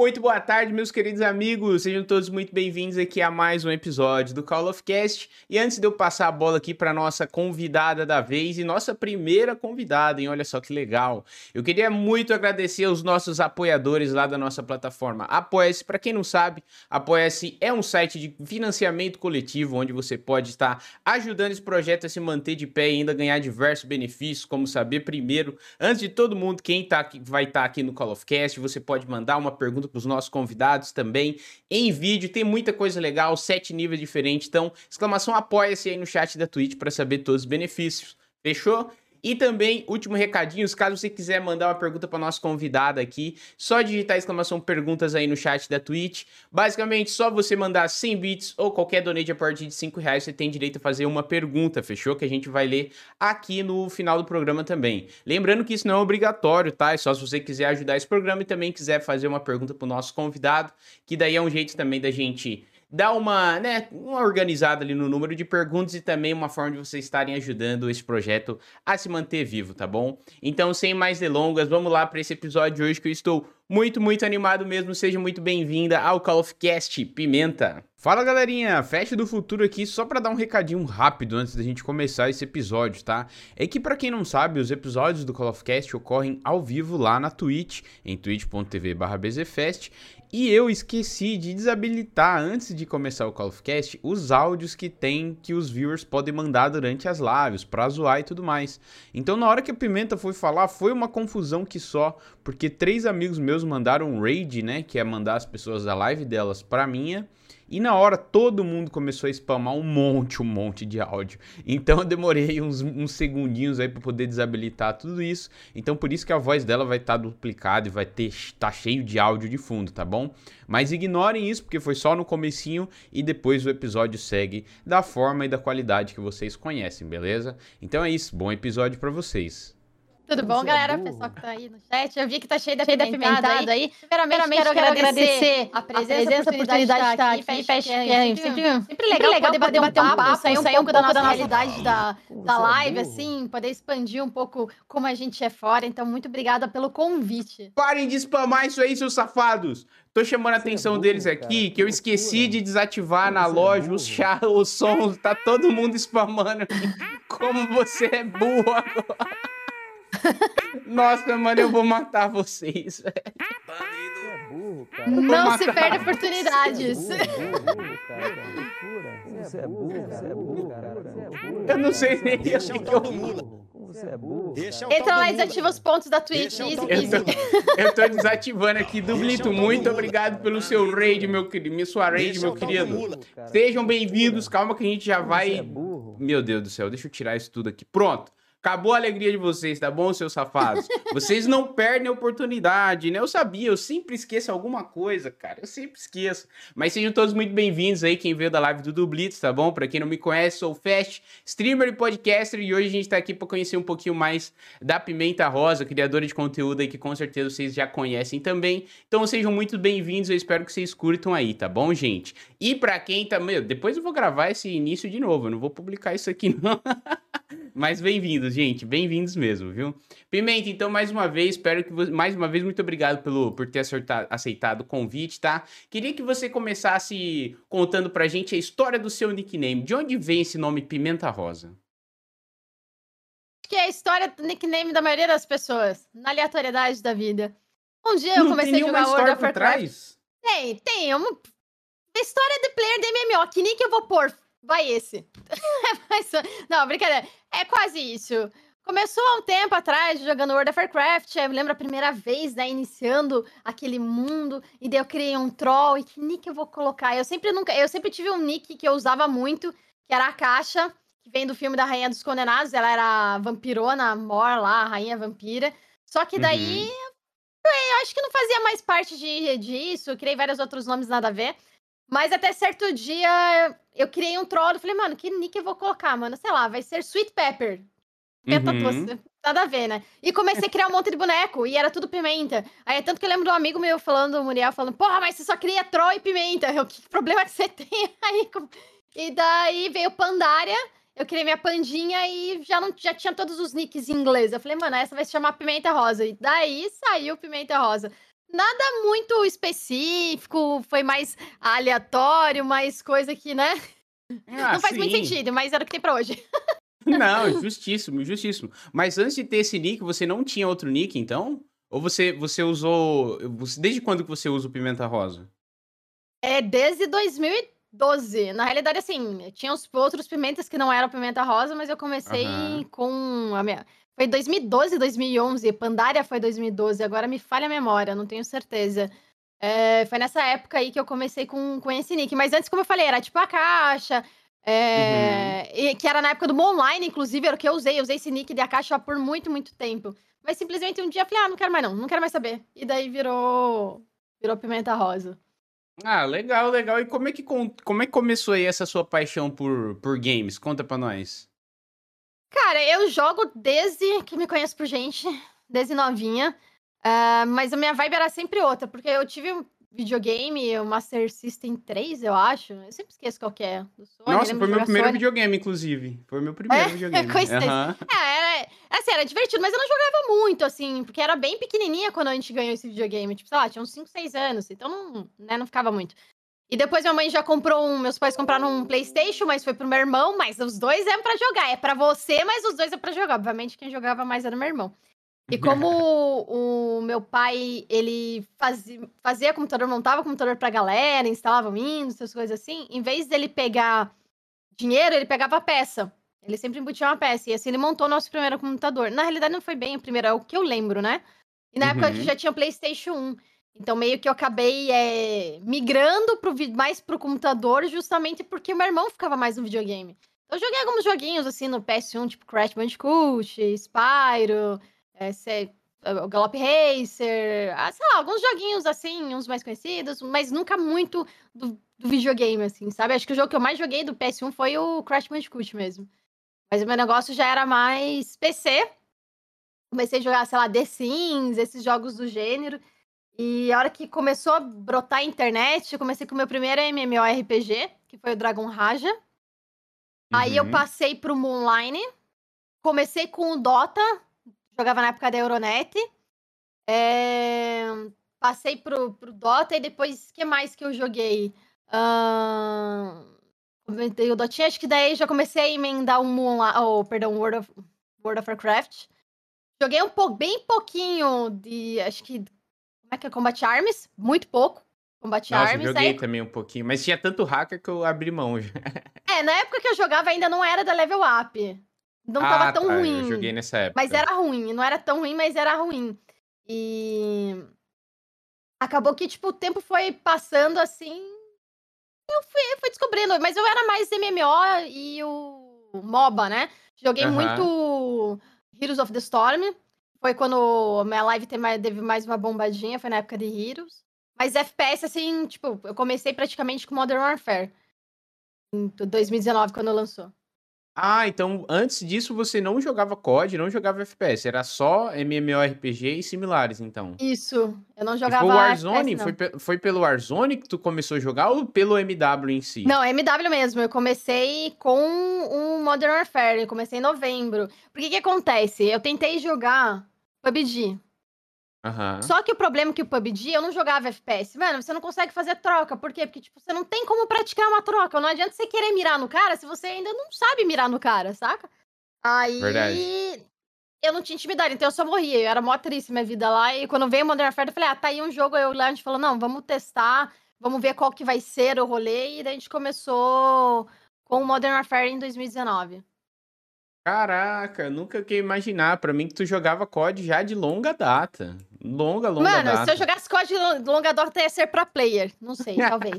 Muito boa tarde, meus queridos amigos. Sejam todos muito bem-vindos aqui a mais um episódio do Call of Cast. E antes de eu passar a bola aqui para nossa convidada da vez e nossa primeira convidada, hein? Olha só que legal. Eu queria muito agradecer aos nossos apoiadores lá da nossa plataforma Apoia-se. Para quem não sabe, Apoia-se é um site de financiamento coletivo onde você pode estar ajudando esse projeto a se manter de pé e ainda ganhar diversos benefícios, como saber primeiro, antes de todo mundo, quem tá aqui, vai estar tá aqui no Call of Cast, você pode mandar uma pergunta os nossos convidados também em vídeo. Tem muita coisa legal, sete níveis diferentes. Então, exclamação apoia-se aí no chat da Twitch para saber todos os benefícios. Fechou? E também, último recadinho, caso você quiser mandar uma pergunta para nossa convidada aqui, só digitar exclamação perguntas aí no chat da Twitch. Basicamente, só você mandar 100 bits ou qualquer donate a partir de 5 reais, você tem direito a fazer uma pergunta, fechou? Que a gente vai ler aqui no final do programa também. Lembrando que isso não é obrigatório, tá? É só se você quiser ajudar esse programa e também quiser fazer uma pergunta para o nosso convidado, que daí é um jeito também da gente dar uma, né, uma organizada ali no número de perguntas e também uma forma de vocês estarem ajudando esse projeto a se manter vivo, tá bom? Então, sem mais delongas, vamos lá para esse episódio de hoje que eu estou muito, muito animado mesmo. Seja muito bem-vinda ao Call of Cast Pimenta. Fala galerinha, Fast do Futuro aqui só para dar um recadinho rápido antes da gente começar esse episódio, tá? É que para quem não sabe, os episódios do Call of Cast ocorrem ao vivo lá na Twitch, em twitch.tv/bzfest, e eu esqueci de desabilitar antes de começar o Call of Cast os áudios que tem que os viewers podem mandar durante as lives, pra zoar e tudo mais. Então na hora que a Pimenta foi falar, foi uma confusão que só, porque três amigos meus mandaram um raid, né, que é mandar as pessoas da live delas pra minha, e na hora todo mundo começou a spamar um monte, um monte de áudio. Então eu demorei uns, uns segundinhos aí para poder desabilitar tudo isso. Então por isso que a voz dela vai estar tá duplicada e vai ter tá cheio de áudio de fundo, tá bom? Mas ignorem isso porque foi só no comecinho e depois o episódio segue da forma e da qualidade que vocês conhecem, beleza? Então é isso, bom episódio para vocês. Tudo bom, galera? O pessoal que tá aí no chat. Eu vi que tá cheio de apimentado aí. aí. Primeiramente, quero, quero agradecer a presença, a, presença, a oportunidade de estar aqui. Fecha, é, sempre, sempre legal, legal poder bater um papo, sair um, sair um pouco da nossa realidade da, da live, assim, poder expandir um pouco como a gente é fora. Então, muito obrigada pelo convite. Parem de spamar isso aí, seus safados! Tô chamando a é atenção é burro, deles aqui, cara. que eu esqueci de desativar na é loja os, chá, os sons. Tá todo mundo spamando. Como você é burro agora. Nossa, mano, eu vou matar vocês. É burro, cara. Não se perde oportunidades. Você é burro, você é burro, cara. Eu não sei nem o que eu. Você é burro. Entra lá e desativa os pontos da Twitch. Easy, easy. Eu, tô, eu tô desativando aqui. Dublito, muito obrigado pelo seu raid, meu querido. Sua raid, meu querido. Sejam bem-vindos. Calma que a gente já vai. Meu Deus do céu, deixa eu tirar isso tudo aqui. Pronto. Acabou a alegria de vocês, tá bom, seus safados? Vocês não perdem a oportunidade, né? Eu sabia, eu sempre esqueço alguma coisa, cara. Eu sempre esqueço. Mas sejam todos muito bem-vindos aí, quem veio da live do Dublitz, tá bom? Pra quem não me conhece, sou o Fast, streamer e podcaster, e hoje a gente tá aqui pra conhecer um pouquinho mais da Pimenta Rosa, criadora de conteúdo aí que com certeza vocês já conhecem também. Então sejam muito bem-vindos, eu espero que vocês curtam aí, tá bom, gente? E pra quem tá. Meu, depois eu vou gravar esse início de novo, eu não vou publicar isso aqui, não. Mas bem-vindos, gente. Bem-vindos mesmo, viu? Pimenta, então, mais uma vez, espero que você. Mais uma vez, muito obrigado pelo, por ter acertado, aceitado o convite, tá? Queria que você começasse contando pra gente a história do seu nickname. De onde vem esse nome Pimenta Rosa? Que é a história do nickname da maioria das pessoas, na aleatoriedade da vida. Um dia eu Não comecei a jogar World of Warcraft. Tem, tem. Uma... A história do player de MMO. Que nick eu vou pôr? Vai esse. não, brincadeira. É quase isso. Começou há um tempo atrás jogando World of Warcraft. Eu lembro a primeira vez, né, iniciando aquele mundo. E daí eu criei um troll. E que nick eu vou colocar? Eu sempre nunca. Eu sempre tive um nick que eu usava muito, que era a caixa, que vem do filme da Rainha dos Condenados. Ela era vampirona, Mor lá, a rainha vampira. Só que daí. Uhum. Eu acho que não fazia mais parte de, disso. Eu criei vários outros nomes nada a ver. Mas até certo dia eu criei um troll. Falei, mano, que nick eu vou colocar, mano? Sei lá, vai ser Sweet Pepper. Uhum. Nada a ver, né? E comecei a criar um monte de boneco e era tudo pimenta. Aí é tanto que eu lembro de um amigo meu falando, o Muriel, falando, porra, mas você só cria troll e pimenta. Eu, que problema que você tem aí? E daí veio Pandaria, eu criei minha pandinha e já, não, já tinha todos os nicks em inglês. Eu falei, mano, essa vai se chamar Pimenta Rosa. E daí saiu Pimenta Rosa. Nada muito específico, foi mais aleatório, mais coisa que, né? Ah, não faz sim. muito sentido, mas era o que tem pra hoje. Não, justíssimo, justíssimo. Mas antes de ter esse nick, você não tinha outro nick, então? Ou você, você usou. Desde quando que você usa o Pimenta Rosa? É desde 2012. Na realidade, assim, tinha os outros pimentas que não eram pimenta rosa, mas eu comecei uhum. com a minha. Foi 2012, 2011. Pandaria foi 2012. Agora me falha a memória, não tenho certeza. É, foi nessa época aí que eu comecei com, com esse nick. Mas antes, como eu falei, era tipo a caixa. É, uhum. e, que era na época do online, inclusive, era o que eu usei. Eu usei esse nick de caixa por muito, muito tempo. Mas simplesmente um dia eu falei, ah, não quero mais não, não quero mais saber. E daí virou. Virou pimenta rosa. Ah, legal, legal. E como é que, como é que começou aí essa sua paixão por, por games? Conta pra nós. Cara, eu jogo desde que me conheço por gente, desde novinha. Uh, mas a minha vibe era sempre outra, porque eu tive um videogame, o Master System 3, eu acho. Eu sempre esqueço qual que é. Sony, Nossa, foi meu primeiro Sony. videogame, inclusive. Foi meu primeiro é? videogame. É, coincidência. Uhum. É, era, assim, era divertido, mas eu não jogava muito, assim, porque era bem pequenininha quando a gente ganhou esse videogame. Tipo, sei lá, tinha uns 5, 6 anos, então não, né, não ficava muito. E depois minha mãe já comprou um. Meus pais compraram um PlayStation, mas foi pro meu irmão. Mas os dois é para jogar. É para você, mas os dois é para jogar. Obviamente, quem jogava mais era meu irmão. E como o meu pai, ele fazia, fazia computador, montava computador pra galera, instalava Windows, essas coisas assim, em vez dele pegar dinheiro, ele pegava peça. Ele sempre embutia uma peça. E assim ele montou nosso primeiro computador. Na realidade, não foi bem o primeiro, é o que eu lembro, né? E na uhum. época a gente já tinha PlayStation 1. Então, meio que eu acabei é, migrando pro, mais pro computador, justamente porque meu irmão ficava mais no videogame. Eu joguei alguns joguinhos assim no PS1, tipo Crash Bandicoot, Spyro, é, sei, o Galop Racer, ah, sei lá, alguns joguinhos assim, uns mais conhecidos, mas nunca muito do, do, videogame, assim, sabe? Acho que o jogo que eu mais joguei do PS1 foi o Crash Bandicoot mesmo. Mas o meu negócio já era mais PC. Comecei a jogar, sei lá, The Sims, esses jogos do gênero. E a hora que começou a brotar a internet, eu comecei com o meu primeiro MMORPG, que foi o Dragon Raja. Uhum. Aí eu uhum. passei pro Moonline. Comecei com o Dota, jogava na época da Euronet. É... Passei pro, pro Dota e depois, o que mais que eu joguei? Uh... Comentei o Dotinha, acho que daí já comecei a emendar um Moonlight, oh, perdão, World of, World of Warcraft. Joguei um pouco, bem pouquinho de, acho que, como é que é, Combat Arms, muito pouco. Combat Nossa, Arms. joguei aí... também um pouquinho, mas tinha tanto hacker que eu abri mão já. É, na época que eu jogava ainda não era da Level Up. Não ah, tava tão tá, ruim. Eu joguei nessa época. Mas era ruim. Não era tão ruim, mas era ruim. E. Acabou que, tipo, o tempo foi passando assim. Eu fui, eu fui descobrindo. Mas eu era mais MMO e o MOBA, né? Joguei uhum. muito Heroes of the Storm. Foi quando minha live teve mais uma bombadinha, foi na época de Heroes. Mas FPS, assim, tipo, eu comecei praticamente com Modern Warfare. Em 2019, quando lançou. Ah, então antes disso você não jogava COD, não jogava FPS, era só MMORPG e similares, então. Isso, eu não jogava Foi o Warzone? FPS, foi, foi pelo Warzone que tu começou a jogar ou pelo MW em si? Não, MW mesmo. Eu comecei com um Modern Warfare, eu comecei em novembro. Porque que acontece? Eu tentei jogar PUBG. Uhum. Só que o problema é que o PUBG, eu não jogava FPS. Mano, você não consegue fazer troca. Por quê? Porque, tipo, você não tem como praticar uma troca. Não adianta você querer mirar no cara se você ainda não sabe mirar no cara, saca? Aí. Verdade. Eu não tinha intimidade, então eu só morria. Eu era mó triste minha vida lá. E quando veio o Modern Warfare, eu falei, ah, tá aí um jogo. Aí a gente falou, não, vamos testar, vamos ver qual que vai ser o rolê. E daí a gente começou com o Modern Warfare em 2019. Caraca, nunca que imaginar. Pra mim que tu jogava COD já de longa data. Longa, longa Mano, data. se eu jogasse COD de longa data, ia ser pra player. Não sei, talvez.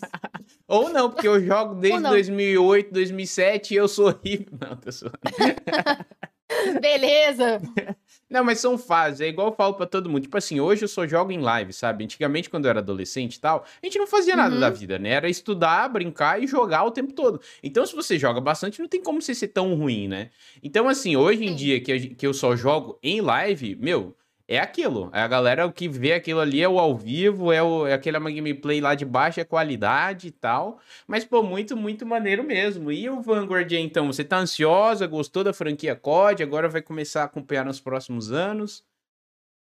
Ou não, porque eu jogo desde 2008, 2007 e eu sou horrível. Não, tô. Beleza. Não, mas são fases, é igual eu falo pra todo mundo. Tipo assim, hoje eu só jogo em live, sabe? Antigamente, quando eu era adolescente e tal, a gente não fazia nada uhum. da vida, né? Era estudar, brincar e jogar o tempo todo. Então, se você joga bastante, não tem como você ser tão ruim, né? Então, assim, hoje em dia que, que eu só jogo em live, meu, é aquilo. A galera o que vê aquilo ali é o ao vivo, é, o, é aquela gameplay lá de baixa qualidade e tal. Mas, pô, muito, muito maneiro mesmo. E o Vanguard, então, você tá ansiosa, gostou da franquia COD, agora vai começar a acompanhar nos próximos anos?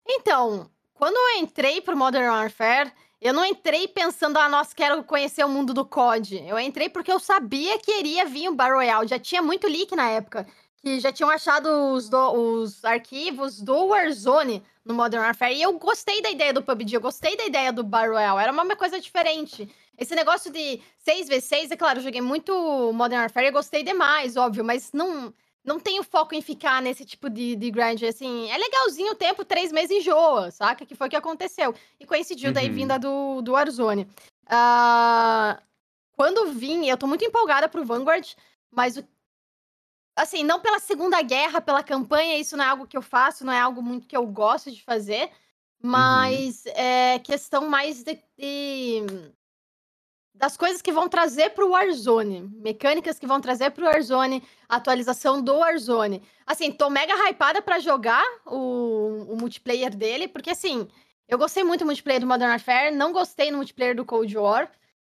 Então, quando eu entrei pro Modern Warfare, eu não entrei pensando, ah, nossa, quero conhecer o mundo do COD. Eu entrei porque eu sabia que iria vir o Battle Royale. Já tinha muito leak na época. Que já tinham achado os, do, os arquivos do Warzone no Modern Warfare. E eu gostei da ideia do PUBG, eu gostei da ideia do Battle Royale. Era uma coisa diferente. Esse negócio de 6v6, é claro, eu joguei muito Modern Warfare e gostei demais, óbvio, mas não não tenho foco em ficar nesse tipo de, de grind, assim, é legalzinho o tempo, três meses enjoa, saca? Que foi o que aconteceu. E coincidiu uhum. daí vinda do, do Warzone. Uh, quando vim, eu tô muito empolgada pro Vanguard, mas o assim, não pela Segunda Guerra, pela campanha, isso não é algo que eu faço, não é algo muito que eu gosto de fazer, uhum. mas uhum. é questão mais de, de, das coisas que vão trazer para o Warzone, mecânicas que vão trazer para o Warzone, atualização do Warzone. Assim, tô mega hypada para jogar o, o multiplayer dele, porque assim, eu gostei muito do multiplayer do Modern Warfare, não gostei no multiplayer do Cold War.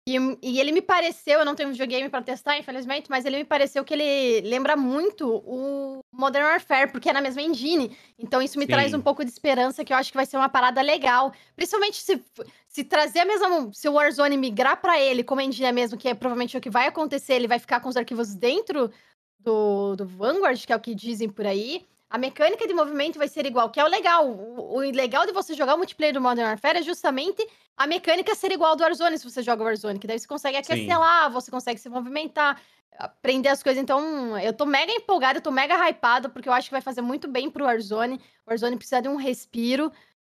E, e, ele me pareceu, eu não tenho um videogame para testar, infelizmente, mas ele me pareceu que ele lembra muito o Modern Warfare, porque é na mesma engine. Então isso me Sim. traz um pouco de esperança que eu acho que vai ser uma parada legal. Principalmente se, se trazer a mesma. Se o Warzone migrar para ele, como a engine é mesmo, que é provavelmente o que vai acontecer, ele vai ficar com os arquivos dentro do, do Vanguard, que é o que dizem por aí. A mecânica de movimento vai ser igual, que é o legal. O, o legal de você jogar o multiplayer do Modern Warfare é justamente a mecânica ser igual ao do Warzone se você joga o Warzone, que daí você consegue lá, você consegue se movimentar, aprender as coisas. Então, eu tô mega empolgada, eu tô mega hypada, porque eu acho que vai fazer muito bem pro Warzone. O Warzone precisa de um respiro.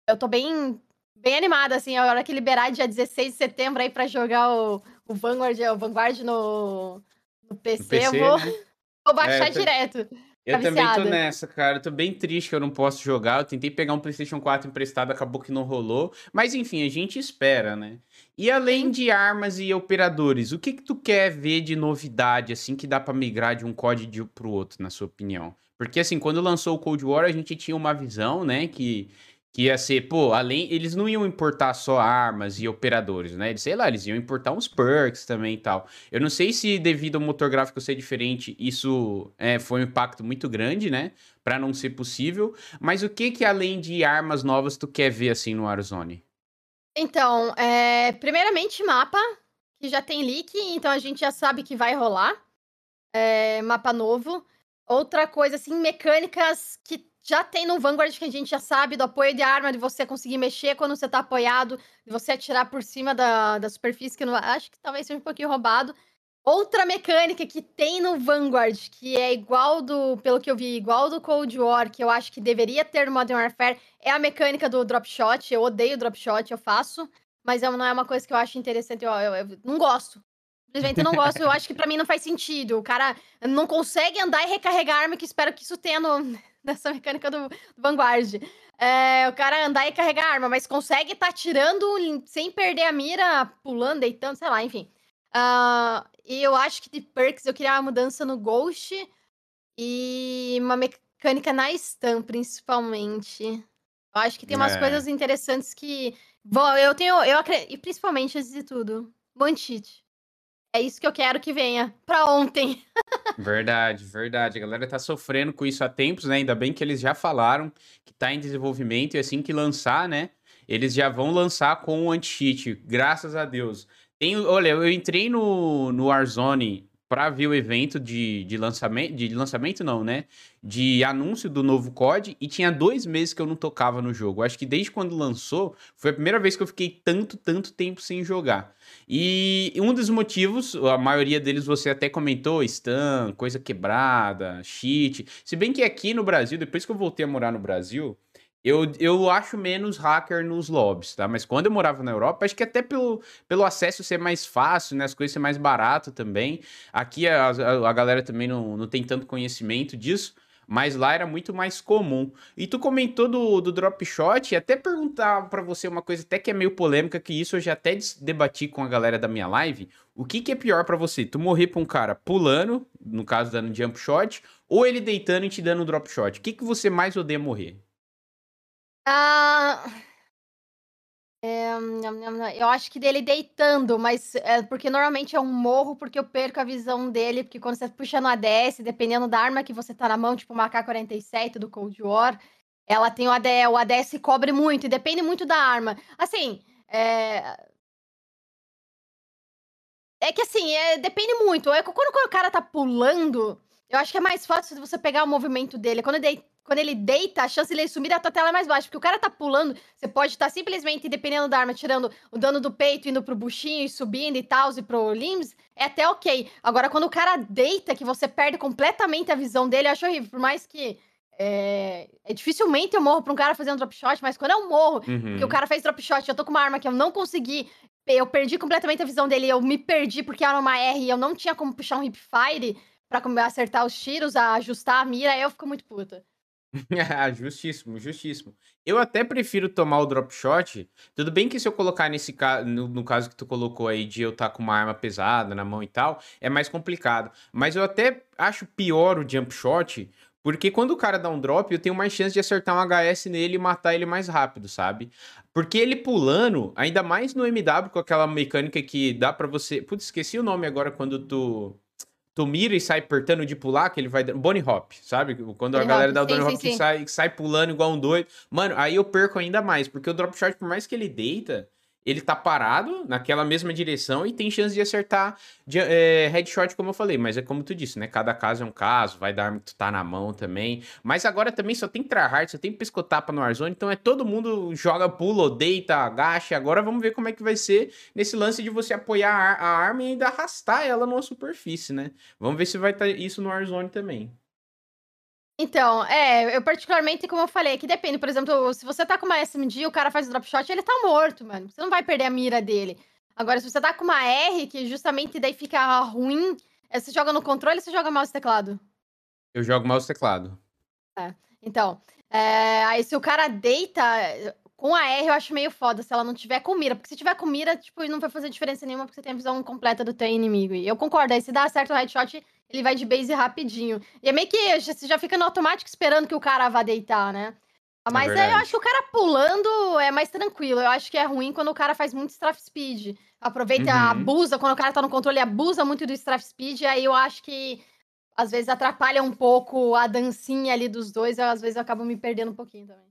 Eu tô bem, bem animada, assim, a hora que liberar dia 16 de setembro aí pra jogar o, o Vanguard, o Vanguard no, no PC, no PC eu vou, né? vou baixar é, direto. Eu tá também tô nessa, cara. Eu tô bem triste que eu não posso jogar. Eu tentei pegar um PlayStation 4 emprestado, acabou que não rolou. Mas enfim, a gente espera, né? E além de armas e operadores, o que que tu quer ver de novidade, assim, que dá para migrar de um código pro outro, na sua opinião? Porque, assim, quando lançou o Cold War, a gente tinha uma visão, né, que que ia ser, pô, além, eles não iam importar só armas e operadores, né? Eles, sei lá, eles iam importar uns perks também e tal. Eu não sei se devido ao motor gráfico ser diferente, isso é, foi um impacto muito grande, né? Para não ser possível. Mas o que que além de armas novas tu quer ver assim no Warzone? Então, é, primeiramente mapa, que já tem leak, então a gente já sabe que vai rolar. É, mapa novo. Outra coisa, assim, mecânicas que já tem no Vanguard que a gente já sabe do apoio de arma, de você conseguir mexer quando você tá apoiado, de você atirar por cima da, da superfície, que não, acho que talvez seja um pouquinho roubado. Outra mecânica que tem no Vanguard, que é igual do, pelo que eu vi, igual do Cold War, que eu acho que deveria ter no Modern Warfare, é a mecânica do drop shot. Eu odeio drop shot, eu faço, mas não é uma coisa que eu acho interessante, eu, eu, eu não gosto. Simplesmente não gosto, eu acho que para mim não faz sentido. O cara não consegue andar e recarregar arma, que espero que isso tenha no, nessa mecânica do, do Vanguard. É, o cara andar e carregar arma, mas consegue estar tá tirando sem perder a mira, pulando, deitando, sei lá, enfim. Uh, e eu acho que de perks eu queria uma mudança no Ghost e uma mecânica na Stun, principalmente. Eu acho que tem umas é. coisas interessantes que. Bom, eu tenho. Eu acredito, e principalmente, antes de tudo, One-Cheat. É isso que eu quero que venha pra ontem. Verdade, verdade. A galera tá sofrendo com isso há tempos, né? Ainda bem que eles já falaram que tá em desenvolvimento e assim que lançar, né? Eles já vão lançar com o anti-cheat, graças a Deus. Tem, olha, eu entrei no, no Warzone para ver o evento de, de lançamento, de lançamento não, né? De anúncio do novo COD e tinha dois meses que eu não tocava no jogo. Acho que desde quando lançou foi a primeira vez que eu fiquei tanto, tanto tempo sem jogar. E um dos motivos, a maioria deles você até comentou, stun, coisa quebrada, cheat. Se bem que aqui no Brasil, depois que eu voltei a morar no Brasil, eu, eu acho menos hacker nos lobbies, tá? Mas quando eu morava na Europa, acho que até pelo, pelo acesso ser mais fácil, né? As coisas ser mais barato também. Aqui a, a, a galera também não, não tem tanto conhecimento disso mas lá era muito mais comum. E tu comentou do, do drop shot, e até perguntar para você uma coisa até que é meio polêmica, que isso eu já até debati com a galera da minha live. O que, que é pior para você? Tu morrer pra um cara pulando, no caso dando jump shot, ou ele deitando e te dando drop shot? O que, que você mais odeia morrer? Ah. É, eu acho que dele deitando, mas é porque normalmente é um morro, porque eu perco a visão dele, porque quando você puxa no ADS, dependendo da arma que você tá na mão, tipo uma AK-47 do Cold War, ela tem o ADS, o ADS cobre muito e depende muito da arma. Assim, é... É que assim, é, depende muito. É, quando, quando o cara tá pulando, eu acho que é mais fácil você pegar o movimento dele. Quando ele, quando ele deita, a chance dele sumir da tua tela é mais baixa. Porque o cara tá pulando, você pode estar tá simplesmente, dependendo da arma, tirando o dano do peito, indo pro buchinho e subindo e tal, e pro limbs, é até ok. Agora, quando o cara deita, que você perde completamente a visão dele, eu acho horrível. Por mais que é, é, dificilmente eu morro pra um cara fazendo drop shot, mas quando eu morro, uhum. que o cara fez drop shot, eu tô com uma arma que eu não consegui, eu perdi completamente a visão dele, eu me perdi porque era uma R e eu não tinha como puxar um hip fire pra acertar os tiros, ajustar a mira, aí eu fico muito puta. justíssimo, justíssimo. Eu até prefiro tomar o drop shot. Tudo bem que se eu colocar nesse caso, no, no, caso que tu colocou aí de eu estar tá com uma arma pesada na mão e tal, é mais complicado. Mas eu até acho pior o jump shot, porque quando o cara dá um drop, eu tenho mais chance de acertar um HS nele e matar ele mais rápido, sabe? Porque ele pulando, ainda mais no MW com aquela mecânica que dá para você. Putz, esqueci o nome agora quando tu. Tu mira e sai apertando de pular, que ele vai. Bunny Hop, sabe? Quando a galera hop, dá o Bunny Hop que sai, sai pulando igual um doido. Mano, aí eu perco ainda mais, porque o drop shot, por mais que ele deita, ele tá parado naquela mesma direção e tem chance de acertar de, é, headshot, como eu falei. Mas é como tu disse, né? Cada caso é um caso, vai dar tu tá na mão também. Mas agora também só tem tryhard, só tem pescotapa no Warzone, então é todo mundo joga, pula, deita, agacha. Agora vamos ver como é que vai ser nesse lance de você apoiar a arma e ainda arrastar ela numa superfície, né? Vamos ver se vai estar tá isso no Warzone também. Então, é, eu particularmente, como eu falei, que depende. Por exemplo, se você tá com uma SMG, o cara faz o drop shot, ele tá morto, mano. Você não vai perder a mira dele. Agora, se você tá com uma R, que justamente daí fica ruim, é, você joga no controle ou você joga mouse e teclado? Eu jogo mouse e teclado. É, então, é, aí se o cara deita com a R, eu acho meio foda se ela não tiver com mira. Porque se tiver com mira, tipo, não vai fazer diferença nenhuma porque você tem a visão completa do teu inimigo. E eu concordo, aí se dá certo o headshot, ele vai de base rapidinho. E é meio que você já fica no automático esperando que o cara vá deitar, né? É Mas é eu acho que o cara pulando é mais tranquilo. Eu acho que é ruim quando o cara faz muito strafe speed. Aproveita, uhum. abusa, quando o cara tá no controle, abusa muito do strafe speed. Aí eu acho que às vezes atrapalha um pouco a dancinha ali dos dois. Eu, às vezes eu acabo me perdendo um pouquinho também.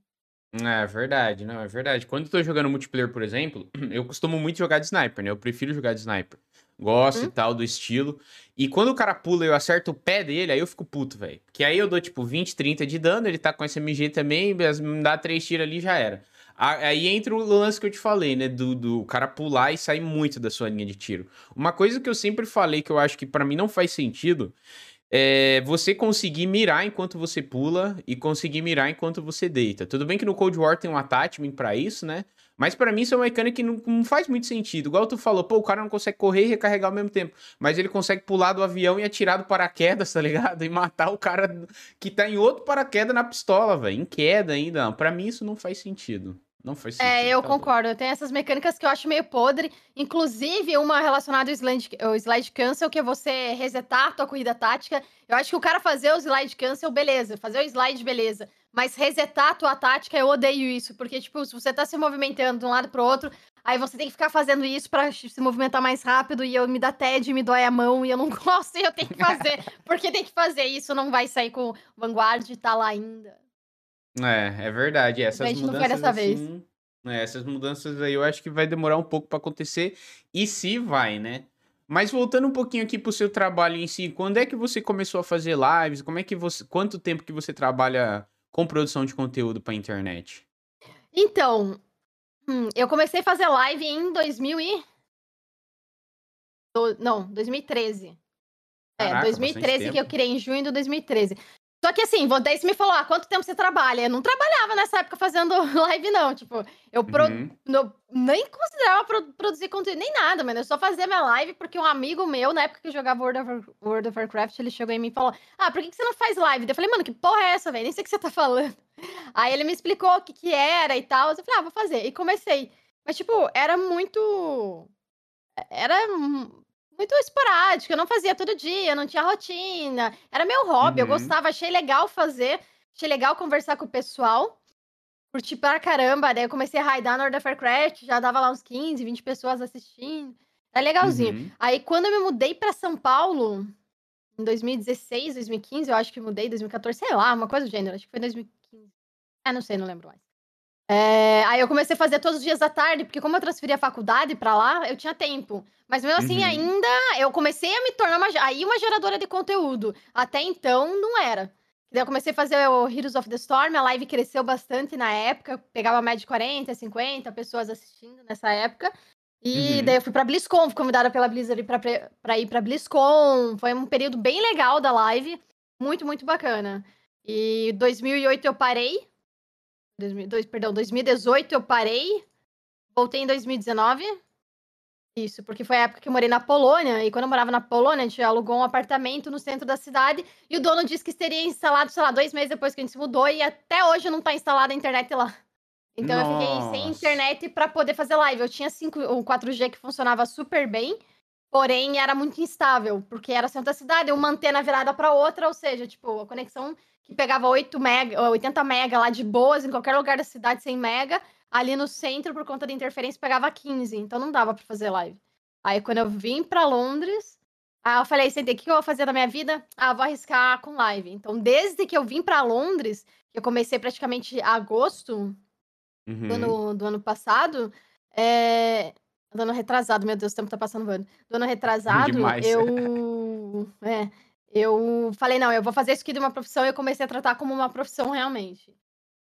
É verdade, não, é verdade. Quando eu tô jogando multiplayer, por exemplo, eu costumo muito jogar de sniper, né? Eu prefiro jogar de sniper. Gosto hum? e tal do estilo. E quando o cara pula e eu acerto o pé dele, aí eu fico puto, velho. Que aí eu dou tipo 20, 30 de dano, ele tá com SMG também, me dá três tiros ali já era. Aí entra o lance que eu te falei, né? Do, do cara pular e sair muito da sua linha de tiro. Uma coisa que eu sempre falei que eu acho que para mim não faz sentido é você conseguir mirar enquanto você pula e conseguir mirar enquanto você deita. Tudo bem que no Cold War tem um attachment para isso, né? Mas para mim isso é uma mecânica que não, não, faz muito sentido. Igual tu falou, pô, o cara não consegue correr e recarregar ao mesmo tempo. Mas ele consegue pular do avião e atirar do paraquedas, tá ligado? E matar o cara que tá em outro paraquedas na pistola, velho. Em queda ainda. Para mim isso não faz sentido. Não faz é, sentido. É, eu tá concordo. Tem essas mecânicas que eu acho meio podre. Inclusive, uma relacionada ao slide, ao slide cancel, que é você resetar a tua corrida tática. Eu acho que o cara fazer o slide cancel, beleza. Fazer o slide, beleza. Mas resetar a tua tática, eu odeio isso. Porque, tipo, se você tá se movimentando de um lado pro outro, aí você tem que ficar fazendo isso para se movimentar mais rápido. E eu me dá TED, me dói a mão. E eu não gosto e eu tenho que fazer. porque tem que fazer isso, não vai sair com Vanguard e tá lá ainda. É, é verdade. Essas a gente não quer dessa vez. Assim, é, essas mudanças aí eu acho que vai demorar um pouco para acontecer. E se vai, né? Mas voltando um pouquinho aqui pro seu trabalho em si, quando é que você começou a fazer lives? Como é que você, quanto tempo que você trabalha com produção de conteúdo para internet? Então, hum, eu comecei a fazer live em 2000 e não, 2013. Caraca, é, 2013 que eu criei em junho de 2013. Só que assim, daí você me falou, ah, quanto tempo você trabalha? Eu não trabalhava nessa época fazendo live, não. Tipo, eu pro... uhum. no... nem considerava pro... produzir conteúdo, nem nada, mano. Eu só fazia minha live porque um amigo meu, na época que eu jogava World of, World of Warcraft, ele chegou em mim e falou, ah, por que, que você não faz live? Eu falei, mano, que porra é essa, velho? Nem sei o que você tá falando. Aí ele me explicou o que que era e tal. Eu falei, ah, vou fazer. E comecei. Mas, tipo, era muito... Era muito esporádico, eu não fazia todo dia, não tinha rotina. Era meu hobby, eu uhum. gostava, achei legal fazer, achei legal conversar com o pessoal. Curti pra caramba, daí eu comecei a raidar no World of Warcraft, já dava lá uns 15, 20 pessoas assistindo. Era legalzinho. Uhum. Aí quando eu me mudei pra São Paulo, em 2016, 2015, eu acho que mudei, 2014, sei lá, uma coisa do gênero, acho que foi 2015. É, não sei, não lembro mais. É, aí eu comecei a fazer todos os dias da tarde, porque como eu transferi a faculdade pra lá, eu tinha tempo. Mas mesmo assim, uhum. ainda eu comecei a me tornar uma, aí uma geradora de conteúdo. Até então, não era. Daí eu comecei a fazer o Heroes of the Storm, a live cresceu bastante na época, pegava média de 40, 50 pessoas assistindo nessa época. E uhum. daí eu fui pra BlizzCon, fui convidada pela Blizzard pra, pra ir pra BlizzCon. Foi um período bem legal da live, muito, muito bacana. E 2008 eu parei. 2002, perdão, 2018 eu parei. Voltei em 2019. Isso, porque foi a época que eu morei na Polônia, e quando eu morava na Polônia, a gente alugou um apartamento no centro da cidade, e o dono disse que seria instalado, sei lá, dois meses depois que a gente se mudou, e até hoje não tá instalada a internet lá. Então Nossa. eu fiquei sem internet para poder fazer live. Eu tinha 5, o 4G que funcionava super bem, porém era muito instável, porque era centro da cidade, uma antena virada para outra, ou seja, tipo, a conexão que pegava 8 mega, 80 mega lá de boas em qualquer lugar da cidade sem mega, ali no centro, por conta da interferência, pegava 15. Então não dava para fazer live. Aí quando eu vim para Londres, aí eu falei, sentei, o que eu vou fazer da minha vida? Ah, vou arriscar com live. Então, desde que eu vim para Londres, que eu comecei praticamente agosto uhum. do, ano, do ano passado, é... Do ano retrasado, meu Deus, o tempo tá passando voando. Do ano retrasado, Demais. eu. é, eu falei, não, eu vou fazer isso aqui de uma profissão e eu comecei a tratar como uma profissão realmente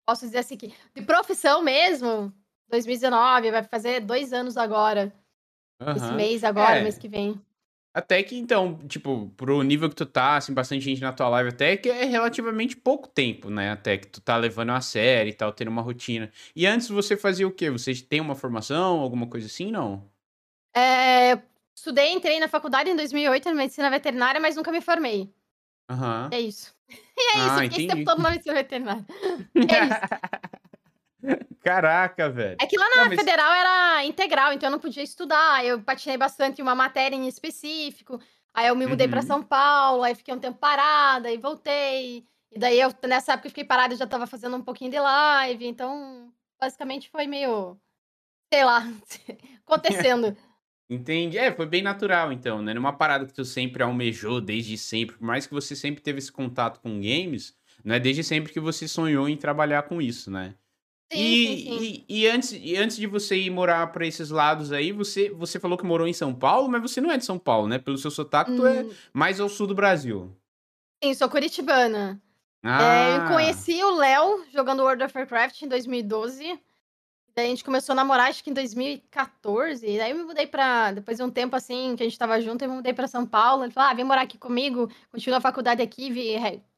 posso dizer assim que de profissão mesmo, 2019, vai fazer dois anos agora. Uhum. Esse mês agora, é. mês que vem. Até que, então, tipo, pro nível que tu tá, assim, bastante gente na tua live, até que é relativamente pouco tempo, né? Até que tu tá levando a série e tal, tendo uma rotina. E antes você fazia o quê? Você tem uma formação, alguma coisa assim, não? É, estudei, entrei na faculdade em 2008 em medicina veterinária, mas nunca me formei. Aham. É isso. E é isso, Ah, fiquei esse tempo todo na medicina veterinária. É isso. Caraca, velho. É que lá na mas federal era integral, então eu não podia estudar. Eu patinei bastante uma matéria em específico. Aí eu me mudei pra São Paulo, aí fiquei um tempo parada, aí voltei. E daí eu, nessa época, eu fiquei parada e já tava fazendo um pouquinho de live. Então, basicamente foi meio, sei lá, acontecendo. Entendi. É, foi bem natural, então, né? Numa parada que tu sempre almejou desde sempre, por mais que você sempre teve esse contato com games, não é desde sempre que você sonhou em trabalhar com isso, né? Sim, e, sim, sim. E, e, antes, e antes de você ir morar para esses lados aí, você, você falou que morou em São Paulo, mas você não é de São Paulo, né? Pelo seu sotaque, hum. tu é hum. mais ao sul do Brasil. Sim, sou curitibana. Ah. É, eu conheci o Léo jogando World of Warcraft em 2012. Daí a gente começou a namorar, acho que em 2014. Daí eu me mudei pra. Depois de um tempo assim, que a gente tava junto, eu me mudei pra São Paulo. Ele falou: ah, vem morar aqui comigo, continua a faculdade aqui, vi,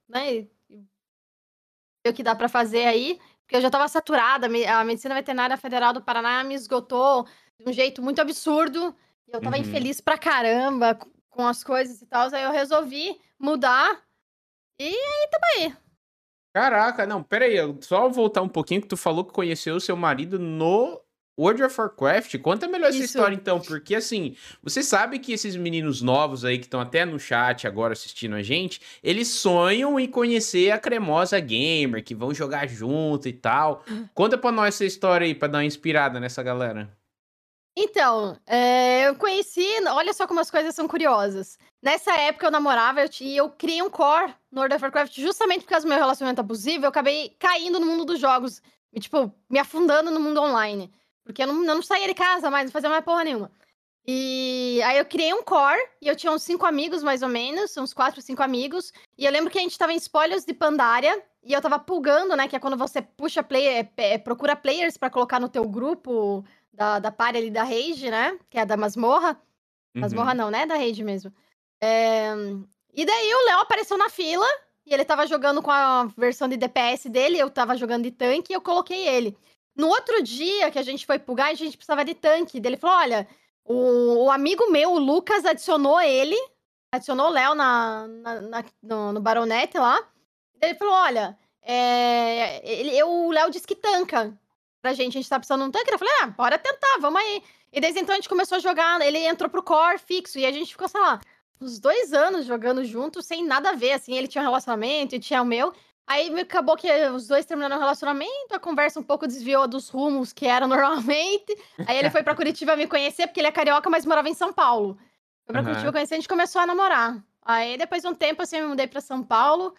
né? Ver o que dá pra fazer aí. Porque eu já tava saturada. A Medicina Veterinária Federal do Paraná me esgotou de um jeito muito absurdo. E eu tava uhum. infeliz pra caramba com as coisas e tal. Aí eu resolvi mudar. E aí, tamo aí. Caraca, não, pera aí, só voltar um pouquinho que tu falou que conheceu o seu marido no World of Warcraft. Conta melhor essa história então, porque assim, você sabe que esses meninos novos aí que estão até no chat agora assistindo a gente, eles sonham em conhecer a cremosa gamer, que vão jogar junto e tal. Conta pra nós essa história aí, pra dar uma inspirada nessa galera. Então, é, eu conheci. Olha só como as coisas são curiosas. Nessa época eu namorava eu, e eu criei um core no World of Warcraft justamente por causa do meu relacionamento abusivo. Eu acabei caindo no mundo dos jogos. E, tipo, me afundando no mundo online. Porque eu não, eu não saía de casa mais, não fazia mais porra nenhuma. E aí eu criei um core e eu tinha uns cinco amigos, mais ou menos, uns quatro, cinco amigos. E eu lembro que a gente tava em spoilers de Pandaria e eu tava pulgando, né? Que é quando você puxa player, é, é, procura players para colocar no teu grupo da, da party ali da Rage, né? Que é da masmorra. Uhum. Masmorra não, né? Da Rage mesmo. É... E daí o Léo apareceu na fila e ele tava jogando com a versão de DPS dele, eu tava jogando de tanque e eu coloquei ele. No outro dia que a gente foi pro gás, a gente precisava de tanque. Ele falou: olha, o, o, amigo meu, o Lucas, adicionou ele, adicionou o Léo na, na, na, no, no Baronete lá. Ele falou: olha, é, ele, eu, o Léo disse que tanca pra gente, a gente tá precisando de um tanque. Eu falei, ah, bora tentar, vamos aí. E desde então a gente começou a jogar, ele entrou pro core fixo, e a gente ficou, sei lá, uns dois anos jogando junto, sem nada a ver, assim, ele tinha um relacionamento e tinha o meu. Aí acabou que os dois terminaram o relacionamento, a conversa um pouco desviou dos rumos que era normalmente. Aí ele foi pra Curitiba me conhecer, porque ele é carioca, mas morava em São Paulo. Foi pra uhum. Curitiba conhecer, a gente começou a namorar. Aí depois de um tempo, assim, eu me mudei pra São Paulo,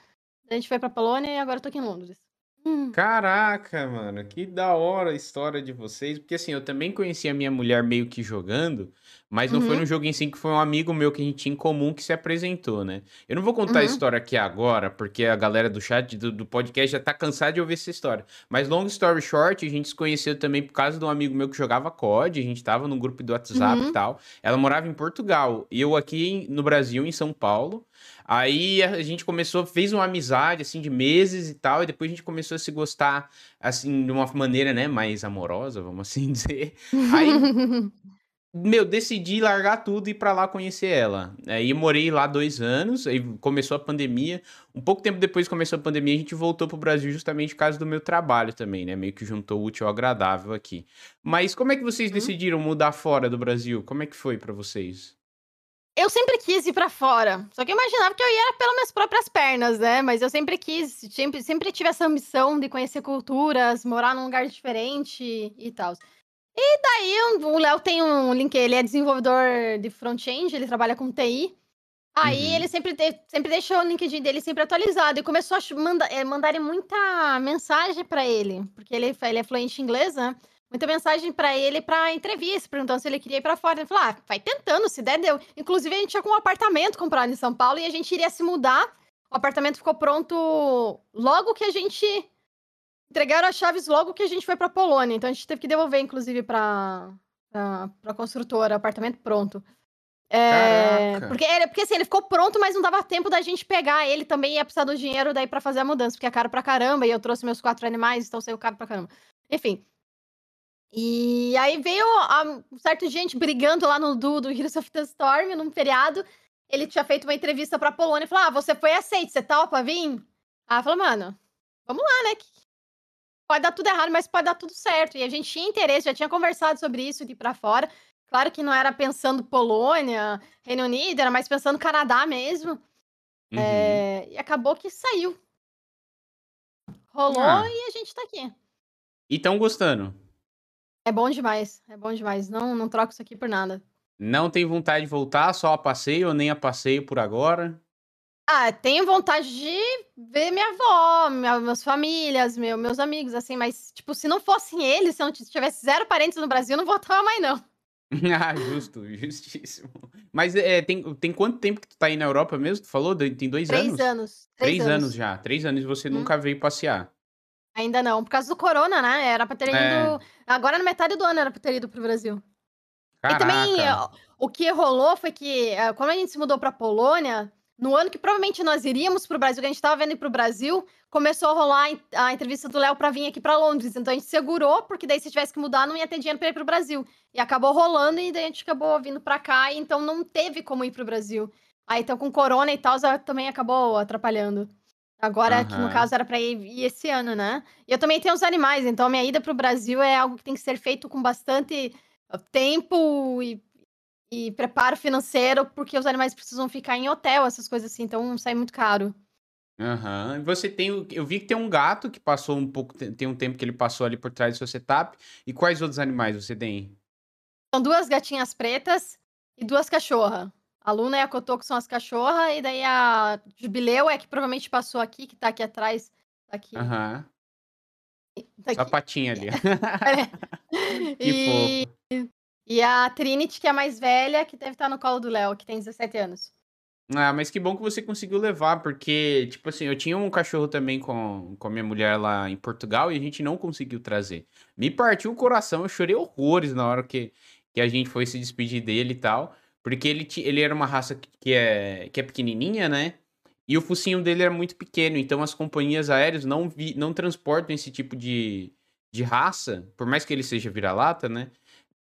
a gente foi pra Polônia e agora eu tô aqui em Londres. Hum. Caraca, mano, que da hora a história de vocês. Porque assim, eu também conheci a minha mulher meio que jogando, mas não foi no uhum. jogo em si que foi um amigo meu que a gente tinha em comum que se apresentou, né? Eu não vou contar a uhum. história aqui agora, porque a galera do chat do, do podcast já tá cansada de ouvir essa história. Mas long story short, a gente se conheceu também por causa de um amigo meu que jogava COD, a gente tava num grupo do WhatsApp e uhum. tal. Ela morava em Portugal e eu aqui no Brasil, em São Paulo. Aí a gente começou, fez uma amizade, assim, de meses e tal, e depois a gente começou a se gostar, assim, de uma maneira, né, mais amorosa, vamos assim dizer. Aí, meu, decidi largar tudo e ir pra lá conhecer ela. Aí morei lá dois anos, aí começou a pandemia. Um pouco tempo depois que começou a pandemia, a gente voltou pro Brasil justamente por causa do meu trabalho também, né, meio que juntou o útil ao agradável aqui. Mas como é que vocês uhum. decidiram mudar fora do Brasil? Como é que foi para vocês? Eu sempre quis ir para fora. Só que eu imaginava que eu ia pelas minhas próprias pernas, né? Mas eu sempre quis, sempre, sempre tive essa ambição de conhecer culturas, morar num lugar diferente e tal. E daí o Léo tem um link, ele é desenvolvedor de front-end, ele trabalha com TI. Aí uhum. ele sempre, de, sempre deixou o LinkedIn dele sempre atualizado e começou a mandar, é, mandarem muita mensagem para ele, porque ele, ele é fluente em inglês, né? Muita mensagem para ele para entrevista, perguntando se ele queria ir para fora. Ele falou: ah, vai tentando, se der, deu. Inclusive, a gente tinha com um apartamento comprado em São Paulo e a gente iria se mudar. O apartamento ficou pronto logo que a gente. Entregaram as chaves logo que a gente foi para Polônia. Então a gente teve que devolver, inclusive, para a construtora, apartamento pronto. É, porque, ele, porque assim, ele ficou pronto, mas não dava tempo da gente pegar. Ele também ia precisar do dinheiro daí para fazer a mudança, porque é caro pra caramba, e eu trouxe meus quatro animais, então saiu caro pra caramba. Enfim, e aí veio um certo gente brigando lá no do, do Heroes of the Storm, num feriado. Ele tinha feito uma entrevista pra Polônia e falou: Ah, você foi aceito, você topa vir? Aí falou, mano, vamos lá, né? Pode dar tudo errado, mas pode dar tudo certo. E a gente tinha interesse, já tinha conversado sobre isso de ir pra fora. Claro que não era pensando Polônia, Reino Unido, era mais pensando Canadá mesmo. Uhum. É... E acabou que saiu. Rolou ah. e a gente tá aqui. E tão gostando? É bom demais, é bom demais. Não, não troco isso aqui por nada. Não tem vontade de voltar só a passeio ou nem a passeio por agora? Ah, tenho vontade de ver minha avó, minha, minhas famílias, meu, meus amigos, assim, mas, tipo, se não fossem eles, se eu não tivesse zero parentes no Brasil, eu não voltava mais, não. ah, justo, justíssimo. Mas é, tem, tem quanto tempo que tu tá aí na Europa mesmo? Tu falou? Tem dois Três anos? anos. Três, Três anos. anos. já. Três anos e você hum. nunca veio passear. Ainda não, por causa do corona, né? Era pra ter ido. É. Agora, na metade do ano, era pra ter ido pro Brasil. Caraca. E também, o que rolou foi que, eh, quando a gente se mudou pra Polônia, no ano que provavelmente nós iríamos pro Brasil, que a gente tava vendo ir pro Brasil, começou a rolar a entrevista do Léo pra vir aqui pra Londres. Então a gente segurou, porque daí se tivesse que mudar, não ia ter dinheiro pra ir pro Brasil. E acabou rolando, e daí a gente acabou vindo pra cá, e então não teve como ir pro Brasil. Aí então com corona e tal, também acabou atrapalhando. Agora, que no caso era para ir, ir esse ano, né? E eu também tenho os animais, então a minha ida para o Brasil é algo que tem que ser feito com bastante ah, tempo e, e preparo financeiro, porque os animais precisam ficar em hotel, essas coisas assim, então sai muito caro. Aham. Você tem. Eu vi que tem um gato que passou um pouco. Tem um tempo que ele passou ali por trás do seu setup. E quais outros animais você tem? São duas gatinhas pretas e duas cachorras. A Luna e a Kotoko são as cachorras, e daí a Jubileu é que provavelmente passou aqui, que tá aqui atrás. Aqui. Aham. Tá Só a patinha ali. É. que e... fofo. E a Trinity, que é a mais velha, que deve estar no colo do Léo, que tem 17 anos. Ah, mas que bom que você conseguiu levar, porque, tipo assim, eu tinha um cachorro também com, com a minha mulher lá em Portugal e a gente não conseguiu trazer. Me partiu o coração, eu chorei horrores na hora que, que a gente foi se despedir dele e tal. Porque ele, ele era uma raça que é, que é pequenininha, né? E o focinho dele era muito pequeno, então as companhias aéreas não, vi, não transportam esse tipo de, de raça, por mais que ele seja vira-lata, né?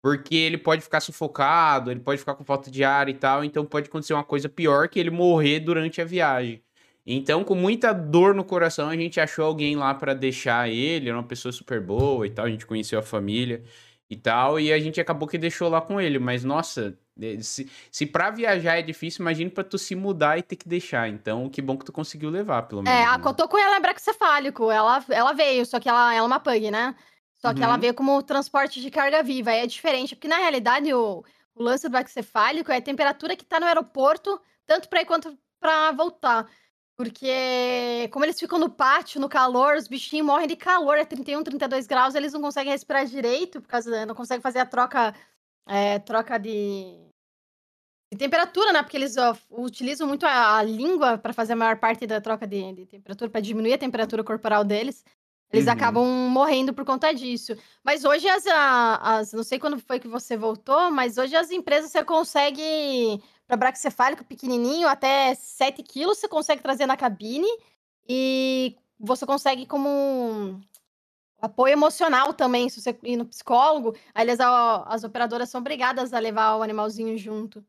Porque ele pode ficar sufocado, ele pode ficar com falta de ar e tal, então pode acontecer uma coisa pior que ele morrer durante a viagem. Então, com muita dor no coração, a gente achou alguém lá para deixar ele, era uma pessoa super boa e tal, a gente conheceu a família e tal, e a gente acabou que deixou lá com ele, mas nossa, se, se para viajar é difícil, imagine para tu se mudar e ter que deixar. Então, que bom que tu conseguiu levar, pelo menos. É, a né? Kotoko ela é braquicefálico, ela, ela veio, só que ela, ela é uma pug, né? Só que uhum. ela veio como transporte de carga viva. Aí é diferente, porque na realidade o, o lance do braquicefálico é a temperatura que tá no aeroporto, tanto para ir quanto para voltar. Porque, como eles ficam no pátio, no calor, os bichinhos morrem de calor, é 31, 32 graus, eles não conseguem respirar direito, por causa, não conseguem fazer a troca, é, troca de, de, temperatura, né? Porque eles ó, utilizam muito a, a língua para fazer a maior parte da troca de, de temperatura, para diminuir a temperatura corporal deles. Eles uhum. acabam morrendo por conta disso. Mas hoje as, as. Não sei quando foi que você voltou, mas hoje as empresas você consegue para braquicefálico pequenininho, até 7 quilos, você consegue trazer na cabine e você consegue como apoio emocional também, se você ir no psicólogo, aí as, as operadoras são obrigadas a levar o animalzinho junto.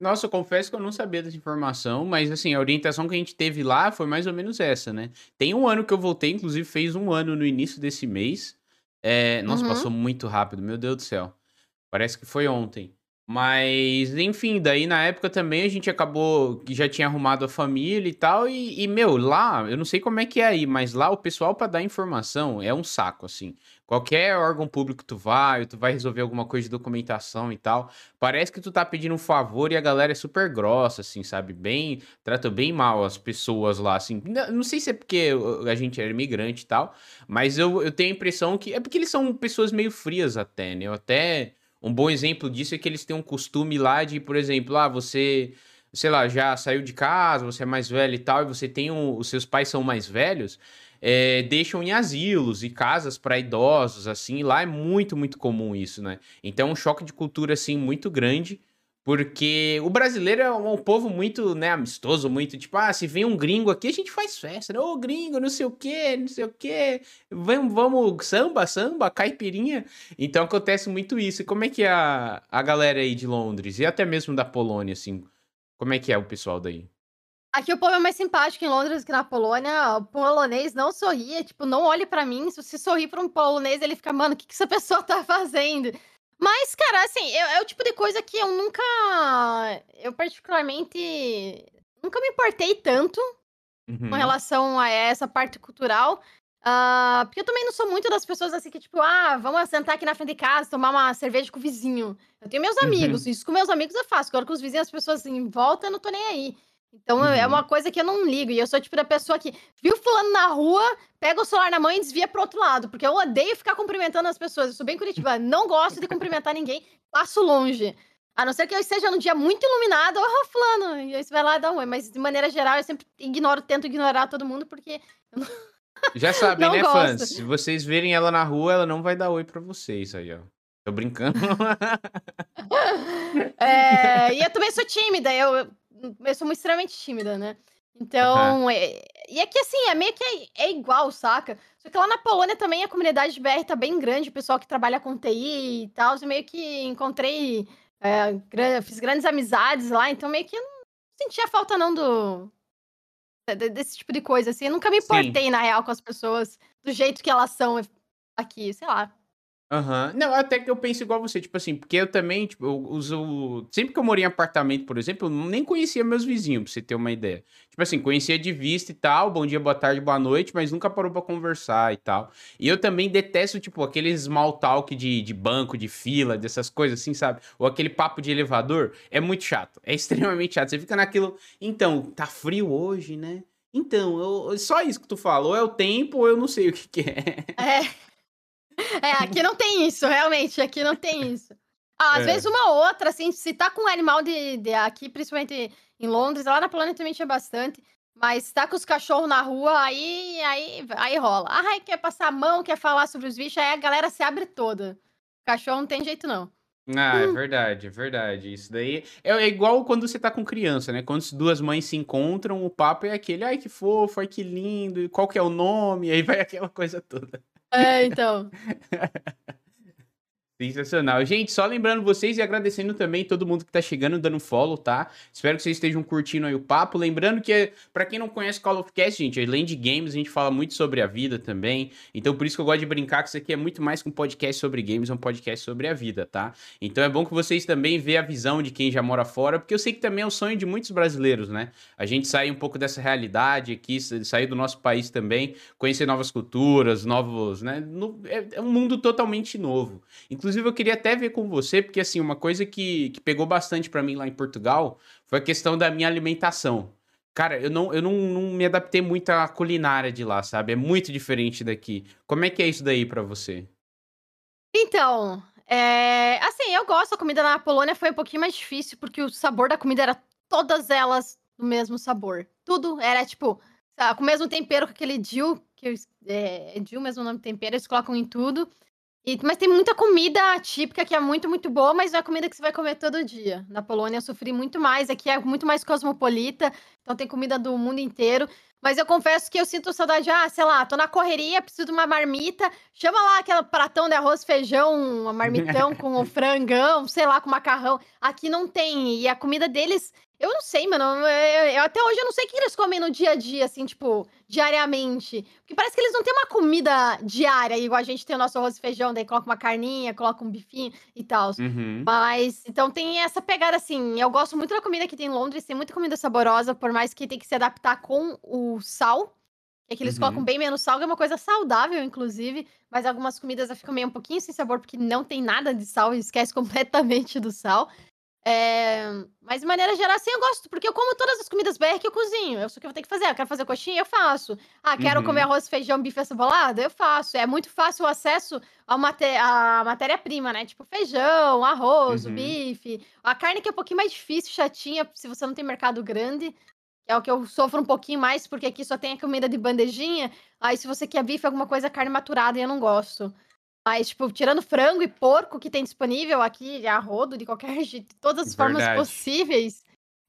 Nossa, eu confesso que eu não sabia dessa informação, mas assim, a orientação que a gente teve lá foi mais ou menos essa, né? Tem um ano que eu voltei, inclusive fez um ano no início desse mês. É... Nossa, uhum. passou muito rápido, meu Deus do céu. Parece que foi ontem. Mas, enfim, daí na época também a gente acabou que já tinha arrumado a família e tal. E, e, meu, lá, eu não sei como é que é aí, mas lá o pessoal para dar informação é um saco, assim. Qualquer órgão público tu vai, tu vai resolver alguma coisa de documentação e tal. Parece que tu tá pedindo um favor e a galera é super grossa, assim, sabe? Bem, trata bem mal as pessoas lá, assim. Não sei se é porque a gente era imigrante e tal, mas eu, eu tenho a impressão que é porque eles são pessoas meio frias até, né? Eu até um bom exemplo disso é que eles têm um costume lá de, por exemplo, ah, você, sei lá, já saiu de casa, você é mais velho e tal, e você tem um, os seus pais são mais velhos, é, deixam em asilos e casas para idosos, assim, lá é muito, muito comum isso, né? Então, é um choque de cultura, assim, muito grande. Porque o brasileiro é um, povo muito, né, amistoso, muito tipo, ah, se vem um gringo aqui, a gente faz festa, né? Ô, gringo, não sei o quê, não sei o quê. Vamos, vamos, samba, samba, caipirinha. Então acontece muito isso. E como é que é a, a galera aí de Londres e até mesmo da Polônia, assim? Como é que é o pessoal daí? Aqui o povo é mais simpático em Londres que na Polônia. O polonês não sorria, tipo, não olhe para mim. Se você sorrir pra um polonês, ele fica, mano, o que, que essa pessoa tá fazendo? Mas, cara, assim, eu, é o tipo de coisa que eu nunca. Eu, particularmente. Nunca me importei tanto uhum. com relação a essa parte cultural. Uh, porque eu também não sou muito das pessoas assim que, tipo, ah, vamos sentar aqui na frente de casa, tomar uma cerveja com o vizinho. Eu tenho meus uhum. amigos, uhum. isso com meus amigos é fácil. Agora com os vizinhos, as pessoas em volta, eu não tô nem aí. Então uhum. é uma coisa que eu não ligo. E eu sou tipo da pessoa que viu fulano na rua, pega o celular na mão e desvia pro outro lado. Porque eu odeio ficar cumprimentando as pessoas. Eu sou bem Curitiba, não gosto de cumprimentar ninguém, passo longe. A não ser que eu esteja num dia muito iluminado, ô oh, fulano, e aí você vai lá e dá um oi. Mas de maneira geral, eu sempre ignoro, tento ignorar todo mundo, porque. Já sabem, né, gosto. fãs? Se vocês verem ela na rua, ela não vai dar oi pra vocês aí, ó. Tô brincando. é, e eu também sou tímida, eu eu sou extremamente tímida, né? Então, uhum. é, e aqui assim, é meio que é, é, igual, saca? Só que lá na Polônia também a comunidade de BR tá bem grande, o pessoal que trabalha com TI e tal, eu meio que encontrei, é, fiz grandes amizades lá, então meio que eu não sentia falta não do desse tipo de coisa, assim, eu nunca me importei Sim. na real com as pessoas do jeito que elas são aqui, sei lá. Aham. Não, até que eu penso igual você, tipo assim, porque eu também, tipo, eu uso. Sempre que eu morei em apartamento, por exemplo, eu nem conhecia meus vizinhos, pra você ter uma ideia. Tipo assim, conhecia de vista e tal, bom dia, boa tarde, boa noite, mas nunca parou pra conversar e tal. E eu também detesto, tipo, aqueles small talk de, de banco, de fila, dessas coisas assim, sabe? Ou aquele papo de elevador. É muito chato. É extremamente chato. Você fica naquilo. Então, tá frio hoje, né? Então, eu, só isso que tu falou, é o tempo, ou eu não sei o que, que é. É. É, aqui não tem isso, realmente, aqui não tem isso. Ah, às é. vezes uma outra, assim, se tá com um animal de, de, aqui, principalmente em Londres, lá na Polônia também tinha bastante, mas tá com os cachorros na rua, aí, aí, aí rola. Ah, aí quer passar a mão, quer falar sobre os bichos, aí a galera se abre toda. Cachorro não tem jeito, não. Ah, é hum. verdade, é verdade. Isso daí é, é igual quando você tá com criança, né? Quando duas mães se encontram, o papo é aquele, ai que fofo, ai que lindo, qual que é o nome, aí vai aquela coisa toda. É, então. Sensacional. Gente, só lembrando vocês e agradecendo também todo mundo que tá chegando, dando follow, tá? Espero que vocês estejam curtindo aí o papo. Lembrando que, para quem não conhece Call of Cast, gente, além de games, a gente fala muito sobre a vida também. Então, por isso que eu gosto de brincar que isso aqui é muito mais que um podcast sobre games, é um podcast sobre a vida, tá? Então, é bom que vocês também vejam a visão de quem já mora fora, porque eu sei que também é o sonho de muitos brasileiros, né? A gente sair um pouco dessa realidade aqui, sair do nosso país também, conhecer novas culturas, novos, né? É, é um mundo totalmente novo. Inclusive, Inclusive, eu queria até ver com você, porque assim, uma coisa que, que pegou bastante para mim lá em Portugal foi a questão da minha alimentação. Cara, eu não, eu não, não me adaptei muito à culinária de lá, sabe? É muito diferente daqui. Como é que é isso daí para você? Então, é, assim, eu gosto da comida na Polônia, foi um pouquinho mais difícil, porque o sabor da comida era todas elas do mesmo sabor. Tudo era, tipo, com o mesmo tempero que aquele Jill, que é, Jill, mesmo nome tempero, eles colocam em tudo. E, mas tem muita comida típica que é muito, muito boa, mas não é comida que você vai comer todo dia. Na Polônia eu sofri muito mais, aqui é muito mais cosmopolita, então tem comida do mundo inteiro. Mas eu confesso que eu sinto saudade, ah, sei lá, tô na correria, preciso de uma marmita, chama lá aquele pratão de arroz, feijão, uma marmitão com o frangão, sei lá, com macarrão. Aqui não tem, e a comida deles eu não sei, mano. Eu, eu, até hoje eu não sei o que eles comem no dia a dia, assim, tipo, diariamente. Porque parece que eles não têm uma comida diária, igual a gente tem o nosso arroz e feijão, daí coloca uma carninha, coloca um bifinho e tal. Uhum. Mas, então tem essa pegada, assim. Eu gosto muito da comida que tem em Londres, tem muita comida saborosa, por mais que tem que se adaptar com o sal. É que eles uhum. colocam bem menos sal, que é uma coisa saudável, inclusive. Mas algumas comidas ficam meio um pouquinho sem sabor, porque não tem nada de sal e esquece completamente do sal. É, mas de maneira geral, assim, eu gosto, porque eu como todas as comidas BR que eu cozinho. Eu sei o que eu vou ter que fazer. Eu quero fazer coxinha, eu faço. Ah, quero uhum. comer arroz, feijão, bife acebolado? Eu faço. É muito fácil o acesso à matéria-prima, né? Tipo feijão, arroz, uhum. bife. A carne que é um pouquinho mais difícil, chatinha, se você não tem mercado grande. É o que eu sofro um pouquinho mais, porque aqui só tem a comida de bandejinha. Aí, se você quer bife, alguma coisa, carne maturada, e eu não gosto. Mas, tipo, tirando frango e porco que tem disponível aqui, a rodo, de qualquer jeito, de todas as Verdade. formas possíveis,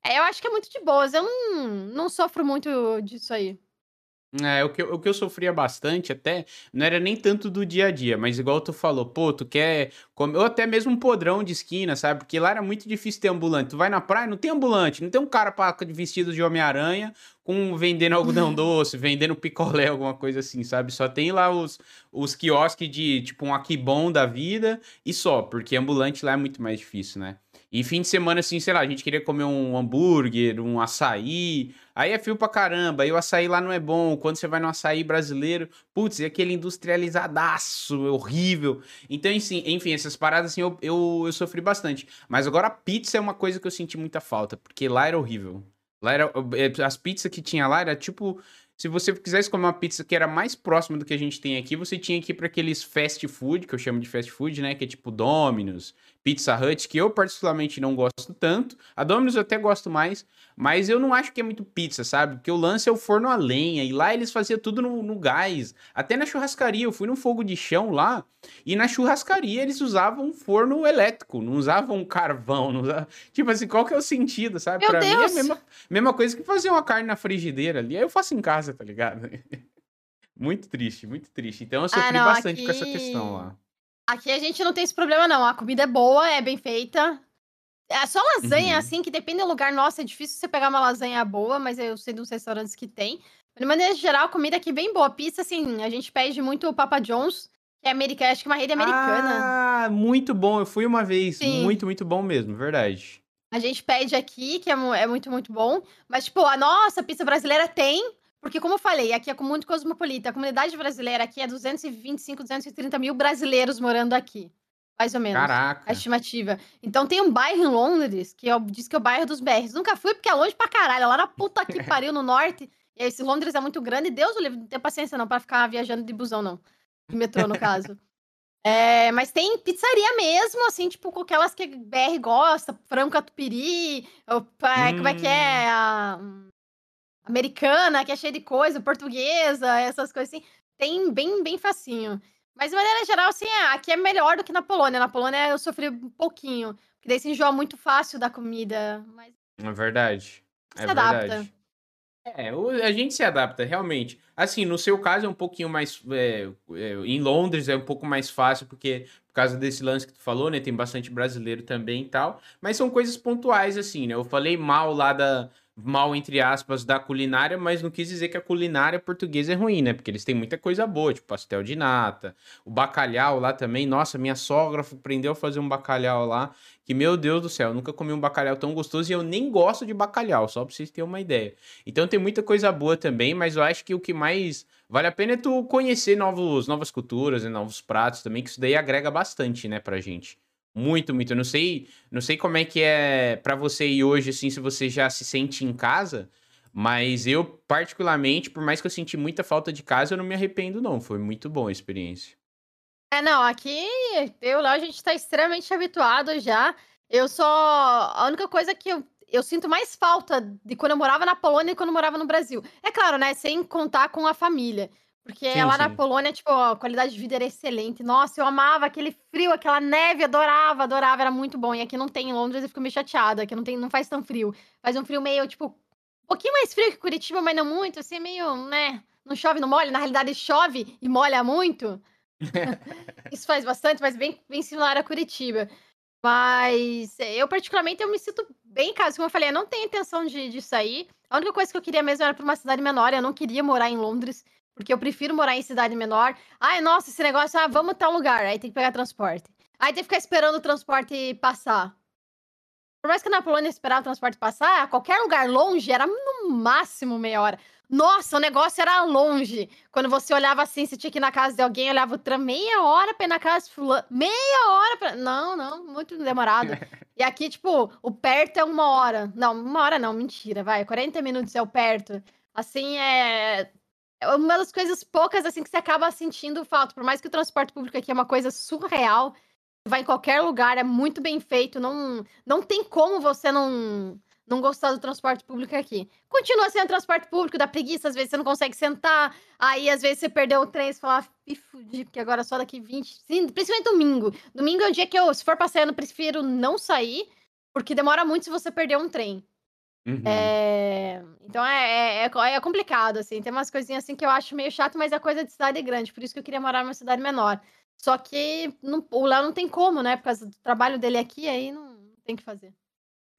é, eu acho que é muito de boas. Eu não, não sofro muito disso aí. É, o que, eu, o que eu sofria bastante até, não era nem tanto do dia a dia, mas igual tu falou, pô, tu quer comer, ou até mesmo um podrão de esquina, sabe? Porque lá era muito difícil ter ambulante. Tu vai na praia, não tem ambulante, não tem um cara pra, vestido de Homem-Aranha com vendendo algodão doce, vendendo picolé, alguma coisa assim, sabe? Só tem lá os, os quiosques de, tipo, um aquibom da vida e só, porque ambulante lá é muito mais difícil, né? E fim de semana, assim, sei lá, a gente queria comer um hambúrguer, um açaí. Aí é fio pra caramba. Aí o açaí lá não é bom. Quando você vai no açaí brasileiro, putz, é aquele industrializadaço, horrível. Então, enfim, enfim essas paradas, assim, eu, eu, eu sofri bastante. Mas agora a pizza é uma coisa que eu senti muita falta, porque lá era horrível. Lá era. Eh, as pizzas que tinha lá era tipo. Se você quisesse comer uma pizza que era mais próxima do que a gente tem aqui, você tinha que ir para aqueles fast food, que eu chamo de fast food, né? Que é tipo Domino's, Pizza Hut, que eu particularmente não gosto tanto. A Domino's eu até gosto mais, mas eu não acho que é muito pizza, sabe? Porque o lance é o forno a lenha, e lá eles faziam tudo no, no gás. Até na churrascaria, eu fui no fogo de chão lá, e na churrascaria eles usavam um forno elétrico, não usavam carvão. Não usavam... Tipo assim, qual que é o sentido, sabe? Meu pra Deus. mim é a mesma, mesma coisa que fazer uma carne na frigideira ali. Aí eu faço em casa, tá ligado? muito triste, muito triste. Então eu ah, sofri ah, não, bastante aqui... com essa questão lá. Aqui a gente não tem esse problema, não. A comida é boa, é bem feita. É só lasanha, uhum. assim, que depende do lugar. Nossa, é difícil você pegar uma lasanha boa, mas eu sei dos restaurantes que tem. De maneira geral, comida aqui é bem boa. Pizza, assim, a gente pede muito o Papa John's, que é americana, acho que é uma rede americana. Ah, muito bom. Eu fui uma vez. Sim. Muito, muito bom mesmo, verdade. A gente pede aqui, que é, é muito, muito bom. Mas, tipo, a nossa pizza brasileira tem, porque, como eu falei, aqui é muito cosmopolita. A comunidade brasileira aqui é 225, 230 mil brasileiros morando aqui. Mais ou menos. Caraca. A estimativa. Então tem um bairro em Londres, que é, diz que é o bairro dos BRs. Nunca fui porque é longe pra caralho. É lá na puta que pariu, no norte. E esse Londres é muito grande. Deus o livre, não tem paciência não pra ficar viajando de busão, não. De metrô, no caso. É, mas tem pizzaria mesmo, assim, tipo, com aquelas que BR gosta, frango catupiry, ou, hum. como é que é? A, americana, que é cheia de coisa, portuguesa, essas coisas assim. Tem bem, bem facinho. Mas, de maneira geral, assim, é, aqui é melhor do que na Polônia. Na Polônia eu sofri um pouquinho, porque daí se enjoa muito fácil da comida. Mas... É verdade. É se adapta. Verdade. É, a gente se adapta, realmente. Assim, no seu caso é um pouquinho mais. É, é, em Londres é um pouco mais fácil, porque por causa desse lance que tu falou, né? Tem bastante brasileiro também e tal. Mas são coisas pontuais, assim, né? Eu falei mal lá da, mal, entre aspas, da culinária, mas não quis dizer que a culinária portuguesa é ruim, né? Porque eles têm muita coisa boa, tipo pastel de nata, o bacalhau lá também. Nossa, minha sogra aprendeu a fazer um bacalhau lá, que, meu Deus do céu, nunca comi um bacalhau tão gostoso e eu nem gosto de bacalhau, só pra vocês terem uma ideia. Então tem muita coisa boa também, mas eu acho que o que mais vale a pena é tu conhecer novos, novas culturas e novos pratos também, que isso daí agrega bastante, né, pra gente. Muito, muito. Não sei, não sei como é que é para você ir hoje, assim, se você já se sente em casa, Mas eu, particularmente, por mais que eu senti muita falta de casa, eu não me arrependo, não. Foi muito bom a experiência. É, não, aqui eu lá a gente tá extremamente habituado já. Eu só. A única coisa que eu, eu sinto mais falta de quando eu morava na Polônia e quando eu morava no Brasil. É claro, né? Sem contar com a família. Porque sim, lá sim. na Polônia, tipo, a qualidade de vida era excelente. Nossa, eu amava aquele frio, aquela neve, adorava, adorava, era muito bom. E aqui não tem, em Londres eu fico meio chateada, aqui não, tem, não faz tão frio. Faz um frio meio, tipo, um pouquinho mais frio que Curitiba, mas não muito, assim, meio, né? Não chove, não molha. Na realidade, chove e molha muito. Isso faz bastante, mas bem, bem similar a Curitiba. Mas eu, particularmente, eu me sinto bem em casa. Como eu falei, eu não tenho intenção de, de sair. A única coisa que eu queria mesmo era para uma cidade menor. Eu não queria morar em Londres. Porque eu prefiro morar em cidade menor. Ai, nossa, esse negócio, ah, vamos tal lugar. Aí tem que pegar transporte. Aí tem que ficar esperando o transporte passar. Por mais que na Polônia esperar o transporte passar, qualquer lugar longe era no máximo meia hora. Nossa, o negócio era longe. Quando você olhava assim, você tinha que ir na casa de alguém, olhava o tram meia hora pra ir na casa fulano. Meia hora pra. Não, não, muito demorado. e aqui, tipo, o perto é uma hora. Não, uma hora não, mentira, vai. 40 minutos é o perto. Assim, é é uma das coisas poucas assim que você acaba sentindo falta. Por mais que o transporte público aqui é uma coisa surreal, vai em qualquer lugar, é muito bem feito, não, não tem como você não não gostar do transporte público aqui. Continua sendo transporte público, dá preguiça, às vezes você não consegue sentar, aí às vezes você perdeu o trem, você fala, ah, fudi, porque agora só daqui 20, sim, principalmente domingo. Domingo é o dia que eu, se for passeando, prefiro não sair, porque demora muito se você perder um trem. Uhum. É... Então é, é, é, é, complicado, assim. Tem umas coisinhas assim que eu acho meio chato, mas é coisa de cidade grande. Por isso que eu queria morar numa cidade menor. Só que não, o Léo não tem como, né? Por causa do trabalho dele aqui, aí não tem que fazer.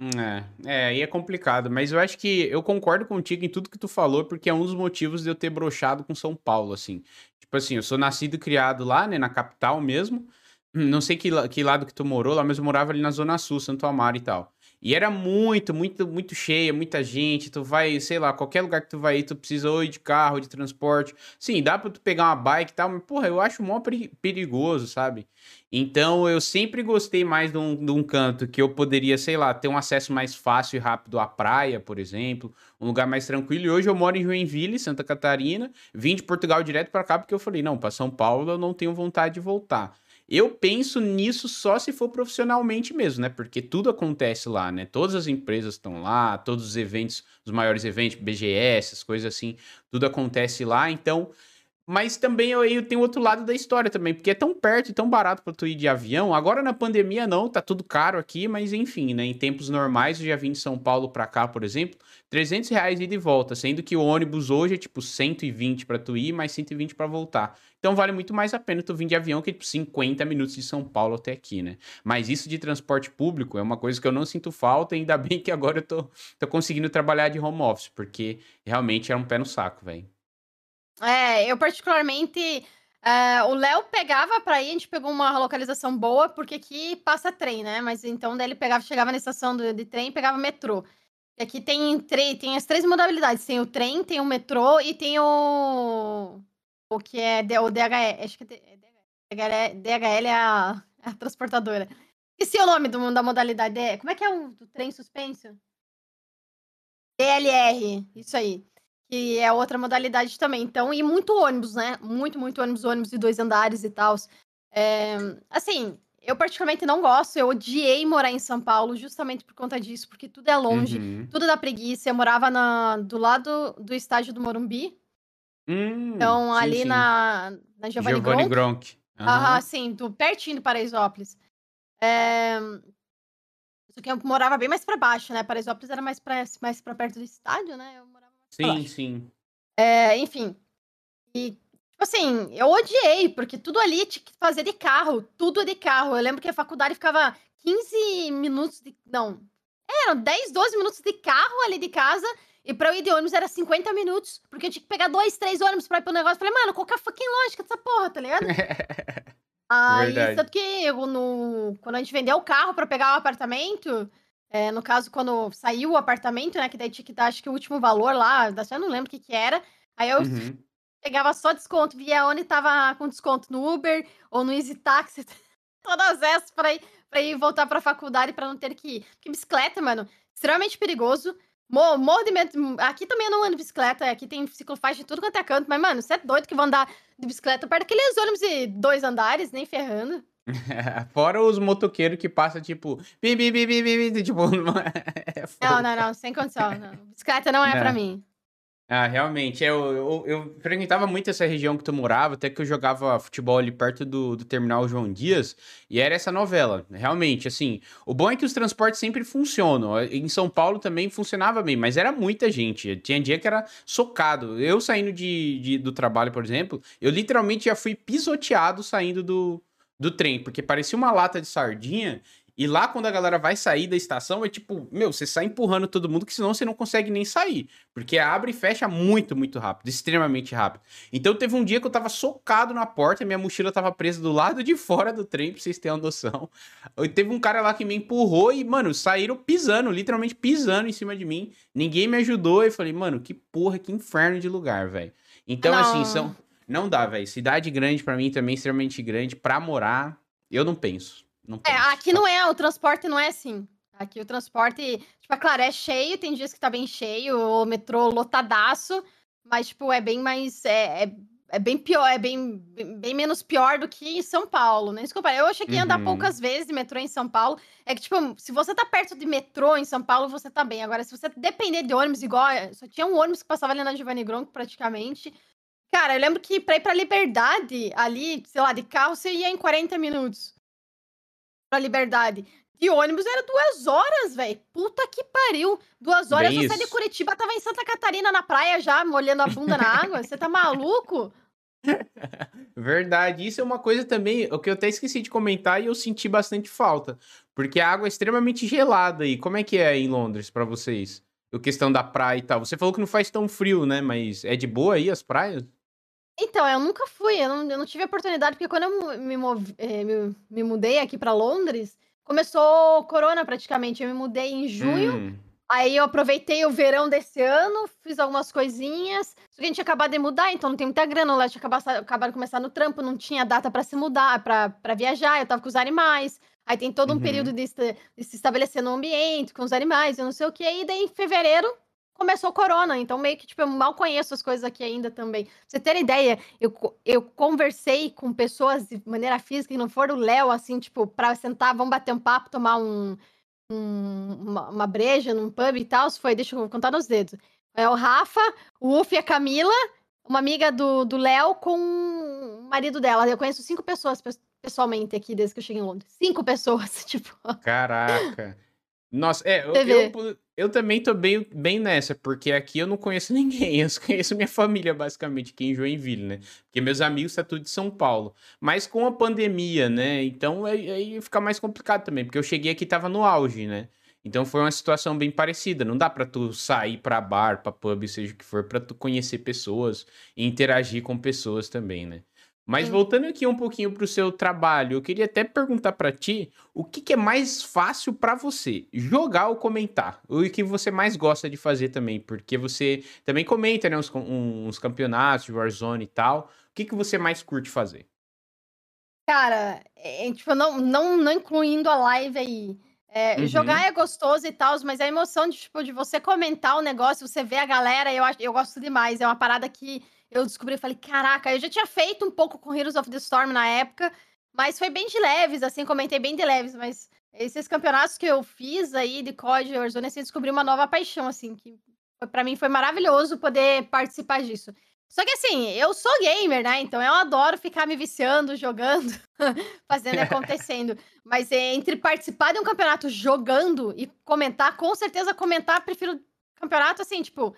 É, é, aí é complicado, mas eu acho que eu concordo contigo em tudo que tu falou, porque é um dos motivos de eu ter brochado com São Paulo, assim. Tipo assim, eu sou nascido e criado lá, né, na capital mesmo. Não sei que, que lado que tu morou lá, mas eu morava ali na Zona Sul, Santo Amaro e tal. E era muito, muito, muito cheia, muita gente. Tu vai, sei lá, qualquer lugar que tu vai ir, tu precisa ou de carro, de transporte. Sim, dá pra tu pegar uma bike e tal, mas, porra, eu acho mó perigoso, sabe? Então eu sempre gostei mais de um, de um canto que eu poderia, sei lá, ter um acesso mais fácil e rápido à praia, por exemplo, um lugar mais tranquilo. E hoje eu moro em Joinville, Santa Catarina. Vim de Portugal direto para cá porque eu falei, não, para São Paulo eu não tenho vontade de voltar. Eu penso nisso só se for profissionalmente mesmo, né? Porque tudo acontece lá, né? Todas as empresas estão lá, todos os eventos, os maiores eventos, BGS, as coisas assim, tudo acontece lá. Então, mas também eu, eu tenho outro lado da história também, porque é tão perto e tão barato para tu ir de avião. Agora na pandemia não, tá tudo caro aqui, mas enfim, né? Em tempos normais, eu já vim de São Paulo para cá, por exemplo, 300 reais ida e volta, sendo que o ônibus hoje é tipo 120 para tu ir, mais 120 para voltar. Então vale muito mais a pena tu vir de avião que tipo 50 minutos de São Paulo até aqui, né? Mas isso de transporte público é uma coisa que eu não sinto falta, ainda bem que agora eu tô, tô conseguindo trabalhar de home office, porque realmente era um pé no saco, velho. É, eu particularmente. É, o Léo pegava pra ir, a gente pegou uma localização boa, porque aqui passa trem, né? Mas então daí ele pegava, chegava na estação do, de trem e pegava metrô. Aqui tem, tem as três modalidades: tem o trem, tem o metrô e tem o. O que é o DHL. Acho que é DHL, DHL é a, é a transportadora. Esqueci o nome do, da modalidade. É, como é que é o do trem suspenso? DLR, isso aí que é outra modalidade também. Então, e muito ônibus, né? Muito, muito ônibus, ônibus de dois andares e tal. É, assim, eu particularmente não gosto, eu odiei morar em São Paulo justamente por conta disso, porque tudo é longe, uhum. tudo dá preguiça. Eu morava na, do lado do estádio do Morumbi. Hum, então, sim, ali sim. na, na Giovanni, Giovanni Gronk. Gronk. Uhum. Aham, sim, do, pertinho do Paraisópolis. É... Só que eu morava bem mais para baixo, né? Paraisópolis era mais pra, mais pra perto do estádio, né? Eu Sim, sim. É, enfim. E, assim, eu odiei, porque tudo ali tinha que fazer de carro, tudo de carro. Eu lembro que a faculdade ficava 15 minutos de. Não. Eram 10, 12 minutos de carro ali de casa. E pra eu ir de ônibus era 50 minutos, porque eu tinha que pegar dois, três ônibus pra ir pro negócio. Falei, mano, qual que é a fucking lógica dessa porra, tá ligado? Aí, tanto que eu, no, quando a gente vendeu o carro pra pegar o apartamento, é, no caso, quando saiu o apartamento, né? Que daí tinha que dar, acho que o último valor lá, eu não lembro o que que era. Aí eu uhum. Pegava só desconto, via onde tava com desconto no Uber ou no Easy Taxi, todas essas pra ir, pra ir voltar pra faculdade pra não ter que ir. Porque bicicleta, mano, extremamente perigoso. Morro de medo. Aqui também eu não ando de bicicleta, aqui tem ciclofaixa de tudo quanto é canto, mas, mano, você é doido que vão andar de bicicleta perto daqueles ônibus de dois andares, nem ferrando. Fora os motoqueiros que passam, tipo, bi, bi, bi, bi, bi, tipo, é não, não, não, sem condição. Não. Bicicleta não é não. pra mim. Ah, realmente, é, eu, eu, eu, frequentava muito essa região que tu morava, até que eu jogava futebol ali perto do, do terminal João Dias, e era essa novela, realmente, assim, o bom é que os transportes sempre funcionam, em São Paulo também funcionava bem, mas era muita gente, tinha dia que era socado, eu saindo de, de do trabalho, por exemplo, eu literalmente já fui pisoteado saindo do, do trem, porque parecia uma lata de sardinha e lá, quando a galera vai sair da estação, é tipo, meu, você sai empurrando todo mundo, que senão você não consegue nem sair. Porque abre e fecha muito, muito rápido, extremamente rápido. Então teve um dia que eu tava socado na porta, minha mochila tava presa do lado de fora do trem, pra vocês terem uma noção. E teve um cara lá que me empurrou e, mano, saíram pisando, literalmente pisando em cima de mim. Ninguém me ajudou. E falei, mano, que porra, que inferno de lugar, velho. Então, assim, não. assim, são. Não dá, velho. Cidade grande para mim também extremamente grande. Pra morar, eu não penso. Não é, aqui não é, o transporte não é assim. Aqui o transporte, tipo, é claro, é cheio, tem dias que tá bem cheio, o metrô lotadaço, mas, tipo, é bem mais. É, é, é bem pior, é bem, bem, menos pior do que em São Paulo, né? Desculpa, eu cheguei a andar uhum. poucas vezes de metrô em São Paulo. É que, tipo, se você tá perto de metrô em São Paulo, você tá bem. Agora, se você depender de ônibus, igual. Só tinha um ônibus que passava ali na Giovanni Gronco, praticamente. Cara, eu lembro que pra ir pra Liberdade, ali, sei lá, de carro, você ia em 40 minutos pra Liberdade. De ônibus era duas horas, velho. Puta que pariu. Duas horas Bem eu saí de Curitiba, tava em Santa Catarina na praia já, molhando a bunda na água. Você tá maluco? Verdade, isso é uma coisa também, o que eu até esqueci de comentar e eu senti bastante falta, porque a água é extremamente gelada aí. Como é que é em Londres para vocês? A questão da praia e tal. Você falou que não faz tão frio, né? Mas é de boa aí as praias? Então, eu nunca fui, eu não, eu não tive a oportunidade, porque quando eu me, eh, me, me mudei aqui para Londres, começou corona praticamente. Eu me mudei em junho, Hum. aí eu aproveitei o verão desse ano, fiz algumas coisinhas. Só que a gente tinha acabado de mudar, então não tem muita grana. O tinha acabado, acabado de começar no trampo, não tinha data para se mudar, para viajar. Eu tava com os animais. Aí tem todo um período de, de se estabelecer no ambiente com os animais, eu não sei o que. E daí em fevereiro começou o corona, então meio que, tipo, eu mal conheço as coisas aqui ainda também. Pra você ter ideia, eu, eu conversei com pessoas de maneira física, que não for o Léo, assim, tipo, pra sentar, vamos bater um papo, tomar um, um uma, uma, breja num pub e tal, foi, deixa eu contar nos dedos. É o Rafa, o Uf e a Camila, uma amiga do Léo com o marido dela. Eu conheço cinco pessoas pessoalmente aqui desde que eu cheguei em Londres. Cinco pessoas, tipo. Caraca. Nossa, é, eu, eu, eu, também tô bem, bem nessa, porque aqui eu não conheço ninguém, eu conheço minha família, basicamente, aqui em Joinville, né? Porque meus amigos tá tudo de São Paulo. Mas com a pandemia, né? Então aí, fica mais complicado também, porque eu cheguei aqui tava no auge, né? Então foi uma situação bem parecida. Não dá para tu sair para bar, para pub, seja o que for, para tu conhecer pessoas e interagir com pessoas também, né? Mas voltando aqui um pouquinho para o seu trabalho, eu queria até perguntar para ti o que, que, é mais fácil para você, jogar ou comentar? O que você mais gosta de fazer também? Porque você também comenta, né, uns, uns campeonatos de Warzone e tal. O que, que você mais curte fazer? Cara, é, tipo, não, não, não incluindo a live aí. É, uhum. Jogar é gostoso e tal, mas a emoção de, tipo, de você comentar o negócio, você ver a galera, eu, eu gosto demais. É uma parada que eu descobri, e falei, caraca, eu já tinha feito um pouco com Heroes of the Storm na época, mas foi bem de leves, assim, comentei bem de leves, mas esses campeonatos que eu fiz aí de COD e Warzone, assim, descobri uma nova paixão, assim, que para mim foi maravilhoso poder participar disso. Só que assim, eu sou gamer, né? Então eu adoro ficar me viciando, jogando, fazendo acontecendo. Mas entre participar de um campeonato jogando e comentar, com certeza comentar, prefiro campeonato assim, tipo,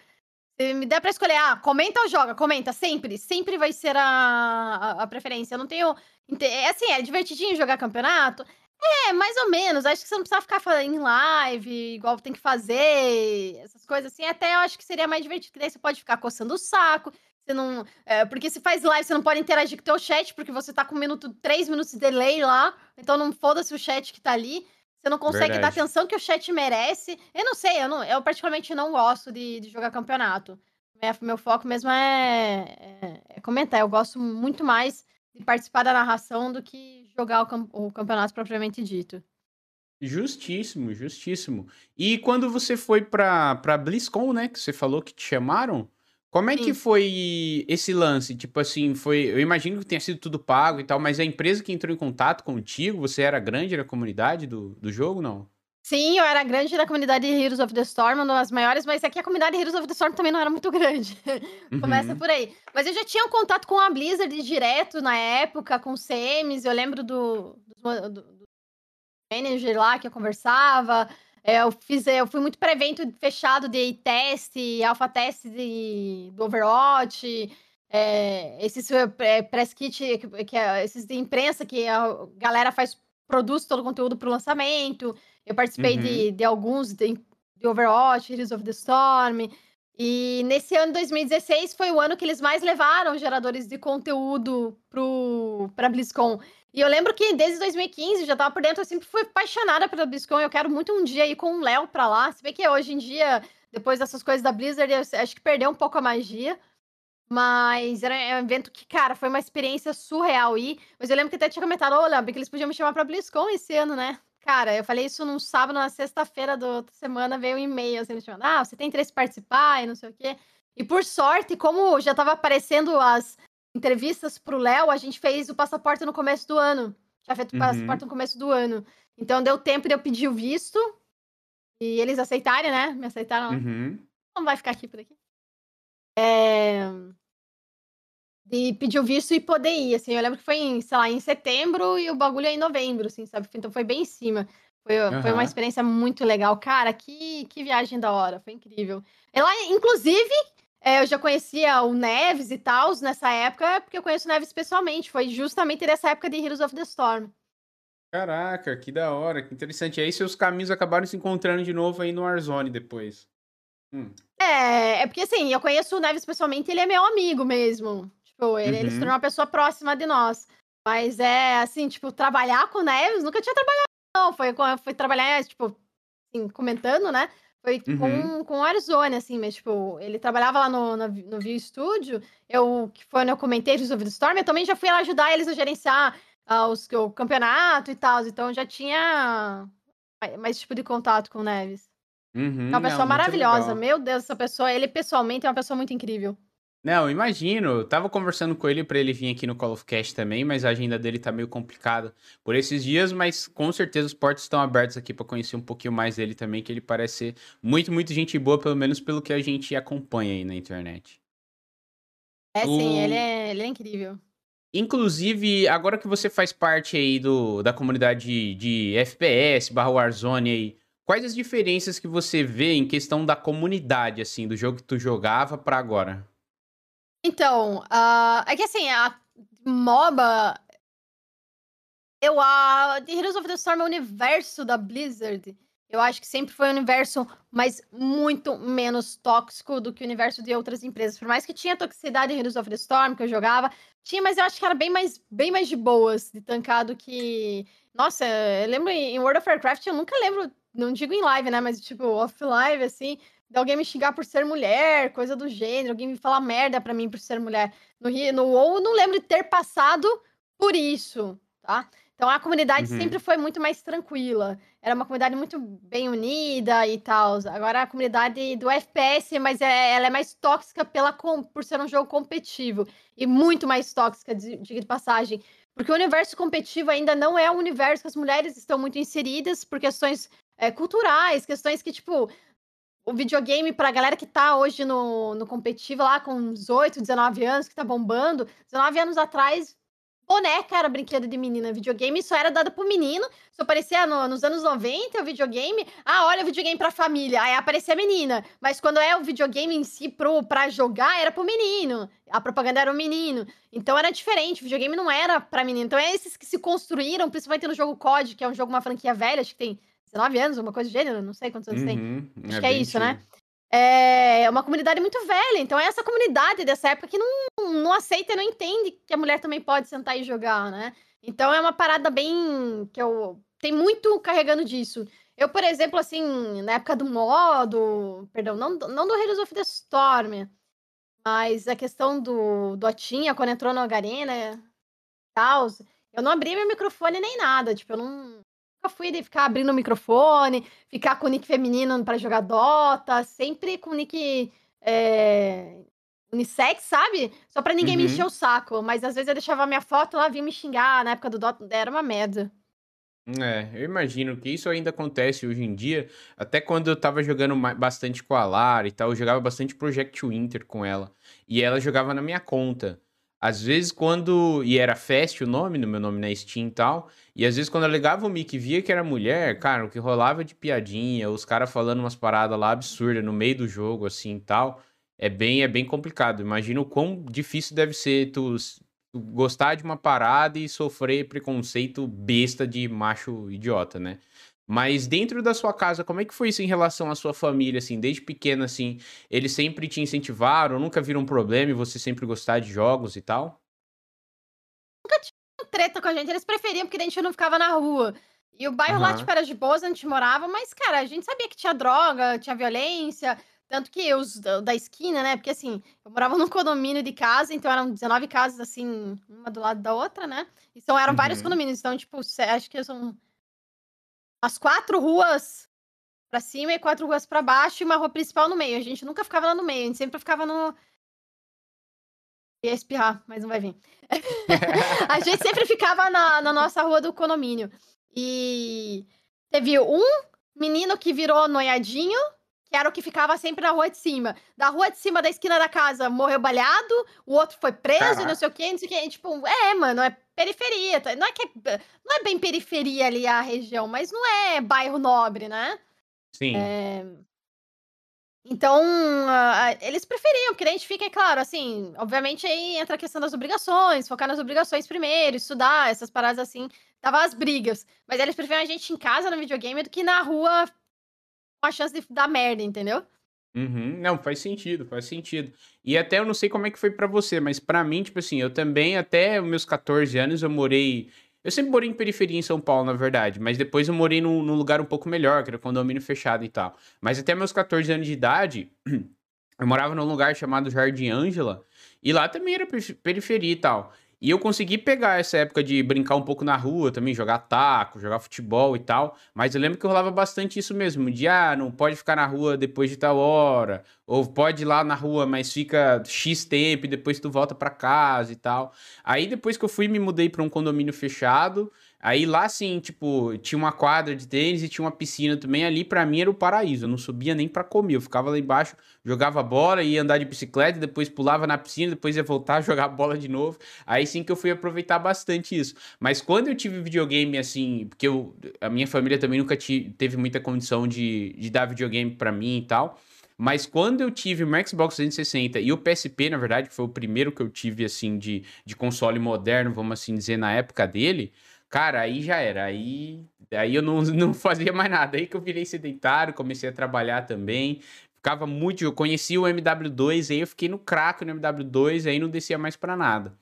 me der pra escolher, ah, comenta ou joga? Comenta, sempre. Sempre vai ser a, a, a preferência. Eu não tenho. É assim, é divertidinho jogar campeonato? É, mais ou menos. Acho que você não precisa ficar em live, igual tem que fazer, essas coisas assim. Até eu acho que seria mais divertido, que daí você pode ficar coçando o saco. Você não. É, porque se faz live, você não pode interagir com o teu chat, porque você tá com um minuto, três minutos de delay lá. Então não foda-se o chat que tá ali. Você não consegue Verdade. dar atenção que o chat merece. Eu não sei, eu, não, eu particularmente não gosto de, de jogar campeonato. Meu foco mesmo é, é, é, comentar. Eu gosto muito mais de participar da narração do que jogar o, o campeonato propriamente dito. Justíssimo, justíssimo. E quando você foi pra, pra BlizzCon, né, que você falou que te chamaram, como é que foi esse lance? Tipo assim, foi. Eu imagino que tenha sido tudo pago e tal, mas a empresa que entrou em contato contigo, você era grande na comunidade do, do jogo, não? Sim, eu era grande na comunidade Heroes of the Storm, uma das maiores, mas aqui a comunidade Heroes of the Storm também não era muito grande. Começa uhum. por aí. Mas eu já tinha um contato com a Blizzard direto na época, com o CMs, eu lembro do, do, do, do manager lá que eu conversava. É, eu fiz, eu fui muito para evento fechado de teste, alpha teste de, do Overwatch, é, esses é, press kit, que, que, é, esses de imprensa que a galera faz, produz todo o conteúdo para o lançamento. Eu participei uhum. de, de alguns de, de Overwatch, Heroes of the Storm. E nesse ano 2016 foi o ano que eles mais levaram geradores de conteúdo para BlizzCon. E eu lembro que desde 2015, já tava por dentro, eu sempre fui apaixonada pela BlizzCon. Eu quero muito um dia ir com o Léo pra lá. Se bem que hoje em dia, depois dessas coisas da Blizzard, acho que perdeu um pouco a magia. Mas era um evento que, cara, foi uma experiência surreal ir. Mas eu lembro que até tinha comentado, ô, Léo, que eles podiam me chamar pra BlizzCon esse ano, né? Cara, eu falei isso num sábado, na sexta-feira da semana, veio um e-mail assim, me chamando, ah, você tem interesse em participar e não sei o quê. E por sorte, como já tava aparecendo as entrevistas pro Léo, a gente fez o passaporte no começo do ano. Já feito o uhum. passaporte no começo do ano. Então deu tempo de eu pedir o visto. E eles aceitarem, né? Me aceitaram. Uhum. Não vai ficar aqui por aqui. É... De pedir o visto e poder ir, assim. Eu lembro que foi, em, sei lá, em setembro e o bagulho é em novembro, assim, sabe? Então foi bem em cima. Foi, uhum. foi uma experiência muito legal. Cara, que, que viagem da hora. Foi incrível. Ela, inclusive, é, eu já conhecia o Neves e tal nessa época, porque eu conheço o Neves pessoalmente. Foi justamente nessa época de Heroes of the Storm. Caraca, que da hora, que interessante. E aí seus caminhos acabaram se encontrando de novo aí no Warzone depois. Hum. É, é porque assim, eu conheço o Neves pessoalmente, ele é meu amigo mesmo. Tipo, ele, uhum. ele se uhum. tornou uma pessoa próxima de nós. Mas é assim, tipo, trabalhar com o Neves, nunca tinha trabalhado, não. Foi, foi trabalhar, tipo, assim, comentando, né? Foi uhum. com, com o Arizona, assim, mas, tipo, ele trabalhava lá no, no, no View Studio. Eu, que foi onde eu comentei of the Storm, eu também já fui lá ajudar eles a gerenciar uh, os, o campeonato e tal. Então já tinha mais tipo de contato com o Neves. Uhum, é uma pessoa não, maravilhosa. Meu Deus, essa pessoa, ele pessoalmente é uma pessoa muito incrível. Não, imagino. Eu tava conversando com ele para ele vir aqui no Call of Cast também, mas a agenda dele tá meio complicada por esses dias, mas com certeza os portos estão abertos aqui para conhecer um pouquinho mais dele também, que ele parece ser muito, muito gente boa, pelo menos pelo que a gente acompanha aí na internet. É o... sim, ele é, ele é incrível. Inclusive, agora que você faz parte aí do, da comunidade de, de FPS barra Warzone aí, quais as diferenças que você vê em questão da comunidade, assim, do jogo que tu jogava para agora? Então, uh, é que assim, a MOBA. Eu, a The Heroes of the Storm é o universo da Blizzard. Eu acho que sempre foi um universo, mas muito menos tóxico do que o universo de outras empresas. Por mais que tinha toxicidade em Heroes of the Storm, que eu jogava, tinha, mas eu acho que era bem mais, bem mais de boas de tancado que. Nossa, eu lembro em World of Warcraft, eu nunca lembro, não digo em live, né? Mas tipo, off-live, assim de alguém me xingar por ser mulher, coisa do gênero, alguém me falar merda pra mim por ser mulher. No, no WoW, não lembro de ter passado por isso, tá? Então a comunidade uhum. sempre foi muito mais tranquila. Era uma comunidade muito bem unida e tal. Agora a comunidade do FPS, mas é, ela é mais tóxica pela, por ser um jogo competitivo. E muito mais tóxica, de, de passagem. Porque o universo competitivo ainda não é um universo que as mulheres estão muito inseridas por questões é, culturais, questões que, tipo, o videogame pra galera que tá hoje no, no competitivo lá com 18, 19 anos, que tá bombando. 19 anos atrás, boneca era brinquedo de menina. Videogame só era dado pro menino. Só aparecia no, nos anos 90 o videogame. Ah, olha o videogame pra família. Aí aparecia a menina. Mas quando é o videogame em si pro, pra jogar, era pro menino. A propaganda era o menino. Então era diferente. O videogame não era pra menino. Então é esses que se construíram, principalmente no jogo COD, que é um jogo, uma franquia velha, acho que tem 19 anos, uma coisa do gênero, não sei quantos anos uhum, tem. Acho é que é isso, né? É uma comunidade muito velha, então é essa comunidade dessa época que não, não aceita e não entende que a mulher também pode sentar e jogar, né? Então é uma parada bem. que eu. tem muito carregando disso. Eu, por exemplo, assim, na época do modo. Perdão, não, não do Heroes of the Storm, mas a questão do, do Otinha, quando entrou no Garena tal, eu não abri meu microfone nem nada, tipo, eu não fui de ficar abrindo o microfone, ficar com o nick feminino para jogar Dota, sempre com nick é, unissex, sabe? Só pra ninguém uhum. me encher o saco. Mas às vezes eu deixava minha foto lá, vinha me xingar na época do Dota, era uma merda. É, eu imagino que isso ainda acontece hoje em dia. Até quando eu tava jogando bastante com a Lara e tal, eu jogava bastante Project Winter com ela. E ela jogava na minha conta. Às vezes, quando. E era Fest o nome, no meu nome na Steam e tal. E às vezes, quando eu ligava o mic e via que era mulher, cara, o que rolava de piadinha, os caras falando umas paradas lá absurdas no meio do jogo, assim e tal. É bem, é bem complicado. Imagina o quão difícil deve ser tu gostar de uma parada e sofrer preconceito besta de macho idiota, né? Mas dentro da sua casa, como é que foi isso em relação à sua família, assim, desde pequena, assim, eles sempre te incentivaram, nunca viram um problema e você sempre gostar de jogos e tal? Nunca tinha treta com a gente, eles preferiam porque a gente não ficava na rua. E o bairro uhum. lá, tipo, era de boas, a gente morava, mas, cara, a gente sabia que tinha droga, tinha violência, tanto que os da esquina, né? Porque assim, eu morava num condomínio de casa, então eram 19 casas, assim, uma do lado da outra, né? Então eram uhum. vários condomínios. Então, tipo, acho que são as quatro ruas pra cima e quatro ruas pra baixo e uma rua principal no meio. A gente nunca ficava lá no meio, a gente sempre ficava no. Ia espirrar, mas não vai vir. a gente sempre ficava na, na nossa rua do condomínio. E teve um menino que virou noiadinho que era o que ficava sempre na rua de cima. Da rua de cima da esquina da casa morreu balhado, o outro foi preso, e não sei o quê, não sei o quê. Tipo, é, mano, é periferia. Tá? Não é que é, não é bem periferia ali a região, mas não é bairro nobre, né? Sim. É... Então, uh, eles preferiam que a gente fique, é claro, assim, obviamente aí entra a questão das obrigações, focar nas obrigações primeiro, estudar, essas paradas assim, dava as brigas. Mas eles preferiam a gente em casa no videogame do que na rua a chance de dar merda, entendeu? Uhum. Não, faz sentido, faz sentido. E até eu não sei como é que foi para você, mas para mim, tipo assim, eu também, até os meus 14 anos, eu morei. Eu sempre morei em periferia em São Paulo, na verdade, mas depois eu morei num, num lugar um pouco melhor, que era condomínio fechado e tal. Mas até meus 14 anos de idade, eu morava num lugar chamado Jardim Ângela, e lá também era periferia e tal. E eu consegui pegar essa época de brincar um pouco na rua também, jogar taco, jogar futebol e tal. Mas eu lembro que rolava bastante isso mesmo. De, ah, não pode ficar na rua depois de tal hora. Ou pode ir lá na rua, mas fica X tempo e depois tu volta para casa e tal. Aí depois que eu fui, me mudei para um condomínio fechado. Aí lá, assim, tipo, tinha uma quadra de tênis e tinha uma piscina também. Ali, para mim, era o paraíso. Eu não subia nem para comer. Eu ficava lá embaixo, jogava bola, ia andar de bicicleta, depois pulava na piscina, depois ia voltar a jogar bola de novo. Aí sim que eu fui aproveitar bastante isso. Mas quando eu tive videogame, assim, porque eu, a minha família também nunca teve muita condição de, de dar videogame para mim e tal. Mas quando eu tive o Xbox 360 e o PSP, na verdade, que foi o primeiro que eu tive, assim, de, de console moderno, vamos assim dizer, na época dele, Cara, aí já era. Aí, aí eu não, não fazia mais nada. Aí que eu virei sedentário, comecei a trabalhar também. Ficava muito. Eu conheci o MW2, aí eu fiquei no craque no MW2, aí não descia mais para nada.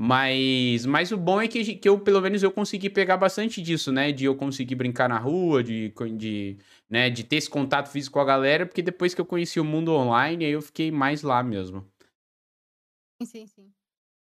Mas, mas o bom é que, que eu, pelo menos, eu consegui pegar bastante disso, né? De eu conseguir brincar na rua, de, de, né, de ter esse contato físico com a galera, porque depois que eu conheci o mundo online, aí eu fiquei mais lá mesmo. Sim, sim, sim.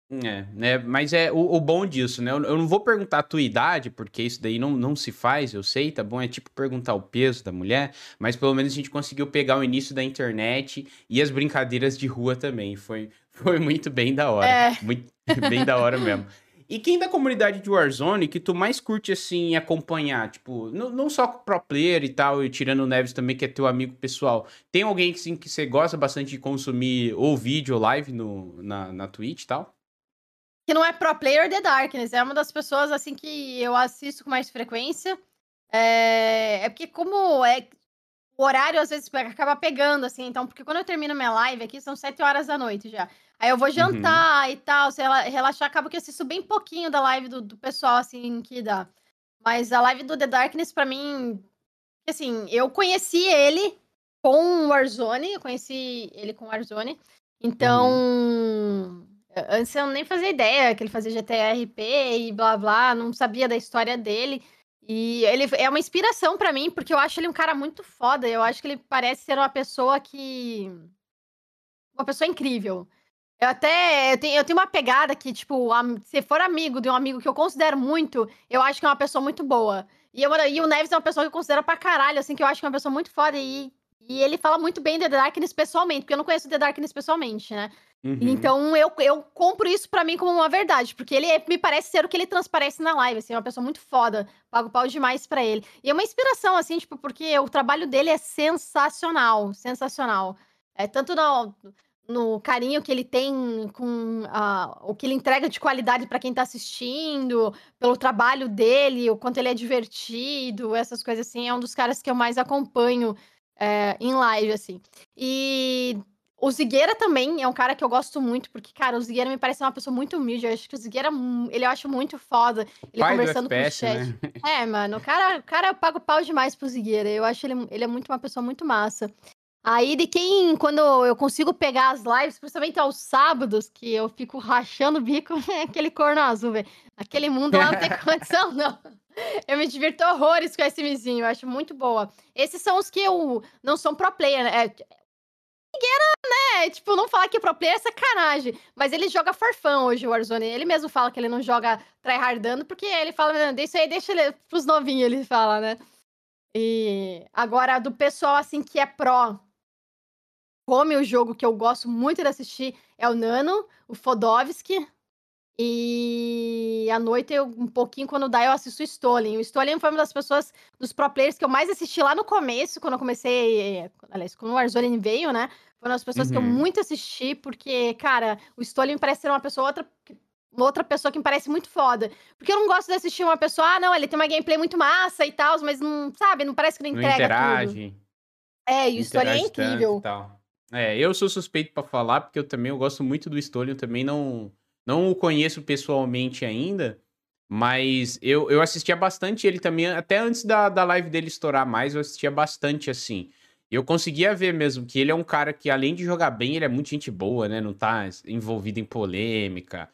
É, né? Mas é o, o bom disso, né? Eu, eu, não vou perguntar a tua idade, porque isso daí não, não se faz, eu sei, tá bom? É tipo perguntar o peso da mulher, mas pelo menos a gente conseguiu pegar o início da internet e as brincadeiras de rua também. Foi, foi muito bem da hora. É. Muito bem da hora mesmo. E quem da comunidade de Warzone que tu mais curte, assim, acompanhar? Tipo, não, não só pro player e tal, e tirando o Neves também, que é teu amigo pessoal. Tem alguém, assim, que você gosta bastante de consumir ou vídeo ou live no, na, na Twitch e tal? Que não é pro player The Darkness, é uma das pessoas assim que eu assisto com mais frequência. É, é porque como é o horário às vezes acaba pegando assim, então porque quando eu termino minha live aqui são sete horas da noite já. Aí eu vou uhum. jantar uhum. e tal, se relaxar, acaba que eu assisto bem pouquinho da live do, do pessoal assim que dá. Mas a live do The Darkness para mim, assim, eu conheci ele com Warzone, eu conheci ele com Warzone. Então, uhum Antes eu nem fazia ideia que ele fazia GTRP e blá blá, não sabia da história dele. E ele é uma inspiração para mim, porque eu acho ele um cara muito foda. Eu acho que ele parece ser uma pessoa que. Uma pessoa incrível. Eu até eu tenho, eu tenho uma pegada que, tipo, se for amigo de um amigo que eu considero muito, eu acho que é uma pessoa muito boa. E, eu, e o Neves é uma pessoa que eu considero pra caralho, assim, que eu acho que é uma pessoa muito foda. E, e ele fala muito bem de The Darkness pessoalmente, porque eu não conheço The Darkness pessoalmente, né? Uhum. Então eu, eu compro isso para mim como uma verdade, porque ele é, me parece ser o que ele transparece na live, assim, é uma pessoa muito foda, pago pau demais para ele. E é uma inspiração, assim, tipo, porque o trabalho dele é sensacional, sensacional. É tanto no, no carinho que ele tem com uh, o que ele entrega de qualidade para quem tá assistindo, pelo trabalho dele, o quanto ele é divertido, essas coisas assim, é um dos caras que eu mais acompanho é, em live, assim. E o Zigueira também é um cara que eu gosto muito, porque, cara, o Zigueira me parece uma pessoa muito humilde. Eu acho que o Zigueira, ele eu acho muito foda. Ele Pai conversando FPS, com o chat. Né? É, mano, o cara, o cara eu pago pau demais pro Zigueira. Eu acho ele, ele é muito uma pessoa muito massa. Aí, de quem, quando eu consigo pegar as lives, principalmente aos sábados, que eu fico rachando o bico, é aquele corno azul, velho. Aquele mundo lá não tem condição, não. Eu me divirto horrores com esse mizinho, eu acho muito boa. Esses são os que eu não são pro player, né? É, Figueira, né? Tipo, não falar que pro player é sacanagem. Mas ele joga farfão hoje, o Warzone. Ele mesmo fala que ele não joga tryhardando, porque ele fala, isso aí deixa ele pros novinhos, ele fala, né? E agora, do pessoal, assim, que é pró, come o jogo que eu gosto muito de assistir é o Nano, o Fodovski. E à noite, eu, um pouquinho, quando dá, eu assisto o Stolen. O Stolen foi uma das pessoas, dos pro players que eu mais assisti lá no começo, quando eu comecei. Aliás, quando o Warzone veio, né? Foi uma das pessoas uhum. que eu uhum. muito assisti, porque, cara, o Stolen me parece ser uma pessoa outra. Outra pessoa que me parece muito foda. Porque eu não gosto de assistir uma pessoa, ah, não, ele tem uma gameplay muito massa e tal, mas não, sabe, não parece que não entrega. Não interage. Tudo. É, e o Stolen é incrível. É, eu sou suspeito para falar, porque eu também eu gosto muito do Stolen, eu também não não o conheço pessoalmente ainda, mas eu, eu assistia bastante ele também, até antes da, da live dele estourar mais, eu assistia bastante assim. Eu conseguia ver mesmo que ele é um cara que, além de jogar bem, ele é muito gente boa, né? Não tá envolvido em polêmica.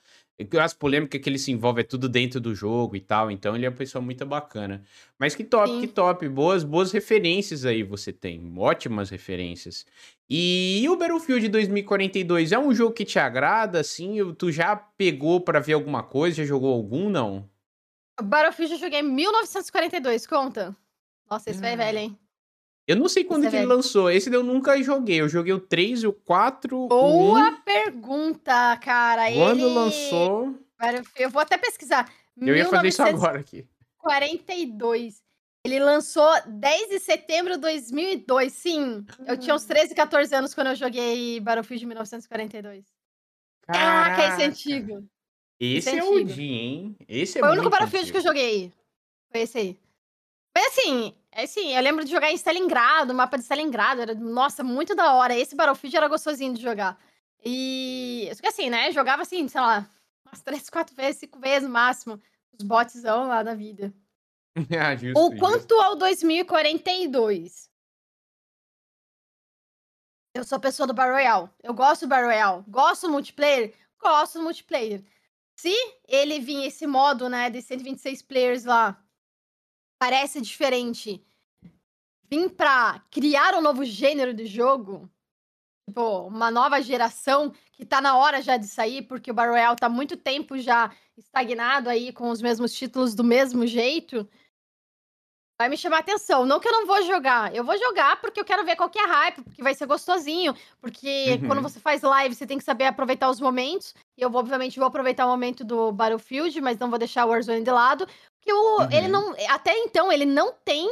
As polêmicas que ele se envolve é tudo dentro do jogo e tal. Então ele é uma pessoa muito bacana. Mas que top, Sim. que top. Boas, boas referências aí você tem. Ótimas referências. E o Battlefield 2042 é um jogo que te agrada, assim? Tu já pegou para ver alguma coisa? Já jogou algum, não? Battlefield eu joguei em 1942, conta. Nossa, esse ah. velho, hein? Eu não sei quando que ele lançou. Esse eu nunca joguei. Eu joguei o 3 e o 4. Boa o pergunta, cara. Quando ele... lançou. Eu vou até pesquisar. Eu ia fazer isso agora aqui. 42. Ele lançou 10 de setembro de 2002. Sim, eu tinha uns 13, 14 anos quando eu joguei Battlefield 1942. Caraca, ah, esse é antigo. Esse, esse é, é o dia, hein? Esse é Foi o único Battlefield antigo. que eu joguei. Foi esse aí. Mas assim, é assim, eu lembro de jogar em Stalingrado, o mapa de Stalingrado, era, nossa, muito da hora. Esse Battlefield era gostosinho de jogar. E, só que assim, né, jogava assim, sei lá, umas três, quatro vezes, cinco vezes no máximo, os botzão lá da vida. ah, justo, o quanto ao 2042. Eu sou pessoa do Battle Royale. Eu gosto do Battle Royale. Gosto do multiplayer? Gosto do multiplayer. Se ele vir esse modo, né, de 126 players lá, parece diferente vir pra criar um novo gênero de jogo, tipo, uma nova geração que tá na hora já de sair, porque o Battle Royale tá muito tempo já estagnado aí com os mesmos títulos do mesmo jeito, vai me chamar atenção. Não que eu não vou jogar, eu vou jogar porque eu quero ver qual que é a hype, porque vai ser gostosinho, porque uhum. quando você faz live, você tem que saber aproveitar os momentos, e eu obviamente vou aproveitar o momento do Battlefield, mas não vou deixar o Warzone de lado, que o, uhum. ele não. Até então, ele não tem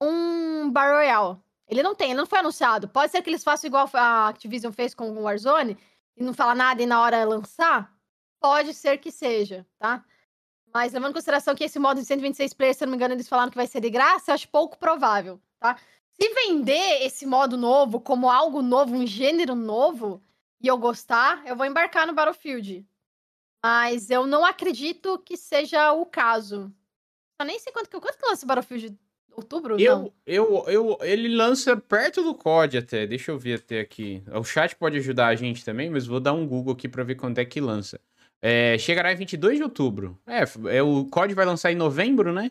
um Battle Royale. Ele não tem, ele não foi anunciado. Pode ser que eles façam igual a Activision fez com o Warzone e não fala nada e na hora lançar? Pode ser que seja, tá? Mas levando em consideração que esse modo de 126 players, se não me engano, eles falaram que vai ser de graça, eu acho pouco provável, tá? Se vender esse modo novo como algo novo, um gênero novo, e eu gostar, eu vou embarcar no Battlefield. Mas eu não acredito que seja o caso. Eu nem sei quanto que, quanto que lança o Battlefield outubro? Eu, eu, eu, ele lança perto do COD até. Deixa eu ver até aqui. O chat pode ajudar a gente também, mas vou dar um Google aqui para ver quando é que lança. É, chegará em 22 de outubro. É, é, o COD vai lançar em novembro, né?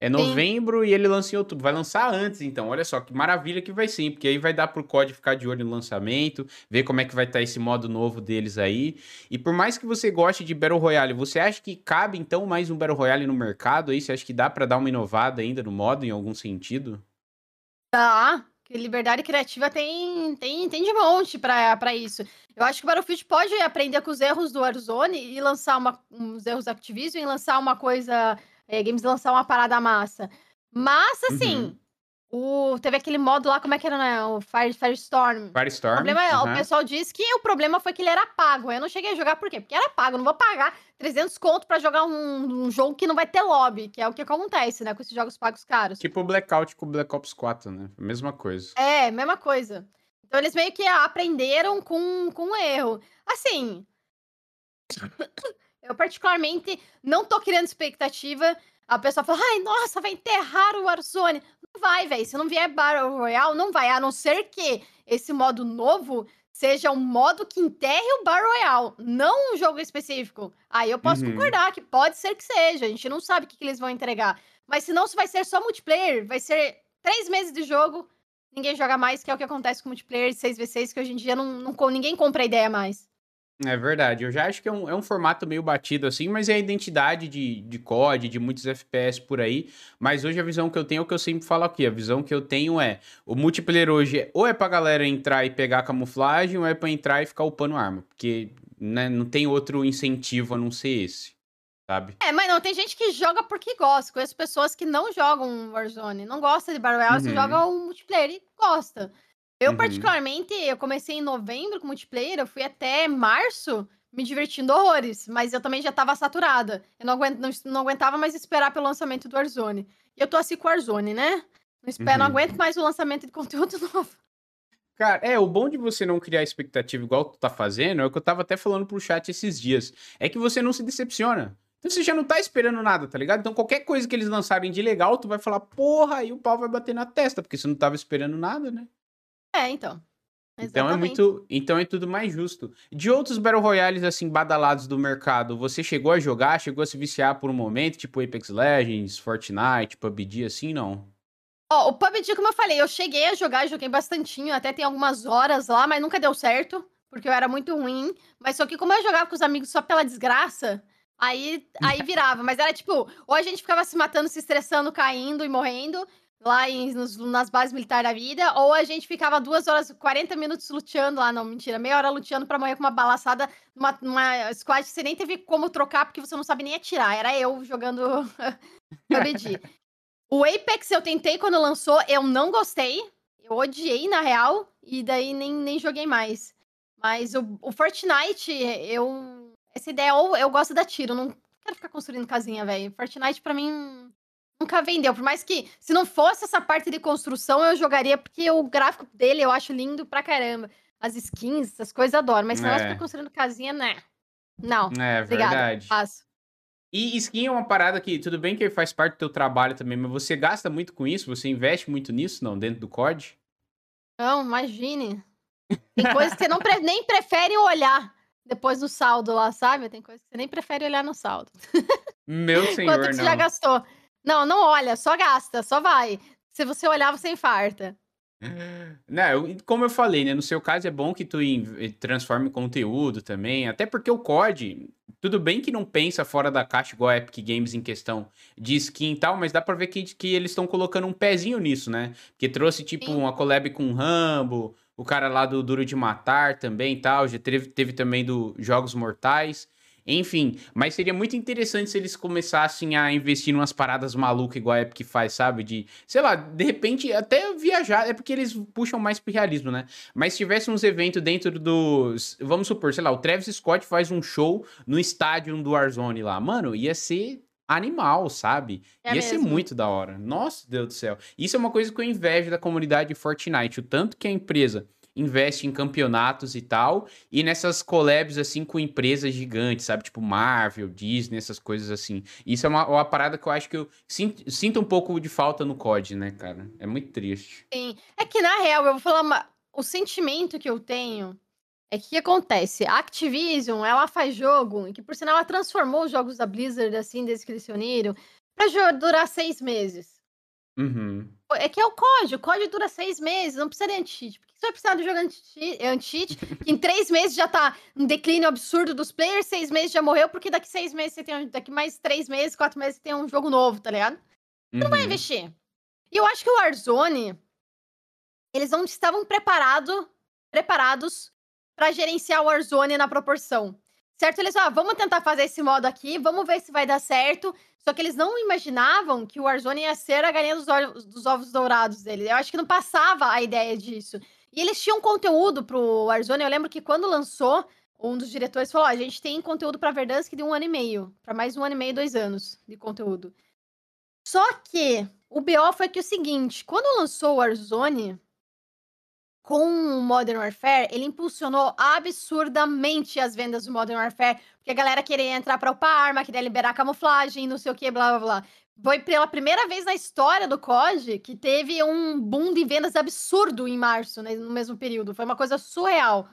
É novembro Sim. e ele lança em outubro. Vai lançar antes, então. Olha só que maravilha que vai sim, porque aí vai dar pro COD ficar de olho no lançamento, ver como é que vai estar tá esse modo novo deles aí. E por mais que você goste de Battle Royale, você acha que cabe então mais um Battle Royale no mercado aí? Você acha que dá para dar uma inovada ainda no modo em algum sentido? Dá. Liberdade criativa tem, tem, tem de monte para isso. Eu acho que o Battlefield pode aprender com os erros do Warzone e lançar uma, uns erros da Activision e lançar uma coisa é, games lançar uma parada massa. Mas, assim, uhum. o, teve aquele modo lá, como é que era, né? O Fire, Firestorm. Firestorm. O, problema, é, uhum. o pessoal disse que o problema foi que ele era pago. Eu não cheguei a jogar por quê? Porque era pago. Eu não vou pagar 300 conto pra jogar um, um, jogo que não vai ter lobby, que é o que acontece, né? Com esses jogos pagos caros. Tipo o Blackout com o Black Ops 4, né? Mesma coisa. É, mesma coisa. Então eles meio que aprenderam com, com um erro. Assim. Eu, particularmente, não tô criando expectativa. A pessoa fala, ai, nossa, vai enterrar o Warzone. Não vai, velho. Se não vier Battle Royale, não vai. A não ser que esse modo novo seja um modo que enterre o Battle Royale, não um jogo específico. Aí eu posso uhum. concordar que pode ser que seja. A gente não sabe o que, que eles vão entregar. Mas se não, se vai ser só multiplayer, vai ser três meses de jogo, ninguém joga mais, que é o que acontece com multiplayer 6v6, que hoje em dia não, não ninguém compra ideia mais. É verdade, eu já acho que é um, é um formato meio batido assim, mas é a identidade de, de COD, de muitos FPS por aí. Mas hoje a visão que eu tenho é o que eu sempre falo aqui: a visão que eu tenho é o multiplayer hoje ou é pra galera entrar e pegar camuflagem, ou é pra entrar e ficar upando arma. Porque né, não tem outro incentivo a não ser esse. Sabe? É, mas não, tem gente que joga porque gosta. Conheço pessoas que não jogam Warzone, não gosta de Battle Royale, uhum. joga um multiplayer e gosta. Eu, uhum. particularmente, eu comecei em novembro com multiplayer, eu fui até março me divertindo horrores, mas eu também já tava saturada. Eu não, aguento, não, não aguentava mais esperar pelo lançamento do Warzone. E eu tô assim com o Warzone, né? Não, espero, uhum. não aguento mais o lançamento de conteúdo novo. Cara, é, o bom de você não criar expectativa igual tu tá fazendo é o que eu tava até falando pro chat esses dias. É que você não se decepciona. Então você já não tá esperando nada, tá ligado? Então qualquer coisa que eles lançarem de legal, tu vai falar, porra, aí o pau vai bater na testa, porque você não tava esperando nada, né? É, então. Então é muito, então é tudo mais justo. De outros Battle Royales assim badalados do mercado, você chegou a jogar, chegou a se viciar por um momento, tipo Apex Legends, Fortnite, PUBG assim, não? Ó, o PUBG, como eu falei, eu cheguei a jogar, joguei bastantinho, até tem algumas horas lá, mas nunca deu certo, porque eu era muito ruim. Mas só que como eu jogava com os amigos só pela desgraça, aí aí virava, mas era tipo, ou a gente ficava se matando, se estressando, caindo e morrendo, lá em, nos, nas bases militares da vida, ou a gente ficava duas horas, 40 minutos luteando lá, não, mentira, meia hora luteando pra morrer com uma balaçada numa, numa squad que você nem teve como trocar porque você não sabe nem atirar. Era eu jogando PUBG. o Apex eu tentei quando lançou, eu não gostei, eu odiei na real, e daí nem, nem joguei mais. Mas o, o Fortnite, eu. Essa ideia, ou eu gosto da tiro, não quero ficar construindo casinha, velho. Fortnite, pra mim, nunca vendeu. Por mais que, se não fosse essa parte de construção, eu jogaria, porque o gráfico dele eu acho lindo pra caramba. As skins, essas coisas adoro. Mas se é. não construindo casinha, né? Não. É, Obrigada, verdade. Passo. E skin é uma parada que, tudo bem que faz parte do teu trabalho também, mas você gasta muito com isso? Você investe muito nisso, não? Dentro do COD? Não, imagine. Tem coisas que você não pre nem prefere olhar depois do saldo lá, sabe? Tem coisas que você nem prefere olhar no saldo. Meu senhor, Quanto que você já gastou. Não, não olha, só gasta, só vai. Se você olhar, você infarta. Não, como eu falei, né? No seu caso é bom que tu transforme conteúdo também, até porque o COD, tudo bem que não pensa fora da caixa igual a Epic Games em questão de skin e tal, mas dá pra ver que, que eles estão colocando um pezinho nisso, né? Que trouxe tipo Sim. uma collab com o Rambo, o cara lá do Duro de Matar também e tal, já teve, teve também do Jogos Mortais. Enfim, mas seria muito interessante se eles começassem a investir em umas paradas malucas igual a Epic faz, sabe? De, sei lá, de repente até viajar, é porque eles puxam mais pro realismo, né? Mas se tivesse uns eventos dentro dos. Vamos supor, sei lá, o Travis Scott faz um show no estádio do Warzone lá. Mano, ia ser animal, sabe? É Ia mesmo. ser muito da hora. Nossa, Deus do céu. Isso é uma coisa que eu invejo da comunidade Fortnite. O tanto que a empresa investe em campeonatos e tal, e nessas collabs, assim, com empresas gigantes, sabe? Tipo Marvel, Disney, essas coisas assim. Isso é uma, uma parada que eu acho que eu sinto, sinto um pouco de falta no COD, né, cara? É muito triste. Sim. É que, na real, eu vou falar uma... o sentimento que eu tenho é que que acontece? A Activision, ela faz jogo, que por sinal ela transformou os jogos da Blizzard, assim, desde que eles se uniram, pra durar seis meses. Uhum. É que é o COD, o COD dura seis meses, não precisa de anti-cheat. Por que você vai precisar de jogo anti-cheat? que em três meses já tá um declínio absurdo dos players, seis meses já morreu, porque daqui seis meses você tem. Daqui mais três meses, quatro meses você tem um jogo novo, tá ligado? Você uhum. não vai uhum. investir. E eu acho que o Warzone. Eles não estavam preparado, preparados para gerenciar o Warzone na proporção. Certo? Eles, ah, vamos tentar fazer esse modo aqui, vamos ver se vai dar certo. Só que eles não imaginavam que o Warzone ia ser a galinha dos, ovos, dos ovos dourados dele. Eu acho que não passava a ideia disso. E eles tinham conteúdo pro Warzone. Eu lembro que quando lançou, um dos diretores falou: oh, a gente tem conteúdo pra Verdansk de um ano e meio. para mais um ano e meio, dois anos de conteúdo. Só que o BO foi que o seguinte: quando lançou o Warzone, com o Modern Warfare, ele impulsionou absurdamente as vendas do Modern Warfare, porque a galera queria entrar para upar arma, queria liberar camuflagem, não sei o que, blá blá blá. Foi pela primeira vez na história do COD que teve um boom de vendas absurdo em março, né, no mesmo período. Foi uma coisa surreal.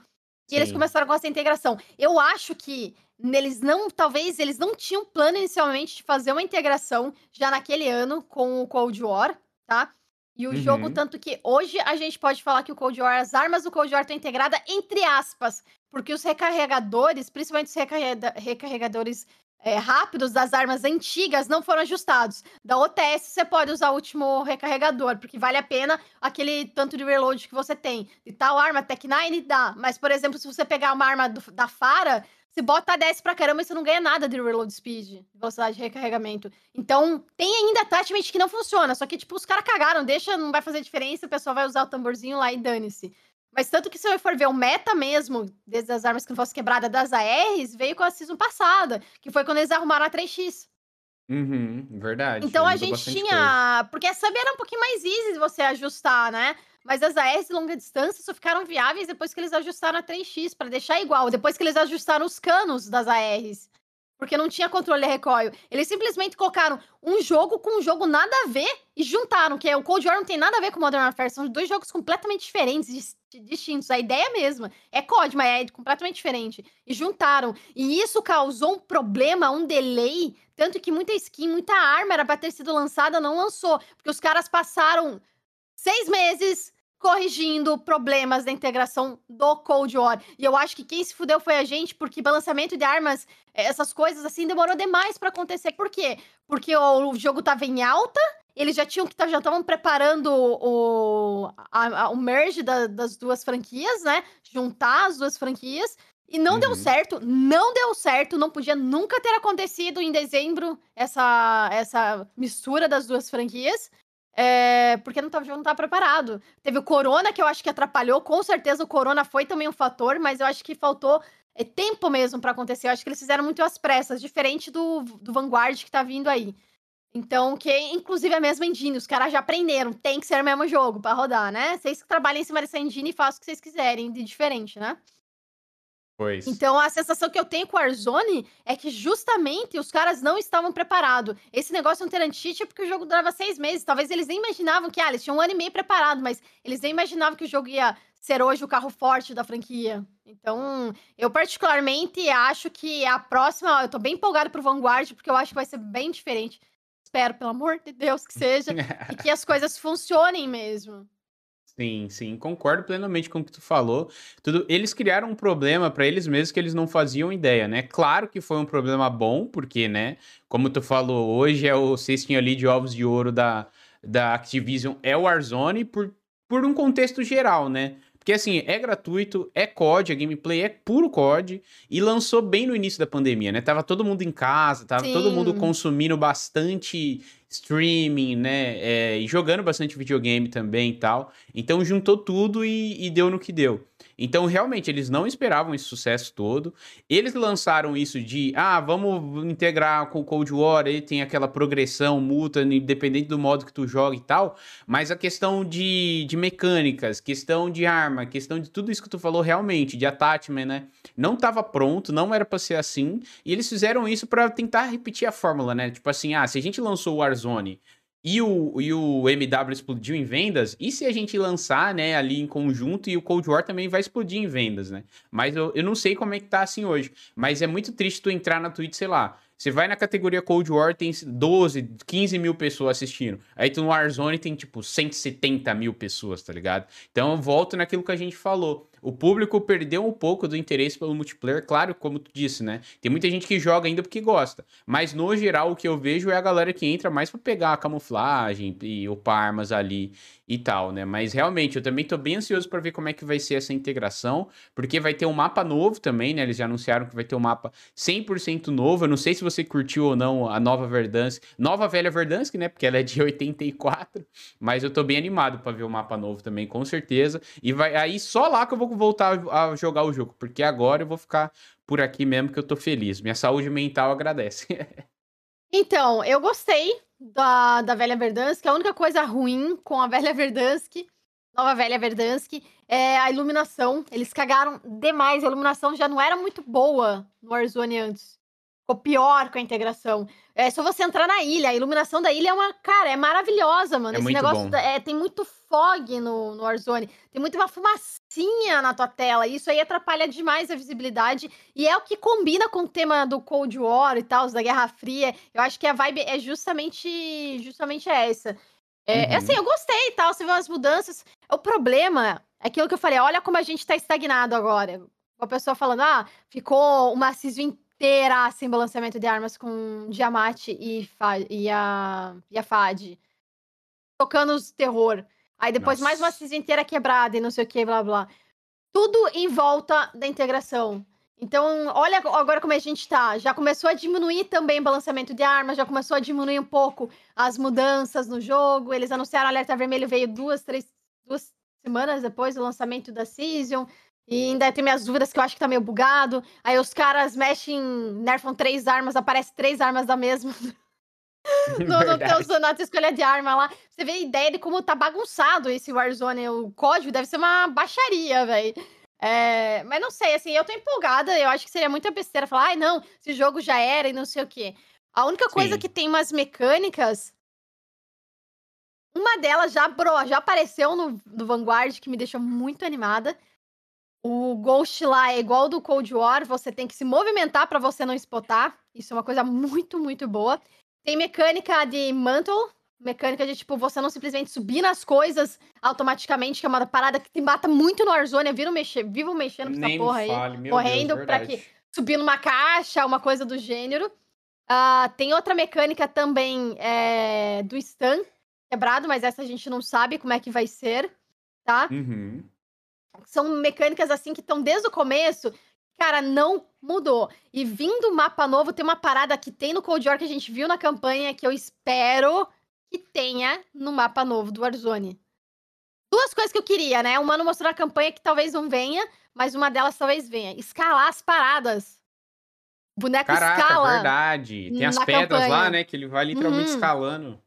E eles começaram com essa integração. Eu acho que eles não, talvez eles não tinham plano inicialmente de fazer uma integração já naquele ano com o Cold War, tá? E o uhum. jogo, tanto que hoje a gente pode falar que o Cold War, as armas do Cold War estão integradas entre aspas, porque os recarregadores, principalmente os recarregadores é, rápidos das armas antigas, não foram ajustados. Da OTS você pode usar o último recarregador, porque vale a pena aquele tanto de reload que você tem. De tal arma, Tech 9 dá, mas por exemplo, se você pegar uma arma do, da Fara, você bota 10 pra caramba e você não ganha nada de reload speed, velocidade de recarregamento. Então, tem ainda attachment que não funciona, só que, tipo, os caras cagaram, deixa, não vai fazer diferença, o pessoal vai usar o tamborzinho lá e dane-se. Mas tanto que se eu for ver o meta mesmo, desde as armas que não fossem quebradas das ARs, veio com a season passada, que foi quando eles arrumaram a 3x. Uhum, verdade. Então a gente tinha. Coisa. Porque a sub era um pouquinho mais easy de você ajustar, né? Mas as ARs de longa distância só ficaram viáveis depois que eles ajustaram a 3x para deixar igual, depois que eles ajustaram os canos das ARs. Porque não tinha controle de recoil. Eles simplesmente colocaram um jogo com um jogo nada a ver e juntaram, que é o Cold War não tem nada a ver com Modern Warfare, são dois jogos completamente diferentes, distintos. A ideia é a mesma. É COD, mas é completamente diferente. E juntaram. E isso causou um problema, um delay, tanto que muita skin, muita arma era para ter sido lançada, não lançou, porque os caras passaram seis meses corrigindo problemas da integração do Cold War. E eu acho que quem se fudeu foi a gente, porque balanceamento de armas, essas coisas assim, demorou demais para acontecer. Por quê? Porque o jogo tava em alta, eles já tinham que tá, já estavam preparando o, a, a, o merge da, das duas franquias, né? Juntar as duas franquias. E não uhum. deu certo, não deu certo, não podia nunca ter acontecido em dezembro essa, essa mistura das duas franquias. É, porque não estava não tava preparado. Teve o Corona, que eu acho que atrapalhou. Com certeza o Corona foi também um fator, mas eu acho que faltou é, tempo mesmo para acontecer. Eu acho que eles fizeram muito às pressas, diferente do, do Vanguard que tá vindo aí. Então, que inclusive é a mesma engine, os caras já aprenderam, tem que ser o mesmo jogo para rodar, né? Vocês que trabalham em cima dessa engine e façam o que vocês quiserem de diferente, né? Pois. Então a sensação que eu tenho com o Warzone é que justamente os caras não estavam preparados. Esse negócio não ter anti é porque o jogo durava seis meses. Talvez eles nem imaginavam que, ah, eles tinham um ano e meio preparado, mas eles nem imaginavam que o jogo ia ser hoje o carro forte da franquia. Então, eu particularmente acho que a próxima, eu tô bem empolgado pro Vanguard, porque eu acho que vai ser bem diferente. Espero, pelo amor de Deus, que seja. e que as coisas funcionem mesmo. Sim, sim, concordo plenamente com o que tu falou. Tudo, eles criaram um problema para eles mesmos que eles não faziam ideia, né? Claro que foi um problema bom, porque, né, como tu falou, hoje é o cestinho ali de ovos de ouro da, da Activision é o Warzone por, por um contexto geral, né? Porque assim, é gratuito, é COD, a gameplay é puro COD e lançou bem no início da pandemia, né? Tava todo mundo em casa, tava Sim. todo mundo consumindo bastante streaming, né? É, e jogando bastante videogame também e tal. Então juntou tudo e, e deu no que deu. Então, realmente, eles não esperavam esse sucesso todo. Eles lançaram isso de, ah, vamos integrar com o Cold War, aí tem aquela progressão multa, independente do modo que tu joga e tal. Mas a questão de, de mecânicas, questão de arma, questão de tudo isso que tu falou realmente, de attachment, né? Não estava pronto, não era para ser assim. E eles fizeram isso para tentar repetir a fórmula, né? Tipo assim, ah, se a gente lançou o Warzone e o, e o MW explodiu em vendas, e se a gente lançar, né, ali em conjunto, e o Cold War também vai explodir em vendas, né? Mas eu, eu não sei como é que tá assim hoje. Mas é muito triste tu entrar na Twitch, sei lá, Você vai na categoria Cold War, tem 12, 15 mil pessoas assistindo. Aí tu no Warzone tem, tipo, 170 mil pessoas, tá ligado? Então eu volto naquilo que a gente falou. O público perdeu um pouco do interesse pelo multiplayer, claro, como tu disse, né? Tem muita gente que joga ainda porque gosta. Mas no geral, o que eu vejo é a galera que entra mais pra pegar a camuflagem e upar armas ali e tal, né? Mas realmente, eu também tô bem ansioso para ver como é que vai ser essa integração, porque vai ter um mapa novo também, né? Eles já anunciaram que vai ter um mapa 100% novo. Eu não sei se você curtiu ou não a nova Verdansk, nova velha Verdansk, né? Porque ela é de 84, mas eu tô bem animado para ver o mapa novo também, com certeza. E vai aí só lá que eu vou voltar a jogar o jogo, porque agora eu vou ficar por aqui mesmo que eu tô feliz. Minha saúde mental agradece. então, eu gostei da, da Velha Verdansk. A única coisa ruim com a Velha Verdansk, nova Velha Verdansk, é a iluminação. Eles cagaram demais. A iluminação já não era muito boa no Warzone antes. Ficou pior com a integração. É só você entrar na ilha. A iluminação da ilha é uma. Cara, é maravilhosa, mano. É Esse negócio da, é, tem muito fog no, no Warzone. Tem muito uma fumacinha na tua tela. E isso aí atrapalha demais a visibilidade. E é o que combina com o tema do Cold War e tal, da Guerra Fria. Eu acho que a vibe é justamente, justamente essa. É, é uhum. assim, eu gostei e tal. Você vê umas mudanças. O problema é aquilo que eu falei. Olha como a gente tá estagnado agora. Uma pessoa falando, ah, ficou uma season inteira sem balanceamento de armas com Diamante e, e, a, e a Fad. Tocando os terror. Aí depois Nossa. mais uma season inteira quebrada e não sei o que, blá blá. Tudo em volta da integração. Então, olha agora como a gente tá. Já começou a diminuir também o balanceamento de armas, já começou a diminuir um pouco as mudanças no jogo. Eles anunciaram alerta vermelho, veio duas, três, duas semanas depois do lançamento da Season. E ainda tem minhas dúvidas que eu acho que tá meio bugado. Aí os caras mexem, nerfam três armas, aparece três armas da mesma. no, no teu sonato escolha de arma lá. Você vê a ideia de como tá bagunçado esse Warzone. O código deve ser uma baixaria, velho. É, mas não sei, assim, eu tô empolgada. Eu acho que seria muita besteira falar, ai, ah, não, esse jogo já era e não sei o quê. A única coisa Sim. que tem umas mecânicas. Uma delas já, bro, já apareceu no, no Vanguard, que me deixou muito animada. O Ghost lá é igual do Cold War, você tem que se movimentar para você não spotar. Isso é uma coisa muito, muito boa. Tem mecânica de mantle, mecânica de, tipo, você não simplesmente subir nas coisas automaticamente, que é uma parada que te mata muito no Warzone. Vivo, mexer, vivo mexendo com essa porra fale, aí, correndo pra que subir numa caixa, uma coisa do gênero. Uh, tem outra mecânica também é, do stun quebrado, mas essa a gente não sabe como é que vai ser, tá? Uhum são mecânicas assim que estão desde o começo. Cara, não mudou. E vindo mapa novo, tem uma parada que tem no Cold War que a gente viu na campanha que eu espero que tenha no mapa novo do Warzone. Duas coisas que eu queria, né? Uma não mostrou na campanha que talvez não venha, mas uma delas talvez venha. Escalar as paradas. boneco Caraca, escala. verdade. Tem as pedras campanha. lá, né? Que ele vai literalmente uhum. escalando.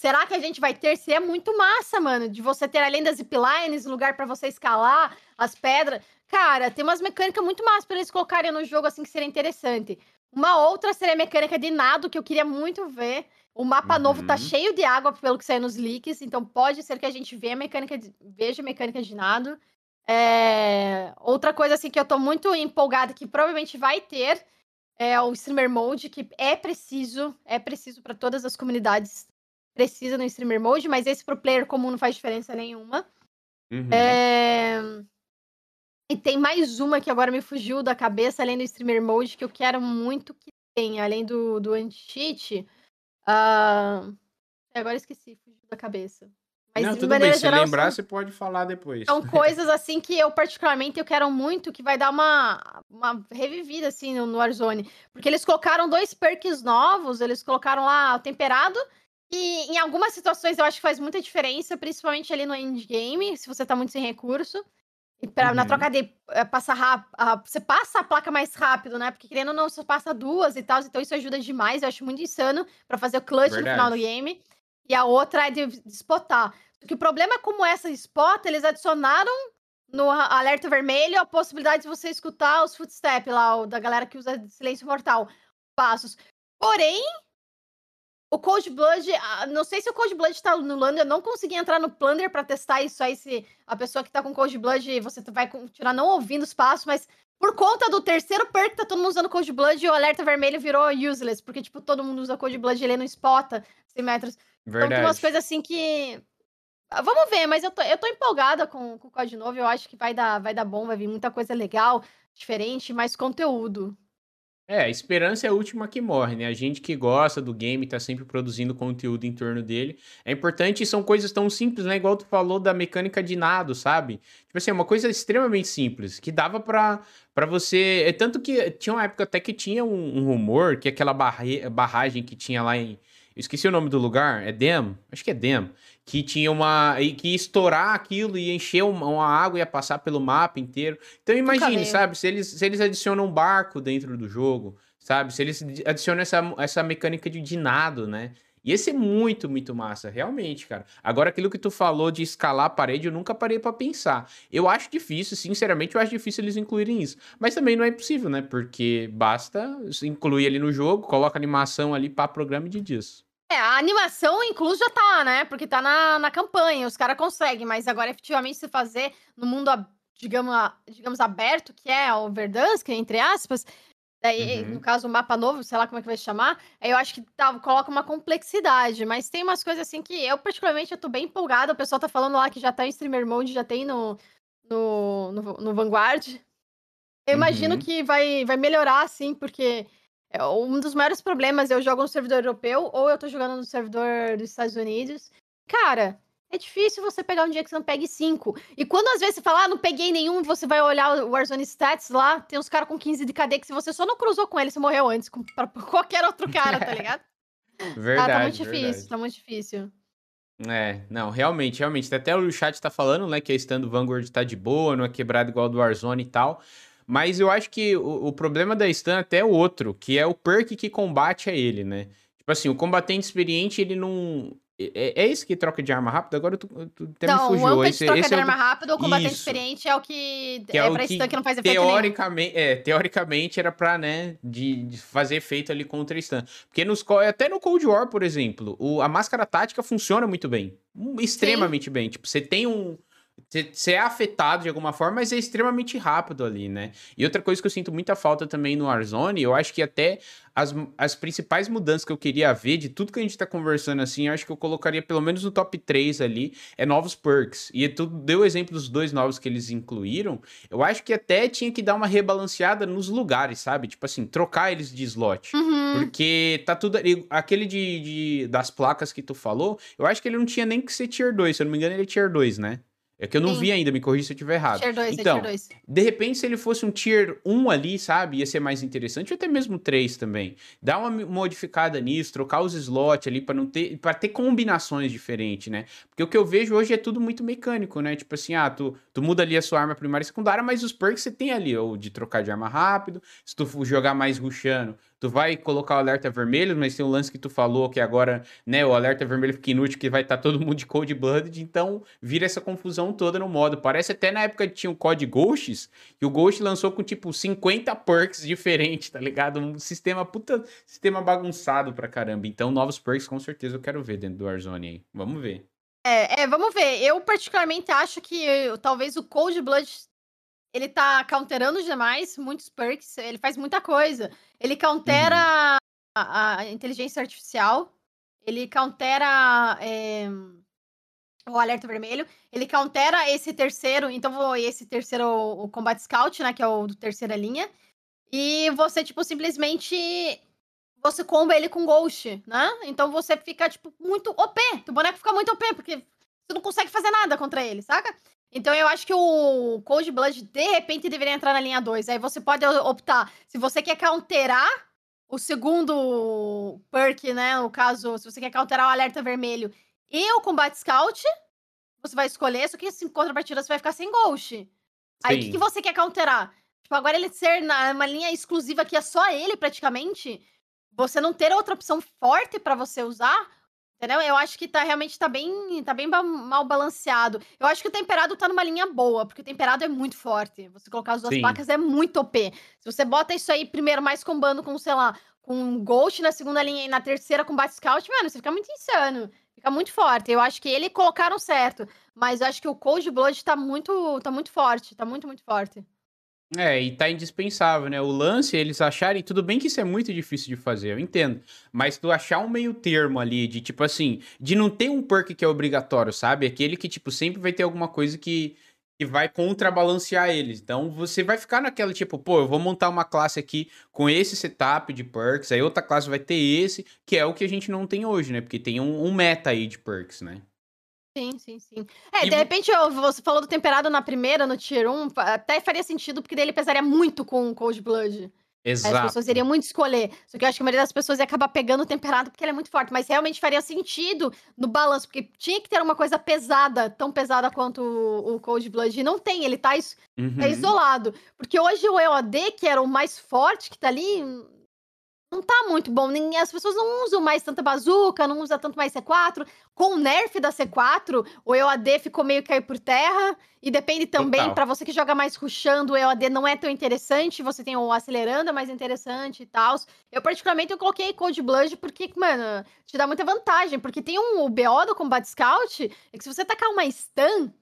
Será que a gente vai ter? Se é muito massa, mano, de você ter além das ziplines, lugar para você escalar, as pedras. Cara, tem umas mecânicas muito massas para eles colocarem no jogo assim que seria interessante. Uma outra seria a mecânica de nado, que eu queria muito ver. O mapa uhum. novo tá cheio de água, pelo que saiu nos leaks, então pode ser que a gente veja a mecânica de, veja a mecânica de nado. É... Outra coisa assim que eu tô muito empolgada, que provavelmente vai ter, é o Streamer Mode, que é preciso, é preciso para todas as comunidades precisa no streamer mode, mas esse pro player comum não faz diferença nenhuma. Uhum. É... E tem mais uma que agora me fugiu da cabeça, além do streamer mode, que eu quero muito que tenha, além do, do anti-cheat. Uh... Agora esqueci, fugiu da cabeça. Mas, não, tudo bem, se geral, lembrar, são... você pode falar depois. São coisas, assim, que eu particularmente eu quero muito, que vai dar uma, uma revivida, assim, no, no Warzone. Porque eles colocaram dois perks novos, eles colocaram lá o temperado e em algumas situações eu acho que faz muita diferença, principalmente ali no endgame, se você tá muito sem recurso. E pra, uhum. na troca de uh, passar rápido. Você passa a placa mais rápido, né? Porque querendo ou não, você passa duas e tal. Então isso ajuda demais. Eu acho muito insano para fazer o clutch Verdade. no final do game. E a outra é de, de spotar. O problema é como essa spot, eles adicionaram no alerta vermelho a possibilidade de você escutar os footsteps lá, da galera que usa silêncio mortal. Passos. Porém, O Cold Blood, ah, não sei se o Cold Blood tá anulando, eu não consegui entrar no Plunder para testar isso aí, se a pessoa que tá com Cold Blood, você vai continuar não ouvindo os passos, mas por conta do terceiro perk, tá todo mundo usando Cold Blood, o alerta vermelho virou useless, porque, tipo, todo mundo usa Cold Blood, ele não spota 100 metros. Verdade. Então tem umas coisas assim que... Ah, vamos ver, mas eu tô, eu tô empolgada com, com o COD novo, eu acho que vai dar, vai dar bom, vai vir muita coisa legal, diferente, mais conteúdo. É, a esperança é a última que morre, né? A gente que gosta do game, tá sempre produzindo conteúdo em torno dele. É importante, são coisas tão simples, né? Igual tu falou da mecânica de nado, sabe? Tipo assim, é uma coisa extremamente simples, que dava pra, pra você... É tanto que tinha uma época até que tinha um, um rumor que aquela barra... barragem que tinha lá em... Esqueci o nome do lugar, é Dem? Acho que é Dem que tinha uma. que ia estourar aquilo e encher uma, uma água e ia passar pelo mapa inteiro. Então imagine, sabe, se eles, se eles adicionam um barco dentro do jogo, sabe? Se eles adicionam essa, essa mecânica de, de nado, né? Ia ser muito, muito massa, realmente, cara. Agora, aquilo que tu falou de escalar a parede, eu nunca parei para pensar. Eu acho difícil, sinceramente, eu acho difícil eles incluírem isso. Mas também não é impossível, né? Porque basta incluir ali no jogo, coloca animação ali para programa de disso. É, a animação, incluso, já tá, né? Porque tá na, na campanha, os caras conseguem, mas agora, efetivamente, se fazer no mundo, digamos, digamos aberto, que é o Verdansk, entre aspas, daí, uhum. no caso, o mapa novo, sei lá como é que vai chamar, aí eu acho que tá, coloca uma complexidade, mas tem umas coisas assim que eu, particularmente, eu tô bem empolgada, o pessoal tá falando lá que já tá em Streamer Mode, já tem no, no, no, no Vanguard. Eu uhum. imagino que vai, vai melhorar, assim, porque é, um dos maiores problemas, eu jogo no servidor europeu ou eu tô jogando no servidor dos Estados Unidos. Cara, é difícil você pegar um dia que você não pegue cinco. E quando às vezes você fala, ah, não peguei nenhum, você vai olhar o Warzone Stats lá, tem uns caras com 15 de KD que se você só não cruzou com ele, você morreu antes, com, pra qualquer outro cara, tá ligado? verdade. Ah, tá muito difícil, verdade. tá muito difícil. É, não, realmente, realmente. Até o chat tá falando, né, que a stand do Vanguard tá de boa, não é quebrado igual do Warzone e tal. Mas eu acho que o, o problema da stun até é outro, que é o perk que combate a ele, né? Tipo assim, o combatente experiente, ele não. É, é esse que troca de arma rápido? Agora tu, tu até não, me fugiu. Não, esse, troca esse de é arma rápido, o combatente Isso. experiente é o que, que é, é pra que, que não faz efeito teoricamente, nenhum. É, teoricamente era pra, né, de, de, fazer efeito ali contra stun. Porque nos, até no Cold War, por exemplo, o, a máscara tática funciona muito bem. Extremamente Sim. bem. Tipo, você tem um você é afetado de alguma forma, mas é extremamente rápido ali, né? E outra coisa que eu sinto muita falta também no Warzone, eu acho que até as, as principais mudanças que eu queria ver de tudo que a gente tá conversando assim, eu acho que eu colocaria pelo menos no top 3 ali, é novos perks. E tu deu o exemplo dos dois novos que eles incluíram, eu acho que até tinha que dar uma rebalanceada nos lugares, sabe? Tipo assim, trocar eles de slot. Uhum. Porque tá tudo. Aquele de, de, das placas que tu falou, eu acho que ele não tinha nem que ser tier 2, se eu não me engano, ele é tier 2, né? É que eu não Sim. vi ainda, me corrija se eu estiver errado. Tier 2, então, é tier 2. de repente, se ele fosse um tier 1 ali, sabe, ia ser mais interessante, ou até mesmo 3 também. Dá uma modificada nisso, trocar os slots ali para não ter, para ter combinações diferentes, né? Porque o que eu vejo hoje é tudo muito mecânico, né? Tipo assim, ah, tu, tu muda ali a sua arma primária e secundária, mas os perks você tem ali, ou de trocar de arma rápido, se tu jogar mais rushando, tu vai colocar o alerta vermelho, mas tem um lance que tu falou que agora, né, o alerta vermelho fica inútil, que vai estar tá todo mundo de Cold Blooded, então vira essa confusão toda no modo. Parece até na época que tinha o Code Ghosts, que o Ghost lançou com tipo 50 perks diferentes, tá ligado? Um sistema, puta, sistema bagunçado pra caramba. Então, novos perks com certeza eu quero ver dentro do Warzone aí. Vamos ver. É, é, vamos ver. Eu particularmente acho que eu, talvez o Cold Blood ele tá counterando demais muitos perks, ele faz muita coisa. Ele countera uhum. a, a, inteligência artificial, ele countera é, o alerta vermelho, ele countera esse terceiro, então esse terceiro, o Combat Scout, né, que é o do terceira linha, e você, tipo, simplesmente você comba ele com Ghost, né? Então você fica, tipo, muito OP. O boneco fica muito OP, porque você não consegue fazer nada contra ele, saca? Então eu acho que o Cold Blood, de repente, deveria entrar na linha 2. Aí você pode optar. Se você quer counterar o segundo perk, né? No caso, se você quer counterar o alerta vermelho e o Combat Scout, você vai escolher, só que em contrapartida você vai ficar sem Ghost. Sim. Aí o que, que, você quer counterar? Tipo, agora ele ser na, uma linha exclusiva que é só ele, praticamente, você não ter outra opção forte para você usar, Entendeu? Eu acho que tá realmente tá bem, tá bem mal balanceado. Eu acho que o temperado tá numa linha boa, porque o temperado é muito forte. Você colocar as duas Sim. placas é muito OP. Se você bota isso aí primeiro mais combando com, sei lá, com um Ghost na segunda linha e na terceira com Bat Scout, mano, você fica muito insano. Fica muito forte. Eu acho que ele colocaram certo. Mas eu acho que o Cold Blood tá muito, tá muito forte. Tá muito, muito forte. É, e tá indispensável, né? O lance, eles acharem. Tudo bem que isso é muito difícil de fazer, eu entendo. Mas tu achar um meio termo ali, de tipo assim, de não ter um perk que é obrigatório, sabe? Aquele que, tipo, sempre vai ter alguma coisa que que vai contrabalancear eles. Então você vai ficar naquela tipo, pô, eu vou montar uma classe aqui com esse setup de perks, aí outra classe vai ter esse, que é o que a gente não tem hoje, né? Porque tem um, um meta aí de perks, né? Sim, sim, sim. É, e... de repente, você falou do temperado na primeira, no Tier 1, até faria sentido, porque dele pesaria muito com o Cold Blood. Exato. As pessoas iriam muito escolher. Só que eu acho que a maioria das pessoas ia acabar pegando o temperado porque ele é muito forte. Mas realmente faria sentido no balanço, porque tinha que ter uma coisa pesada, tão pesada quanto o, o Cold Blood. E não tem, ele tá, is tá uhum. tá isolado. Porque hoje o EOD, que era o mais forte que tá ali, não tá muito bom. Nem, as pessoas não usam mais tanta bazuca, não usa tanto mais C4. Com o nerf da C4, o EOAD ficou meio cair por terra. E depende também, para você que joga mais rushando, o EOAD não é tão interessante. Você tem o acelerando, é mais interessante e tal. Eu, particularmente, eu coloquei Cold Blood porque, mano, te dá muita vantagem. Porque tem um o BO do Combat Scout, é que se você tacar uma stun,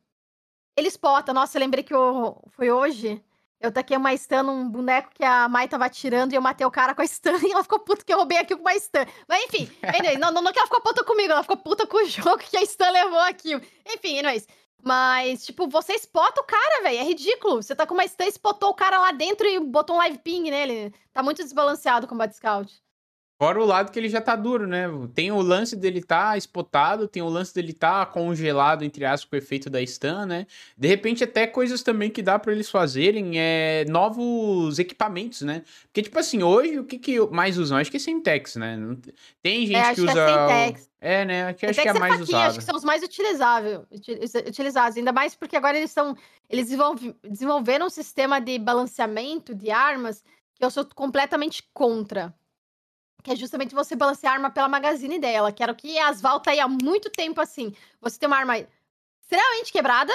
ele spota. Nossa, eu lembrei que eu, foi hoje eu taquei uma stun num boneco que a Mai tava tirando e eu matei o cara com a stun e ela ficou puta que eu roubei aqui com uma stun. Mas enfim, não, não, não que ela ficou puta comigo, ela ficou puta com o jogo que a stun levou aqui. Enfim, anyways. Mas, tipo, você spota o cara, velho. É ridículo. Você tá com uma stun, spotou o cara lá dentro e botou um live ping nele. Tá muito desbalanceado o Combat Scout. Fora o lado que ele já tá duro, né? Tem o lance dele tá espotado, tem o lance dele tá congelado, entre aspas, com o efeito da stun, né? De repente, até coisas também que dá para eles fazerem é novos equipamentos, né? Porque, tipo assim, hoje o que, que mais usam? Acho que é Semtex, né? Tem gente é, que usa. Que é, é, né? Que acho que é mais faquinha, usado. Acho que são os mais utilizáveis, utilizados. Ainda mais porque agora eles são. Eles desenvolveram um sistema de balanceamento de armas que eu sou completamente contra que é justamente você balancear a arma pela magazine dela, que era o que a Asval tá aí há muito tempo assim. Você tem uma arma extremamente quebrada,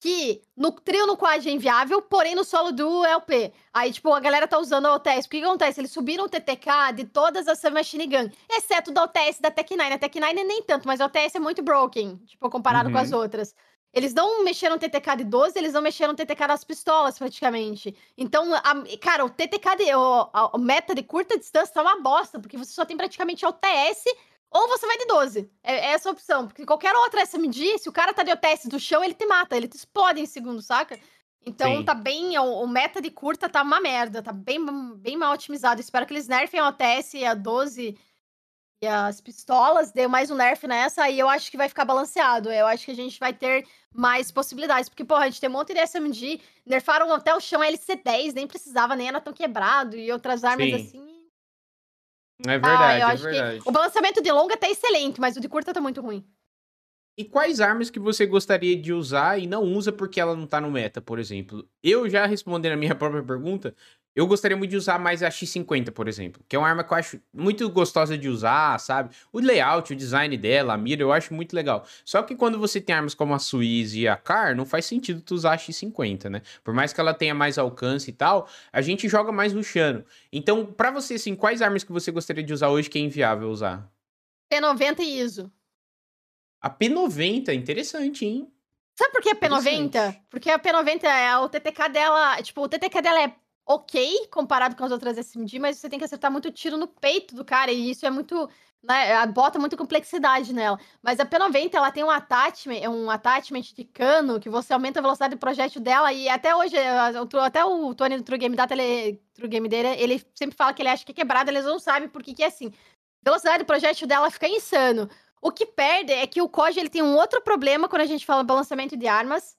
que no trio no quad é inviável, porém no solo do LP. Aí, tipo, a galera tá usando a OTS. O que, que acontece? Eles subiram o TTK de todas as Submachine Gun, exceto da OTS da Tech9. A Tech9 nem tanto, mas a OTS é muito broken, tipo, comparado uhum. com as uhum. outras. Eles não mexeram no TTK de 12, eles não mexeram no TTK das pistolas, praticamente. Então, a, cara, o TTK de. O, a, meta de curta distância tá uma bosta, porque você só tem praticamente OTS ou você vai de 12. É, é essa a opção. Porque qualquer outra SMG, se o cara tá de OTS do chão, ele te mata, ele te explode em segundo, saca? Então Sim. tá bem. O, o, meta de curta tá uma merda, tá bem, bem mal otimizado. Espero que eles nerfem a OTS e a 12 e as pistolas, dê mais um nerf nessa, aí eu acho que vai ficar balanceado. Eu acho que a gente vai ter mais possibilidades. Porque, porra, a gente tem um monte de SMG, nerfaram até o chão LC10, nem precisava, nem era tão quebrado, e outras armas Sim. assim. É verdade, ah, eu é acho verdade. Que o balanceamento de longa tá excelente, mas o de curta tá muito ruim. E quais armas que você gostaria de usar e não usa porque ela não tá no meta, por exemplo? Eu já respondendo a minha própria pergunta, eu gostaria muito de usar mais a X50, por exemplo, que é uma arma que eu acho muito gostosa de usar, sabe? O layout, o design dela, a mira, eu acho muito legal. Só que quando você tem armas como a Suiz e a Car, não faz sentido tu usar a X50, né? Por mais que ela tenha mais alcance e tal, a gente joga mais rushando. Então, para você, assim, quais armas que você gostaria de usar hoje que é inviável usar? P90 e ISO. A P90, interessante, hein? Sabe por que a P90? Porque a P90 é o TTK dela, tipo, o TTK dela é ok comparado com as outras SMG, mas você tem que acertar muito tiro no peito do cara, e isso é muito. Né, bota muita complexidade nela. Mas a P90 ela tem um attachment, um attachment de cano que você aumenta a velocidade do projétil dela. E até hoje, até o Tony do True Game Data, ele, True Game dele, ele sempre fala que ele acha que é quebrado, eles não sabem por que, é assim. A velocidade do projétil dela fica insano. O que perde é que o COD ele tem um outro problema quando a gente fala balanceamento de armas,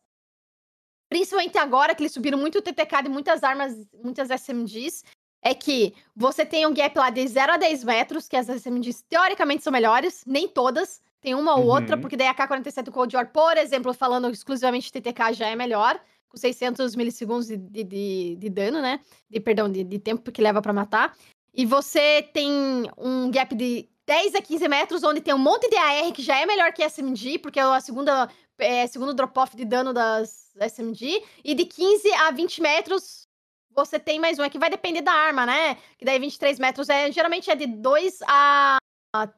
principalmente agora que eles subiram muito o TTK de muitas armas, muitas SMGs, é que você tem um gap lá de 0 a 10 metros, que as SMGs teoricamente são melhores, nem todas, tem uma ou uhum. outra, porque daí a K-47 Cold War, por exemplo, falando exclusivamente de TTK, já é melhor, com 600 milissegundos de, de, de, de dano, né? De, perdão, de, de tempo que leva para matar. E você tem um gap de 10 a 15 metros, onde tem um monte de AR que já é melhor que SMG, porque é a segunda é, segundo drop-off de dano das SMG, e de 15 a 20 metros você tem mais um. É que vai depender da arma, né? Que daí 23 metros é geralmente é de 2 a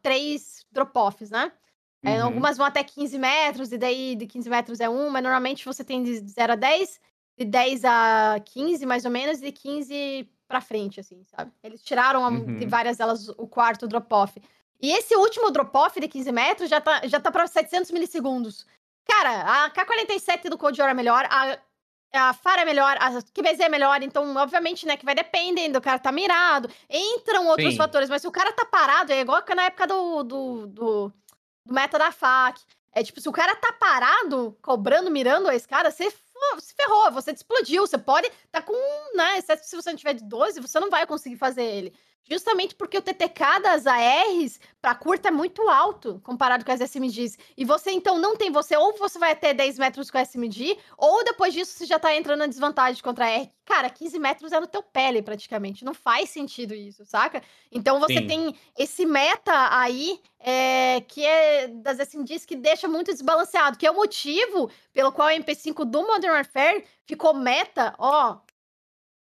3 drop-offs, né? É, uhum. Algumas vão até 15 metros, e daí de 15 metros é um, mas normalmente você tem de 0 a 10, de 10 a 15, mais ou menos, e de 15 pra frente, assim, sabe? Eles tiraram uhum. de várias delas o quarto drop-off. E esse último drop-off de 15 metros já tá, já tá pra 700 milissegundos. Cara, a K-47 do Cold War é melhor, a, a FAR é melhor, a QBZ é melhor, então, obviamente, né, que vai dependendo, o cara tá mirado, entram outros Sim. fatores, mas se o cara tá parado, é igual na época do, do, do, do meta da FAC. É tipo, se o cara tá parado, cobrando, mirando a escada, você se ferrou, você explodiu, você pode tá com, né, exceto se você não tiver de 12, você não vai conseguir fazer ele. Justamente porque o TTK das ARs para curta é muito alto comparado com as SMGs. E você então não tem você, ou você vai até 10 metros com a SMG, ou depois disso você já tá entrando na desvantagem contra a R. Cara, 15 metros é no teu pele praticamente. Não faz sentido isso, saca? Então você Sim. tem esse meta aí é, que é das SMGs que deixa muito desbalanceado, que é o motivo pelo qual o MP5 do Modern Warfare ficou meta, ó,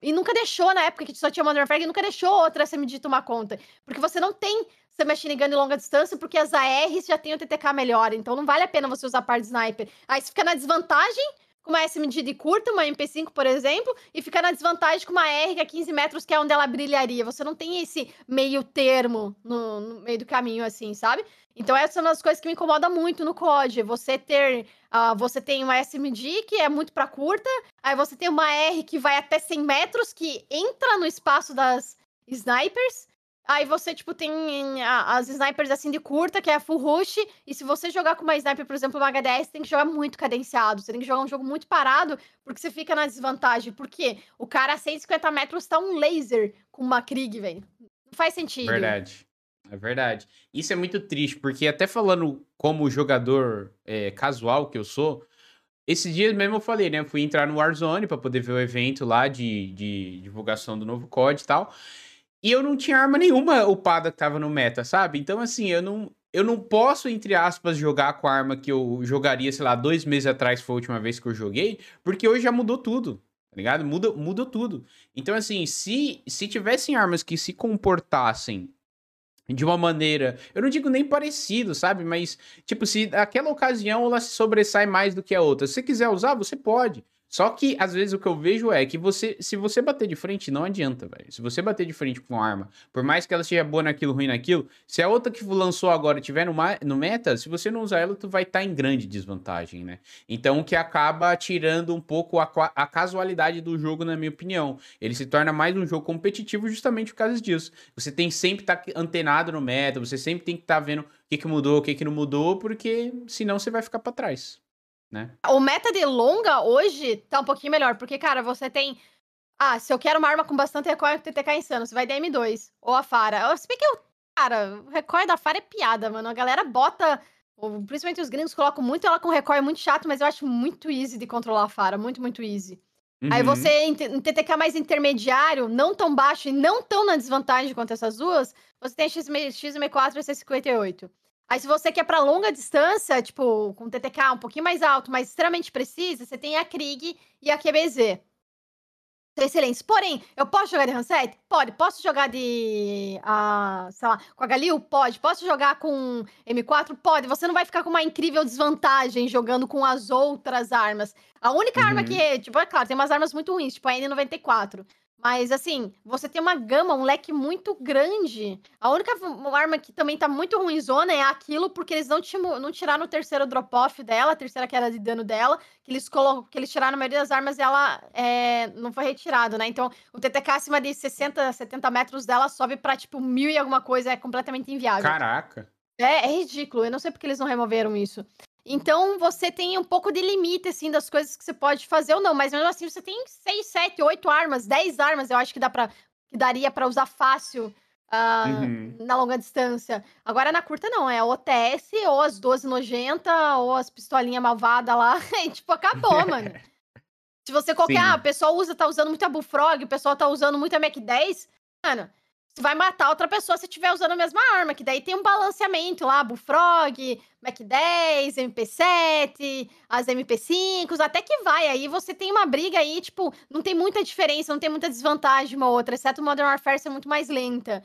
e nunca deixou, na época que só tinha Modern Warfare, nunca deixou outra SMG tomar conta. Porque você não tem submachine gun de longa distância, porque as ARs já têm o TTK melhor. Então não vale a pena você usar par de sniper. Aí você fica na desvantagem com uma SMG de curta, uma MP5, por exemplo, e fica na desvantagem com uma R que é 15 metros, que é onde ela brilharia. Você não tem esse meio termo no, no meio do caminho, assim, sabe? Então, essa é uma das coisas que me incomoda muito no COD. Você ter. Uh, você tem uma SMG que é muito para curta, aí você tem uma R que vai até 100 metros, que entra no espaço das snipers. Aí você, tipo, tem as snipers assim de curta, que é a full rush. E se você jogar com uma sniper, por exemplo, uma HDS, tem que jogar muito cadenciado. Você tem que jogar um jogo muito parado, porque você fica na desvantagem. Por quê? O cara a 150 metros tá um laser com uma Krieg, velho. Não faz sentido. Verdade. É verdade. Isso é muito triste, porque até falando como jogador é, casual que eu sou, esses dias mesmo eu falei, né? Fui entrar no Warzone para poder ver o evento lá de, de divulgação do novo COD e tal. E eu não tinha arma nenhuma upada que tava no meta, sabe? Então, assim, eu não, eu não posso, entre aspas, jogar com a arma que eu jogaria, sei lá, dois meses atrás, foi a última vez que eu joguei, porque hoje já mudou tudo, tá ligado? Muda, mudou tudo. Então, assim, se, se tivessem armas que se comportassem de uma maneira, eu não digo nem parecido, sabe? Mas, tipo, se aquela ocasião ela se sobressai mais do que a outra, se você quiser usar, você pode. Só que, às vezes, o que eu vejo é que você, se você bater de frente, não adianta, velho. Se você bater de frente com arma, por mais que ela seja boa naquilo, ruim naquilo, se a outra que lançou agora tiver no, no meta, se você não usar ela, tu vai estar tá em grande desvantagem, né? Então, o que acaba tirando um pouco a, a casualidade do jogo, na minha opinião. Ele se torna mais um jogo competitivo justamente por causa disso. Você tem sempre estar tá antenado no meta, você sempre tem que estar tá vendo o que, que mudou, o que, que não mudou, porque senão você vai ficar para trás né? O meta de longa hoje tá um pouquinho melhor, porque, cara, você tem. Ah, se eu quero uma arma com bastante recoil, TTK insano, você vai de M2 ou a Fara. Se bem que eu. Cara, o recoil da Fara é piada, mano. A galera bota. Principalmente os gringos colocam muito ela com recoil muito chato, mas eu acho muito easy de controlar a Fara. Muito, muito easy. Uhum. Aí você, em TTK mais intermediário, não tão baixo e não tão na desvantagem quanto essas duas, você tem XM4 e C58. Aí, se você quer para longa distância, tipo, com TTK um pouquinho mais alto, mas extremamente precisa, você tem a Krieg e a QBZ. Excelentes. Porém, eu posso jogar de Hanset? Pode. Posso jogar de. Uh, sei lá, com a Galil? Pode. Posso jogar com M4? Pode. Você não vai ficar com uma incrível desvantagem jogando com as outras armas. A única uhum. arma que. Tipo, é claro, tem umas armas muito ruins, tipo a N94. Mas, assim, você tem uma gama, um leque muito grande. A única arma que também tá muito ruimzona é aquilo, porque eles não, não tiraram o terceiro drop-off dela, a terceira que era de dano dela, que eles, colo que eles tiraram a maioria das armas e ela é, não foi retirado, né? Então, o TTK acima de 60, 70 metros dela sobe pra, tipo, mil e alguma coisa, é completamente inviável. Caraca! É, é ridículo, eu não sei porque eles não removeram isso. Então você tem um pouco de limite, assim, das coisas que você pode fazer ou não. Mas mesmo assim, você tem 6, 7, 8 armas, 10 armas, eu acho que dá para que daria para usar fácil uh, uhum. na longa distância. Agora na curta não, é OTS, ou as 12 nojenta, ou as pistolinhas malvadas lá. E, tipo, acabou, mano. Se você qualquer, ah, o pessoal usa, tá usando muito a Bullfrog, o pessoal tá usando muito a Mac 10, mano, você vai matar outra pessoa se estiver usando a mesma arma, que daí tem um balanceamento lá, Bullfrog, Mac 10, MP7, as MP5, até que vai. Aí você tem uma briga aí, tipo, não tem muita diferença, não tem muita desvantagem uma outra, exceto o Modern Warfare ser muito mais lenta.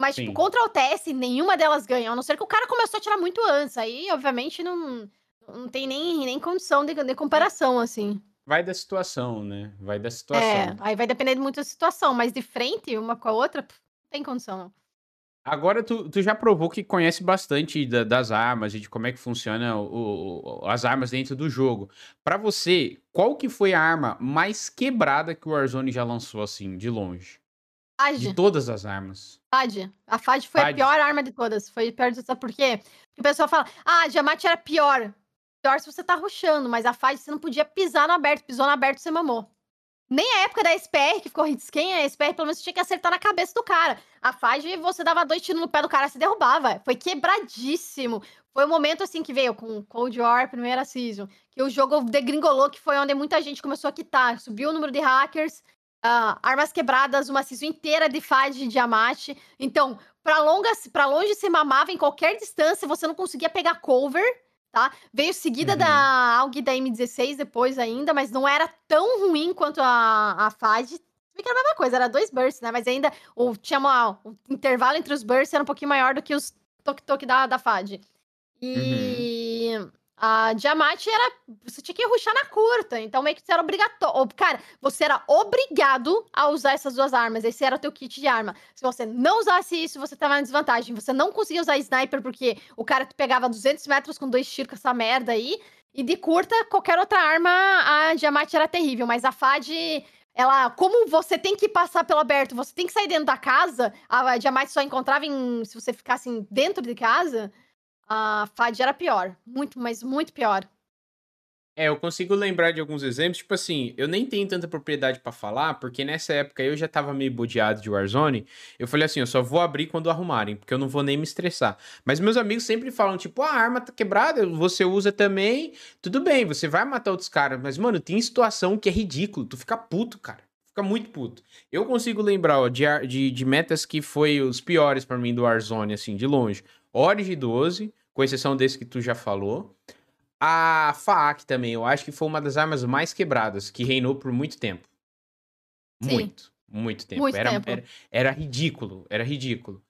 Mas, tipo, Sim. tipo, contra o TS, nenhuma delas ganha, a não ser que o cara começou a tirar muito antes. Aí, obviamente, não, não tem nem, nem condição de, de comparação, assim. Vai da situação, né? Vai da situação. É, aí vai depender muito da situação, mas de frente, uma com a outra, tem condição, não. Agora, tu, tu já provou que conhece bastante da, das armas e de como é que funciona o, o, as armas dentro do jogo. Para você, qual que foi a arma mais quebrada que o Warzone já lançou, assim, de longe? FAD. De todas as armas. FAD. A FAD foi FAD. a pior arma de todas. Foi a pior de todas. Por quê? Porque o pessoal fala, ah, a Diamante era pior. Pior se você tá ruxando, mas a FAD você não podia pisar no aberto. Pisou no aberto, você mamou. Nem a época da SPR, que ficou skin, a SPR pelo menos tinha que acertar na cabeça do cara. A Fage, você dava dois tiros no pé do cara, se derrubava. Foi quebradíssimo. Foi o um momento, assim, que veio com Cold War, primeira season, que o jogo degringolou, que foi onde muita gente começou a quitar. Subiu o número de hackers, uh, armas quebradas, uma season inteira de Fage de Yamate. Então, pra, longe se mamava em qualquer distância, você não conseguia pegar cover tá? Veio seguida uhum. da AUG da M16 depois ainda, mas não era tão ruim quanto a, a FAD. Que era a mesma coisa, era dois bursts, né? Mas ainda o, tinha uma, o intervalo entre os bursts era um pouquinho maior do que os toque-toque da, da FAD. E. Uhum. A Diamante era. Você tinha que ruxar na curta. Então, meio que você era obrigatório. Cara, você era obrigado a usar essas duas armas. Esse era o teu kit de arma. Se você não usasse isso, você tava na desvantagem. Você não conseguia usar sniper porque o cara te pegava 200 metros com dois tiros com essa merda aí. E de curta, qualquer outra arma, a Diamante era terrível. Mas a FAD ela, como você tem que passar pelo aberto, você tem que sair dentro da casa, a Diamante só encontrava em, se você ficasse dentro de casa, a FAD era pior. Muito, mas muito pior. É, eu consigo lembrar de alguns exemplos. Tipo assim, eu nem tenho tanta propriedade para falar, porque nessa época eu já tava meio bodeado de Warzone. Eu falei assim, eu só vou abrir quando arrumarem, porque eu não vou nem me estressar. Mas meus amigos sempre falam, tipo, ah, a arma tá quebrada, você usa também. Tudo bem, você vai matar outros caras. Mas, mano, tem situação que é ridículo. Tu fica puto, cara. Fica muito puto. Eu consigo lembrar, ó, de, de, de metas que foi os piores para mim do Warzone, assim, de longe. Origin 12 com exceção desse que tu já falou. A FAAC também, eu acho que foi uma das armas mais quebradas, que reinou por muito tempo. Sim. Muito, muito tempo. Muito era, tempo. Era, era ridículo, era ridículo.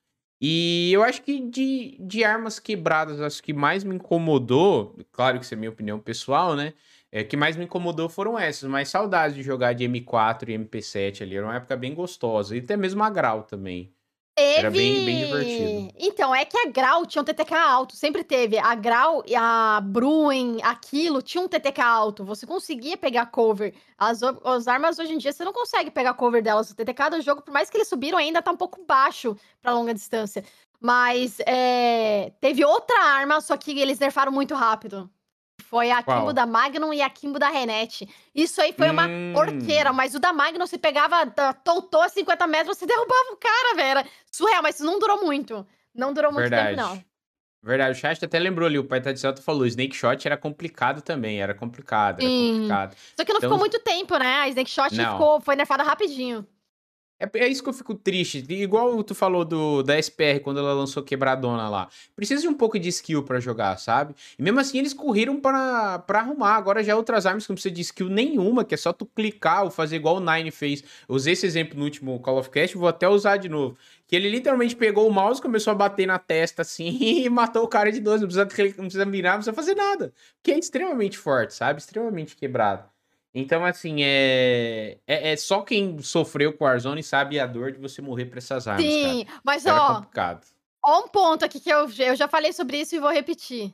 E eu acho que de, de armas quebradas, acho que mais me incomodou, claro que isso é minha opinião pessoal, né? É, que mais me incomodou foram essas, mas saudades de jogar de M4 e MP7 ali, era uma época bem gostosa. E até mesmo a Grau também. Teve... Era bem, bem divertido. Então, é que a Grau tinha um TTK alto, sempre teve. A Grau e a Bruen, aquilo, tinha um TTK alto. Você conseguia pegar cover. As, as armas hoje em dia, você não consegue pegar cover delas. O TTK do jogo, por mais que eles subiram, ainda tá um pouco baixo pra longa distância. Mas é, teve outra arma, só que eles nerfaram muito rápido. Foi a Qual? Kimbo da Magnum e a Kimbo da Renete. Isso aí foi uma hum. porqueira, mas o da Magnum se pegava, tontou a 50 metros, você derrubava o cara, velho. Surreal, mas isso não durou muito. Não durou muito Verdade. tempo, não. Verdade, o chat até lembrou ali, o pai tá de certo falou, Snake Shot era complicado também, era complicado, era Sim. complicado. Só que não então... ficou muito tempo, né? A Snake Shot ficou, foi nerfada rapidinho. É, é isso que eu fico triste. Igual tu falou do, da SPR quando ela lançou Quebradona lá. Precisa de um pouco de skill para jogar, sabe? E mesmo assim eles correram para arrumar. Agora já outras armas que não precisa de skill nenhuma, que é só tu clicar ou fazer igual o Nine fez. Eu usei esse exemplo no último Call of Cast, vou até usar de novo. Que ele literalmente pegou o mouse, começou a bater na testa assim e matou o cara de 12. Não precisa, não precisa mirar, não precisa fazer nada. Que é extremamente forte, sabe? Extremamente quebrado. Então, assim, é... é, é só quem sofreu com o Warzone sabe a dor de você morrer pra essas armas. Sim, cara. mas Era ó. complicado. Ó, um ponto aqui que eu, eu já falei sobre isso e vou repetir.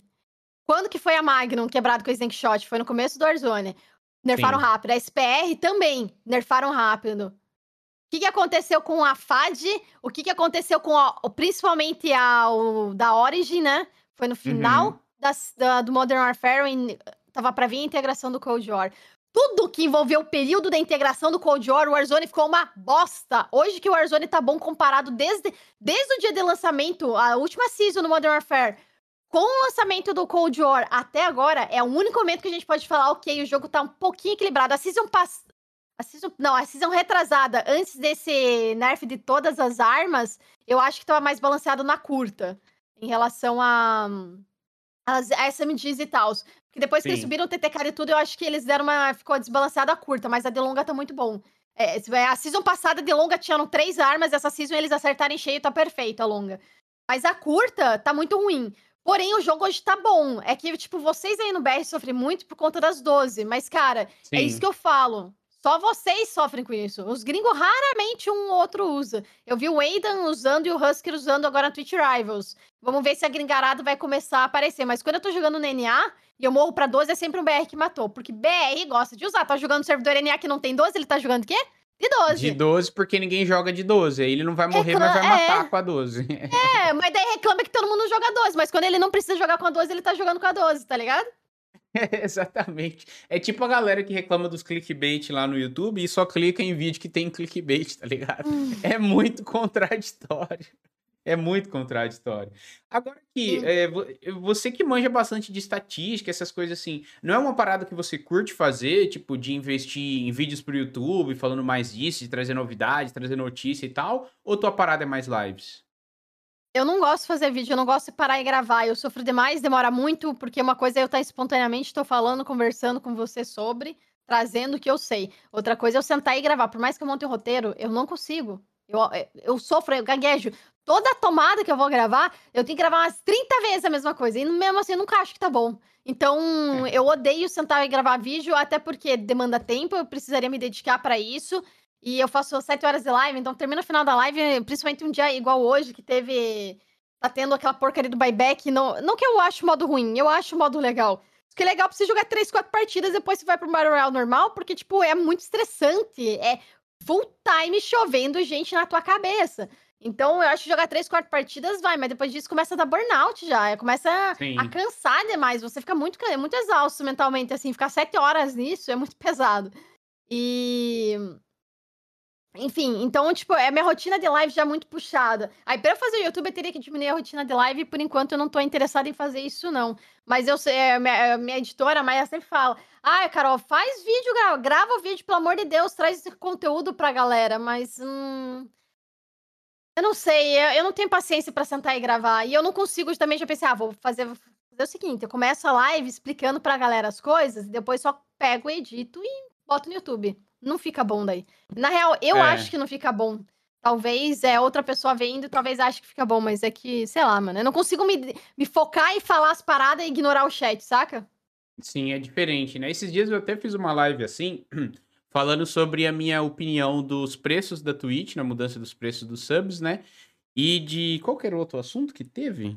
Quando que foi a Magnum quebrado com a Snake Shot? Foi no começo do Warzone. Nerfaram Sim. rápido. A SPR também nerfaram rápido. O que, que aconteceu com a FAD? O que, que aconteceu com a, principalmente a o, da Origin, né? Foi no final uhum. das, da, do Modern Warfare. Em, tava pra vir a integração do Cold War tudo que envolveu o período da integração do Cold War, o Warzone ficou uma bosta. Hoje que o Warzone tá bom comparado desde, desde o dia de lançamento, a última season do Modern Warfare, com o lançamento do Cold War até agora, é o único momento que a gente pode falar, ok, o jogo tá um pouquinho equilibrado. A season pass... A season, não, a season retrasada, antes desse nerf de todas as armas, eu acho que tava mais balanceado na curta. Em relação a. As SMGs e tal. Depois que eles subiram o TTK e tudo, eu acho que eles deram uma. Ficou desbalanceada a curta, mas a de longa tá muito bom. É, a season passada de longa tinham três armas, essa season eles acertarem cheio, tá perfeito a longa. Mas a curta tá muito ruim. Porém, o jogo hoje tá bom. É que, tipo, vocês aí no BR sofrem muito por conta das 12. Mas, cara, Sim. é isso que eu falo. Só vocês sofrem com isso. Os gringos raramente um ou outro usa. Eu vi o Aidan usando e o Husker usando agora na Twitch Rivals. Vamos ver se a gringarada vai começar a aparecer. Mas quando eu tô jogando no NA e eu morro pra 12, é sempre um BR que matou. Porque BR gosta de usar. Tá jogando no servidor NA que não tem 12, ele tá jogando o quê? De 12. De 12, porque ninguém joga de 12. Aí ele não vai morrer, mas vai matar é. com a 12. É, mas daí reclama que todo mundo joga 12. Mas quando ele não precisa jogar com a 12, ele tá jogando com a 12, tá ligado? É, exatamente. É tipo a galera que reclama dos clickbait lá no YouTube e só clica em vídeo que tem clickbait, tá ligado? Hum. É muito contraditório. É muito contraditório. Agora que é, você que manja bastante de estatística, essas coisas assim, não é uma parada que você curte fazer, tipo, de investir em vídeos pro YouTube, falando mais disso, de trazer novidades, trazer notícia e tal? Ou tua parada é mais lives? Eu não gosto de fazer vídeo, eu não gosto de parar e gravar. Eu sofro demais, demora muito, porque uma coisa é eu estar espontaneamente, estou falando, conversando com você sobre, trazendo o que eu sei. Outra coisa é eu sentar e gravar. Por mais que eu monte um roteiro, eu não consigo. Eu, eu sofro, eu gaguejo toda tomada que eu vou gravar, eu tenho que gravar umas 30 vezes a mesma coisa. E mesmo assim, eu nunca acho que tá bom. Então, é. eu odeio sentar e gravar vídeo, até porque demanda tempo, eu precisaria me dedicar para isso. E eu faço 7 horas de live, então termina o final da live, principalmente um dia igual hoje, que teve. Tá tendo aquela porcaria do buyback. Não, não que eu acho o modo ruim, eu acho o modo legal. Que é legal pra você jogar 3, 4 partidas, depois você vai pro Battle Royale normal, porque, tipo, é muito estressante. É full time chovendo gente na tua cabeça. Então, eu acho que jogar três, quatro partidas vai, mas depois disso começa a dar burnout já. Começa a cansar demais. Você fica muito, muito exausto mentalmente, assim. Ficar sete horas nisso é muito pesado. E. Enfim, então, tipo, é minha rotina de live já muito puxada. Aí, eu fazer o YouTube, eu teria que diminuir a rotina de live, e por enquanto eu não tô interessada em fazer isso, não. Mas eu sei, é, minha, minha editora, a Maia sempre fala: Ah, Carol, faz vídeo, grava, grava o vídeo, pelo amor de Deus, traz esse conteúdo pra galera. Mas. Hum, eu não sei, eu, não tenho paciência para sentar e gravar. E eu não consigo também já pensar, ah, vou fazer, vou fazer o seguinte, eu começo a live explicando pra galera as coisas, depois só pego, edito e boto no YouTube. Não fica bom daí. Na real, eu é. acho que não fica bom. Talvez é outra pessoa vendo, talvez ache que fica bom, mas é que, sei lá, mano, eu não consigo me, me focar e falar as paradas e ignorar o chat, saca? Sim, é diferente, né? Esses dias eu até fiz uma live assim, falando sobre a minha opinião dos preços da Twitch, na mudança dos preços dos subs, né? E de qualquer outro assunto que teve.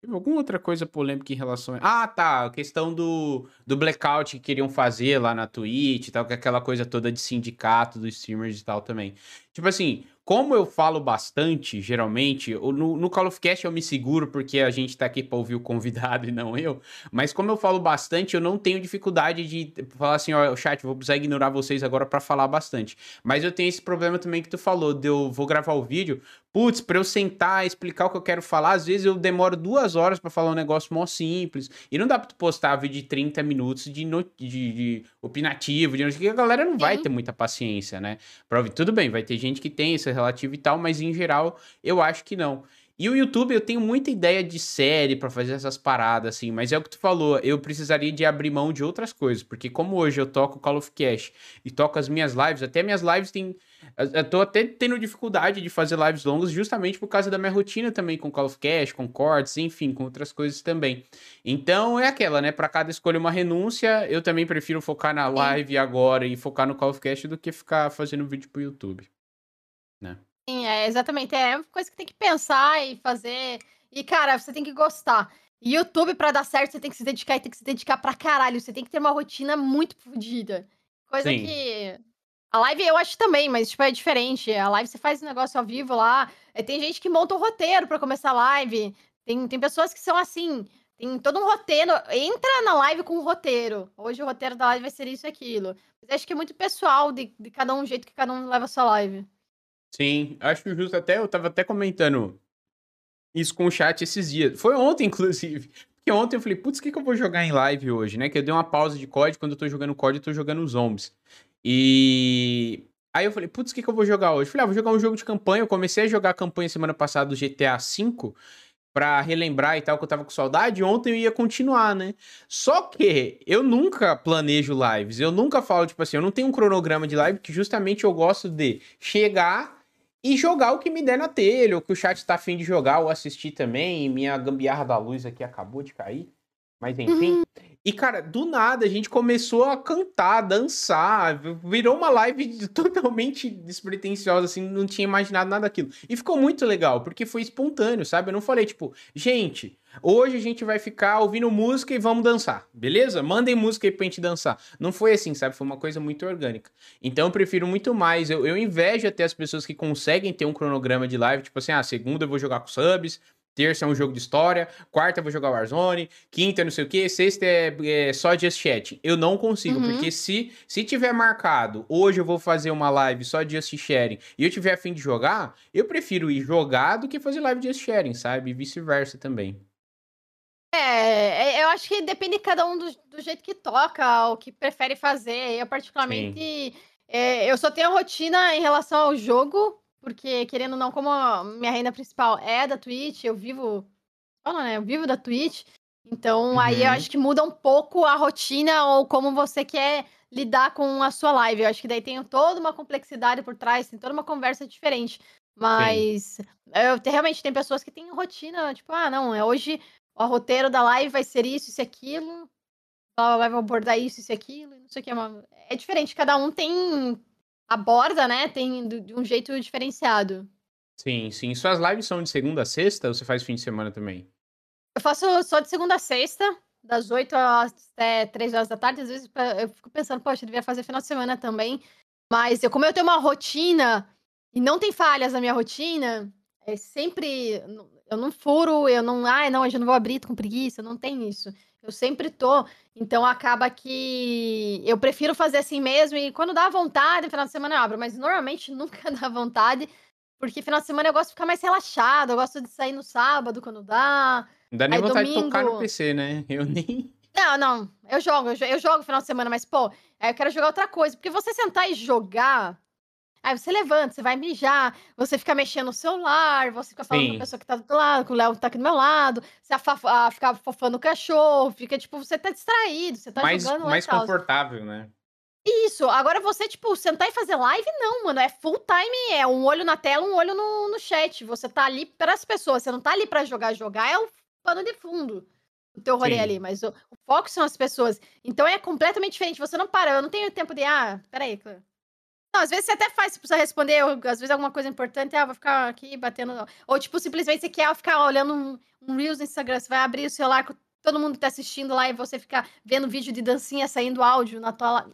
Teve alguma outra coisa polêmica em relação a... Ah, tá, a questão do, do blackout que queriam fazer lá na Twitch e tal, que é aquela coisa toda de sindicato dos streamers e tal também. Tipo assim, como eu falo bastante, geralmente, no, no Call of Cast eu me seguro porque a gente tá aqui pra ouvir o convidado e não eu, mas como eu falo bastante, eu não tenho dificuldade de falar assim, ó, chat, vou precisar ignorar vocês agora para falar bastante. Mas eu tenho esse problema também que tu falou, de eu vou gravar o vídeo, putz, pra eu sentar, explicar o que eu quero falar, às vezes eu demoro duas horas para falar um negócio mó simples, e não dá pra tu postar vídeo de 30 minutos de, no, de, de opinativo, de que a galera não vai ter muita paciência, né? Pra ouvir. Tudo bem, vai ter gente que tem essa relativo e tal, mas em geral eu acho que não. E o YouTube, eu tenho muita ideia de série para fazer essas paradas, assim, mas é o que tu falou, eu precisaria de abrir mão de outras coisas, porque como hoje eu toco Call of Cash e toco as minhas lives, até minhas lives tem. Eu tô até tendo dificuldade de fazer lives longas justamente por causa da minha rotina também com Call of Cash, com cortes, enfim, com outras coisas também. Então é aquela, né? Para cada escolha uma renúncia, eu também prefiro focar na live agora e focar no Call of Cash do que ficar fazendo vídeo pro YouTube né? Sim, é, exatamente. É uma coisa que tem que pensar e fazer. E, cara, você tem que gostar. YouTube, para dar certo, você tem que se dedicar e tem que se dedicar pra caralho. Você tem que ter uma rotina muito fodida. Coisa Sim. que. A live eu acho também, mas, tipo, é diferente. A live você faz um negócio ao vivo lá. É, tem gente que monta o um roteiro para começar a live. Tem, tem pessoas que são assim. Tem todo um roteiro. Entra na live com um roteiro. Hoje o roteiro da live vai ser isso e aquilo. Mas acho que é muito pessoal de, de cada um, jeito que cada um leva a sua live. Sim, acho justo. Até eu tava até comentando isso com o chat esses dias. Foi ontem, inclusive. Porque ontem eu falei, putz, o que, que eu vou jogar em live hoje, né? Que eu dei uma pausa de COD. Quando eu tô jogando COD, eu tô jogando zombies. E aí eu falei, putz, o que, que eu vou jogar hoje? Falei, ah, vou jogar um jogo de campanha. Eu comecei a jogar a campanha semana passada do GTA V pra relembrar e tal, que eu tava com saudade. Ontem eu ia continuar, né? Só que eu nunca planejo lives. Eu nunca falo, tipo assim, eu não tenho um cronograma de live, que justamente eu gosto de chegar e jogar o que me der na telha, ou que o chat tá afim de jogar ou assistir também. Minha gambiarra da luz aqui acabou de cair. Mas enfim. Uhum. E, cara, do nada a gente começou a cantar, dançar. Virou uma live totalmente despretensiosa, assim, não tinha imaginado nada daquilo. E ficou muito legal, porque foi espontâneo, sabe? Eu não falei, tipo, gente, hoje a gente vai ficar ouvindo música e vamos dançar, beleza? Mandem música aí pra gente dançar. Não foi assim, sabe? Foi uma coisa muito orgânica. Então eu prefiro muito mais. Eu, eu invejo até as pessoas que conseguem ter um cronograma de live, tipo assim, ah, segunda eu vou jogar com subs, Terça é um jogo de história. Quarta eu vou jogar Warzone. Quinta não sei o que. Sexta é, é só Just Chat. Eu não consigo, uhum. porque se, se tiver marcado, hoje eu vou fazer uma live só de Just Sharing e eu tiver afim de jogar, eu prefiro ir jogar do que fazer live de Just Sharing, sabe? E vice-versa também. É, é, eu acho que depende de cada um do, do jeito que toca, o que prefere fazer. Eu, particularmente, é, eu só tenho a rotina em relação ao jogo porque, querendo ou não, como minha renda principal é da Twitch, eu vivo. Fala, né? Eu vivo da Twitch. Então, uhum. aí eu uhum. acho que muda um pouco a rotina ou como você quer lidar com a sua live. Eu acho que daí tem toda uma complexidade por trás, tem toda uma conversa diferente. Mas eu, realmente tem pessoas que têm rotina, tipo, ah, não, é hoje o roteiro da live vai ser isso, isso e aquilo. Vai abordar isso, isso e aquilo, não sei o que. É, é diferente, cada um tem aborda, né, tem de um jeito diferenciado. Sim, sim. Suas lives são de segunda a sexta ou você faz fim de semana também? Eu faço só de segunda a sexta, das 8 até 3 horas da tarde. Às vezes eu fico pensando, poxa, eu devia fazer final de semana também. Mas eu, como eu tenho uma rotina e não tem falhas na minha rotina, é sempre. Eu não furo, eu não. Ai, não, hoje eu não vou abrir, tô com preguiça. Não tem isso. Eu sempre tô. Então acaba que eu prefiro fazer assim mesmo. E quando dá vontade, final de semana eu abro. Mas normalmente nunca dá vontade. Porque final de semana eu gosto de ficar mais relaxado. Eu gosto de sair no sábado quando dá. Não dá nem Aí, vontade domingo... de tocar no PC, né? Eu nem. Não, não. Eu jogo, eu jogo, eu jogo final de semana, mas, pô, eu quero jogar outra coisa. Porque você sentar e jogar Aí você levanta, você vai mijar, você fica mexendo no celular, você fica falando Sim. com a pessoa que tá do lado, com o Léo tá aqui do meu lado, você a, fica fofando o cachorro, fica tipo, você tá distraído, você tá mais, jogando Mais confortável, né? Isso, agora você, tipo, sentar e fazer live, não, mano, é full time, é um olho na tela, um olho no, no chat, você tá ali para as pessoas, você não tá ali para jogar, jogar é o pano de fundo, o teu rolê Sim. ali, mas o, o, foco são as pessoas, então é completamente diferente, você não para, eu não tenho tempo de, ah, peraí, não, às vezes você até faz, você precisa responder, ou, às vezes alguma coisa importante, ah, vou ficar aqui batendo. Ou, tipo, simplesmente você quer ficar olhando um, um Reels no Instagram, você vai abrir o celular com todo mundo tá assistindo lá e você ficar vendo vídeo de dancinha saindo áudio na tua.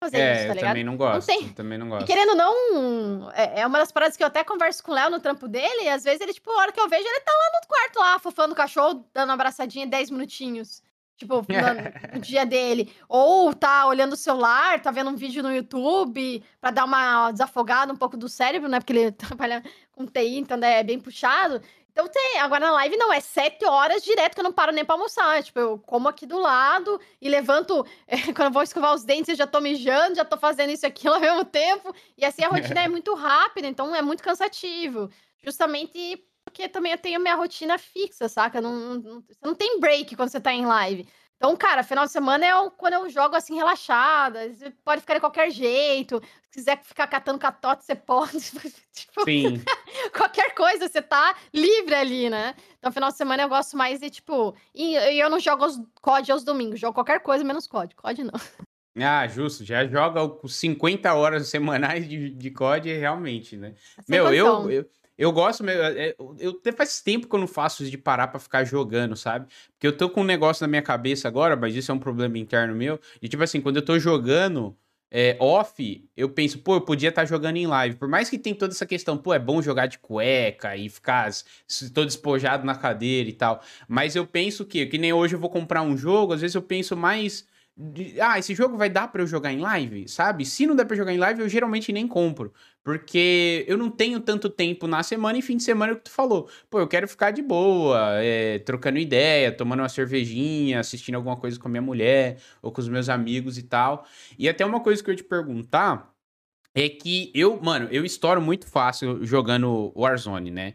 Fazer é, isso, tá ligado? também não gosto. Não tem... Também não gosto. E querendo não, é, é uma das paradas que eu até converso com o Léo no trampo dele, e às vezes ele, tipo, a hora que eu vejo, ele tá lá no quarto lá, fofando o cachorro, dando uma abraçadinha 10 minutinhos. Tipo, no, no, dia dele. Ou tá olhando o celular, tá vendo um vídeo no YouTube para dar uma desafogada um pouco do cérebro, né? Porque ele trabalha com TI, então né, é bem puxado. Então tem. Agora na live não, é sete horas direto que eu não paro nem pra almoçar. Tipo, eu como aqui do lado e levanto. É, quando eu vou escovar os dentes, eu já tô mijando, já tô fazendo isso aqui ao mesmo tempo. E assim a rotina é muito rápida, então é muito cansativo. Justamente porque também eu tenho minha rotina fixa, saca? Não, não, você não tem break quando você tá em live. Então, cara, final de semana é quando eu jogo assim, relaxada. Você pode ficar de qualquer jeito. Se quiser ficar catando catota, você pode. tipo, Sim. qualquer coisa, você tá livre ali, né? Então, final de semana eu gosto mais de, tipo. E, eu não jogo os COD aos domingos, jogo qualquer coisa menos COD. COD não. Ah, justo. Já joga 50 horas semanais de, de COD, realmente, né? Sem Meu, eu, eu, eu gosto, é, é, eu até faz tempo que eu não faço isso de parar para ficar jogando, sabe? Porque eu tô com um negócio na minha cabeça agora, mas isso é um problema interno meu. E tipo assim, quando eu tô jogando é, off, eu penso, pô, eu podia estar tá jogando em live. Por mais que tem toda essa questão, pô, é bom jogar de cueca e ficar todo despojado na cadeira e tal. Mas eu penso que, que nem hoje eu vou comprar um jogo, às vezes eu penso mais de, ah, esse jogo vai dar para eu jogar em live, sabe? Se não der para jogar em live, eu geralmente nem compro, porque eu não tenho tanto tempo na semana e fim de semana é o que tu falou. Pô, eu quero ficar de boa, é, trocando ideia, tomando uma cervejinha, assistindo alguma coisa com a minha mulher ou com os meus amigos e tal. E até uma coisa que eu ia te perguntar é que eu, mano, eu estouro muito fácil jogando Warzone, né?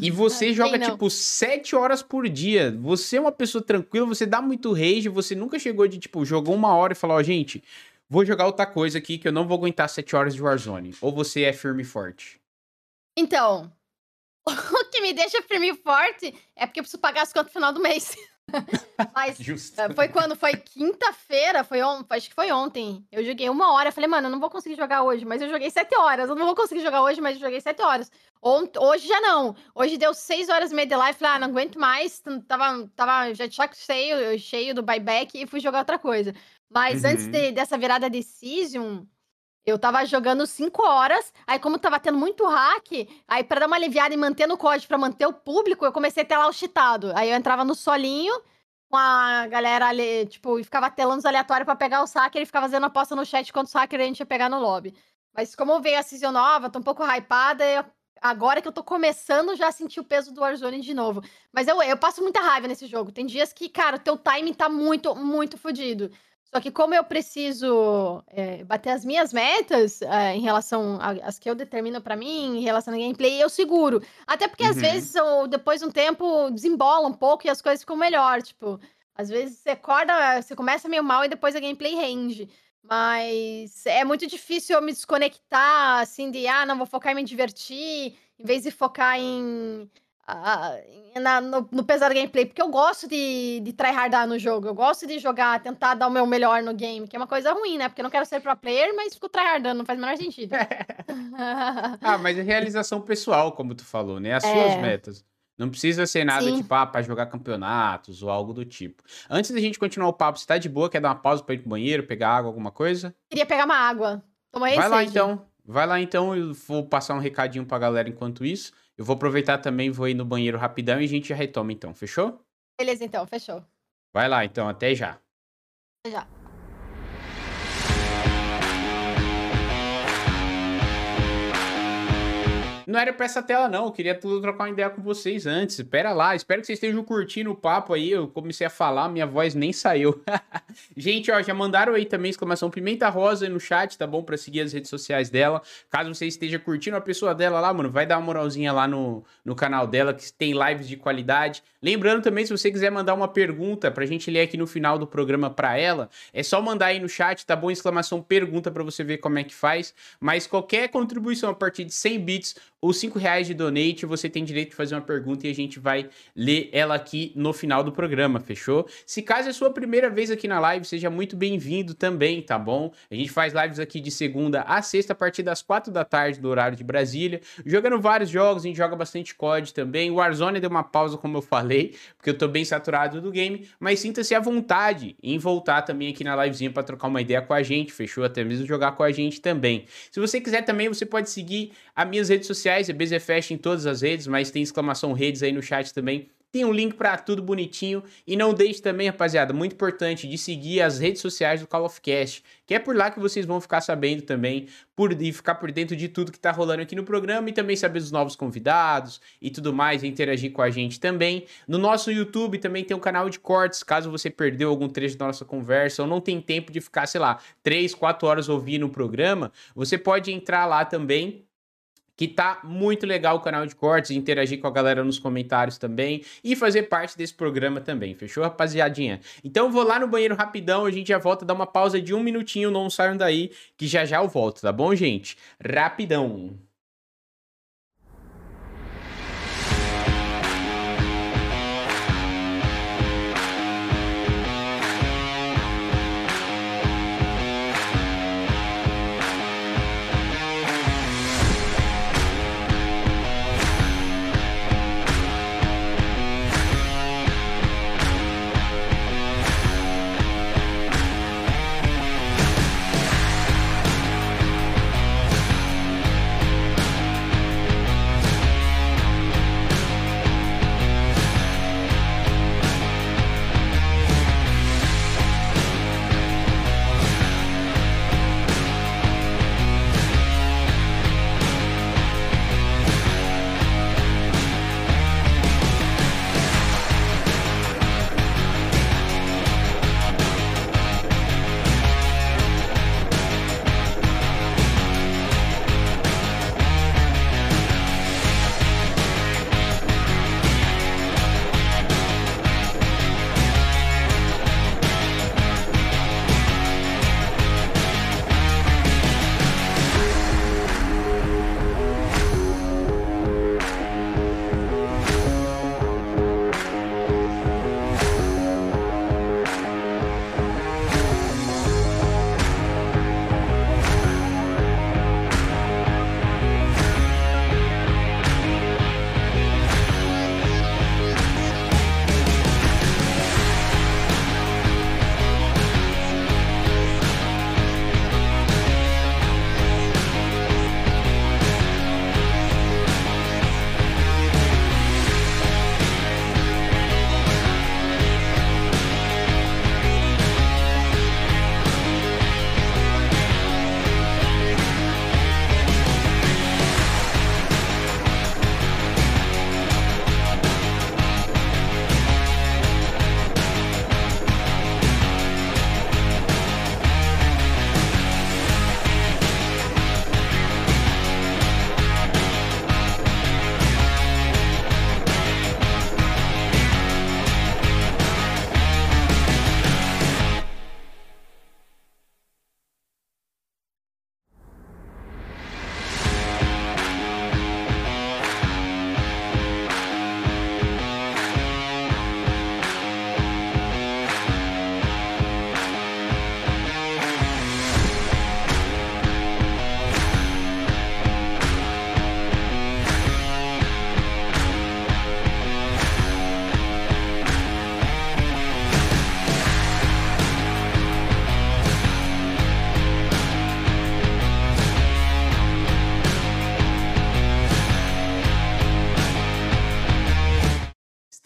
E você joga, tipo, sete horas por dia. Você é uma pessoa tranquila, você dá muito rage, você nunca chegou de, tipo, jogou uma hora e falou, ó, oh, gente, vou jogar outra coisa aqui que eu não vou aguentar sete horas de Warzone. Ou você é firme e forte? Então, o que me deixa firme e forte é porque eu preciso pagar as contas no final do mês. Mas Justo. Eh, foi quando? Foi quinta-feira, foi on... acho que foi ontem. Eu joguei uma hora, falei, mano, eu não vou conseguir jogar hoje, mas eu joguei sete horas. Eu não vou conseguir jogar hoje, mas eu joguei sete horas. Hoje já não. Hoje deu seis horas e meia de live, falei, ah, não aguento mais. Tava, tava já saco cheio, cheio do buyback e fui jogar outra coisa. Mas uhum. antes de, dessa virada de season, eu tava jogando 5 horas, aí como tava tendo muito hack, aí para dar uma aliviada e manter no código, para manter o público, eu comecei a lá o cheatado. Aí eu entrava no solinho, com a galera ali, tipo, e ficava telando os aleatórios para pegar o saque, ele ficava fazendo aposta no chat quanto hacker a gente ia pegar no lobby. Mas como veio a season nova, tô um pouco hypada, eu, agora que eu tô começando, já senti o peso do Warzone de novo. Mas eu, eu passo muita raiva nesse jogo. Tem dias que, cara, o teu timing tá muito, muito fodido. Só que como eu preciso é, bater as minhas metas é, em relação às que eu determino para mim, em relação ao gameplay, eu seguro. Até porque uhum. às vezes, ou, depois de um tempo, desembola um pouco e as coisas ficam melhor. Tipo, às vezes você acorda, você começa meio mal e depois a gameplay rende. Mas é muito difícil eu me desconectar, assim, de, ah, não, vou focar em me divertir, em vez de focar em na, no, no pesar gameplay, porque eu gosto de, de tryhardar no jogo, eu gosto de jogar, tentar dar o meu melhor no game, que é uma coisa ruim, né? Porque eu não quero ser pro player, mas fico tryhardando, não faz o menor sentido. ah, mas é realização pessoal, como tu falou, né? As é... suas metas. Não precisa ser nada Sim. tipo, ah, pra jogar campeonatos ou algo do tipo. Antes da gente continuar o papo, você tá de boa? Quer dar uma pausa pra ir pro banheiro, pegar água, alguma coisa? Queria pegar uma água. Toma Vai lá então. Vai lá então, eu vou passar um recadinho pra galera enquanto isso. Eu vou aproveitar também, vou ir no banheiro rapidão e a gente já retoma então, fechou? Beleza, então, fechou. Vai lá, então, até já. Até já. Não era pra essa tela, não. Eu queria tudo trocar uma ideia com vocês antes. Espera lá. Espero que vocês estejam curtindo o papo aí. Eu comecei a falar, minha voz nem saiu. Gente, ó, já mandaram aí também exclamação Pimenta Rosa aí no chat, tá bom? Pra seguir as redes sociais dela. Caso você esteja curtindo a pessoa dela lá, mano, vai dar uma moralzinha lá no, no canal dela, que tem lives de qualidade. Lembrando também, se você quiser mandar uma pergunta pra gente ler aqui no final do programa pra ela, é só mandar aí no chat, tá bom? Exclamação pergunta pra você ver como é que faz. Mas qualquer contribuição a partir de 100 bits ou 5 reais de donate, você tem direito de fazer uma pergunta e a gente vai ler ela aqui no final do programa, fechou? Se caso é sua primeira vez aqui na live, seja muito bem-vindo também, tá bom? A gente faz lives aqui de segunda a sexta, a partir das 4 da tarde do horário de Brasília, jogando vários jogos, a gente joga bastante COD também. O Warzone deu uma pausa, como eu falei, porque eu tô bem saturado do game, mas sinta-se à vontade em voltar também aqui na livezinha para trocar uma ideia com a gente, fechou? Até mesmo jogar com a gente também. Se você quiser também, você pode seguir as minhas redes sociais sociais, é BZFest em todas as redes, mas tem exclamação redes aí no chat também. Tem um link para tudo bonitinho. E não deixe também, rapaziada, muito importante, de seguir as redes sociais do Call of Cast, que é por lá que vocês vão ficar sabendo também, por, e ficar por dentro de tudo que tá rolando aqui no programa e também saber dos novos convidados e tudo mais, e interagir com a gente também. No nosso YouTube também tem um canal de cortes, caso você perdeu algum trecho da nossa conversa ou não tem tempo de ficar, sei lá, 3, 4 horas ouvindo o programa, você pode entrar lá também que tá muito legal o canal de cortes, interagir com a galera nos comentários também e fazer parte desse programa também, fechou, rapaziadinha? Então vou lá no banheiro rapidão, a gente já volta, dá uma pausa de um minutinho, não saiam daí, que já já eu volto, tá bom, gente? Rapidão.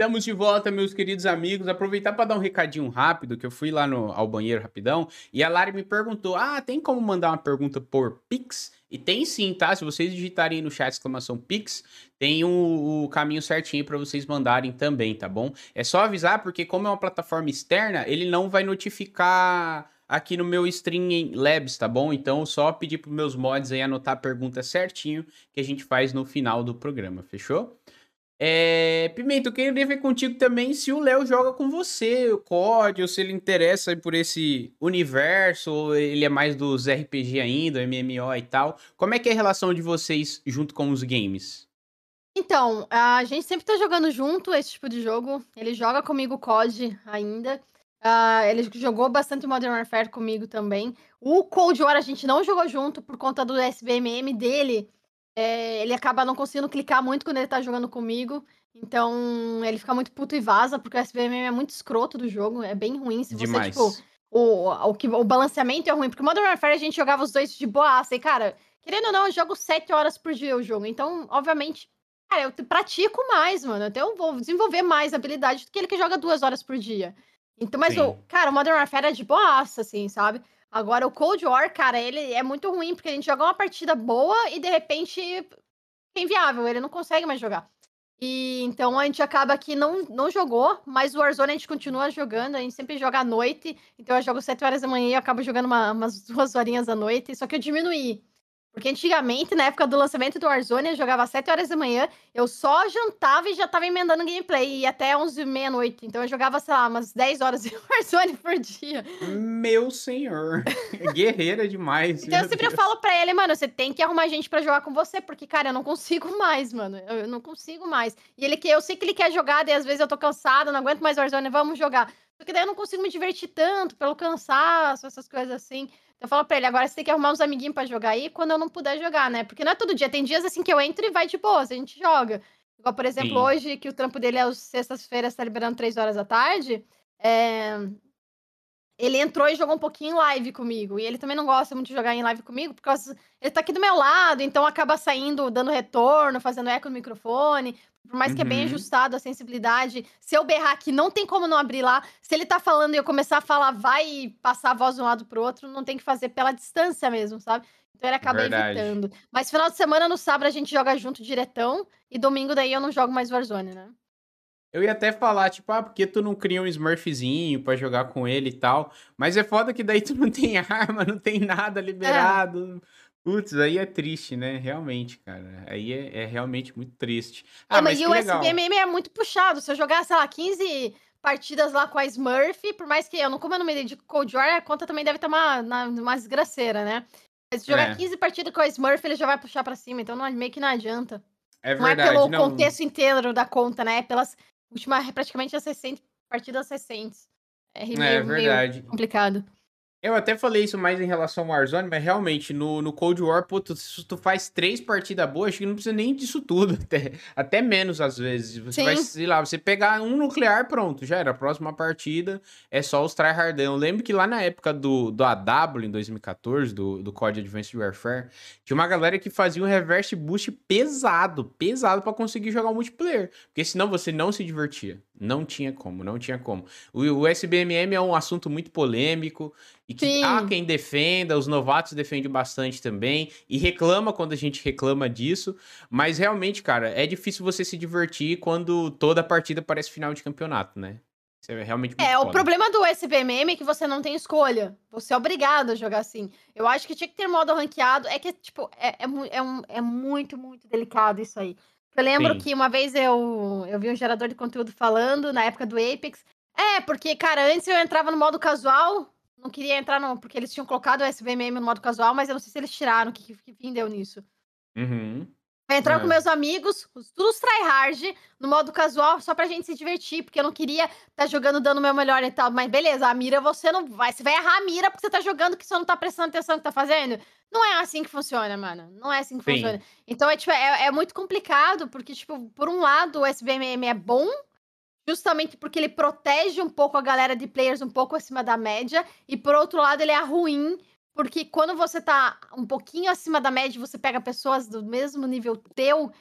Estamos de volta, meus queridos amigos. Aproveitar para dar um recadinho rápido, que eu fui lá no, ao banheiro rapidão, e a Lari me perguntou: ah, tem como mandar uma pergunta por Pix? E tem sim, tá? Se vocês digitarem no chat exclamação Pix, tem o, o caminho certinho para vocês mandarem também, tá bom? É só avisar, porque como é uma plataforma externa, ele não vai notificar aqui no meu Stream Labs, tá bom? Então, só pedir para meus mods aí anotar a pergunta certinho que a gente faz no final do programa, fechou? É, Pimenta, eu queria ver contigo também se o Léo joga com você, o COD, ou se ele interessa por esse universo, ou ele é mais dos RPG ainda, MMO e tal. Como é que é a relação de vocês junto com os games? Então, a gente sempre tá jogando junto esse tipo de jogo. Ele joga comigo COD ainda. Uh, ele jogou bastante Modern Warfare comigo também. O Cold War a gente não jogou junto por conta do SBMM dele. É, ele acaba não conseguindo clicar muito quando ele tá jogando comigo. Então, ele fica muito puto e vaza, porque o SBMM é muito escroto do jogo. É bem ruim. Se você, Demais. tipo, o, o, que, o balanceamento é ruim. Porque Modern Warfare a gente jogava os dois de boaça. E, cara, querendo ou não, eu jogo 7 horas por dia o jogo. Então, obviamente, cara, eu pratico mais, mano. Então, eu vou desenvolver mais habilidade do que ele que joga duas horas por dia. Então, mas o, cara, o Modern Warfare é de boaça, assim, sabe? Agora, o Cold War, cara, ele é muito ruim, porque a gente joga uma partida boa e, de repente, é inviável, ele não consegue mais jogar. E então a gente acaba que não, não jogou, mas o Warzone a gente continua jogando, a gente sempre joga à noite. Então eu jogo 7 horas da manhã e acabo jogando uma, umas duas horinhas à noite, só que eu diminuí. Porque antigamente, na época do lançamento do Warzone, eu jogava às 7 horas da manhã, eu só jantava e já tava emendando gameplay, e até 11 meia-noite. Então eu jogava, sei lá, umas 10 horas de Warzone por dia. Meu senhor, guerreira demais. então eu sempre Deus. falo pra ele, mano, você tem que arrumar gente para jogar com você, porque, cara, eu não consigo mais, mano. Eu não consigo mais. E ele que eu sei que ele quer jogar, daí às vezes eu tô cansada, não aguento mais Warzone, vamos jogar. Porque daí eu não consigo me divertir tanto, pelo cansaço, essas coisas assim. Eu falo pra ele, agora você tem que arrumar uns amiguinhos pra jogar aí quando eu não puder jogar, né? Porque não é todo dia. Tem dias assim que eu entro e vai de boa, a gente joga. Igual, por exemplo, Sim. hoje, que o trampo dele é às sextas-feiras, tá liberando três horas da tarde. É... Ele entrou e jogou um pouquinho em live comigo. E ele também não gosta muito de jogar em live comigo, porque ele tá aqui do meu lado, então acaba saindo, dando retorno, fazendo eco no microfone. Por mais que é bem uhum. ajustado a sensibilidade, se eu berrar aqui, não tem como não abrir lá. Se ele tá falando e eu começar a falar, vai passar a voz de um lado pro outro, não tem que fazer pela distância mesmo, sabe? Então ele acaba Verdade. evitando. Mas final de semana, no sábado, a gente joga junto diretão. E domingo daí eu não jogo mais Warzone, né? Eu ia até falar, tipo, ah, porque tu não cria um Smurfzinho pra jogar com ele e tal. Mas é foda que daí tu não tem arma, não tem nada é. liberado. É. Putz, aí é triste, né? Realmente, cara. Aí é, é realmente muito triste. Ah, é, mas, mas e o SBMM é muito puxado. Se eu jogar, sei lá, 15 partidas lá com a Smurf, por mais que eu não, como eu não me dedico Cold War, a conta também deve estar uma, uma, uma desgraceira, né? Mas se jogar é. 15 partidas com a Smurf, ele já vai puxar pra cima, então não, meio que não adianta. É verdade, não é pelo não... contexto inteiro da conta, né? É pelas últimas, praticamente as 60 partidas recentes. É, meio, é verdade. Meio complicado. Eu até falei isso mais em relação ao Warzone, mas realmente, no, no Cold War, pô, tu, se tu faz três partidas boas, acho que não precisa nem disso tudo. Até, até menos, às vezes. Você Sim. vai, sei lá, você pegar um nuclear, pronto, já era. A próxima partida é só os tryhardão. Eu lembro que lá na época do, do AW, em 2014, do, do COD Advanced Warfare, tinha uma galera que fazia um reverse boost pesado, pesado para conseguir jogar o multiplayer. Porque senão você não se divertia. Não tinha como, não tinha como. O, o SBMM é um assunto muito polêmico e que Sim. há quem defenda, os novatos defendem bastante também e reclama quando a gente reclama disso, mas realmente, cara, é difícil você se divertir quando toda partida parece final de campeonato, né? Isso é realmente É, foda. o problema do SBMM é que você não tem escolha. Você é obrigado a jogar assim. Eu acho que tinha que ter modo ranqueado. É que, tipo, é, é, é, um, é muito, muito delicado isso aí. Eu lembro Sim. que uma vez eu, eu vi um gerador de conteúdo falando, na época do Apex. É, porque, cara, antes eu entrava no modo casual, não queria entrar no. Porque eles tinham colocado o SVMM no modo casual, mas eu não sei se eles tiraram, que, que fim deu nisso. Uhum. Entrava é. com meus amigos, todos tryhard, no modo casual, só pra gente se divertir, porque eu não queria estar tá jogando dando o meu melhor e tal. Mas beleza, a mira você não vai. Você vai errar a mira porque você tá jogando que você não tá prestando atenção no que tá fazendo. Não é assim que funciona, mano. Não é assim que Sim. funciona. Então é, tipo, é, é muito complicado, porque, tipo, por um lado, o SBMM é bom, justamente porque ele protege um pouco a galera de players um pouco acima da média, e por outro lado, ele é ruim, porque quando você tá um pouquinho acima da média, você pega pessoas do mesmo nível teu,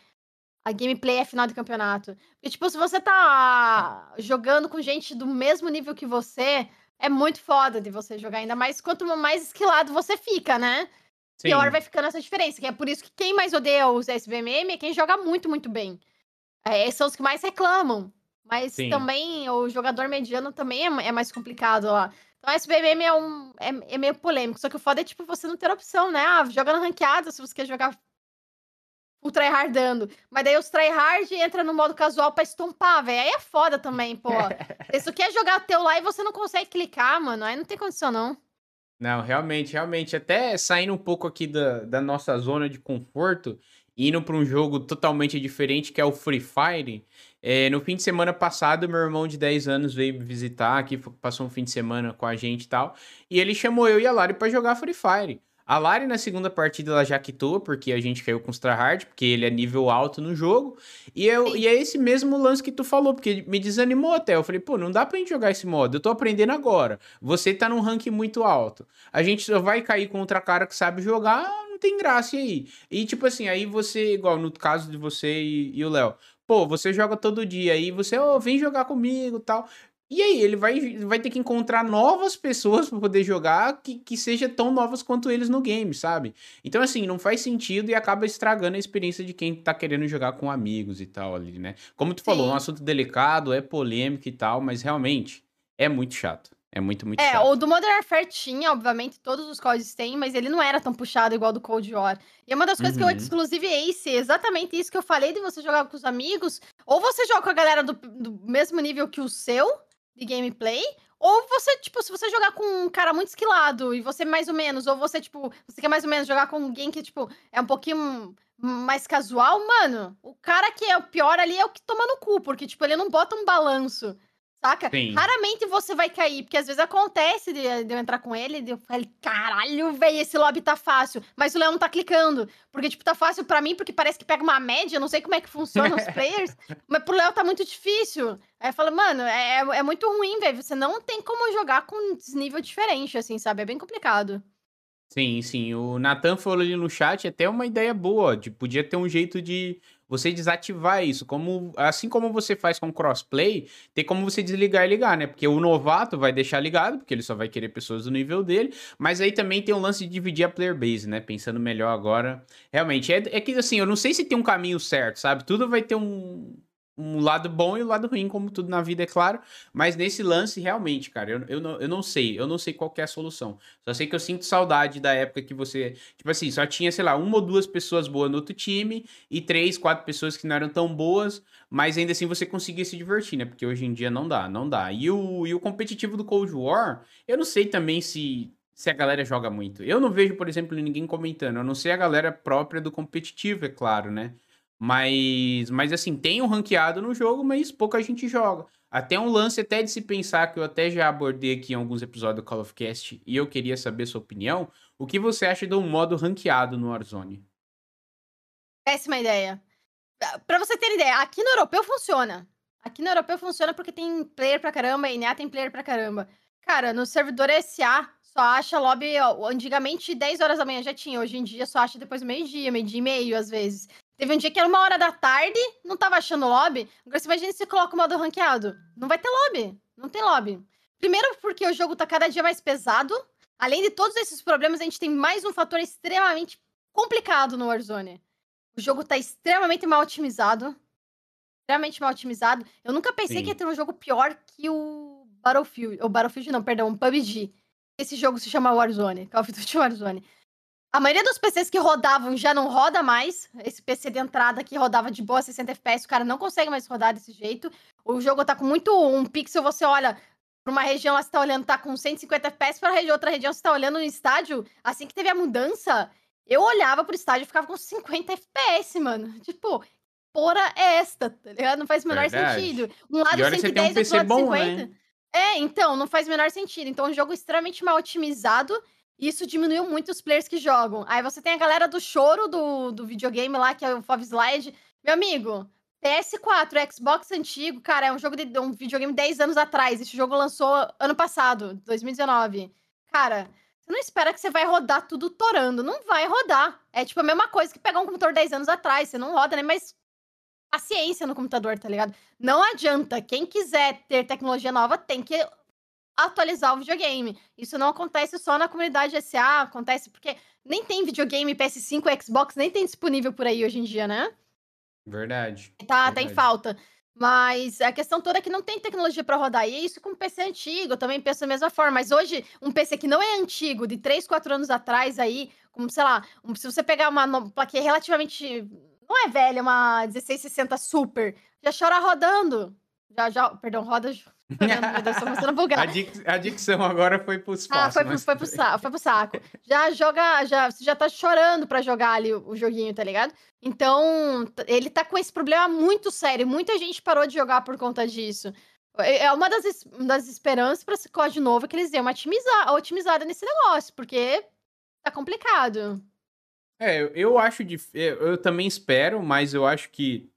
a gameplay é final de campeonato. Porque, tipo, se você tá jogando com gente do mesmo nível que você, é muito foda de você jogar. Ainda mais quanto mais esquilado você fica, né? Sim. Pior vai ficando essa diferença. Que é por isso que quem mais odeia os SBMM é quem joga muito, muito bem. É, são os que mais reclamam. Mas Sim. também o jogador mediano também é, é mais complicado lá. Então, SBMM é, um, é, é, meio polêmico. Só que o foda é, tipo, você não ter opção, né? Ah, joga no ranqueado se você quer jogar o tryhardando. Mas daí os tryhard entra no modo casual pra estompar, velho. Aí é foda também, pô. Se quer jogar teu lá e você não consegue clicar, mano, aí não tem condição, não. Não, realmente, realmente. Até saindo um pouco aqui da, da nossa zona de conforto, indo para um jogo totalmente diferente, que é o Free Fire. É, no fim de semana passado, meu irmão de 10 anos veio me visitar aqui, passou um fim de semana com a gente e tal. E ele chamou eu e a Lari para jogar Free Fire. A Lari na segunda partida ela já quitou, porque a gente caiu com os tryhard, porque ele é nível alto no jogo. E, eu, e é esse mesmo lance que tu falou, porque me desanimou até. Eu falei, pô, não dá pra gente jogar esse modo, eu tô aprendendo agora. Você tá num rank muito alto. A gente só vai cair contra cara que sabe jogar, não tem graça aí. E tipo assim, aí você, igual no caso de você e, e o Léo, pô, você joga todo dia, aí você, ô, oh, vem jogar comigo tal. E aí, ele vai, vai ter que encontrar novas pessoas para poder jogar que, que sejam tão novas quanto eles no game, sabe? Então, assim, não faz sentido e acaba estragando a experiência de quem tá querendo jogar com amigos e tal ali, né? Como tu Sim. falou, é um assunto delicado, é polêmico e tal, mas realmente é muito chato. É muito, muito é, chato. o do Modern Warfare tinha, obviamente, todos os códigos têm, mas ele não era tão puxado igual do Cold War. E é uma das coisas uhum. que eu exclusive Ace, exatamente isso que eu falei de você jogar com os amigos, ou você joga com a galera do, do mesmo nível que o seu, de gameplay, ou você, tipo, se você jogar com um cara muito esquilado e você mais ou menos, ou você, tipo, você quer mais ou menos jogar com alguém que, tipo, é um pouquinho mais casual, mano, o cara que é o pior ali é o que toma no cu, porque, tipo, ele não bota um balanço. Saca? Sim. Raramente você vai cair, porque às vezes acontece de, de eu entrar com ele e eu falei, caralho, velho, esse lobby tá fácil. Mas o Léo não tá clicando. Porque, tipo, tá fácil para mim, porque parece que pega uma média, eu não sei como é que funciona os players, mas pro Léo tá muito difícil. Aí eu falo, mano, é, é muito ruim, velho. Você não tem como jogar com um nível diferente, assim, sabe? É bem complicado. Sim, sim. O Nathan falou ali no chat até uma ideia boa. De, podia ter um jeito de você desativar isso. Como, assim como você faz com crossplay, tem como você desligar e ligar, né? Porque o novato vai deixar ligado, porque ele só vai querer pessoas do nível dele. Mas aí também tem o lance de dividir a player base, né? Pensando melhor agora. Realmente, é, é que assim, eu não sei se tem um caminho certo, sabe? Tudo vai ter um, um lado bom e o um lado ruim, como tudo na vida, é claro. Mas nesse lance, realmente, cara, eu, eu, não, eu não sei. Eu não sei qual é a solução. Só sei que eu sinto saudade da época que você. Tipo assim, só tinha, sei lá, uma ou duas pessoas boas no outro time e três, quatro pessoas que não eram tão boas, mas ainda assim você conseguia se divertir, né? Porque hoje em dia não dá, não dá. E o, e o competitivo do Cold War, eu não sei também se. Se a galera joga muito. Eu não vejo, por exemplo, ninguém comentando. Eu não sei a galera própria do competitivo, é claro, né? Mas, mas assim, tem um ranqueado no jogo, mas pouca gente joga. Até um lance até de se pensar, que eu até já abordei aqui em alguns episódios do Call of Cast, e eu queria saber sua opinião. O que você acha do modo ranqueado no Warzone? Péssima ideia. Pra você ter ideia, aqui no europeu funciona. Aqui no europeu funciona porque tem player pra caramba, e NA tem player pra caramba. Cara, no servidor SA, só acha lobby, antigamente 10 horas da manhã já tinha, hoje em dia só acha depois meio-dia, meio-dia e meio, às vezes. Teve um dia que era uma hora da tarde, não tava achando lobby. Agora você imagina se coloca o modo ranqueado. Não vai ter lobby. Não tem lobby. Primeiro porque o jogo tá cada dia mais pesado. Além de todos esses problemas, a gente tem mais um fator extremamente complicado no Warzone. O jogo tá extremamente mal otimizado. Extremamente mal otimizado. Eu nunca pensei Sim. que ia ter um jogo pior que o Battlefield. O Battlefield não, perdão, o PUBG. Esse jogo se chama Warzone. Call of Duty Warzone. A maioria dos PCs que rodavam já não roda mais. Esse PC de entrada que rodava de boa 60 FPS, o cara não consegue mais rodar desse jeito. O jogo tá com muito um pixel, você olha para uma região você tá olhando tá com 150 FPS, para outra região você tá olhando no estádio, assim que teve a mudança, eu olhava pro estádio e ficava com 50 FPS, mano. Tipo, porra é esta, tá ligado? Não faz o menor Verdade. sentido. Um lado e 110 e um outro lado 50. Né? É, então, não faz o menor sentido. Então, um jogo extremamente mal otimizado isso diminuiu muito os players que jogam. Aí você tem a galera do choro do, do videogame lá, que é o Fov Slide. Meu amigo, PS4, Xbox antigo, cara, é um jogo de um videogame 10 anos atrás. Esse jogo lançou ano passado, 2019. Cara, você não espera que você vai rodar tudo torando. Não vai rodar. É tipo a mesma coisa que pegar um computador 10 anos atrás. Você não roda, né? Mas paciência no computador, tá ligado? Não adianta. Quem quiser ter tecnologia nova tem que atualizar o videogame. Isso não acontece só na comunidade SA, acontece porque nem tem videogame PS5 Xbox, nem tem disponível por aí hoje em dia, né? Verdade. Tá, verdade. tá em falta. Mas a questão toda é que não tem tecnologia para rodar. E isso com PC antigo, eu também penso da mesma forma. Mas hoje, um PC que não é antigo, de 3, 4 anos atrás aí, como, sei lá, um, se você pegar uma plaquinha relativamente. Não é velha, uma 1660 Super, já chora rodando. Já, já, perdão, roda. a, dic a dicção agora foi pro espaço. Ah, foi, mas... foi, pro saco, foi pro saco. Já joga, já, você já tá chorando pra jogar ali o, o, joguinho, tá ligado? Então, ele tá com esse problema muito sério. Muita gente parou de jogar por conta disso. É, é uma das, das esperanças pra esse código novo que eles dêem uma otimizar, otimizada nesse negócio, porque tá complicado. É, eu, acho. Dif... Eu também espero, mas eu acho que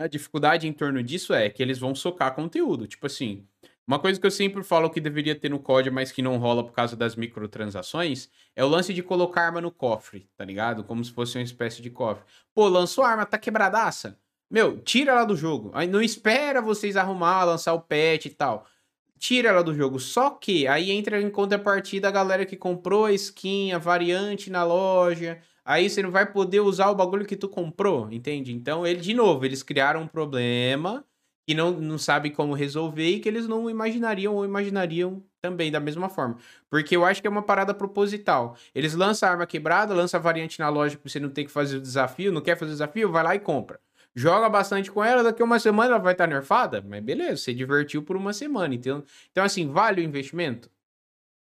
a dificuldade em torno disso é que eles vão socar conteúdo. Tipo assim, uma coisa que eu sempre falo que deveria ter no código, mas que não rola por causa das microtransações, é o lance de colocar arma no cofre, tá ligado? Como se fosse uma espécie de cofre. Pô, lançou a arma, tá quebradaça. Meu, tira ela do jogo. Aí não espera vocês arrumar, lançar o patch e tal. Tira ela do jogo. Só que aí entra em contrapartida a galera que comprou a skin, a variante na loja, aí você não vai poder usar o bagulho que tu comprou, entende? Então, ele, de novo, eles criaram um problema que não, não sabem como resolver e que eles não imaginariam ou imaginariam também da mesma forma. Porque eu acho que é uma parada proposital. Eles lançam a arma quebrada, lançam a variante na loja pra você não ter que fazer o desafio, não quer fazer o desafio, vai lá e compra. Joga bastante com ela, daqui a uma semana ela vai estar nerfada, mas beleza, você divertiu por uma semana, então, então assim, vale o investimento?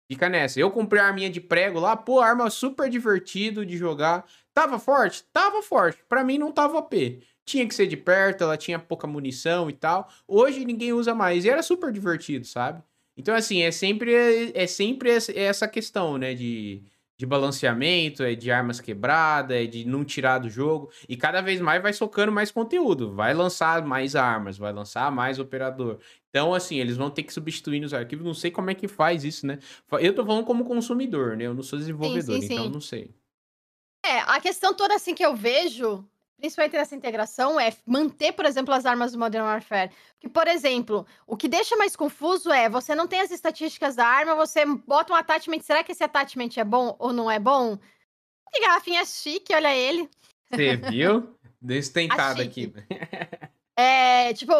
Fica nessa. Eu comprei a arminha de prego lá, pô, arma super divertido de jogar. Tava forte? Tava forte. Para mim não tava OP. Tinha que ser de perto, ela tinha pouca munição e tal. Hoje ninguém usa mais. E era super divertido, sabe? Então, assim, é sempre, é sempre essa questão, né? De de balanceamento, é de armas quebradas, é de não tirar do jogo. E cada vez mais vai socando mais conteúdo. Vai lançar mais armas, vai lançar mais operador. Então, assim, eles vão ter que substituir nos arquivos. Não sei como é que faz isso, né? Eu tô falando como consumidor, né? Eu não sou desenvolvedor, sim, sim, então sim. não sei. É, a questão toda, assim, que eu vejo principalmente nessa integração, é manter, por exemplo, as armas do Modern Warfare. Que, por exemplo, o que deixa mais confuso é você não tem as estatísticas da arma, você bota um attachment, será que esse attachment é bom ou não é bom? Que garrafinha chique, olha ele. Você viu? Destentado aqui. é, tipo,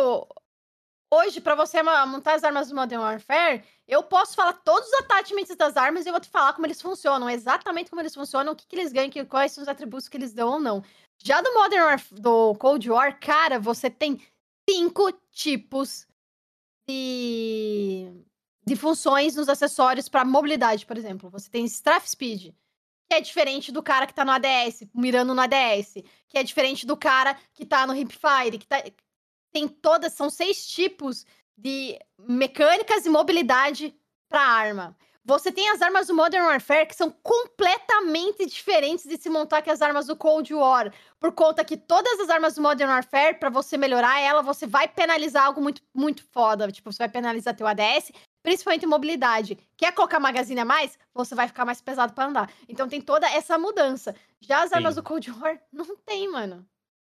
hoje, para você montar as armas do Modern Warfare, eu posso falar todos os attachments das armas e eu vou te falar como eles funcionam, exatamente como eles funcionam, o que, que eles ganham, quais são os atributos que eles dão ou não. Já do Modern War, do Cold War, cara, você tem cinco tipos de, de funções nos acessórios para mobilidade, por exemplo. Você tem Strafe Speed, que é diferente do cara que tá no ADS, mirando no ADS, que é diferente do cara que tá no Hipfire, que tá tem todas, são seis tipos de mecânicas e mobilidade para arma. Você tem as armas do Modern Warfare que são completamente diferentes de se montar que as armas do Cold War. Por conta que todas as armas do Modern Warfare, para você melhorar ela, você vai penalizar algo muito, muito foda. Tipo, você vai penalizar teu ADS, principalmente mobilidade. Quer colocar magazine a mais? Você vai ficar mais pesado para andar. Então tem toda essa mudança. Já as Sim. armas do Cold War, não tem, mano.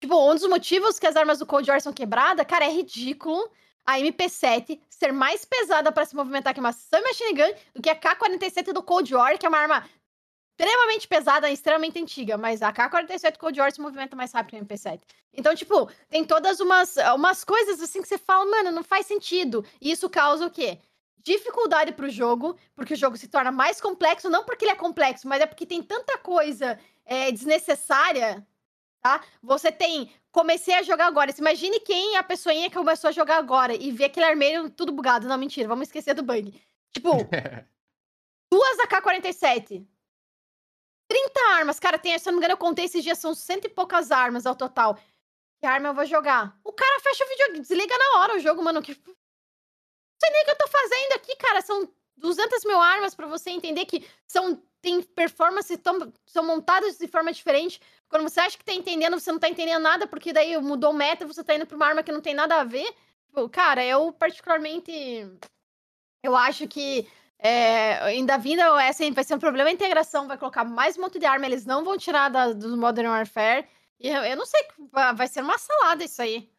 Tipo, um dos motivos que as armas do Cold War são quebradas, cara, é ridículo a MP7 ser mais pesada para se movimentar que uma Submachine Gun do que a K-47 do Cold War, que é uma arma extremamente pesada extremamente antiga, mas a K-47 Cold War se movimenta mais rápido que a MP7. Então, tipo, tem todas umas, umas coisas assim que você fala, mano, não faz sentido. E isso causa o quê? Dificuldade pro jogo, porque o jogo se torna mais complexo, não porque ele é complexo, mas é porque tem tanta coisa é, desnecessária tá? Você tem. Comecei a jogar agora. Imagine quem é a pessoinha que começou a jogar agora e vê aquele armeiro tudo bugado. Não, mentira, vamos esquecer do bug. Tipo, duas AK-47. 30 armas. Cara, tem, se eu não me engano, eu contei esses dias, são cento e poucas armas ao total. Que arma eu vou jogar? O cara fecha o vídeo, desliga na hora o jogo, mano. Que... Não sei nem o que eu tô fazendo aqui, cara. São 200 mil armas para você entender que são tem performance, tão, são montadas de forma diferente. Quando você acha que tá entendendo, você não tá entendendo nada, porque daí mudou o meta, você tá indo pra uma arma que não tem nada a ver. Tipo, cara, eu particularmente. Eu acho que é, ainda vindo essa vai ser um problema a integração, vai colocar mais um monte de arma, eles não vão tirar da, do Modern Warfare. E eu, eu não sei, vai ser uma salada isso aí.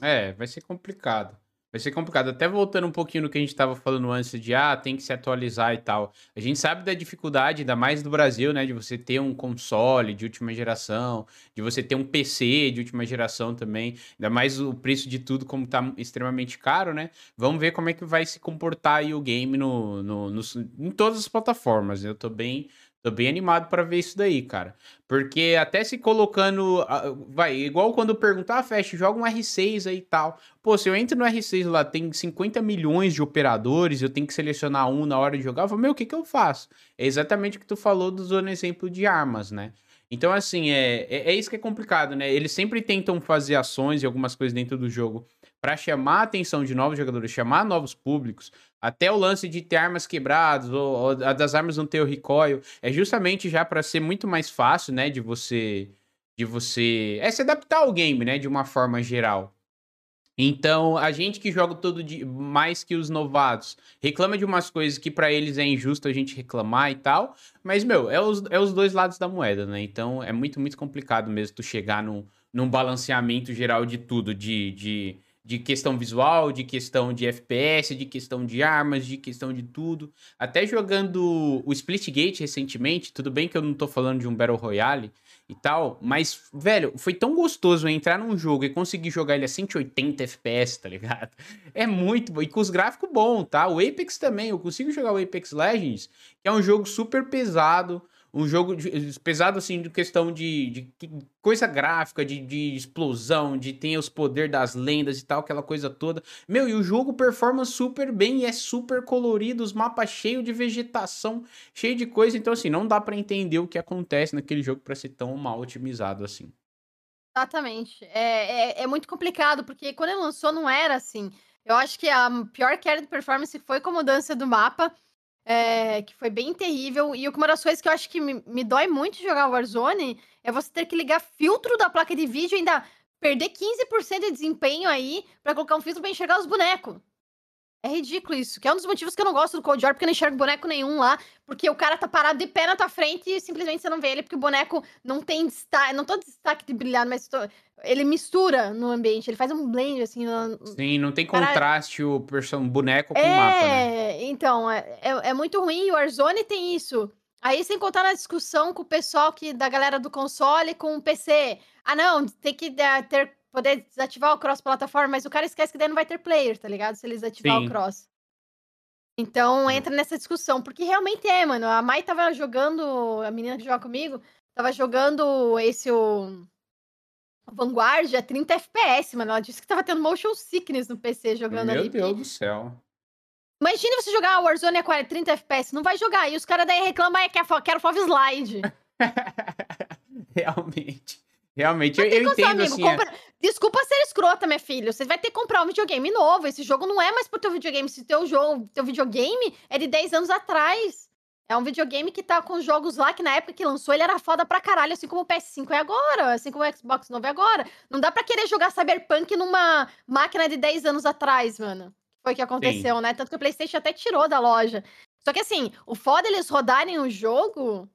É, vai ser complicado. Vai ser complicado. Até voltando um pouquinho no que a gente estava falando antes de, ah, tem que se atualizar e tal. A gente sabe da dificuldade, ainda mais do Brasil, né? De você ter um console de última geração, de você ter um PC de última geração também. Ainda mais o preço de tudo, como tá extremamente caro, né? Vamos ver como é que vai se comportar aí o game no, no, no em todas as plataformas. Eu tô bem Tô bem animado para ver isso daí, cara. Porque até se colocando. Vai, igual quando perguntar, ah, Fast, joga um R6 aí e tal. Pô, se eu entro no R6 lá, tem 50 milhões de operadores, eu tenho que selecionar um na hora de jogar. Eu falo, meu, o que que eu faço? É exatamente o que tu falou do zona exemplo de armas, né? Então, assim, é, é, é isso que é complicado, né? Eles sempre tentam fazer ações e algumas coisas dentro do jogo para chamar a atenção de novos jogadores, chamar novos públicos, até o lance de ter armas quebradas ou, ou das armas não ter o recoil, é justamente já para ser muito mais fácil, né, de você de você é se adaptar ao game, né, de uma forma geral. Então, a gente que joga todo mais que os novatos, reclama de umas coisas que para eles é injusto a gente reclamar e tal, mas, meu, é os, é os dois lados da moeda, né? Então, é muito, muito complicado mesmo tu chegar num, num balanceamento geral de tudo, de, de de questão visual, de questão de FPS, de questão de armas, de questão de tudo. Até jogando o Splitgate recentemente, tudo bem que eu não tô falando de um Battle Royale e tal, mas, velho, foi tão gostoso entrar num jogo e conseguir jogar ele a 180 FPS, tá ligado? É muito bom. E com os gráficos bons, tá? O Apex também, eu consigo jogar o Apex Legends, que é um jogo super pesado, um jogo de, pesado assim de questão de, de coisa gráfica, de, de, explosão, de ter os poderes das lendas e tal, aquela coisa toda. Meu, e o jogo performa super bem e é super colorido, os mapas cheios de vegetação, cheio de coisa. Então, assim, não dá para entender o que acontece naquele jogo para ser tão mal otimizado assim. Exatamente. É, é, é, muito complicado, porque quando ele lançou não era assim. Eu acho que a pior queda de performance foi com a mudança do mapa. É, que foi bem terrível. E uma das coisas que eu acho que me, me dói muito jogar Warzone é você ter que ligar filtro da placa de vídeo e ainda perder 15% de desempenho aí para colocar um filtro para enxergar os bonecos. É ridículo isso, que é um dos motivos que eu não gosto do Cold War, porque eu não enxergo boneco nenhum lá, porque o cara tá parado de pé na tua frente e simplesmente você não vê ele, porque o boneco não tem destaque, não tô destaque de brilhar, mas tô, ele mistura no ambiente, ele faz um blend, assim. No... Sim, não tem contraste o person... boneco com é, o mapa, né? Então, é, é, é muito ruim, o Warzone tem isso. Aí, sem contar na discussão com o pessoal que, da galera do console com o PC. Ah, não, tem que uh, ter poder desativar o cross-plataforma, mas o cara esquece que daí não vai ter player, tá ligado? Se eles ativar Sim. o cross. Então entra nessa discussão, porque realmente é, mano. A Mai tava jogando, a menina que joga comigo, tava jogando esse o, o Vanguard a 30 FPS, mano. Ela disse que tava tendo motion sickness no PC jogando Meu ali. Meu Deus do céu. Imagina você jogar a Warzone a 30 FPS, não vai jogar. E os caras daí reclamam é que quero FOV slide. Realmente. Realmente, eu, eu entendo amigo, assim. É compra... É... Desculpa ser escrota, minha filha. Você vai ter que comprar um videogame novo. Esse jogo não é mais pro teu videogame. Se teu jogo, teu videogame é de 10 anos atrás. É um videogame que tá com jogos lá que na época que lançou ele era foda pra caralho, assim como o PS5 é agora, assim como o Xbox novo é agora. Não dá pra querer jogar Cyberpunk numa máquina de 10 anos atrás, mano. Foi o que aconteceu, Sim. né? Tanto que o PlayStation até tirou da loja. Só que assim, o foda eles rodarem o jogo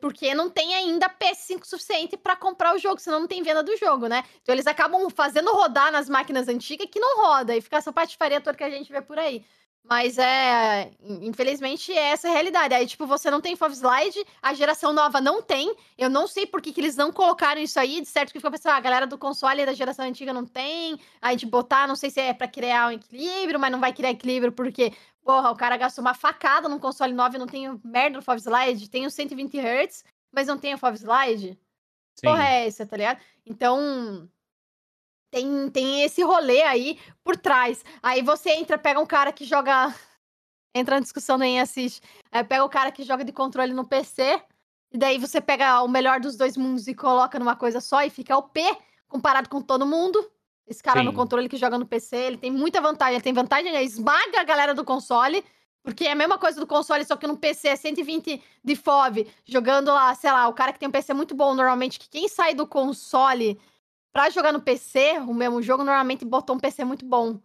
porque não tem ainda PS5 suficiente para comprar o jogo, senão não tem venda do jogo, né? Então eles acabam fazendo rodar nas máquinas antigas que não roda e fica essa patifaria toda que a gente vê por aí. Mas é, infelizmente, é essa a realidade. Aí, tipo, você não tem Fove Slide, a geração nova não tem. Eu não sei por que, que eles não colocaram isso aí. De certo que ficou pensando, ah, a galera do console da geração antiga não tem. Aí de botar, não sei se é para criar um equilíbrio, mas não vai criar equilíbrio porque Porra, o cara gastou uma facada num console 9 não tem merda no Fove Slide, tem o 120 Hz, mas não tem o Fove Slide. Sim. Porra é essa, tá ligado? Então, tem, tem esse rolê aí por trás. Aí você entra, pega um cara que joga. Entra na discussão nem assiste. Aí pega o cara que joga de controle no PC. E daí você pega o melhor dos dois mundos e coloca numa coisa só e fica o P comparado com todo mundo. Esse cara Sim. no controle que joga no PC, ele tem muita vantagem. Ele tem vantagem, ele esmaga a galera do console, porque é a mesma coisa do console, só que no PC é 120 de FOV, jogando lá, sei lá, o cara que tem um PC muito bom, normalmente, que quem sai do console pra jogar no PC, o mesmo jogo, normalmente botou um PC muito bom.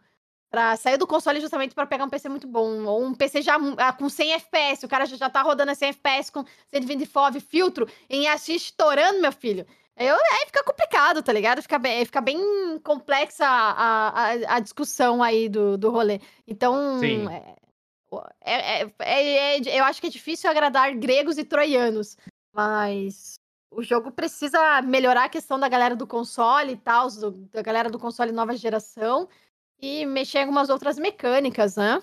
Pra sair do console justamente para pegar um PC muito bom. Ou um PC já ah, com 100 FPS. O cara já, já tá rodando a 100 FPS com 120 FOV, filtro, em assist estourando, meu filho. Eu, aí fica complicado, tá ligado? Fica bem, fica bem complexa a, a, a discussão aí do, do rolê. Então, é, é, é, é, é, eu acho que é difícil agradar gregos e troianos, mas o jogo precisa melhorar a questão da galera do console e tal, da galera do console nova geração, e mexer em algumas outras mecânicas, né?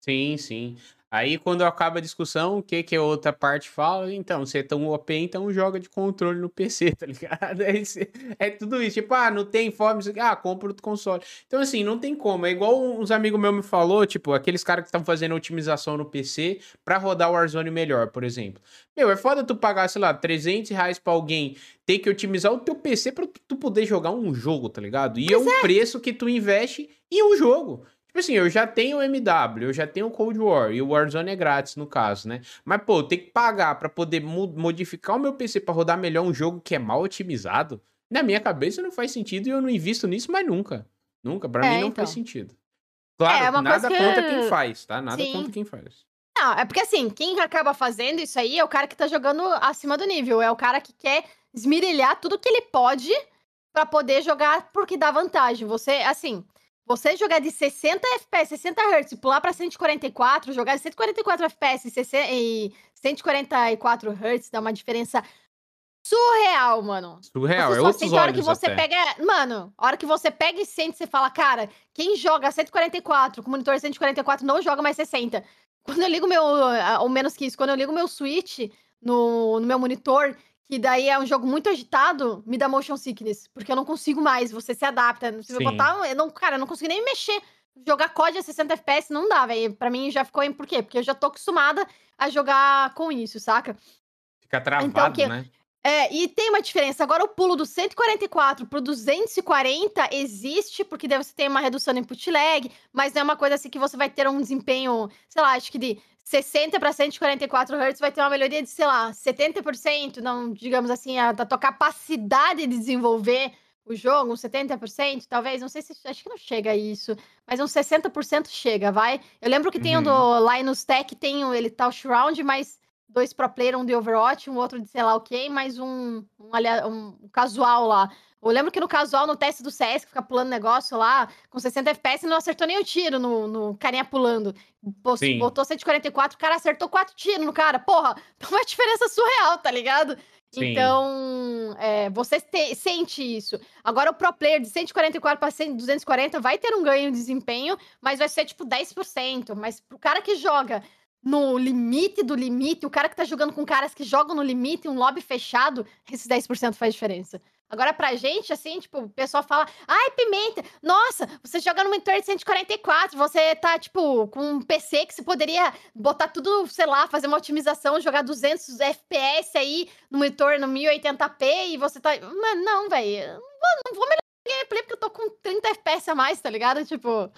Sim, sim. Aí, quando acaba a discussão, o que que a outra parte fala? Então, você é tão OP, então joga de controle no PC, tá ligado? É, é tudo isso. Tipo, ah, não tem fome, ah, compra outro console. Então, assim, não tem como. É igual uns amigos meus me falou, tipo, aqueles caras que estão fazendo otimização no PC pra rodar o Warzone melhor, por exemplo. Meu, é foda tu pagar, sei lá, 300 reais pra alguém ter que otimizar o teu PC pra tu poder jogar um jogo, tá ligado? E é um é. preço que tu investe em um jogo. Tipo assim, eu já tenho o MW, eu já tenho o Cold War e o Warzone é grátis no caso, né? Mas, pô, ter que pagar para poder modificar o meu PC para rodar melhor um jogo que é mal otimizado, na minha cabeça não faz sentido e eu não invisto nisso mais nunca. Nunca, para é, mim não então. faz sentido. Claro, é, nada contra que... quem faz, tá? Nada Sim. contra quem faz. Não, é porque assim, quem acaba fazendo isso aí é o cara que tá jogando acima do nível, é o cara que quer esmirilhar tudo que ele pode para poder jogar porque dá vantagem. Você, assim, você jogar de 60 FPS, 60 Hz, pular para 144, jogar de 144 FPS e 144 Hz dá uma diferença surreal, mano. Surreal, você é outros olhos a hora que você até. pega, mano, a hora que você pega e sente, você fala, cara, quem joga 144 com monitor 144 não joga mais 60. Quando eu ligo meu, ou menos que isso, quando eu ligo meu Switch no, no meu monitor que daí é um jogo muito agitado, me dá motion sickness, porque eu não consigo mais, você se adapta. Se eu botar, eu não, cara, eu não consigo nem mexer. Jogar COD a 60 FPS não dá, velho. Pra mim já ficou em por quê? Porque eu já tô acostumada a jogar com isso, saca? Fica então, travado, então, que, né? É, e tem uma diferença. Agora o pulo do 144 pro 240 existe, porque daí você tem uma redução no input lag, mas não é uma coisa assim que você vai ter um desempenho, sei lá, acho que de 60 para 144 Hz vai ter uma melhoria de, sei lá, 70%, não, digamos assim, a, da tua capacidade de desenvolver o jogo, uns 70%, talvez, não sei se, acho que não chega a isso, mas uns 60% chega, vai? Eu lembro que tem uhum. um do Linus Tech, tem o, ele tá o Shroud, mas dois pro player, um de Overwatch, um outro de sei lá o okay, mais um, um, um, casual lá. Eu lembro que no casual, no teste do CS, que fica pulando negócio lá, com 60 FPS, não acertou nem o tiro no, no carinha pulando. Sim. Botou 144, o cara acertou quatro tiros no cara. Porra, então uma diferença surreal, tá ligado? Sim. Então, é, você te, sente isso. Agora, o pro player de 144 para 240 vai ter um ganho de desempenho, mas vai ser tipo 10%. Mas pro cara que joga no limite do limite, o cara que tá jogando com caras que jogam no limite, um lobby fechado, esses 10% faz diferença. Agora, pra gente, assim, tipo, o pessoal fala, ai, Pimenta, nossa, você joga no monitor de 144, você tá, tipo, com um PC que você poderia botar tudo, sei lá, fazer uma otimização, jogar 200 FPS aí no monitor no 1080p e você tá... Mas não, velho, não vou melhorar gameplay porque eu tô com 30 FPS a mais, tá ligado? Tipo...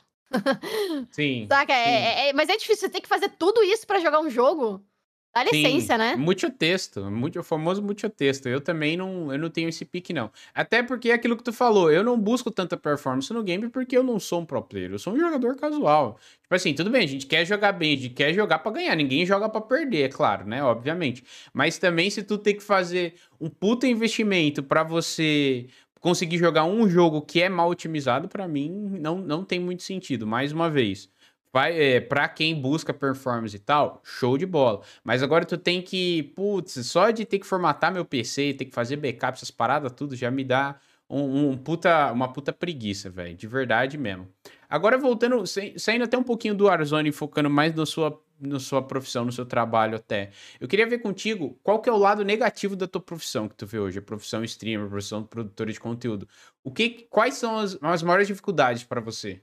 Sim. Saca? É, sim. É, é, mas é difícil, você tem que fazer tudo isso para jogar um jogo. Dá licença, Sim, né? Muito texto, muito, o famoso muito texto. Eu também não, eu não tenho esse pique, não. Até porque é aquilo que tu falou, eu não busco tanta performance no game porque eu não sou um pro player, eu sou um jogador casual. Tipo assim, tudo bem, a gente quer jogar bem, a gente quer jogar para ganhar, ninguém joga para perder, é claro, né? Obviamente. Mas também se tu tem que fazer um puta investimento para você conseguir jogar um jogo que é mal otimizado, para mim não, não tem muito sentido. Mais uma vez, é, pra quem busca performance e tal, show de bola. Mas agora tu tem que, putz, só de ter que formatar meu PC, ter que fazer backup, essas paradas, tudo, já me dá um, um puta, uma puta preguiça, velho. De verdade mesmo. Agora voltando, saindo até um pouquinho do Warzone, focando mais na sua, na sua profissão, no seu trabalho até. Eu queria ver contigo qual que é o lado negativo da tua profissão que tu vê hoje, a profissão streamer, a profissão produtora de conteúdo. O que, quais são as, as maiores dificuldades para você?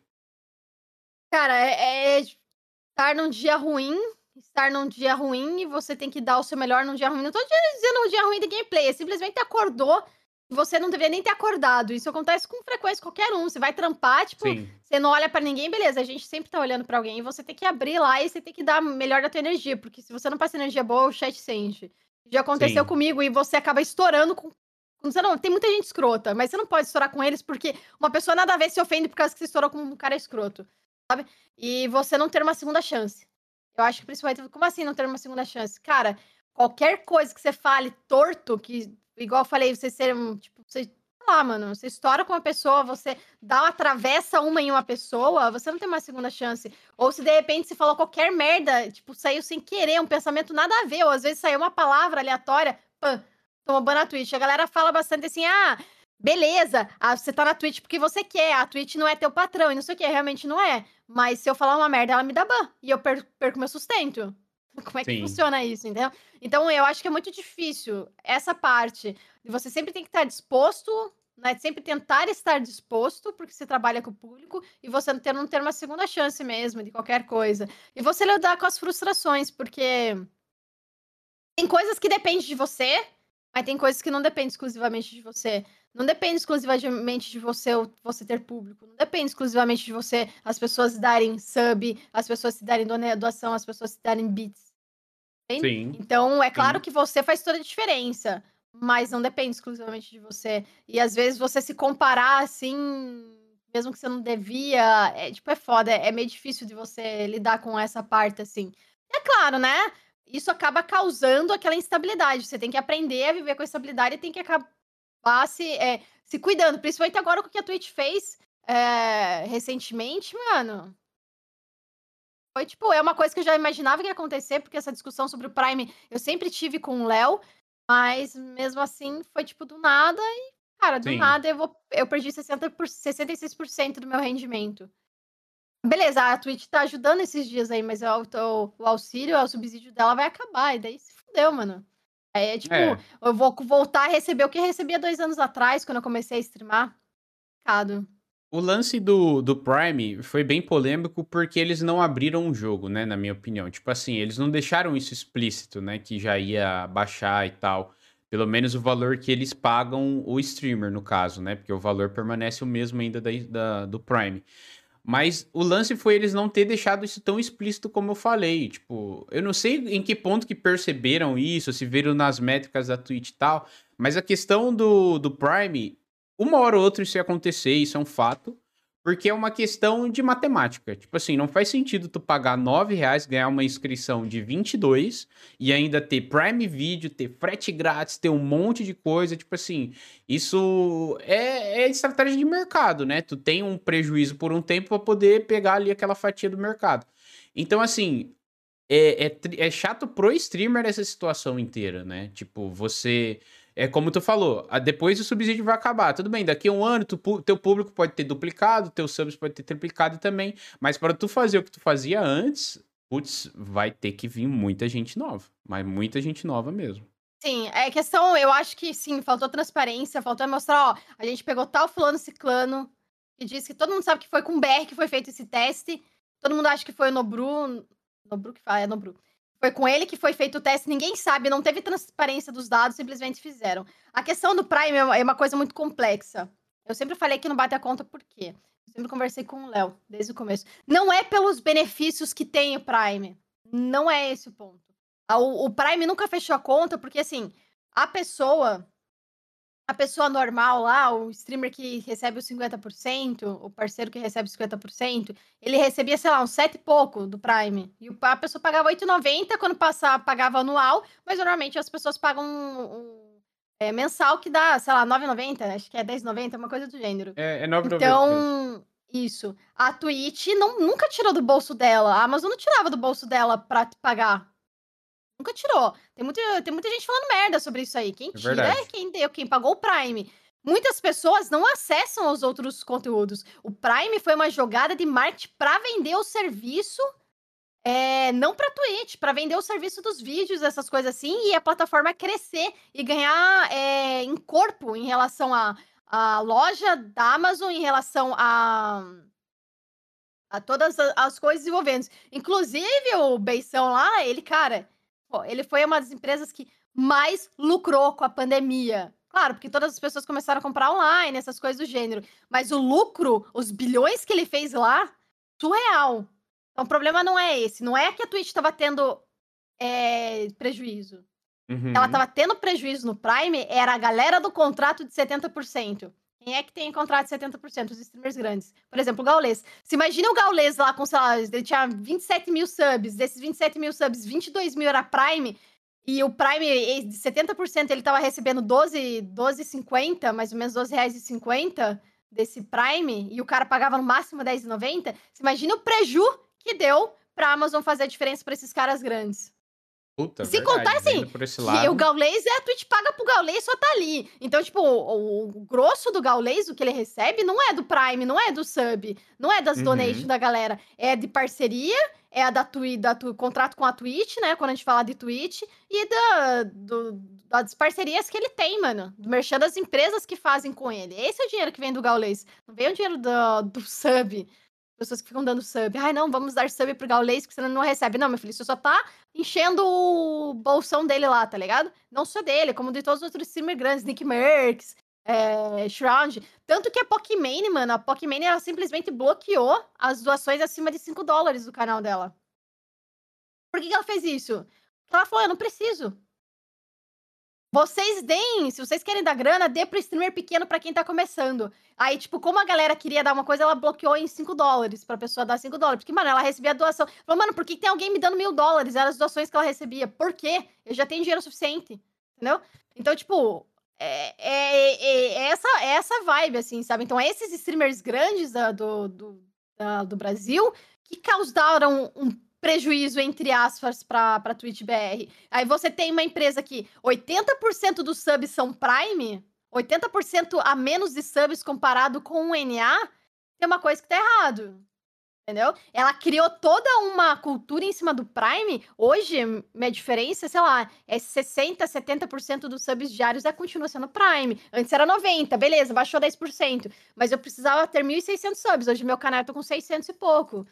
Cara, é, é estar num dia ruim, estar num dia ruim e você tem que dar o seu melhor num dia ruim. Não tô dizendo um dia ruim de gameplay, é simplesmente acordou você não deveria nem ter acordado. Isso acontece com frequência qualquer um. Você vai trampar, tipo, Sim. você não olha para ninguém, beleza. A gente sempre tá olhando para alguém e você tem que abrir lá e você tem que dar melhor da tua energia, porque se você não passa energia boa, o chat sente. Já aconteceu Sim. comigo e você acaba estourando com você não, tem muita gente escrota, mas você não pode estourar com eles porque uma pessoa nada a ver se ofende por causa que você estourou com um cara escroto sabe? E você não ter uma segunda chance. Eu acho que principalmente, como assim não ter uma segunda chance? Cara, qualquer coisa que você fale torto, que igual eu falei, você ser um, tipo, você lá, mano. Você estoura com uma pessoa, você dá uma travessa uma em uma pessoa, você não tem uma segunda chance. Ou se de repente você falou qualquer merda, tipo, saiu sem querer, um pensamento nada a ver, ou às vezes saiu uma palavra aleatória, pã, tomou ban na Twitch. A galera fala bastante assim, ah, beleza, ah, você tá na Twitch porque você quer, a Twitch não é teu patrão, e não sei o que, realmente não é. Mas se eu falar uma merda, ela me dá ban, e eu perco meu sustento. Como é que Sim. funciona isso, entendeu? Então, eu acho que é muito difícil essa parte. Você sempre tem que estar disposto, né? Sempre tentar estar disposto, porque você trabalha com o público, e você não ter, não ter uma segunda chance mesmo de qualquer coisa. E você lidar com as frustrações, porque tem coisas que dependem de você, mas tem coisas que não dependem exclusivamente de você. Não depende exclusivamente de você você ter público. Não depende exclusivamente de você as pessoas darem sub, as pessoas se darem doação, as pessoas se darem bits. Sim. Então, é claro Sim. que você faz toda a diferença, mas não depende exclusivamente de você. E às vezes você se comparar assim, mesmo que você não devia, é tipo, é foda, é meio difícil de você lidar com essa parte assim. É claro, né? Isso acaba causando aquela instabilidade. Você tem que aprender a viver com a instabilidade e tem que acabar se, é, se cuidando. Principalmente agora com o que a Twitch fez é, recentemente, mano. Foi tipo, é uma coisa que eu já imaginava que ia acontecer, porque essa discussão sobre o Prime eu sempre tive com o Léo, mas mesmo assim foi tipo do nada e, cara, do Sim. nada eu, vou, eu perdi 60 por, 66% do meu rendimento. Beleza, a Twitch tá ajudando esses dias aí, mas o, o, o auxílio, o subsídio dela vai acabar, e daí se fudeu, mano. Aí é tipo, é. eu vou voltar a receber o que recebia dois anos atrás, quando eu comecei a streamar. Complicado. O lance do, do Prime foi bem polêmico porque eles não abriram o jogo, né? Na minha opinião. Tipo assim, eles não deixaram isso explícito, né? Que já ia baixar e tal. Pelo menos o valor que eles pagam o streamer, no caso, né? Porque o valor permanece o mesmo ainda da, da, do Prime. Mas o lance foi eles não ter deixado isso tão explícito como eu falei. Tipo, eu não sei em que ponto que perceberam isso, se viram nas métricas da Twitch e tal. Mas a questão do, do Prime uma hora ou outra isso ia acontecer, isso é um fato, porque é uma questão de matemática. Tipo assim, não faz sentido tu pagar 9 reais, ganhar uma inscrição de 22 e ainda ter Prime Video, ter frete grátis, ter um monte de coisa. Tipo assim, isso é, é estratégia de mercado, né? Tu tem um prejuízo por um tempo para poder pegar ali aquela fatia do mercado. Então, assim, é, é, é chato pro streamer essa situação inteira, né? Tipo, você é como tu falou, depois o subsídio vai acabar. Tudo bem, daqui a um ano tu, teu público pode ter duplicado, teu subs pode ter triplicado também, mas para tu fazer o que tu fazia antes, putz, vai ter que vir muita gente nova, mas muita gente nova mesmo. Sim, é questão, eu acho que sim, faltou transparência, faltou mostrar, ó, a gente pegou tal fulano ciclano, que disse que todo mundo sabe que foi com o BR que foi feito esse teste, todo mundo acha que foi o Nobru, Nobru que fala, é Nobru. Foi com ele que foi feito o teste, ninguém sabe, não teve transparência dos dados, simplesmente fizeram. A questão do Prime é uma coisa muito complexa. Eu sempre falei que não bate a conta por quê? Eu sempre conversei com o Léo, desde o começo. Não é pelos benefícios que tem o Prime. Não é esse o ponto. O, Prime nunca fechou a conta, porque assim, a pessoa a pessoa normal lá, o streamer que recebe os 50%, o parceiro que recebe os 50%, ele recebia, sei lá, uns 7 e pouco do Prime. E a pessoa pagava 8,90 quando passava, pagava anual, mas normalmente as pessoas pagam um, um é, mensal que dá, sei lá, 9,90, acho que é 10,90, uma coisa do gênero. É, é 9,90. Então, isso. A Twitch não, nunca tirou do bolso dela. A Amazon não tirava do bolso dela pra pagar. Nunca tirou. Tem muita, tem muita gente falando merda sobre isso aí. Quem é tira é quem deu, quem pagou o Prime. Muitas pessoas não acessam os outros conteúdos. O Prime foi uma jogada de marketing para vender o serviço, é, não para Twitch, para vender o serviço dos vídeos, essas coisas assim, e a plataforma crescer e ganhar é, em corpo em relação à a, loja da Amazon, em relação a, a todas as coisas envolvendo. Inclusive, o Beição lá, ele, cara, ele foi uma das empresas que mais lucrou com a pandemia. Claro, porque todas as pessoas começaram a comprar online, essas coisas do gênero. Mas o lucro, os bilhões que ele fez lá, surreal. Então o problema não é esse. Não é que a Twitch estava tendo é, prejuízo. Uhum. Ela estava tendo prejuízo no Prime, era a galera do contrato de 70%. Quem é que tem contrato de 70%? Os streamers grandes. Por exemplo, o Gaules. Se imagina o Gaules lá com, sei lá, ele tinha 27 mil subs. Desses 27 mil subs, 22 mil era Prime. E o Prime, de 70%, ele tava recebendo 12, 12,50, mais ou menos 12 reais e 50 desse Prime, e o cara pagava no máximo 10,90. Você imagina o preju que deu pra Amazon fazer a diferença para esses caras grandes. Puta, Se verdade, contar assim, o Gaulês é a Twitch paga pro Gaulês só tá ali. Então, tipo, o, o, grosso do Gaulês, o que ele recebe, não é do Prime, não é do sub, não é das uhum. donations da galera. É de parceria, é a da Twitch, da tu, contrato com a Twitch, né? Quando a gente fala de Twitch, e da, do, das parcerias que ele tem, mano. Do merchan das empresas que fazem com ele. Esse é o dinheiro que vem do Gaulês. Não vem o dinheiro do, do sub pessoas que ficam dando sub. Ai, não, vamos dar sub pro Gaulês, que senão não recebe. Não, meu filho, você só tá enchendo o bolsão dele lá, tá ligado? Não só dele, como de todos os outros streamers grandes, Nick Merckx, é, Shroud. Tanto que a Pokimane, mano, a Pokimane, ela simplesmente bloqueou as doações acima de 5 dólares do canal dela. Por que, que ela fez isso? Porque ela falou, eu não preciso. Vocês deem, se vocês querem dar grana, dê pro streamer pequeno para quem tá começando. Aí, tipo, como a galera queria dar uma coisa, ela bloqueou em 5 dólares pra pessoa dar 5 dólares. Porque, mano, ela recebia doação. Falou, mano, por que tem alguém me dando mil dólares? Eram as doações que ela recebia. Por quê? Eu já tenho dinheiro suficiente. Entendeu? Então, tipo, é, é, é, é essa, é essa vibe, assim, sabe? Então, esses streamers grandes da, do, do, da, do Brasil que causaram um prejuízo, entre aspas, para a Twitch BR. Aí você tem uma empresa que 80% dos subs são Prime, 80% a menos de subs comparado com o NA, tem uma coisa que tá errado. Entendeu? Ela criou toda uma cultura em cima do Prime. Hoje, minha diferença, sei lá, é 60%, 70% dos subs diários é, continua sendo Prime. Antes era 90%, beleza, baixou 10%. Mas eu precisava ter 1.600 subs. Hoje meu canal eu tô com 600 e pouco.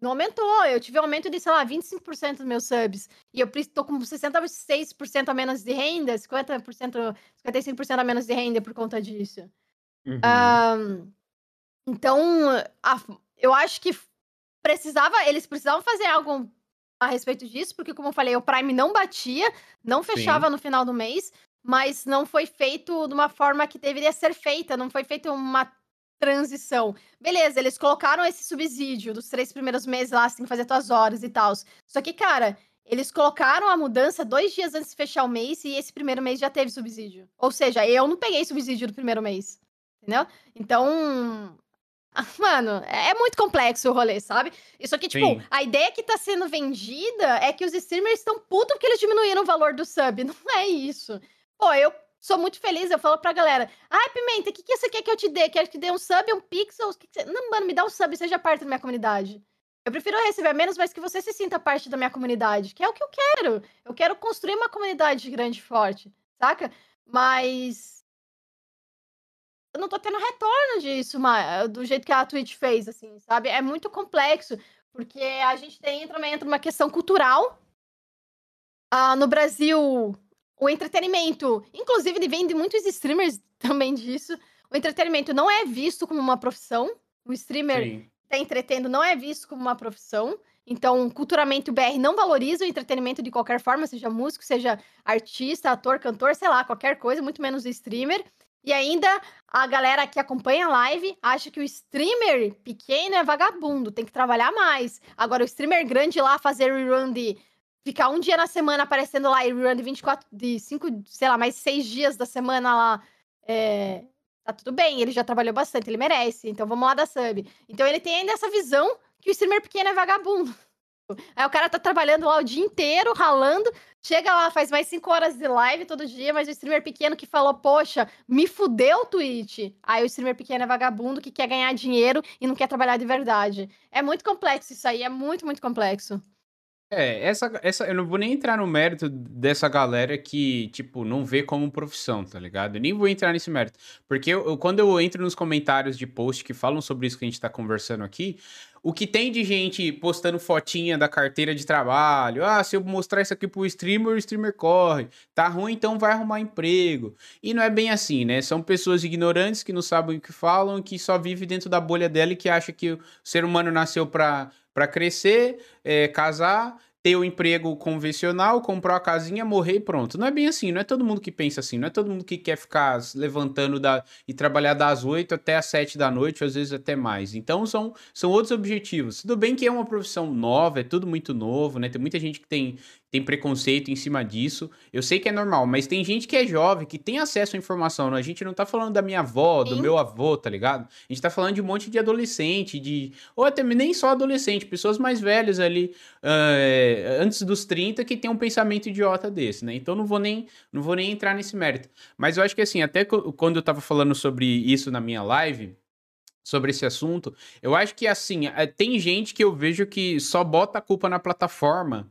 Não aumentou. Eu tive um aumento de, sei lá, 25% dos meus subs. E eu tô com 66% a menos de renda, 50%, 55% a menos de renda por conta disso. Uhum. Um, então, a, eu acho que precisava, eles precisavam fazer algo a respeito disso, porque, como eu falei, o Prime não batia, não fechava Sim. no final do mês, mas não foi feito de uma forma que deveria ser feita, não foi feita uma transição. Beleza, eles colocaram esse subsídio dos três primeiros meses lá, você tem que fazer suas horas e tal. Só que, cara, eles colocaram a mudança dois dias antes de fechar o mês e esse primeiro mês já teve subsídio. Ou seja, eu não peguei subsídio do primeiro mês. Entendeu? Então. Mano, é muito complexo o rolê, sabe? Isso aqui, tipo, Sim. a ideia que tá sendo vendida é que os streamers estão putos porque eles diminuíram o valor do sub. Não é isso. Pô, eu sou muito feliz, eu falo pra galera: ai, Pimenta, o que, que você quer que eu te dê? Quer que te dê um sub, um pixel? Que que. Não, mano, me dá um sub seja parte da minha comunidade. Eu prefiro receber menos, mas que você se sinta parte da minha comunidade, que é o que eu quero. Eu quero construir uma comunidade grande e forte, saca? Mas. Eu não tô tendo retorno disso, do jeito que a Twitch fez, assim, sabe? É muito complexo, porque a gente tem também entra uma questão cultural. Ah, no Brasil, o entretenimento, inclusive vem de muitos streamers também disso. O entretenimento não é visto como uma profissão. O streamer Sim. tá entretendo não é visto como uma profissão. Então, culturalmente, o BR não valoriza o entretenimento de qualquer forma, seja músico, seja artista, ator, cantor, sei lá, qualquer coisa, muito menos o streamer. E ainda a galera que acompanha a live acha que o streamer pequeno é vagabundo, tem que trabalhar mais. Agora, o streamer grande lá fazer rerun de ficar um dia na semana aparecendo lá e run de 24, de 5, sei lá, mais 6 dias da semana lá, é, tá tudo bem, ele já trabalhou bastante, ele merece, então vamos lá da sub. Então ele tem ainda essa visão que o streamer pequeno é vagabundo. Aí o cara tá trabalhando lá o dia inteiro, ralando, chega lá, faz mais 5 horas de live todo dia, mas o streamer pequeno que falou, poxa, me fudeu o Twitch. Aí o streamer pequeno é vagabundo que quer ganhar dinheiro e não quer trabalhar de verdade. É muito complexo isso aí, é muito, muito complexo. É, essa, essa, eu não vou nem entrar no mérito dessa galera que, tipo, não vê como profissão, tá ligado? Eu nem vou entrar nesse mérito. Porque eu, eu, quando eu entro nos comentários de post que falam sobre isso que a gente tá conversando aqui, o que tem de gente postando fotinha da carteira de trabalho, ah, se eu mostrar isso aqui pro streamer, o streamer corre. Tá ruim, então vai arrumar emprego. E não é bem assim, né? São pessoas ignorantes que não sabem o que falam, que só vivem dentro da bolha dela e que acha que o ser humano nasceu pra para crescer, é, casar, ter o um emprego convencional, comprar a casinha, morrer e pronto. Não é bem assim, não é todo mundo que pensa assim, não é todo mundo que quer ficar levantando da, e trabalhar das 8 até as 7 da noite, às vezes até mais. Então são, são outros objetivos. Tudo bem que é uma profissão nova, é tudo muito novo, né? Tem muita gente que tem, tem preconceito em cima disso. Eu sei que é normal, mas tem gente que é jovem, que tem acesso à informação. Né? A gente não tá falando da minha avó, do Sim. meu avô, tá ligado? A gente tá falando de um monte de adolescente, de. Ou até nem só adolescente, pessoas mais velhas ali, uh, antes dos 30, que tem um pensamento idiota desse, né? Então não vou nem, não vou nem entrar nesse mérito. Mas eu acho que assim, até quando eu tava falando sobre isso na minha live sobre esse assunto. Eu acho que, assim, é, tem gente que eu vejo que só bota a culpa na plataforma,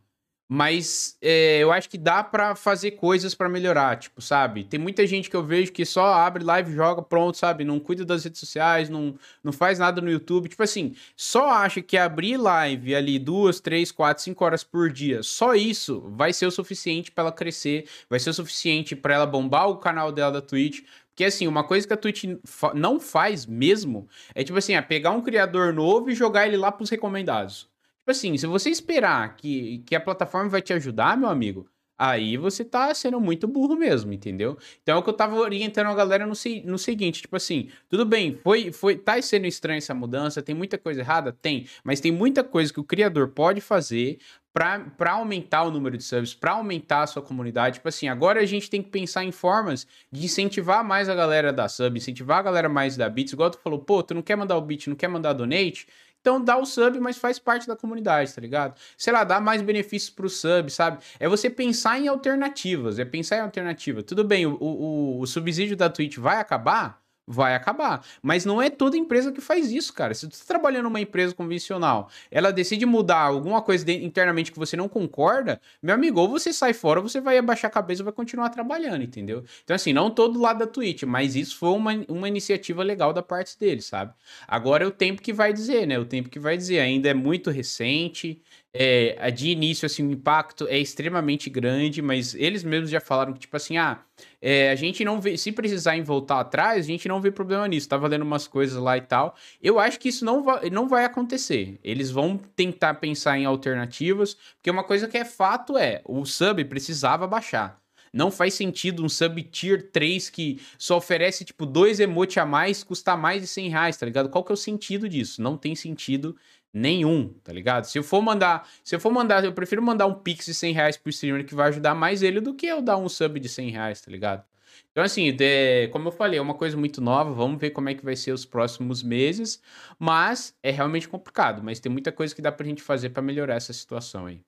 mas é, eu acho que dá para fazer coisas para melhorar, tipo, sabe? Tem muita gente que eu vejo que só abre live, joga, pronto, sabe? Não cuida das redes sociais, não, não faz nada no YouTube. Tipo assim, só acha que abrir live ali duas, três, quatro, cinco horas por dia, só isso vai ser o suficiente para ela crescer, vai ser o suficiente para ela bombar o canal dela da Twitch, porque, assim, uma coisa que a Twitch não faz mesmo é, tipo assim, é pegar um criador novo e jogar ele lá pros recomendados. Tipo assim, se você esperar que, que a plataforma vai te ajudar, meu amigo, aí você tá sendo muito burro mesmo, entendeu? Então é o que eu tava orientando a galera no, no seguinte, tipo assim, tudo bem, foi, foi, tá sendo estranha essa mudança, tem muita coisa errada? Tem, mas tem muita coisa que o criador pode fazer para aumentar o número de subs, para aumentar a sua comunidade. Tipo assim, agora a gente tem que pensar em formas de incentivar mais a galera da sub, incentivar a galera mais da Bits. Igual tu falou, pô, tu não quer mandar o bit, não quer mandar donate? Então dá o sub, mas faz parte da comunidade, tá ligado? Sei lá, dá mais benefícios pro sub, sabe? É você pensar em alternativas, é pensar em alternativa. Tudo bem, o, o, o subsídio da Twitch vai acabar? Vai acabar. Mas não é toda empresa que faz isso, cara. Se você está trabalhando numa empresa convencional, ela decide mudar alguma coisa internamente que você não concorda, meu amigo, ou você sai fora, ou você vai abaixar a cabeça e vai continuar trabalhando, entendeu? Então, assim, não todo lado da Twitch, mas isso foi uma, uma iniciativa legal da parte deles, sabe? Agora é o tempo que vai dizer, né? O tempo que vai dizer. Ainda é muito recente, é, de início, assim, o impacto é extremamente grande, mas eles mesmos já falaram que, tipo assim, ah, é, a gente não vê, se precisar em voltar atrás, a gente não vê problema nisso, tá valendo umas coisas lá e tal. Eu acho que isso não vai, não vai acontecer. Eles vão tentar pensar em alternativas, porque uma coisa que é fato é, o sub precisava baixar. Não faz sentido um sub tier 3 que só oferece, tipo, dois emote a mais, custar mais de 100 reais, tá ligado? Qual que é o sentido disso? Não tem sentido nenhum, tá ligado? Se eu for mandar, se eu for mandar, eu prefiro mandar um pix de 100 reais pro streamer que vai ajudar mais ele do que eu dar um sub de 100 reais, tá ligado? Então, assim, de, como eu falei, é uma coisa muito nova, vamos ver como é que vai ser os próximos meses, mas é realmente complicado, mas tem muita coisa que dá pra gente fazer para melhorar essa situação aí.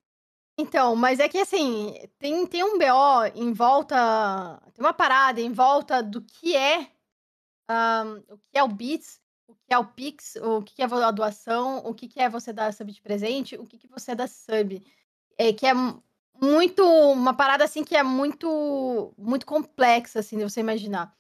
Então, mas é que assim, tem, tem um BO em volta, tem uma parada em volta do que é um, o que é o Beats o que é o Pix, o que é a doação, o que é você dar sub de presente, o que, você dá sub. É, que é muito. Uma parada assim que é muito, muito complexa, assim, de você imaginar.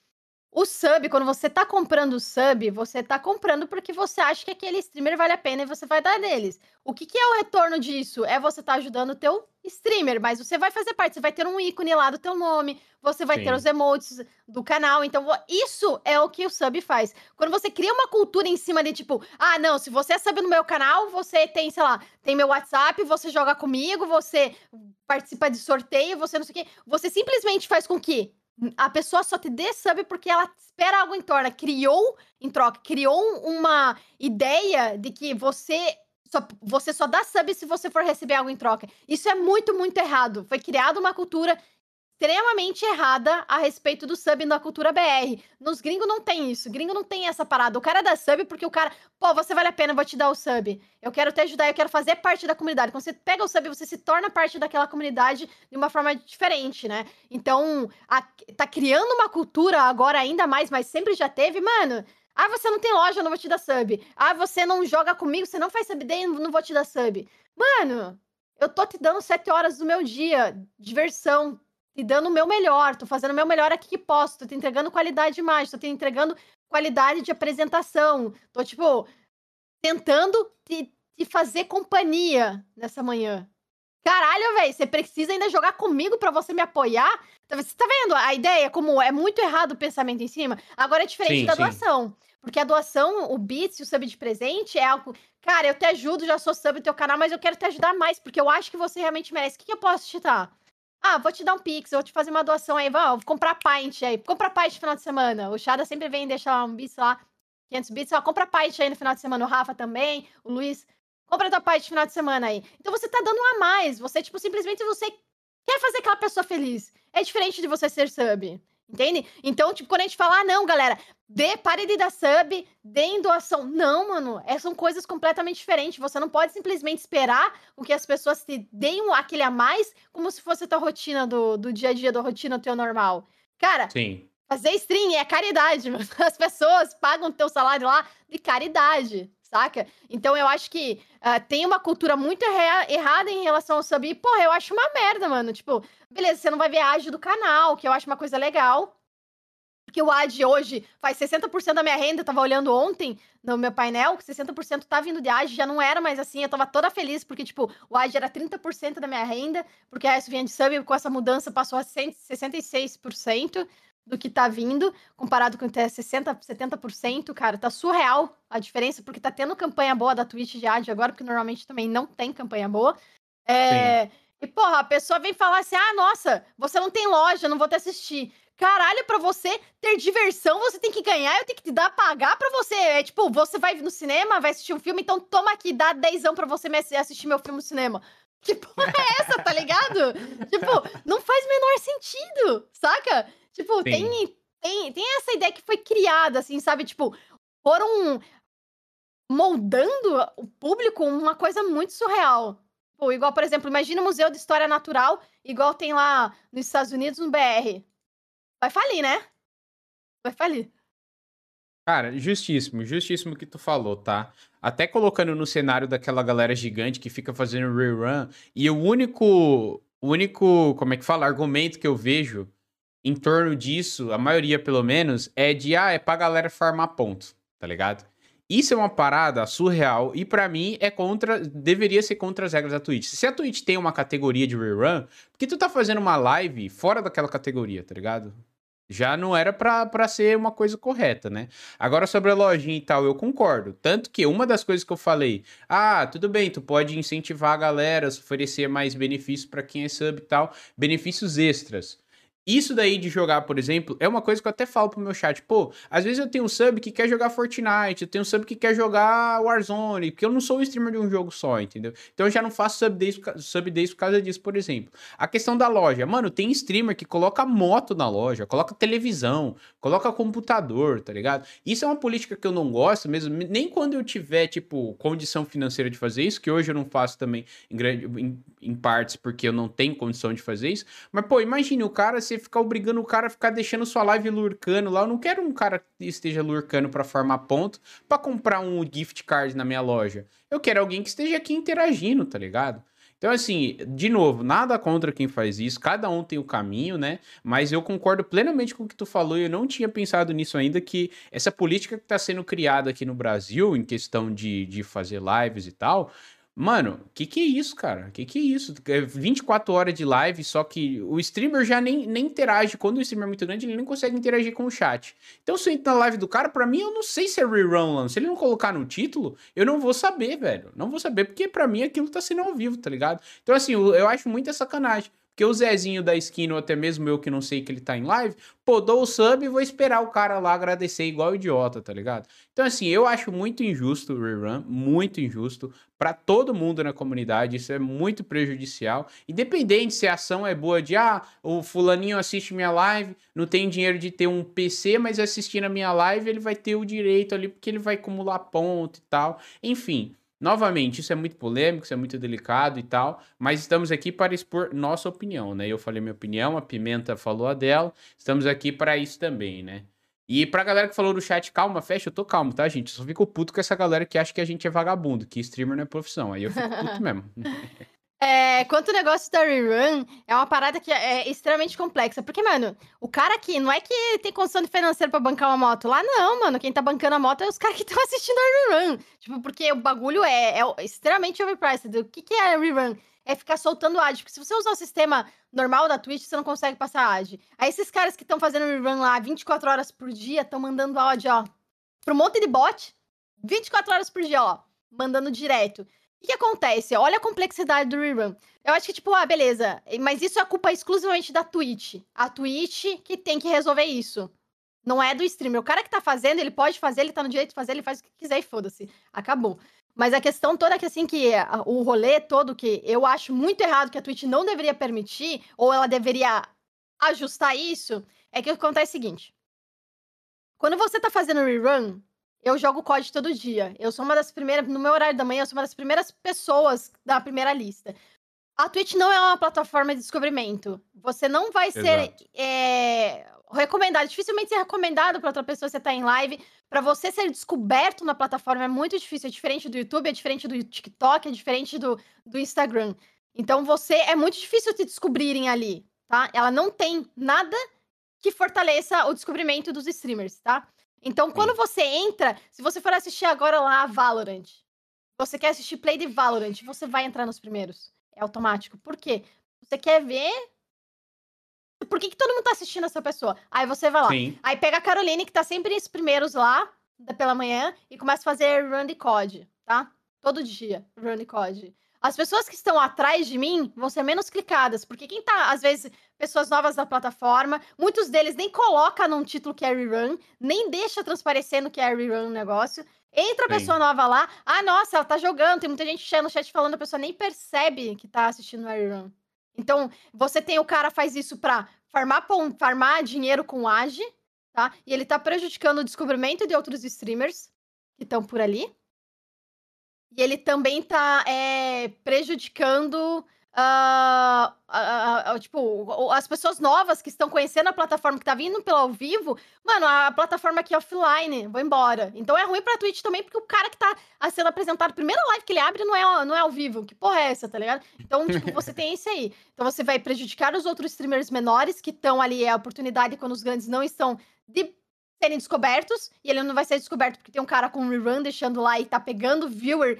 O sub, quando você tá comprando o sub, você tá comprando porque você acha que aquele streamer vale a pena e você vai dar neles. O que, que é o retorno disso? É você tá ajudando o teu streamer, mas você vai fazer parte, você vai ter um ícone lá do teu nome, você vai Sim. ter os emotes do canal. Então, isso é o que o sub faz. Quando você cria uma cultura em cima de tipo, ah, não, se você é sub no meu canal, você tem, sei lá, tem meu WhatsApp, você joga comigo, você participa de sorteio, você não sei o quê. Você simplesmente faz com que a pessoa só te dê sub porque ela espera algo em torno. Criou, em troca, criou uma ideia de que você só, você só dá sub se você for receber algo em troca. Isso é muito, muito errado. Foi criada uma cultura extremamente errada a respeito do sub na cultura BR. Nos gringos não tem isso. Gringo não tem essa parada. O cara dá sub porque o cara, pô, você vale a pena, vou te dar o sub. Eu quero te ajudar, eu quero fazer parte da comunidade. Quando você pega o sub, você se torna parte daquela comunidade de uma forma diferente, né? Então, a, tá criando uma cultura agora ainda mais, mas sempre já teve, mano. Ah, você não tem loja, eu não vou te dar sub. Ah, você não joga comigo, você não faz sub day, eu não vou te dar sub. Mano, eu tô te dando sete horas do meu dia, diversão, te dando o meu melhor, tô fazendo o meu melhor aqui que posso, tô te entregando qualidade de imagem, tô te entregando qualidade de apresentação, tô, tipo, tentando te, te fazer companhia nessa manhã. Caralho, velho, você precisa ainda jogar comigo para você me apoiar? Então, você tá vendo a ideia? Como é muito errado o pensamento em cima? Agora é diferente sim, da sim. doação. Porque a doação, o bits e o sub de presente é algo. Cara, eu te ajudo, já sou sub do teu canal, mas eu quero te ajudar mais, porque eu acho que você realmente merece. O que, que eu posso te dar? Ah, vou te dar um pix, vou te fazer uma doação aí, vou comprar pint aí. Compra pint no final de semana. O Chada sempre vem deixar um bits lá, 500 bits. Ó, compra pint aí no final de semana. O Rafa também, o Luiz. compra tua parte de final de semana aí. Então você tá dando um a mais. Você, tipo, simplesmente você quer fazer aquela pessoa feliz. É diferente de você ser sub. Entende? Então, tipo, quando a gente fala, ah, não, galera, dê, pare de dar sub, deem doação. Não, mano, é, são coisas completamente diferentes. Você não pode simplesmente esperar o que as pessoas te deem aquele a mais, como se fosse a tua rotina do, do dia a dia, da rotina teu normal. Cara, Sim. fazer stream é caridade, mano. As pessoas pagam teu salário lá de caridade saca? Então eu acho que uh, tem uma cultura muito errada em relação ao sub. E, porra, eu acho uma merda, mano. Tipo, beleza, você não vai ver a do canal, que eu acho uma coisa legal. Porque o AD hoje faz 60% da minha renda, eu tava olhando ontem no meu painel, 60% tá vindo de AD, já não era mais assim, eu tava toda feliz, porque, tipo, o AD era 30% da minha renda, porque a S vinha de sub, com essa mudança passou a 66% do que tá vindo, comparado com até 60, 70%, cara, tá surreal a diferença, porque tá tendo campanha boa da Twitch de ad agora, porque normalmente também não tem campanha boa. É, e, porra, a pessoa vem falar assim: ah, nossa, você não tem loja, não vou te assistir. Caralho, pra você ter diversão, você tem que ganhar, eu tenho que te dar, pagar pra você. É tipo, você vai no cinema, vai assistir um filme, então toma aqui, dá dezão pra você assistir meu filme no cinema. Que porra é essa, tá ligado? tipo, não faz menor sentido, saca? Tipo, tem, tem, tem essa ideia que foi criada, assim, sabe? Tipo, foram moldando o público uma coisa muito surreal. Tipo, igual, por exemplo, imagina um museu de história natural, igual tem lá nos Estados Unidos, no BR. Vai falir, né? Vai falir. Cara, justíssimo, justíssimo o que tu falou, tá? Até colocando no cenário daquela galera gigante que fica fazendo rerun, e o único, o único, como é que fala, argumento que eu vejo em torno disso, a maioria pelo menos, é de, ah, é pra galera farmar ponto, tá ligado? Isso é uma parada surreal e para mim é contra, deveria ser contra as regras da Twitch. Se a Twitch tem uma categoria de rerun, por que tu tá fazendo uma live fora daquela categoria, tá ligado? Já não era para ser uma coisa correta, né? Agora sobre a lojinha e tal, eu concordo. Tanto que uma das coisas que eu falei, ah, tudo bem, tu pode incentivar a galera, oferecer mais benefícios para quem é sub e tal, benefícios extras. Isso daí de jogar, por exemplo, é uma coisa que eu até falo pro meu chat. Pô, às vezes eu tenho um sub que quer jogar Fortnite, eu tenho um sub que quer jogar Warzone, porque eu não sou streamer de um jogo só, entendeu? Então eu já não faço sub days, sub days por causa disso, por exemplo. A questão da loja. Mano, tem streamer que coloca moto na loja, coloca televisão, coloca computador, tá ligado? Isso é uma política que eu não gosto mesmo, nem quando eu tiver, tipo, condição financeira de fazer isso, que hoje eu não faço também em, grande, em, em partes porque eu não tenho condição de fazer isso. Mas, pô, imagine o cara se ficar obrigando o cara a ficar deixando sua live lurcando lá. Eu não quero um cara que esteja lurcando para farmar ponto para comprar um gift card na minha loja. Eu quero alguém que esteja aqui interagindo, tá ligado? Então, assim, de novo, nada contra quem faz isso, cada um tem o caminho, né? Mas eu concordo plenamente com o que tu falou e eu não tinha pensado nisso ainda, que essa política que está sendo criada aqui no Brasil, em questão de, de fazer lives e tal, Mano, que que é isso, cara? Que que é isso? 24 é horas de live, só que o streamer já nem, nem interage. Quando o streamer é muito grande, ele nem consegue interagir com o chat. Então, se eu entro na live do cara, pra mim, eu não sei se é rerun lá. Se ele não colocar no título, eu não vou saber, velho. Não vou saber, porque pra mim aquilo tá sendo ao vivo, tá ligado? Então, assim, eu, eu acho muita sacanagem. Porque o Zezinho da skin, ou até mesmo eu que não sei que ele tá em live, pô, dou o sub e vou esperar o cara lá agradecer igual idiota, tá ligado? Então, assim, eu acho muito injusto o rerun, muito injusto para todo mundo na comunidade, isso é muito prejudicial. Independente se a ação é boa de, ah, o fulaninho assiste minha live, não tem dinheiro de ter um PC, mas assistindo a minha live ele vai ter o direito ali, porque ele vai acumular ponto e tal. Enfim, Novamente, isso é muito polêmico, isso é muito delicado e tal, mas estamos aqui para expor nossa opinião, né? Eu falei minha opinião, a Pimenta falou a dela, estamos aqui para isso também, né? E pra galera que falou no chat, calma, fecha, eu tô calmo, tá, gente? Eu só fico puto com essa galera que acha que a gente é vagabundo, que streamer não é profissão. Aí eu fico puto mesmo. É, quanto o negócio da rerun, é uma parada que é extremamente complexa. Porque, mano, o cara aqui não é que tem condição de financeiro pra bancar uma moto. Lá não, mano. Quem tá bancando a moto é os caras que estão assistindo a rerun. Tipo, porque o bagulho é, é extremamente overpriced. O que, que é rerun? É ficar soltando ad. Porque se você usar o sistema normal da Twitch, você não consegue passar ad. Aí esses caras que estão fazendo rerun lá 24 horas por dia estão mandando áudio, ó, pro monte de bot. 24 horas por dia, ó. Mandando direto. O que, acontece? Olha a complexidade do rerun. Eu acho que, tipo, ah, beleza. Mas isso é culpa exclusivamente da Twitch. A Twitch que tem que resolver isso. Não é do streamer. O cara que tá fazendo, ele pode fazer, ele tá no direito de fazer, ele faz o que quiser e foda-se. Acabou. Mas a questão toda é que, assim, que o rolê todo que eu acho muito errado que a Twitch não deveria permitir, ou ela deveria ajustar isso, é que acontece o seguinte. Quando você tá fazendo rerun, eu jogo COD todo dia. Eu sou uma das primeiras, no meu horário da manhã, eu sou uma das primeiras pessoas da primeira lista. A Twitch não é uma plataforma de descobrimento. Você não vai ser é, recomendado, dificilmente ser recomendado para outra pessoa você tá em live. Para você ser descoberto na plataforma é muito difícil. É diferente do YouTube, é diferente do TikTok, é diferente do, do Instagram. Então você é muito difícil te descobrirem ali, tá? Ela não tem nada que fortaleça o descobrimento dos streamers, tá? Então, quando você entra, se você for assistir agora lá Valorant, você quer assistir play de Valorant, você vai entrar nos primeiros. É automático. Por quê? Você quer ver por que, que todo mundo tá assistindo essa pessoa? Aí você vai lá. Sim. Aí pega a Caroline, que tá sempre nos primeiros lá, pela manhã, e começa a fazer run de COD, tá? Todo dia, run de COD. As pessoas que estão atrás de mim vão ser menos clicadas, porque quem tá, às vezes, pessoas novas da plataforma, muitos deles nem coloca num título que é rerun, nem deixa transparecendo que é rerun o negócio. Entra a pessoa Sim. nova lá, ah, nossa, ela tá jogando, tem muita gente no chat falando, a pessoa nem percebe que tá assistindo o rerun. Então, você tem o cara faz isso pra farmar, farmar dinheiro com age, tá? E ele tá prejudicando o descobrimento de outros streamers que estão por ali. E ele também tá é, prejudicando Uh, uh, uh, tipo, as pessoas novas que estão conhecendo a plataforma que tá vindo pelo ao vivo, mano, a plataforma aqui é offline, vou embora. Então é ruim pra Twitch também, porque o cara que tá sendo apresentado, a primeira live que ele abre não é, não é ao vivo. Que porra é essa, tá ligado? Então, tipo, você tem isso aí. Então você vai prejudicar os outros streamers menores que estão ali, é a oportunidade quando os grandes não estão de serem descobertos, e ele não vai ser descoberto porque tem um cara com um rerun deixando lá e tá pegando viewer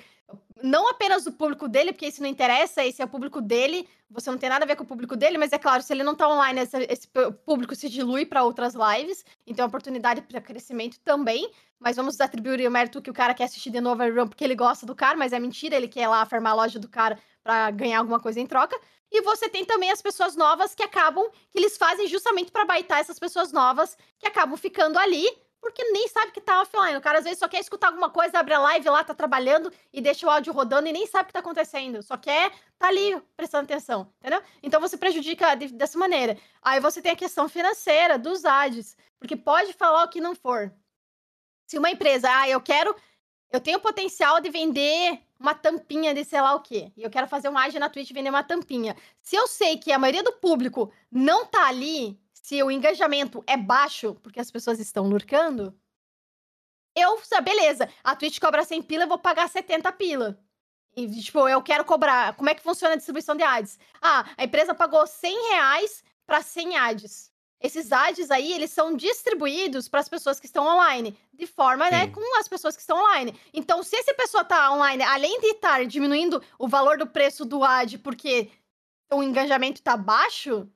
não apenas do público dele, porque isso não interessa, esse é o público dele, você não tem nada a ver com o público dele, mas é claro, se ele não tá online, esse, esse público se dilui para outras lives, então é oportunidade para crescimento também. Mas vamos atribuir o mérito que o cara quer assistir de novo a run porque ele gosta do cara, mas é mentira, ele quer lá farmar a loja do cara para ganhar alguma coisa em troca. E você tem também as pessoas novas que acabam, que eles fazem justamente para baitar essas pessoas novas que acabam ficando ali porque nem sabe que tá offline. O cara às vezes só quer escutar alguma coisa, abre a live lá, tá trabalhando e deixa o áudio rodando e nem sabe o que tá acontecendo. Só quer tá ali prestando atenção, entendeu? Então você prejudica de, dessa maneira. Aí você tem a questão financeira dos ads, porque pode falar o que não for. Se uma empresa, ah, eu quero, eu tenho potencial de vender uma tampinha de sei lá o quê, e eu quero fazer um ad na Twitch vender uma tampinha. Se eu sei que a maioria do público não tá ali, se o engajamento é baixo, porque as pessoas estão lurcando, eu, beleza, a Twitch cobra 100 pila, eu vou pagar 70 pila. E, tipo, eu quero cobrar. Como é que funciona a distribuição de ads? Ah, a empresa pagou 100 reais para 100 ads. Esses ads aí, eles são distribuídos para as pessoas que estão online, de forma, né, Sim. né, com as pessoas que estão online. Então, se essa pessoa tá online, além de estar diminuindo o valor do preço do ad porque o engajamento tá baixo,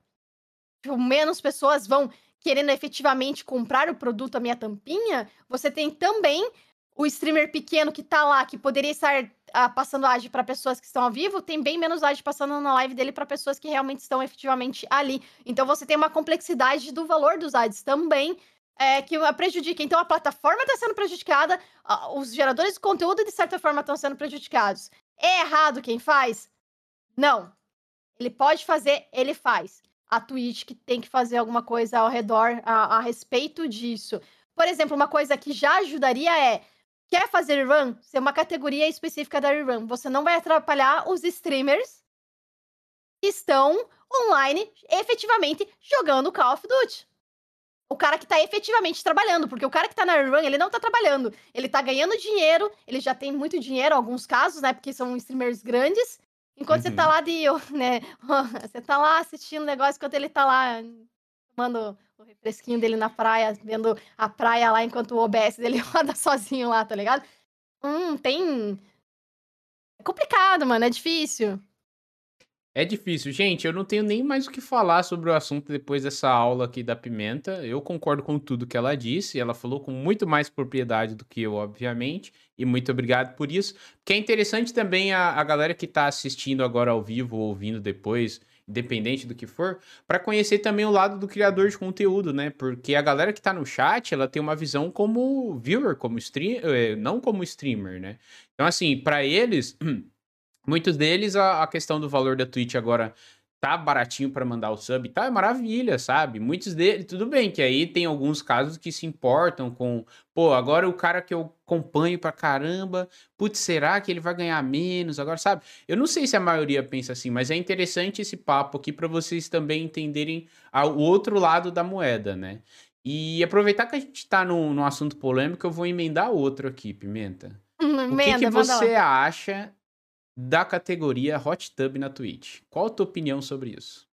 tipo, menos pessoas vão querendo efetivamente comprar o produto, a minha tampinha, você tem também o streamer pequeno que tá lá, que poderia estar ah, passando ad para pessoas que estão ao vivo, tem bem menos ad passando na live dele para pessoas que realmente estão efetivamente ali. Então você tem uma complexidade do valor dos ads também. É, que prejudica. Então a plataforma está sendo prejudicada, os geradores de conteúdo, de certa forma, estão sendo prejudicados. É errado quem faz? Não. Ele pode fazer, ele faz a Twitch que tem que fazer alguma coisa ao redor, a, a respeito disso. Por exemplo, uma coisa que já ajudaria é quer fazer run, ser uma categoria específica da run. Você não vai atrapalhar os streamers que estão online efetivamente jogando Call of Duty. O cara que tá efetivamente trabalhando, porque o cara que tá na run, ele não tá trabalhando. Ele tá ganhando dinheiro, ele já tem muito dinheiro em alguns casos, né? Porque são streamers grandes. Enquanto você tá uhum. lá de, né, você tá lá assistindo o negócio enquanto ele tá lá tomando o refresquinho dele na praia, vendo a praia lá enquanto o OBS dele roda sozinho lá, tá ligado? Hum, tem. É complicado, mano, é difícil. É difícil. Gente, eu não tenho nem mais o que falar sobre o assunto depois dessa aula aqui da Pimenta. Eu concordo com tudo que ela disse. Ela falou com muito mais propriedade do que eu, obviamente. E muito obrigado por isso. Que é interessante também a, a galera que está assistindo agora ao vivo ou ouvindo depois independente do que for, para conhecer também o lado do criador de conteúdo, né? Porque a galera que tá no chat, ela tem uma visão como viewer, como stream, eh, não como streamer, né? Então, assim, para eles, muitos deles, a, a questão do valor da Twitch agora tá baratinho para mandar o sub, tá? É maravilha, sabe? Muitos deles, tudo bem que aí tem alguns casos que se importam com, pô, agora o cara que eu acompanho pra caramba, putz, será que ele vai ganhar menos agora, sabe? Eu não sei se a maioria pensa assim, mas é interessante esse papo aqui para vocês também entenderem o outro lado da moeda, né? E aproveitar que a gente tá num, num assunto polêmico, eu vou emendar outro aqui, Pimenta. Emenda, o que, que você acha da categoria Hot Tub na Twitch. Qual a tua opinião sobre isso?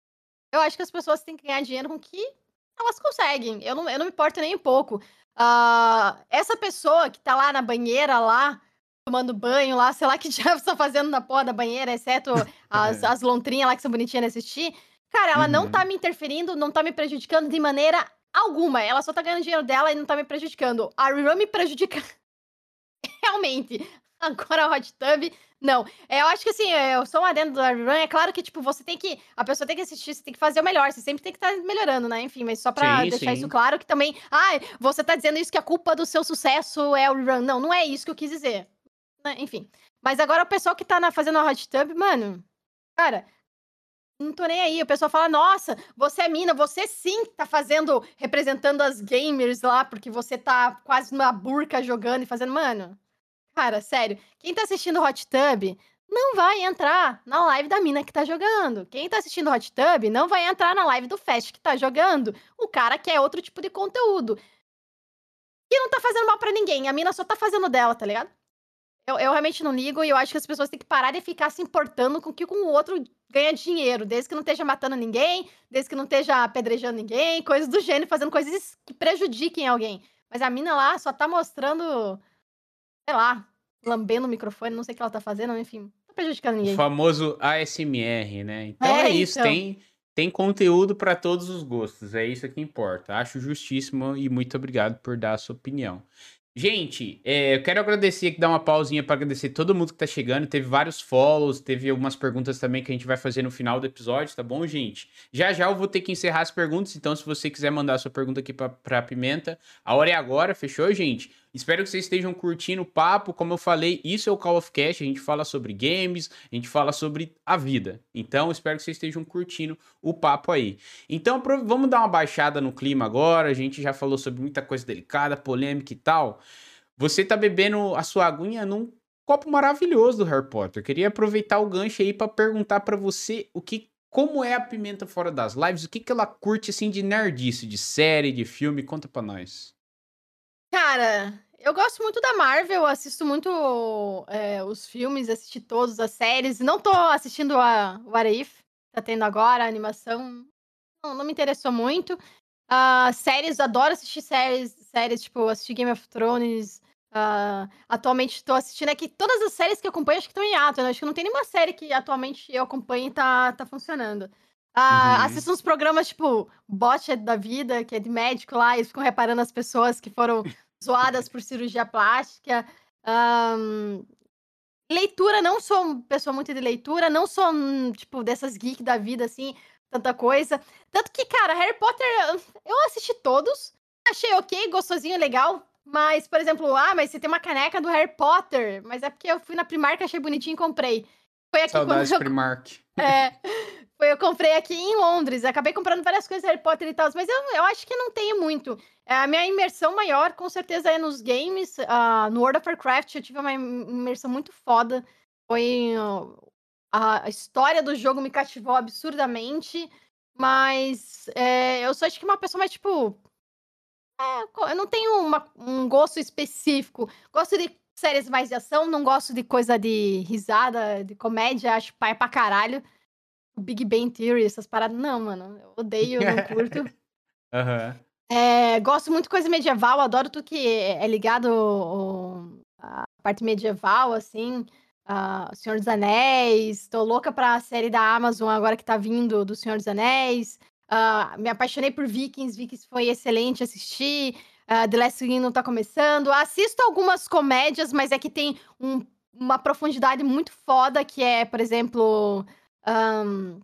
Eu acho que as pessoas têm que ganhar dinheiro com que elas conseguem. Eu não, eu não me importo nem um pouco. Uh, essa pessoa que tá lá na banheira, lá, tomando banho, lá, sei lá que já está fazendo na porra da banheira, exceto as, as lontrinhas lá que são bonitinhas de assistir. Cara, ela uhum. não tá me interferindo, não tá me prejudicando de maneira alguma. Ela só tá ganhando dinheiro dela e não tá me prejudicando. A rerun me prejudica realmente. Agora a Hot Tub não, é, eu acho que assim, eu sou um adendo do Run, é claro que, tipo, você tem que. A pessoa tem que assistir, você tem que fazer o melhor, você sempre tem que estar tá melhorando, né? Enfim, mas só pra sim, deixar sim. isso claro que também. Ah, você tá dizendo isso que a culpa do seu sucesso é o Run. Não, não é isso que eu quis dizer. Né? Enfim. Mas agora o pessoal que tá na, fazendo a Hot Tub, mano, cara, não tô nem aí. O pessoal fala, nossa, você é mina, você sim tá fazendo, representando as gamers lá, porque você tá quase numa burca jogando e fazendo, mano. Cara, sério, quem tá assistindo Hot Tub não vai entrar na live da mina que tá jogando. Quem tá assistindo Hot Tub não vai entrar na live do Fast que tá jogando. O cara quer outro tipo de conteúdo. E não tá fazendo mal para ninguém. A mina só tá fazendo dela, tá ligado? Eu, eu realmente não ligo e eu acho que as pessoas têm que parar de ficar se importando com que com o outro ganha dinheiro, desde que não esteja matando ninguém, desde que não esteja apedrejando ninguém, coisas do gênero, fazendo coisas que prejudiquem alguém. Mas a mina lá só tá mostrando sei lá, lambendo o microfone, não sei o que ela tá fazendo, enfim, não tá prejudicando ninguém. O famoso ASMR, né? Então é, é isso, então... tem tem conteúdo para todos os gostos, é isso que importa. Acho justíssimo e muito obrigado por dar a sua opinião. Gente, é, eu quero agradecer aqui, dar uma pausinha para agradecer todo mundo que tá chegando. Teve vários follows, teve algumas perguntas também que a gente vai fazer no final do episódio, tá bom, gente? Já já eu vou ter que encerrar as perguntas, então se você quiser mandar sua pergunta aqui pra Pimenta, a hora é agora, fechou, gente? Espero que vocês estejam curtindo o papo. Como eu falei, isso é o Call of Cast. A gente fala sobre games, a gente fala sobre a vida. Então, espero que vocês estejam curtindo o papo aí. Então, vamos dar uma baixada no clima agora. A gente já falou sobre muita coisa delicada, polêmica e tal. Você tá bebendo a sua aguinha num copo maravilhoso do Harry Potter. Queria aproveitar o gancho aí para perguntar para você o que como é a Pimenta fora das lives, o que que ela curte assim de nerdice, de série, de filme, conta para nós. Cara, eu gosto muito da Marvel, assisto muito é, os filmes, assisti todas as séries. Não tô assistindo a What If, tá tendo agora, a animação. Não, não me interessou muito. Uh, séries, adoro assistir séries, séries, tipo, assistir Game of Thrones. Uh, atualmente tô assistindo aqui todas as séries que eu acompanho, acho que estão em ato, né? Acho que não tem nenhuma série que atualmente eu acompanho e tá, tá funcionando. Uh, uhum. Assisto uns programas tipo Bot da Vida, que é de médico lá, e eles ficam reparando as pessoas que foram zoadas por cirurgia plástica. Um, leitura, não sou pessoa muito de leitura, não sou, tipo, dessas geek da vida, assim, tanta coisa. Tanto que, cara, Harry Potter, eu assisti todos, achei ok, gostosinho, legal. Mas, por exemplo, ah, mas você tem uma caneca do Harry Potter. Mas é porque eu fui na Primark, achei bonitinho e comprei. Foi aqui Saudades quando eu... Primark. É. Foi, eu comprei aqui em Londres. Acabei comprando várias coisas Harry Potter e tal, mas eu, eu acho que não tenho muito. É, a minha imersão maior, com certeza, é nos games. Uh, no World of Warcraft, eu tive uma imersão muito foda. Foi. Uh, a história do jogo me cativou absurdamente. Mas é, eu sou acho que uma pessoa mais, tipo. É, eu não tenho uma, um gosto específico. Gosto de séries mais de ação, não gosto de coisa de risada, de comédia, acho pai pra caralho. Big Bang Theory, essas paradas. Não, mano, eu odeio, não curto. Aham. É, gosto muito de coisa medieval, adoro tudo que é ligado à parte medieval, assim. Uh, Senhor dos Anéis. Tô louca pra série da Amazon agora que tá vindo do Senhor dos Anéis. Uh, me apaixonei por Vikings. Vikings foi excelente assistir. Uh, The Last Kingdom tá começando. Assisto algumas comédias, mas é que tem um, uma profundidade muito foda, que é, por exemplo... Um,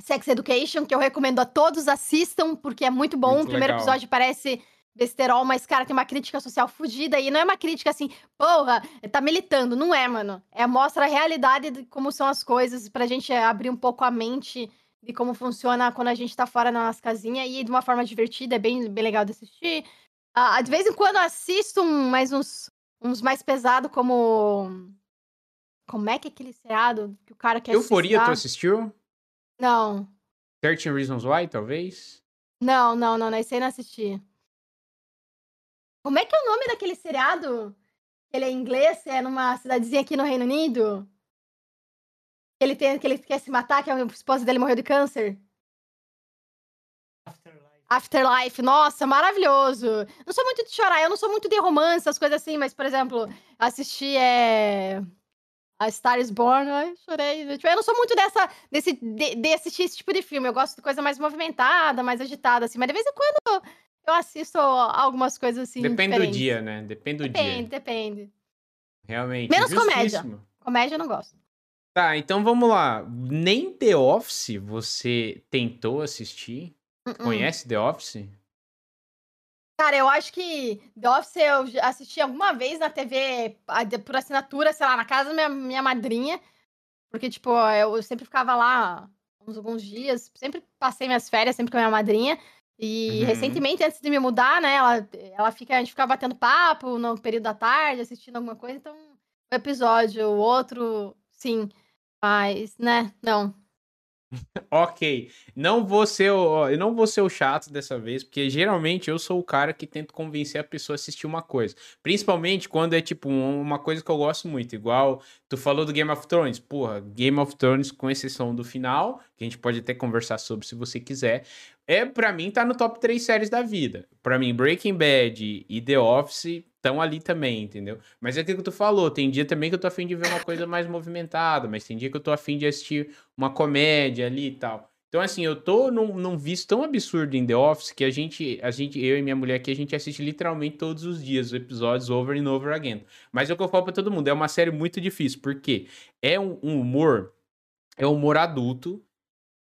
Sex Education, que eu recomendo a todos assistam, porque é muito bom. Muito o primeiro legal. episódio parece besterol, mas, cara, tem uma crítica social fodida e não é uma crítica assim, porra, tá militando. Não é, mano. É mostra a realidade de como são as coisas, pra gente abrir um pouco a mente de como funciona quando a gente tá fora na nossa casinha e de uma forma divertida, é bem, bem legal de assistir. Uh, de vez em quando assisto um, mais uns, uns mais pesados, como. Como é que é aquele seriado que o cara quer Euforia, tu assistiu? Não. 13 Reasons Why, talvez? Não, não, não, não, esse aí não assisti. Como é que é o nome daquele seriado? Ele é inglês, é numa cidadezinha aqui no Reino Unido. Ele tem que ele quer se matar, que a esposa dele morreu de câncer. Afterlife. Nossa, maravilhoso. Não sou muito de chorar, eu não sou muito de romance, as coisas assim, mas, por exemplo, assisti é... A Star is Born, ai, chorei. Eu não sou muito dessa, desse, de, de, assistir esse tipo de filme. Eu gosto de coisa mais movimentada, mais agitada, assim. Mas de vez em quando eu assisto algumas coisas assim. Depende diferentes. do dia, né? Depende do depende, dia. Depende, depende. Realmente. Menos comédia. Comédia eu não gosto. Tá, então vamos lá. Nem The Office você tentou assistir? Uh -uh. Conhece The Office? Cara, eu acho que The Office eu assisti alguma vez na TV por assinatura, sei lá, na casa da minha, minha madrinha. Porque, tipo, eu sempre ficava lá uns alguns dias, sempre passei minhas férias sempre com a minha madrinha. E uhum. recentemente, antes de me mudar, né, ela, ela fica, a gente ficava batendo papo no período da tarde, assistindo alguma coisa, então um episódio, o outro, sim. Mas, né, não. Ok, não vou ser o, eu não vou ser o chato dessa vez, porque geralmente eu sou o cara que tenta convencer a pessoa a assistir uma coisa, principalmente quando é tipo uma coisa que eu gosto muito, igual tu falou do Game of Thrones, porra, Game of Thrones com exceção do final, que a gente pode até conversar sobre se você quiser, é para mim tá no top 3 séries da vida. Para mim Breaking Bad e The Office estão ali também, entendeu? Mas é aquilo que tu falou, tem dia também que eu tô afim de ver uma coisa mais movimentada, mas tem dia que eu tô afim de assistir uma comédia ali e tal. Então, assim, eu tô num, num visto tão absurdo em The Office que a gente, a gente, eu e minha mulher aqui, a gente assiste literalmente todos os dias os episódios over and over again. Mas é o que eu falo pra todo mundo, é uma série muito difícil, porque é um, um humor, é um humor adulto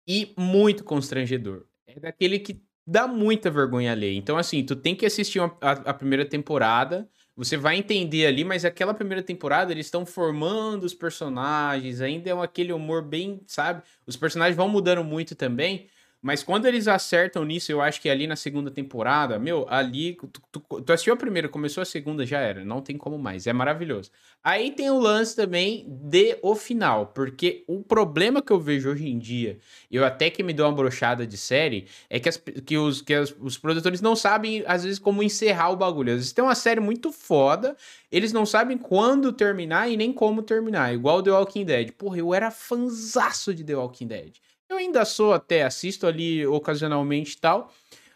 e muito constrangedor é daquele que dá muita vergonha ler. Então, assim, tu tem que assistir uma, a, a, primeira temporada, você vai entender ali, mas aquela primeira temporada eles estão formando os personagens, ainda é aquele humor bem, sabe? Os personagens vão mudando muito também, mas quando eles acertam nisso, eu acho que ali na segunda temporada, meu, ali. Tu, tu, tu, assistiu a primeira, começou a segunda, já era. Não tem como mais. É maravilhoso. Aí tem o lance também de o final. Porque o problema que eu vejo hoje em dia, eu até que me dou uma brochada de série, é que, as, que, os, que as, os produtores não sabem, às vezes, como encerrar o bagulho. Às vezes tem uma série muito foda, eles não sabem quando terminar e nem como terminar. Igual The Walking Dead. Porra, eu era fanzaço de The Walking Dead. Eu ainda sou até, assisto ali ocasionalmente e tal.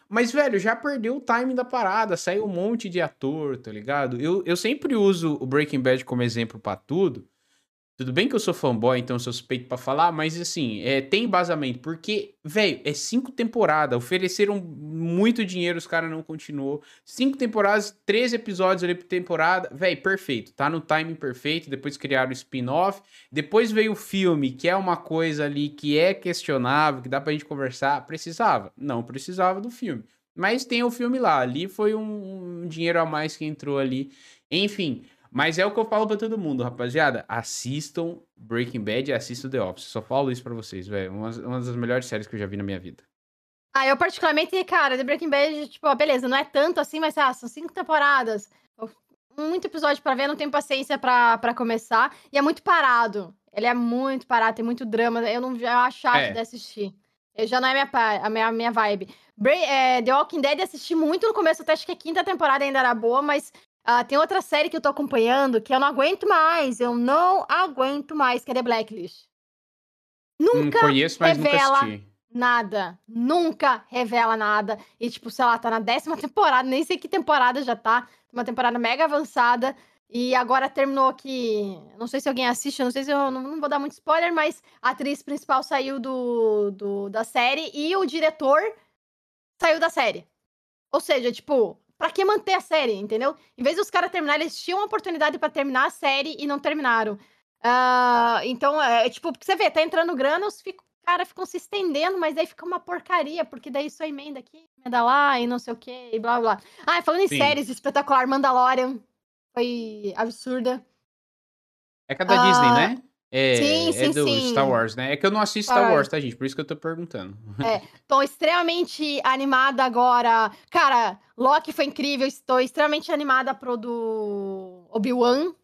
Mas, velho, já perdeu o time da parada, saiu um monte de ator, tá ligado? Eu, eu sempre uso o Breaking Bad como exemplo para tudo, tudo bem que eu sou fanboy, então eu sou suspeito pra falar, mas assim, é, tem embasamento. Porque, velho, é cinco temporadas. Ofereceram muito dinheiro, os caras não continuou. Cinco temporadas, três episódios ali por temporada. Velho, perfeito. Tá no timing perfeito. Depois criaram o spin-off. Depois veio o filme, que é uma coisa ali que é questionável, que dá pra gente conversar. Precisava? Não precisava do filme. Mas tem o filme lá. Ali foi um, um dinheiro a mais que entrou ali. Enfim. Mas é o que eu falo pra todo mundo, rapaziada. Assistam Breaking Bad e assistam The Office. Só falo isso pra vocês, velho. Uma, uma das melhores séries que eu já vi na minha vida. Ah, eu particularmente, cara, The Breaking Bad, tipo, beleza, não é tanto assim, mas ah, são cinco temporadas. Muito episódio para ver, não tenho paciência para começar. E é muito parado. Ele é muito parado, tem muito drama. Eu não eu acho chato é. de assistir. Eu, já não é minha, a minha, minha vibe. Bra é, The Walking Dead assisti muito no começo, até acho que a quinta temporada ainda era boa, mas ah, tem outra série que eu tô acompanhando que eu não aguento mais. Eu não aguento mais, que é The Blacklist. Nunca hum, conheço, mas revela nunca nada. Nunca revela nada. E, tipo, sei lá, tá na décima temporada, nem sei que temporada já tá. Uma temporada mega avançada. E agora terminou aqui. Não sei se alguém assiste, não sei se eu não, não vou dar muito spoiler, mas a atriz principal saiu do, do, da série e o diretor saiu da série. Ou seja, tipo, Pra que manter a série, entendeu? Em vez dos caras terminarem, eles tinham uma oportunidade para terminar a série e não terminaram. Uh, então, é, é tipo, porque você vê, tá entrando grana, os, cara, ficam se estendendo, mas daí fica uma porcaria, porque daí só emenda aqui, emenda lá e não sei o que, e blá blá. Ah, falando em Sim. séries, espetacular, Mandalorian foi absurda. É cada ah, Disney, né? É, sim, é sim, é do sim. Star Wars, né? É que eu não assisto Star Wars, tá, gente? Por isso que eu tô perguntando. É, tô extremamente animada agora. Cara, Loki foi incrível. Estou extremamente animada pro do Obi-Wan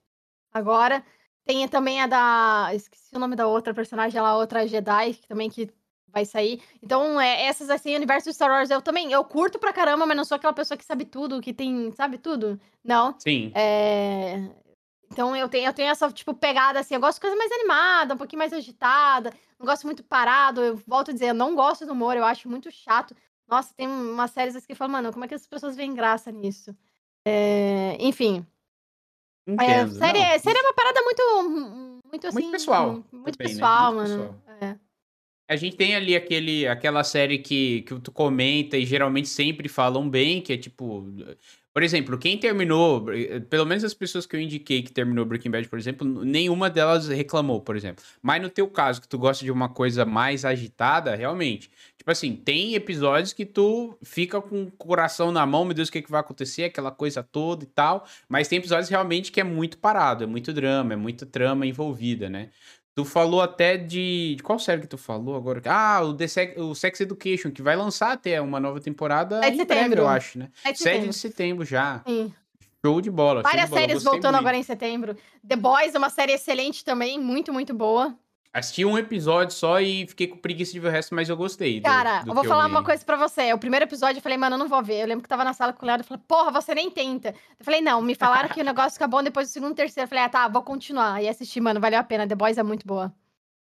agora. Tem também a da. Esqueci o nome da outra personagem, ela, outra Jedi, que também que vai sair. Então, é, essas, assim, universo Star Wars, eu também, eu curto pra caramba, mas não sou aquela pessoa que sabe tudo, que tem, sabe tudo? Não. Sim. É... Então, eu tenho, eu tenho essa, tipo, pegada, assim, eu gosto de coisa mais animada, um pouquinho mais agitada, não gosto muito parado, eu volto a dizer, eu não gosto do humor, eu acho muito chato. Nossa, tem umas séries assim que falam, mano, como é que as pessoas veem graça nisso? É... Enfim, é, Entendo, série, não. série é uma parada muito, muito assim. Muito pessoal. Muito também, né? pessoal, né? muito mano. Pessoal. É. A gente tem ali aquele, aquela série que, que tu comenta e geralmente sempre falam bem, que é tipo. Por exemplo, quem terminou, pelo menos as pessoas que eu indiquei que terminou Breaking Bad, por exemplo, nenhuma delas reclamou, por exemplo. Mas no teu caso, que tu gosta de uma coisa mais agitada, realmente. Tipo assim, tem episódios que tu fica com o coração na mão, meu Deus, o que, é que vai acontecer, aquela coisa toda e tal. Mas tem episódios realmente que é muito parado, é muito drama, é muita trama envolvida, né? Tu falou até de. de qual série que tu falou agora? Ah, o, The Sex, o Sex Education, que vai lançar até uma nova temporada em breve, eu acho, né? 7 de setembro, 7 de setembro já. Sim. Show de bola. Várias de bola. séries voltando muito. agora em setembro. The Boys é uma série excelente também, muito, muito boa. Assisti um episódio só e fiquei com preguiça de ver o resto, mas eu gostei. Cara, do, eu vou falar eu uma coisa pra você. O primeiro episódio eu falei, mano, eu não vou ver. Eu lembro que tava na sala com o Léo e falei, porra, você nem tenta. Eu falei, não, me falaram que o negócio fica bom depois do segundo, terceiro. Eu falei, ah, tá, vou continuar. E assistir, mano, valeu a pena. The Boys é muito boa.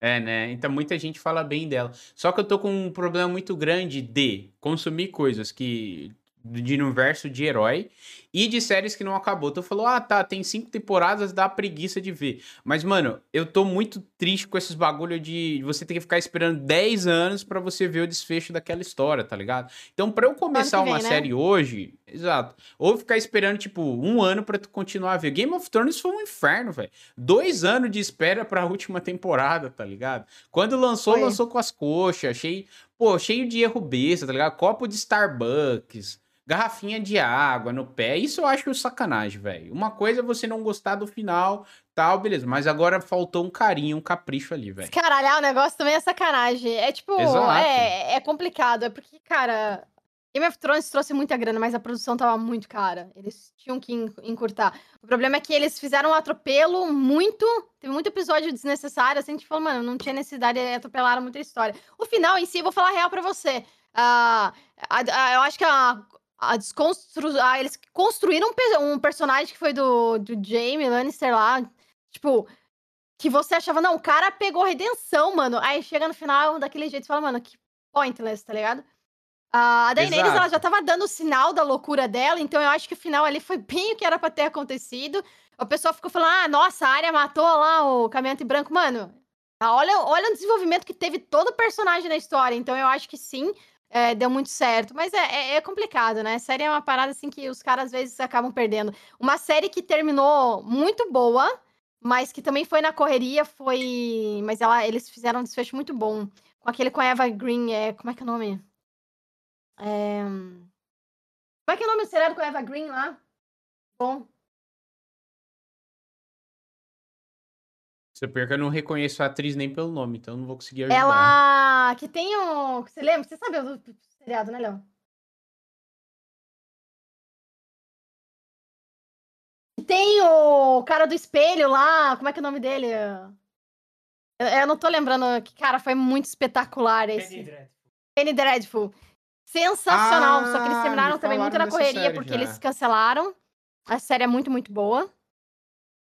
É, né? Então muita gente fala bem dela. Só que eu tô com um problema muito grande de consumir coisas que de universo de herói e de séries que não acabou. Tu falou, ah, tá, tem cinco temporadas, dá preguiça de ver. Mas, mano, eu tô muito triste com esses bagulho de você ter que ficar esperando 10 anos para você ver o desfecho daquela história, tá ligado? Então, pra eu começar vem, uma né? série hoje, exato, ou ficar esperando, tipo, um ano para tu continuar a ver. Game of Thrones foi um inferno, velho. Dois anos de espera pra última temporada, tá ligado? Quando lançou, foi. lançou com as coxas, cheio, pô, cheio de erro besta, tá ligado? Copo de Starbucks garrafinha de água no pé. Isso eu acho sacanagem, velho. Uma coisa é você não gostar do final, tal, beleza. Mas agora faltou um carinho, um capricho ali, velho. Caralhar o negócio também é sacanagem. É tipo, é, é complicado. É porque, cara, Game of Thrones trouxe muita grana, mas a produção tava muito cara. Eles tinham que encurtar. O problema é que eles fizeram um atropelo muito. Teve muito episódio desnecessário, assim, tipo, mano, não tinha necessidade, atropelaram muita história. O final em si, vou falar real pra você. Uh, a, a, eu acho que a, a desconstru... Ah, eles construíram um, um, personagem que foi do, do Jamie Lannister lá. Tipo, que você achava, não, o cara pegou redenção, mano. Aí chega no final daquele jeito e fala, mano, que pointless, tá ligado? a Daenerys, ela já tava dando o sinal da loucura dela, então eu acho que o final ali foi bem o que era pra ter acontecido. O pessoal ficou falando, ah, nossa, a área matou lá o caminhante branco. Mano, olha, olha o desenvolvimento que teve todo o personagem na história. Então eu acho que sim, é, deu muito certo. Mas é, é, é, complicado, né? Série é uma parada assim que os caras às vezes acabam perdendo. Uma série que terminou muito boa, mas que também foi na correria, foi. Mas ela, eles fizeram um desfecho muito bom. Com aquele com a Eva Green, é... como é que é o nome? É... Como é que é o nome do seriado com a Eva Green lá? Bom. Se eu pior que eu não reconheço a atriz nem pelo nome, então não vou conseguir ajudar. Ela que tem o. Você lembra? Você sabe o seriado, né, Léo? Tem o cara do espelho lá, como é que é o nome dele? Eu, eu não tô lembrando, que cara, foi muito espetacular esse. Penny Dreadful. Penny Dreadful. Sensacional, ah, só que eles ah, terminaram também muito na correria, porque já. eles cancelaram. A série é muito, muito boa.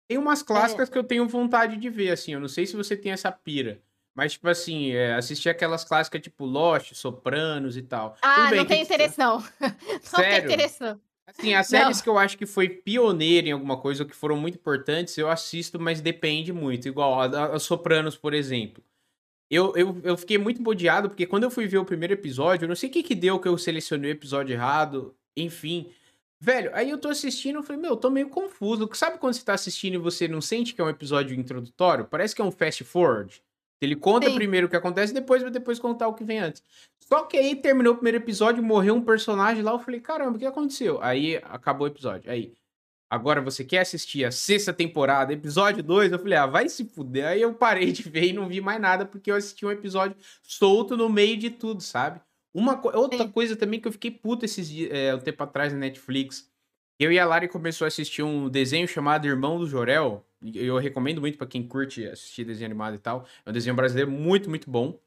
Tem umas clássicas é. que eu tenho vontade de ver, assim. Eu não sei se você tem essa pira. Mas, tipo assim, é, assistir aquelas clássicas tipo Lost, Sopranos e tal. Ah, bem, não tem interesse, não. não Sério? tem interesse, não. Assim, as séries não. que eu acho que foi pioneira em alguma coisa, ou que foram muito importantes, eu assisto, mas depende muito. Igual a, a Sopranos, por exemplo. Eu, eu, eu fiquei muito bodeado, porque quando eu fui ver o primeiro episódio, eu não sei o que que deu que eu selecionei o episódio errado, enfim. Velho, aí eu tô assistindo, eu falei, meu, eu tô meio confuso. Sabe quando você tá assistindo e você não sente que é um episódio introdutório? Parece que é um fast forward. Ele conta Sim. primeiro o que acontece, depois vai depois contar o que vem antes. Só que aí terminou o primeiro episódio, morreu um personagem lá, eu falei, caramba, o que aconteceu? Aí acabou o episódio. Aí, agora você quer assistir a sexta temporada, episódio 2? Eu falei, ah, vai se fuder. Aí eu parei de ver e não vi mais nada, porque eu assisti um episódio solto no meio de tudo, sabe? Uma outra coisa também que eu fiquei puto esses dias, é, um tempo atrás na Netflix. Eu e a Lari começou a assistir um desenho chamado Irmão do Jorel. Eu recomendo muito para quem curte assistir desenho animado e tal. É um desenho brasileiro muito, muito bom.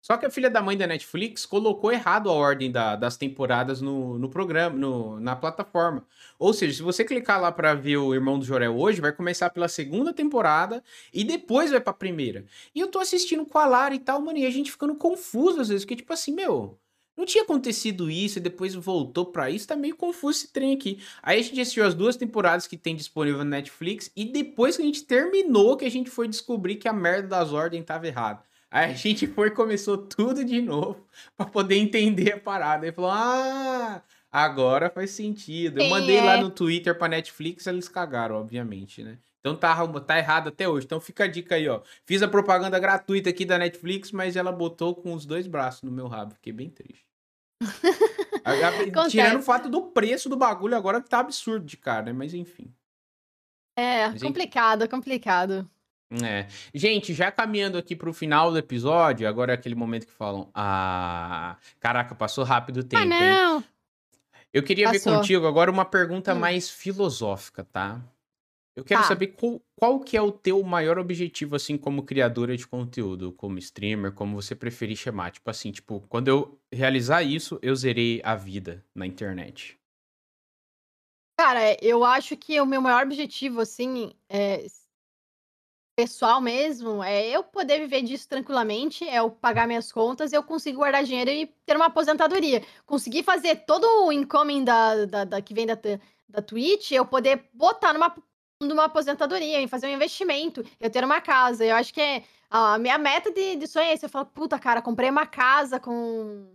Só que a filha da mãe da Netflix colocou errado a ordem da, das temporadas no, no programa, no, na plataforma. Ou seja, se você clicar lá para ver o Irmão do Jorel hoje, vai começar pela segunda temporada e depois vai pra primeira. E eu tô assistindo com a Lara e tal, mano, e a gente ficando confuso às vezes, porque tipo assim, meu, não tinha acontecido isso e depois voltou para isso, tá meio confuso esse trem aqui. Aí a gente assistiu as duas temporadas que tem disponível na Netflix e depois que a gente terminou que a gente foi descobrir que a merda das ordens tava errada. Aí a gente foi e começou tudo de novo para poder entender a parada. Aí falou: "Ah, agora faz sentido". Eu mandei é. lá no Twitter para Netflix, eles cagaram, obviamente, né? Então tá, tá errado até hoje. Então fica a dica aí, ó. Fiz a propaganda gratuita aqui da Netflix, mas ela botou com os dois braços no meu rabo. Fiquei bem triste. Tirando o fato do preço do bagulho agora que tá absurdo de cara, né? Mas enfim. É, Mas, complicado, enfim. complicado. É. Gente, já caminhando aqui pro final do episódio, agora é aquele momento que falam: Ah, caraca, passou rápido o ah, tempo. Ah, não! Hein? Eu queria passou. ver contigo agora uma pergunta hum. mais filosófica, tá? Eu quero tá. saber qual, qual que é o teu maior objetivo, assim, como criadora de conteúdo, como streamer, como você preferir chamar. Tipo assim, tipo, quando eu realizar isso, eu zerei a vida na internet. Cara, eu acho que o meu maior objetivo, assim, é, pessoal mesmo, é eu poder viver disso tranquilamente, é eu pagar minhas contas, eu consigo guardar dinheiro e ter uma aposentadoria. Conseguir fazer todo o incoming da, da, da que vem da, da Twitch, eu poder botar numa numa aposentadoria, em fazer um investimento, eu ter uma casa. Eu acho que é a minha meta de, de sonho é isso. Eu falo, puta, cara, comprei uma casa com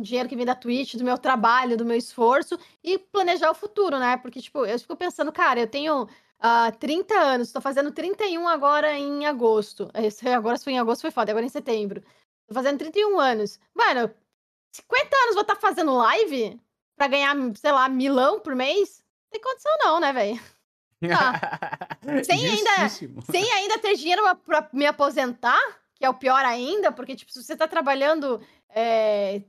dinheiro que vem da Twitch, do meu trabalho, do meu esforço, e planejar o futuro, né? Porque, tipo, eu fico pensando, cara, eu tenho ah, 30 anos, tô fazendo 31 agora em agosto. Esse, agora se foi em agosto, foi foda, agora em setembro. Tô fazendo 31 anos. Mano, 50 anos vou estar tá fazendo live pra ganhar, sei lá, milão por mês? Não tem condição não, né, velho? Tá. sem, ainda, sem ainda ter dinheiro pra me aposentar, que é o pior ainda, porque, tipo, se você tá trabalhando é,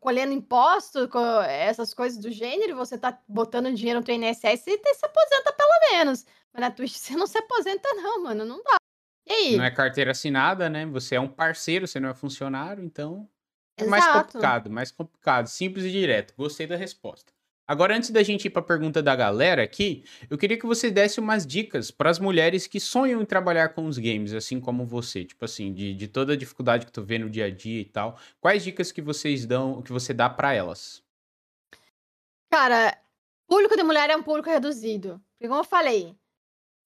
colhendo imposto, essas coisas do gênero, você tá botando dinheiro no teu INSS, você se aposenta pelo menos. Mas na Twitch você não se aposenta, não, mano, não dá. E aí? Não é carteira assinada, né? Você é um parceiro, você não é funcionário, então. É mais complicado, mais complicado. Simples e direto. Gostei da resposta. Agora, antes da gente ir para a pergunta da galera aqui, eu queria que você desse umas dicas para as mulheres que sonham em trabalhar com os games, assim como você, tipo assim, de, de toda a dificuldade que tu vê no dia a dia e tal. Quais dicas que vocês dão, que você dá para elas? Cara, público de mulher é um público reduzido. Porque, como eu falei,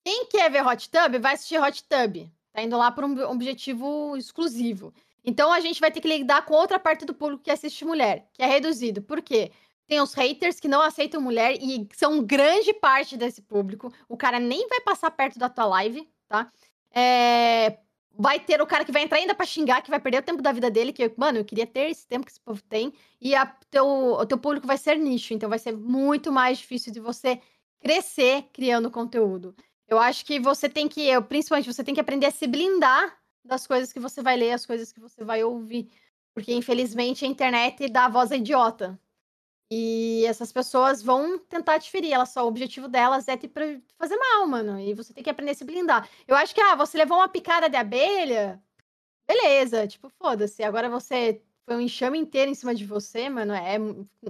quem quer ver Hot Tub vai assistir Hot Tub. Tá indo lá por um objetivo exclusivo. Então a gente vai ter que lidar com outra parte do público que assiste mulher, que é reduzido. Por quê? Tem os haters que não aceitam mulher e são grande parte desse público. O cara nem vai passar perto da tua live, tá? É... Vai ter o cara que vai entrar ainda pra xingar, que vai perder o tempo da vida dele, que, mano, eu queria ter esse tempo que esse povo tem. E a, teu, o teu público vai ser nicho, então vai ser muito mais difícil de você crescer criando conteúdo. Eu acho que você tem que, principalmente, você tem que aprender a se blindar das coisas que você vai ler, as coisas que você vai ouvir. Porque, infelizmente, a internet dá a voz idiota. E essas pessoas vão tentar te ferir. Elas só, o objetivo delas é te fazer mal, mano. E você tem que aprender a se blindar. Eu acho que, ah, você levou uma picada de abelha. Beleza, tipo, foda-se. Agora você foi um enxame inteiro em cima de você, mano. É,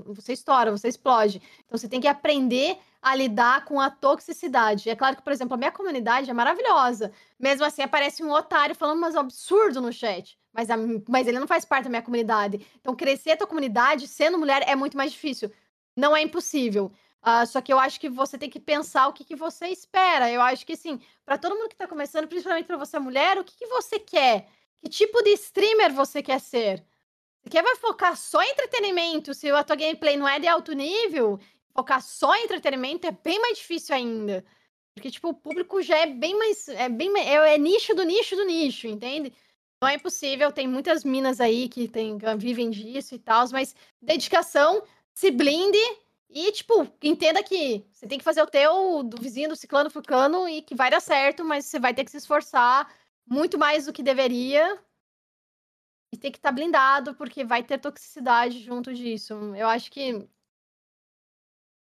você estoura, você explode. Então você tem que aprender a lidar com a toxicidade. É claro que, por exemplo, a minha comunidade é maravilhosa. Mesmo assim, aparece um otário falando umas absurdo no chat mas, a, mas ele não faz parte da minha comunidade. Então, crescer a tua comunidade sendo mulher é muito mais difícil. Não é impossível. Uh, só que eu acho que você tem que pensar o que, que você espera. Eu acho que, assim, para todo mundo que tá começando, principalmente para você mulher, o que, que você quer? Que tipo de streamer você quer ser? Quer vai focar só em entretenimento? Se a tua gameplay não é de alto nível, focar só em entretenimento é bem mais difícil ainda. Porque, tipo, o público já é bem mais. É, bem, é, é nicho do nicho do nicho, entende? Não é impossível, tem muitas minas aí que tem, vivem disso e tal, mas dedicação, se blinde e, tipo, entenda que você tem que fazer o teu do vizinho, do ciclano, fulcano e que vai dar certo, mas você vai ter que se esforçar muito mais do que deveria e tem que estar tá blindado, porque vai ter toxicidade junto disso. Eu acho que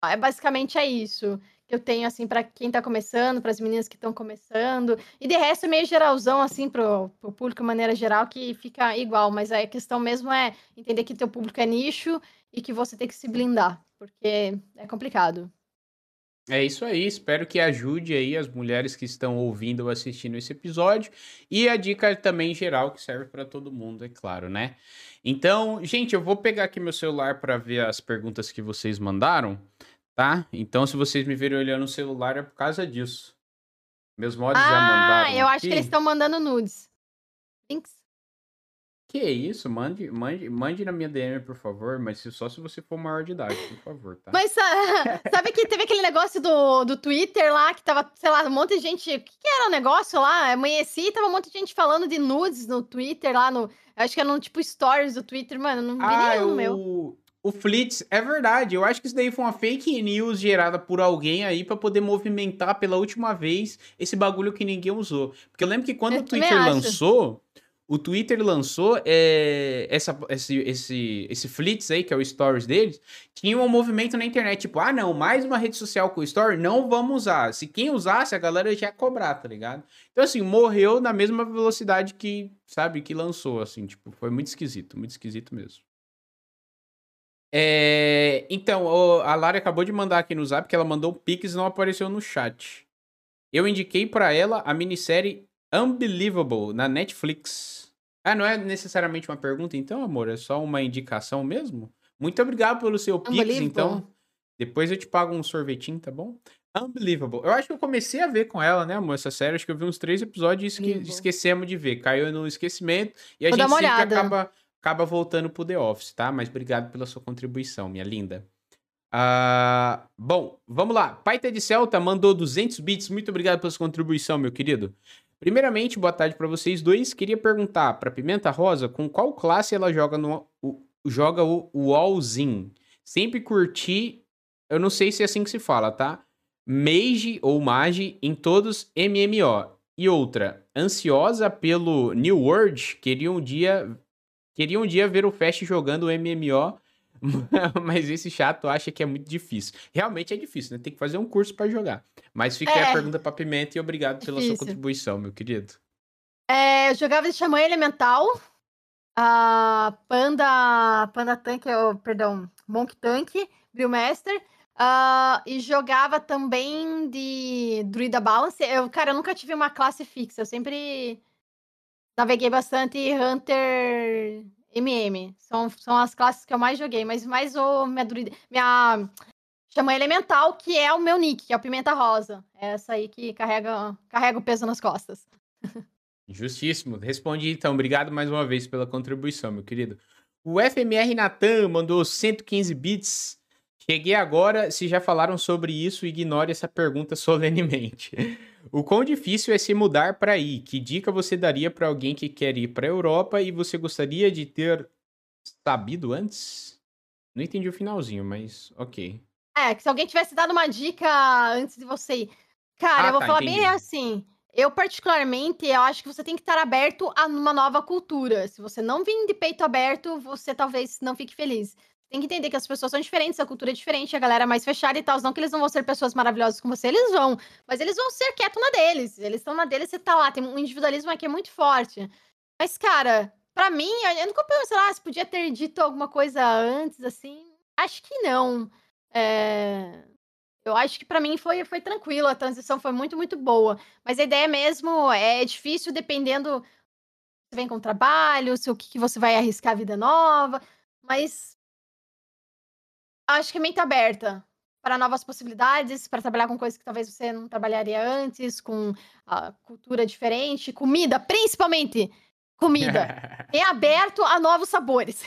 é basicamente é isso que eu tenho, assim, para quem tá começando, para as meninas que estão começando. E de resto, é meio geralzão, assim, pro, pro público de maneira geral, que fica igual. Mas a questão mesmo é entender que teu público é nicho e que você tem que se blindar, porque é complicado. É isso aí, espero que ajude aí as mulheres que estão ouvindo ou assistindo esse episódio. E a dica também geral que serve para todo mundo, é claro, né? Então, gente, eu vou pegar aqui meu celular para ver as perguntas que vocês mandaram tá? Então, se vocês me verem olhando o celular, é por causa disso. Meus mods ah, já mandaram. Ah, eu acho que eles estão mandando nudes. Thanks. Que isso? Mande, mande, mande na minha DM, por favor, mas só se você for maior de idade, por favor, tá? Mas sabe que teve aquele negócio do, do Twitter lá, que tava, sei lá, um monte de gente. O que, que era o negócio lá? Amanheci e tava um monte de gente falando de nudes no Twitter lá no. Acho que era no tipo stories do Twitter, mano. Não vi ah, nenhum o... meu. O Flits, é verdade. Eu acho que isso daí foi uma fake news gerada por alguém aí para poder movimentar pela última vez esse bagulho que ninguém usou. Porque eu lembro que quando eu o Twitter lançou, o Twitter lançou é, essa, esse, esse, esse Flits aí, que é o Stories deles, tinha um movimento na internet, tipo, ah, não, mais uma rede social com Story, não vamos usar. Se quem usasse, a galera já ia cobrar, tá ligado? Então, assim, morreu na mesma velocidade que, sabe, que lançou, assim, tipo, foi muito esquisito, muito esquisito mesmo. É, então, a Lara acabou de mandar aqui no zap que ela mandou o Pix e não apareceu no chat. Eu indiquei para ela a minissérie Unbelievable na Netflix. Ah, não é necessariamente uma pergunta, então, amor? É só uma indicação mesmo? Muito obrigado pelo seu Pix, então. Depois eu te pago um sorvetinho, tá bom? Unbelievable. Eu acho que eu comecei a ver com ela, né, amor? Essa série, acho que eu vi uns três episódios e esque esquecemos de ver. Caiu no esquecimento e a Vou gente sempre acaba acaba voltando pro The Office, tá? Mas obrigado pela sua contribuição, minha linda. Uh, bom, vamos lá. Paita de Celta mandou 200 bits. Muito obrigado pela sua contribuição, meu querido. Primeiramente, boa tarde para vocês dois. Queria perguntar para Pimenta Rosa com qual classe ela joga no o, joga o Wallzin. Sempre curti, eu não sei se é assim que se fala, tá? Mage ou Mage em todos MMO. E outra, ansiosa pelo New World, queria um dia Queria um dia ver o Fast jogando MMO, mas esse chato acha que é muito difícil. Realmente é difícil, né? Tem que fazer um curso para jogar. Mas fica é. aí a pergunta pra Pimenta e obrigado pela sua contribuição, meu querido. É, eu jogava de Xamã Elemental, a Panda, Panda Tank, oh, perdão, Monk Tank, Brewmaster, uh, e jogava também de Druida Balance. Eu, cara, eu nunca tive uma classe fixa, eu sempre Naveguei bastante Hunter MM. São, são as classes que eu mais joguei, mas mais o minha, minha chama elemental, que é o meu nick, que é o Pimenta Rosa. É essa aí que carrega, carrega o peso nas costas. Justíssimo. Respondi então. Obrigado mais uma vez pela contribuição, meu querido. O FMR Natan mandou 115 bits. Cheguei agora. Se já falaram sobre isso, ignore essa pergunta solenemente. O quão difícil é se mudar para aí? Que dica você daria para alguém que quer ir para a Europa e você gostaria de ter sabido antes? Não entendi o finalzinho, mas ok. É, que se alguém tivesse dado uma dica antes de você ir. Cara, ah, eu vou tá, falar entendi. bem assim. Eu, particularmente, eu acho que você tem que estar aberto a uma nova cultura. Se você não vir de peito aberto, você talvez não fique feliz tem que entender que as pessoas são diferentes, a cultura é diferente, a galera é mais fechada e tal. Não que eles não vão ser pessoas maravilhosas com você, eles vão. Mas eles vão ser quietos na deles. Eles estão na deles, você tá lá. Tem um individualismo aqui muito forte. Mas, cara, para mim, eu nunca pensei lá se podia ter dito alguma coisa antes, assim. Acho que não. É... Eu acho que para mim foi, foi tranquilo, a transição foi muito, muito boa. Mas a ideia mesmo é difícil dependendo se vem com trabalho, se o que, que você vai arriscar a vida nova. Mas acho que é mente aberta para novas possibilidades, para trabalhar com coisas que talvez você não trabalharia antes, com a cultura diferente, comida, principalmente comida. é aberto a novos sabores.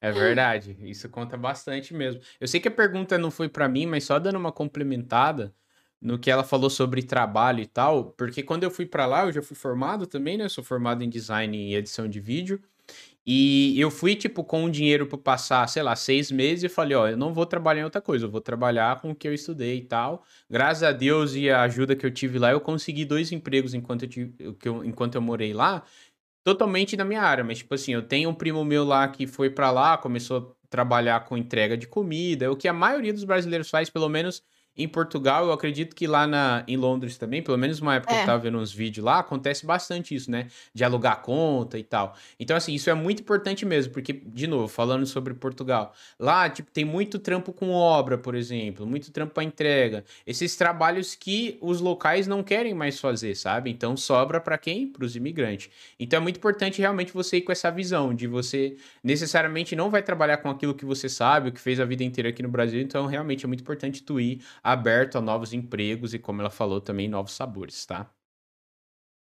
é verdade, isso conta bastante mesmo. Eu sei que a pergunta não foi para mim, mas só dando uma complementada, no que ela falou sobre trabalho e tal, porque quando eu fui para lá, eu já fui formado também, né? Eu sou formado em design e edição de vídeo. E eu fui, tipo, com o dinheiro para passar, sei lá, seis meses e falei, ó, eu não vou trabalhar em outra coisa, eu vou trabalhar com o que eu estudei e tal. Graças a Deus e a ajuda que eu tive lá, eu consegui dois empregos enquanto eu, tive, enquanto eu morei lá, totalmente na minha área. Mas, tipo assim, eu tenho um primo meu lá que foi para lá, começou a trabalhar com entrega de comida, o que a maioria dos brasileiros faz, pelo menos em Portugal, eu acredito que lá na, em Londres também, pelo menos uma época é. que eu tava vendo uns vídeos lá, acontece bastante isso, né? De alugar conta e tal. Então, assim, isso é muito importante mesmo, porque, de novo, falando sobre Portugal, lá, tipo, tem muito trampo com obra, por exemplo, muito trampo para entrega. Esses trabalhos que os locais não querem mais fazer, sabe? Então, sobra para quem? Para os imigrantes. Então, é muito importante realmente você ir com essa visão de você necessariamente não vai trabalhar com aquilo que você sabe, o que fez a vida inteira aqui no Brasil. Então, realmente é muito importante tu ir aberto a novos empregos e, como ela falou, também novos sabores, tá?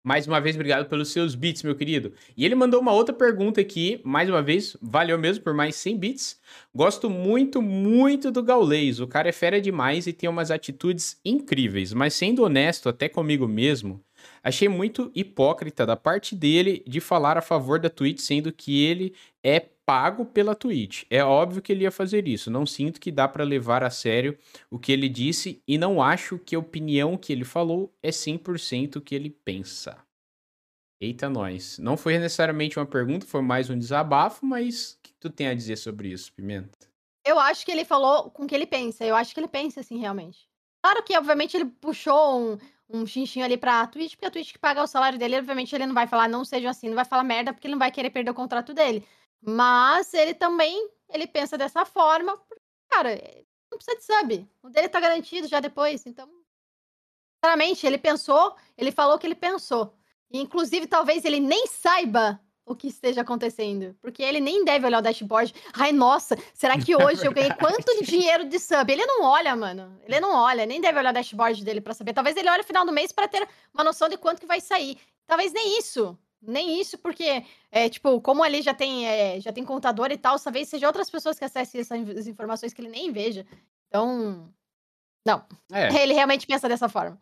Mais uma vez, obrigado pelos seus bits, meu querido. E ele mandou uma outra pergunta aqui, mais uma vez, valeu mesmo por mais 100 bits. Gosto muito, muito do Gaulês. O cara é fera demais e tem umas atitudes incríveis, mas sendo honesto até comigo mesmo, achei muito hipócrita da parte dele de falar a favor da Twitch, sendo que ele é pago pela Twitch. É óbvio que ele ia fazer isso. Não sinto que dá para levar a sério o que ele disse e não acho que a opinião que ele falou é 100% o que ele pensa. Eita, nós. Não foi necessariamente uma pergunta, foi mais um desabafo, mas o que tu tem a dizer sobre isso, Pimenta? Eu acho que ele falou com o que ele pensa. Eu acho que ele pensa assim, realmente. Claro que, obviamente, ele puxou um, um xinchinho ali pra Twitch, porque a Twitch que paga o salário dele, obviamente, ele não vai falar não seja assim, não vai falar merda, porque ele não vai querer perder o contrato dele. Mas ele também, ele pensa dessa forma, porque, cara, não precisa de sub. O dele tá garantido já depois, então... Sinceramente, ele pensou, ele falou que ele pensou. E, inclusive, talvez ele nem saiba o que esteja acontecendo. Porque ele nem deve olhar o dashboard. Ai, nossa, será que hoje é eu ganhei quanto dinheiro de sub? Ele não olha, mano. Ele não olha, nem deve olhar o dashboard dele para saber. Talvez ele olhe no final do mês para ter uma noção de quanto que vai sair. Talvez nem isso. Nem isso, porque, é, tipo, como ali já tem, é, já tem contador e tal, talvez seja outras pessoas que acessem essas informações que ele nem veja. Então, não. É. Ele realmente pensa dessa forma.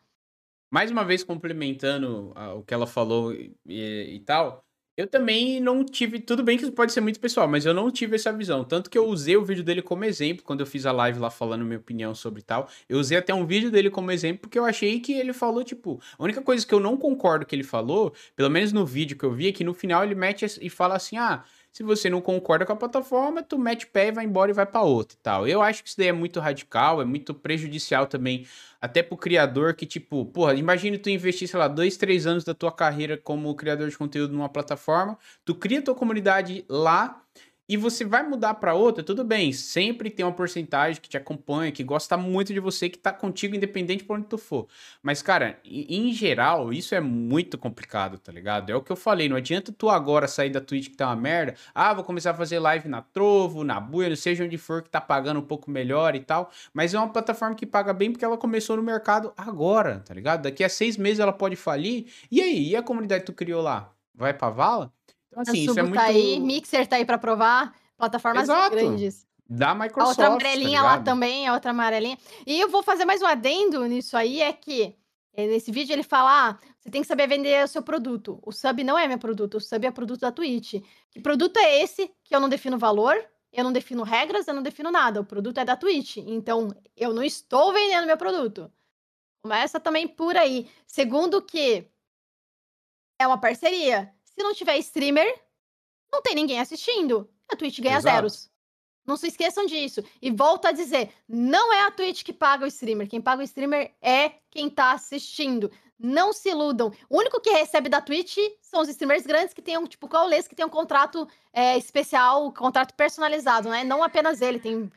Mais uma vez, complementando o que ela falou e, e tal, eu também não tive. Tudo bem que isso pode ser muito pessoal, mas eu não tive essa visão. Tanto que eu usei o vídeo dele como exemplo quando eu fiz a live lá falando minha opinião sobre tal. Eu usei até um vídeo dele como exemplo porque eu achei que ele falou, tipo. A única coisa que eu não concordo que ele falou, pelo menos no vídeo que eu vi, é que no final ele mete e fala assim: ah. Se você não concorda com a plataforma, tu mete pé e vai embora e vai para outra e tal. Eu acho que isso daí é muito radical, é muito prejudicial também, até pro criador que, tipo, porra, imagine tu investir, sei lá, dois, três anos da tua carreira como criador de conteúdo numa plataforma, tu cria tua comunidade lá e você vai mudar para outra, tudo bem. Sempre tem uma porcentagem que te acompanha, que gosta muito de você, que tá contigo independente por onde tu for. Mas, cara, em geral, isso é muito complicado, tá ligado? É o que eu falei, não adianta tu agora sair da Twitch que tá uma merda. Ah, vou começar a fazer live na Trovo, na Buia, não seja onde for que tá pagando um pouco melhor e tal. Mas é uma plataforma que paga bem porque ela começou no mercado agora, tá ligado? Daqui a seis meses ela pode falir. E aí, e a comunidade que tu criou lá? Vai pra vala? Então, assim, isso é muito... tá aí, Mixer tá aí para provar, plataformas Exato. grandes. Da Microsoft. A outra amarelinha tá lá também, a outra amarelinha. E eu vou fazer mais um adendo nisso aí, é que eh, nesse vídeo ele fala: ah, você tem que saber vender o seu produto. O sub não é meu produto, o sub é produto da Twitch. Que produto é esse que eu não defino valor, eu não defino regras, eu não defino nada. O produto é da Twitch. Então, eu não estou vendendo meu produto. Começa também por aí. Segundo que é uma parceria. Se não tiver streamer, não tem ninguém assistindo. A Twitch ganha Exato. zeros. Não se esqueçam disso. E volto a dizer, não é a Twitch que paga o streamer. Quem paga o streamer é quem tá assistindo. Não se iludam. O único que recebe da Twitch são os streamers grandes que tenham, tipo, Caules, que tem um contrato é, especial, contrato personalizado, né? Não apenas ele, tem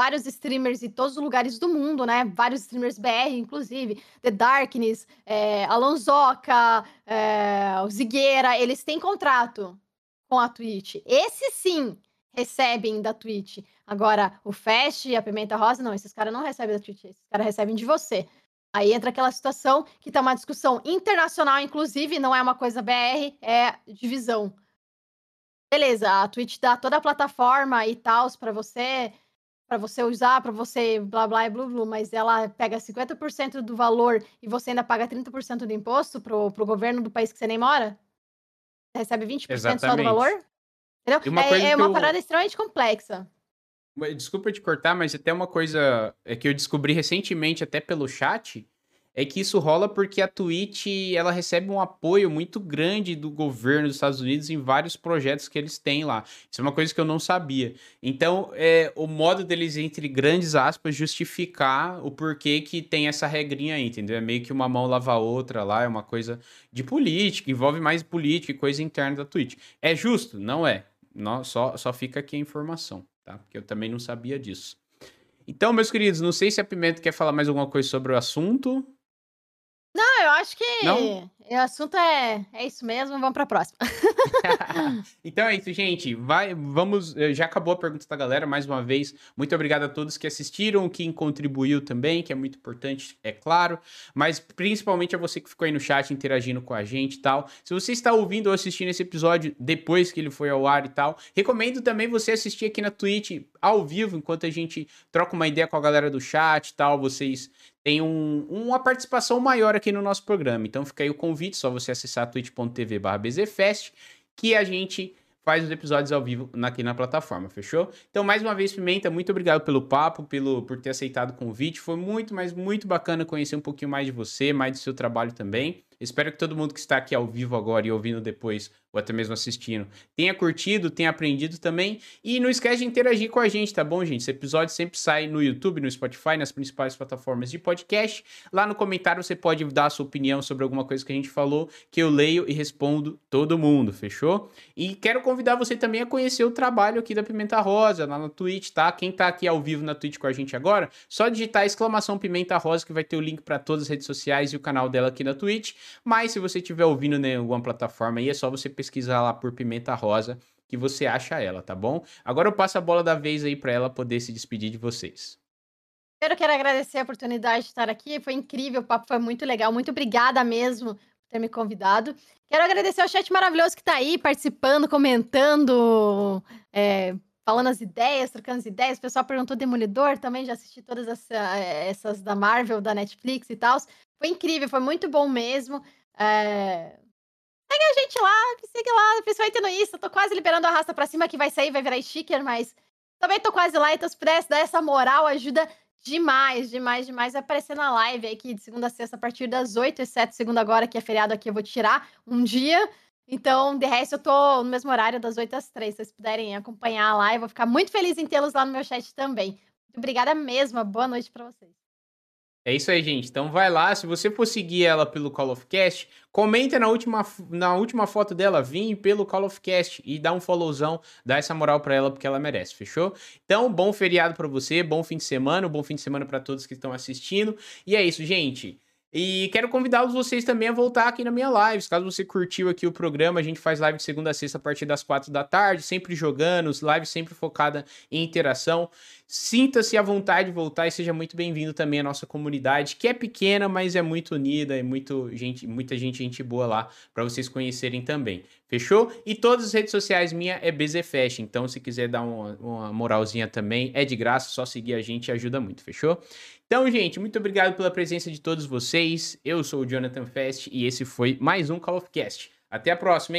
vários streamers em todos os lugares do mundo, né? Vários streamers BR, inclusive. The Darkness, é, Alonsoca, é, o Zigueira, eles têm contrato com a Twitch. Esse sim recebem da Twitch. Agora, o Fast e a Pimenta Rosa, não, esses caras não recebem da Twitch, esses caras recebem de você. Aí entra aquela situação que tá uma discussão internacional, inclusive, não é uma coisa BR, é divisão. Beleza, a Twitch dá toda a plataforma e tal para você, para você usar, para você blá blá e blá blá, mas ela pega 50% do valor e você ainda paga 30% do imposto pro, pro governo do país que você nem mora? Você recebe 20% Exatamente. só do valor? Entendeu? Uma é, é uma eu... parada extremamente complexa. Desculpa te cortar, mas até uma coisa é que eu descobri recentemente, até pelo chat, é que isso rola porque a Twitch ela recebe um apoio muito grande do governo dos Estados Unidos em vários projetos que eles têm lá. Isso é uma coisa que eu não sabia. Então, é, o modo deles, entre grandes aspas, justificar o porquê que tem essa regrinha aí, entendeu? É meio que uma mão lava a outra lá, é uma coisa de política, envolve mais política e coisa interna da Twitch. É justo? Não é. Não, só, só fica aqui a informação, tá? Porque eu também não sabia disso. Então, meus queridos, não sei se a Pimenta quer falar mais alguma coisa sobre o assunto. Não, eu acho que Não? o assunto é, é isso mesmo, vamos para a próxima. então é isso, gente. Vai, vamos. Eh, já acabou a pergunta da galera mais uma vez. Muito obrigado a todos que assistiram, quem contribuiu também, que é muito importante, é claro. Mas principalmente a você que ficou aí no chat interagindo com a gente e tal. Se você está ouvindo ou assistindo esse episódio depois que ele foi ao ar e tal, recomendo também você assistir aqui na Twitch ao vivo, enquanto a gente troca uma ideia com a galera do chat e tal. Vocês tem um, uma participação maior aqui no nosso programa. Então fica aí o convite, só você acessar twitch.tv bzfest, que a gente faz os episódios ao vivo aqui na plataforma, fechou? Então, mais uma vez, Pimenta, muito obrigado pelo papo, pelo, por ter aceitado o convite. Foi muito, mas muito bacana conhecer um pouquinho mais de você, mais do seu trabalho também. Espero que todo mundo que está aqui ao vivo agora e ouvindo depois, ou até mesmo assistindo, tenha curtido, tenha aprendido também. E não esquece de interagir com a gente, tá bom, gente? Esse episódio sempre sai no YouTube, no Spotify, nas principais plataformas de podcast. Lá no comentário você pode dar a sua opinião sobre alguma coisa que a gente falou, que eu leio e respondo todo mundo, fechou? E quero convidar você também a conhecer o trabalho aqui da Pimenta Rosa, lá na Twitch, tá? Quem tá aqui ao vivo na Twitch com a gente agora, só digitar exclamação Pimenta Rosa que vai ter o link para todas as redes sociais e o canal dela aqui na Twitch. Mas se você estiver ouvindo em alguma plataforma aí, é só você pesquisar lá por Pimenta Rosa que você acha ela, tá bom? Agora eu passo a bola da vez aí para ela poder se despedir de vocês. Primeiro quero agradecer a oportunidade de estar aqui, foi incrível, o papo foi muito legal, muito obrigada mesmo por ter me convidado. Quero agradecer ao chat maravilhoso que está aí, participando, comentando, é, falando as ideias, trocando as ideias. O pessoal perguntou Demolidor, também já assisti todas essa, essas da Marvel, da Netflix e tal. Foi incrível, foi muito bom mesmo. É... Segue a gente lá, segue lá, principalmente no Insta. Tô quase liberando a raça pra cima que vai sair, vai virar sticker, mas também tô quase lá, então se pudesse dar essa moral, ajuda demais, demais, demais. Vai aparecer na live aqui de segunda a sexta, a partir das 8 e 7, segunda agora, que é feriado aqui, eu vou tirar um dia. Então, de resto, eu tô no mesmo horário, das 8 às 3. Se vocês puderem acompanhar a live, vou ficar muito feliz em tê-los lá no meu chat também. Muito obrigada mesmo, boa noite para vocês. É isso aí, gente. Então vai lá. Se você for seguir ela pelo Call of Cast, comenta na última, na última foto dela, vim pelo Call of Cast e dá um followzão, dá essa moral pra ela porque ela merece, fechou? Então, bom feriado para você, bom fim de semana, bom fim de semana para todos que estão assistindo. E é isso, gente. E quero convidá-los vocês também a voltar aqui na minha live. Caso você curtiu aqui o programa, a gente faz live de segunda a sexta a partir das quatro da tarde, sempre jogando, live sempre focada em interação. Sinta-se à vontade de voltar e seja muito bem-vindo também à nossa comunidade, que é pequena, mas é muito unida e muito gente, muita gente, gente boa lá para vocês conhecerem também. Fechou? E todas as redes sociais minha é BZFest, então se quiser dar uma, uma moralzinha também, é de graça, só seguir a gente ajuda muito, fechou? Então, gente, muito obrigado pela presença de todos vocês. Eu sou o Jonathan Fest e esse foi mais um Call of Cast. Até a próxima, hein?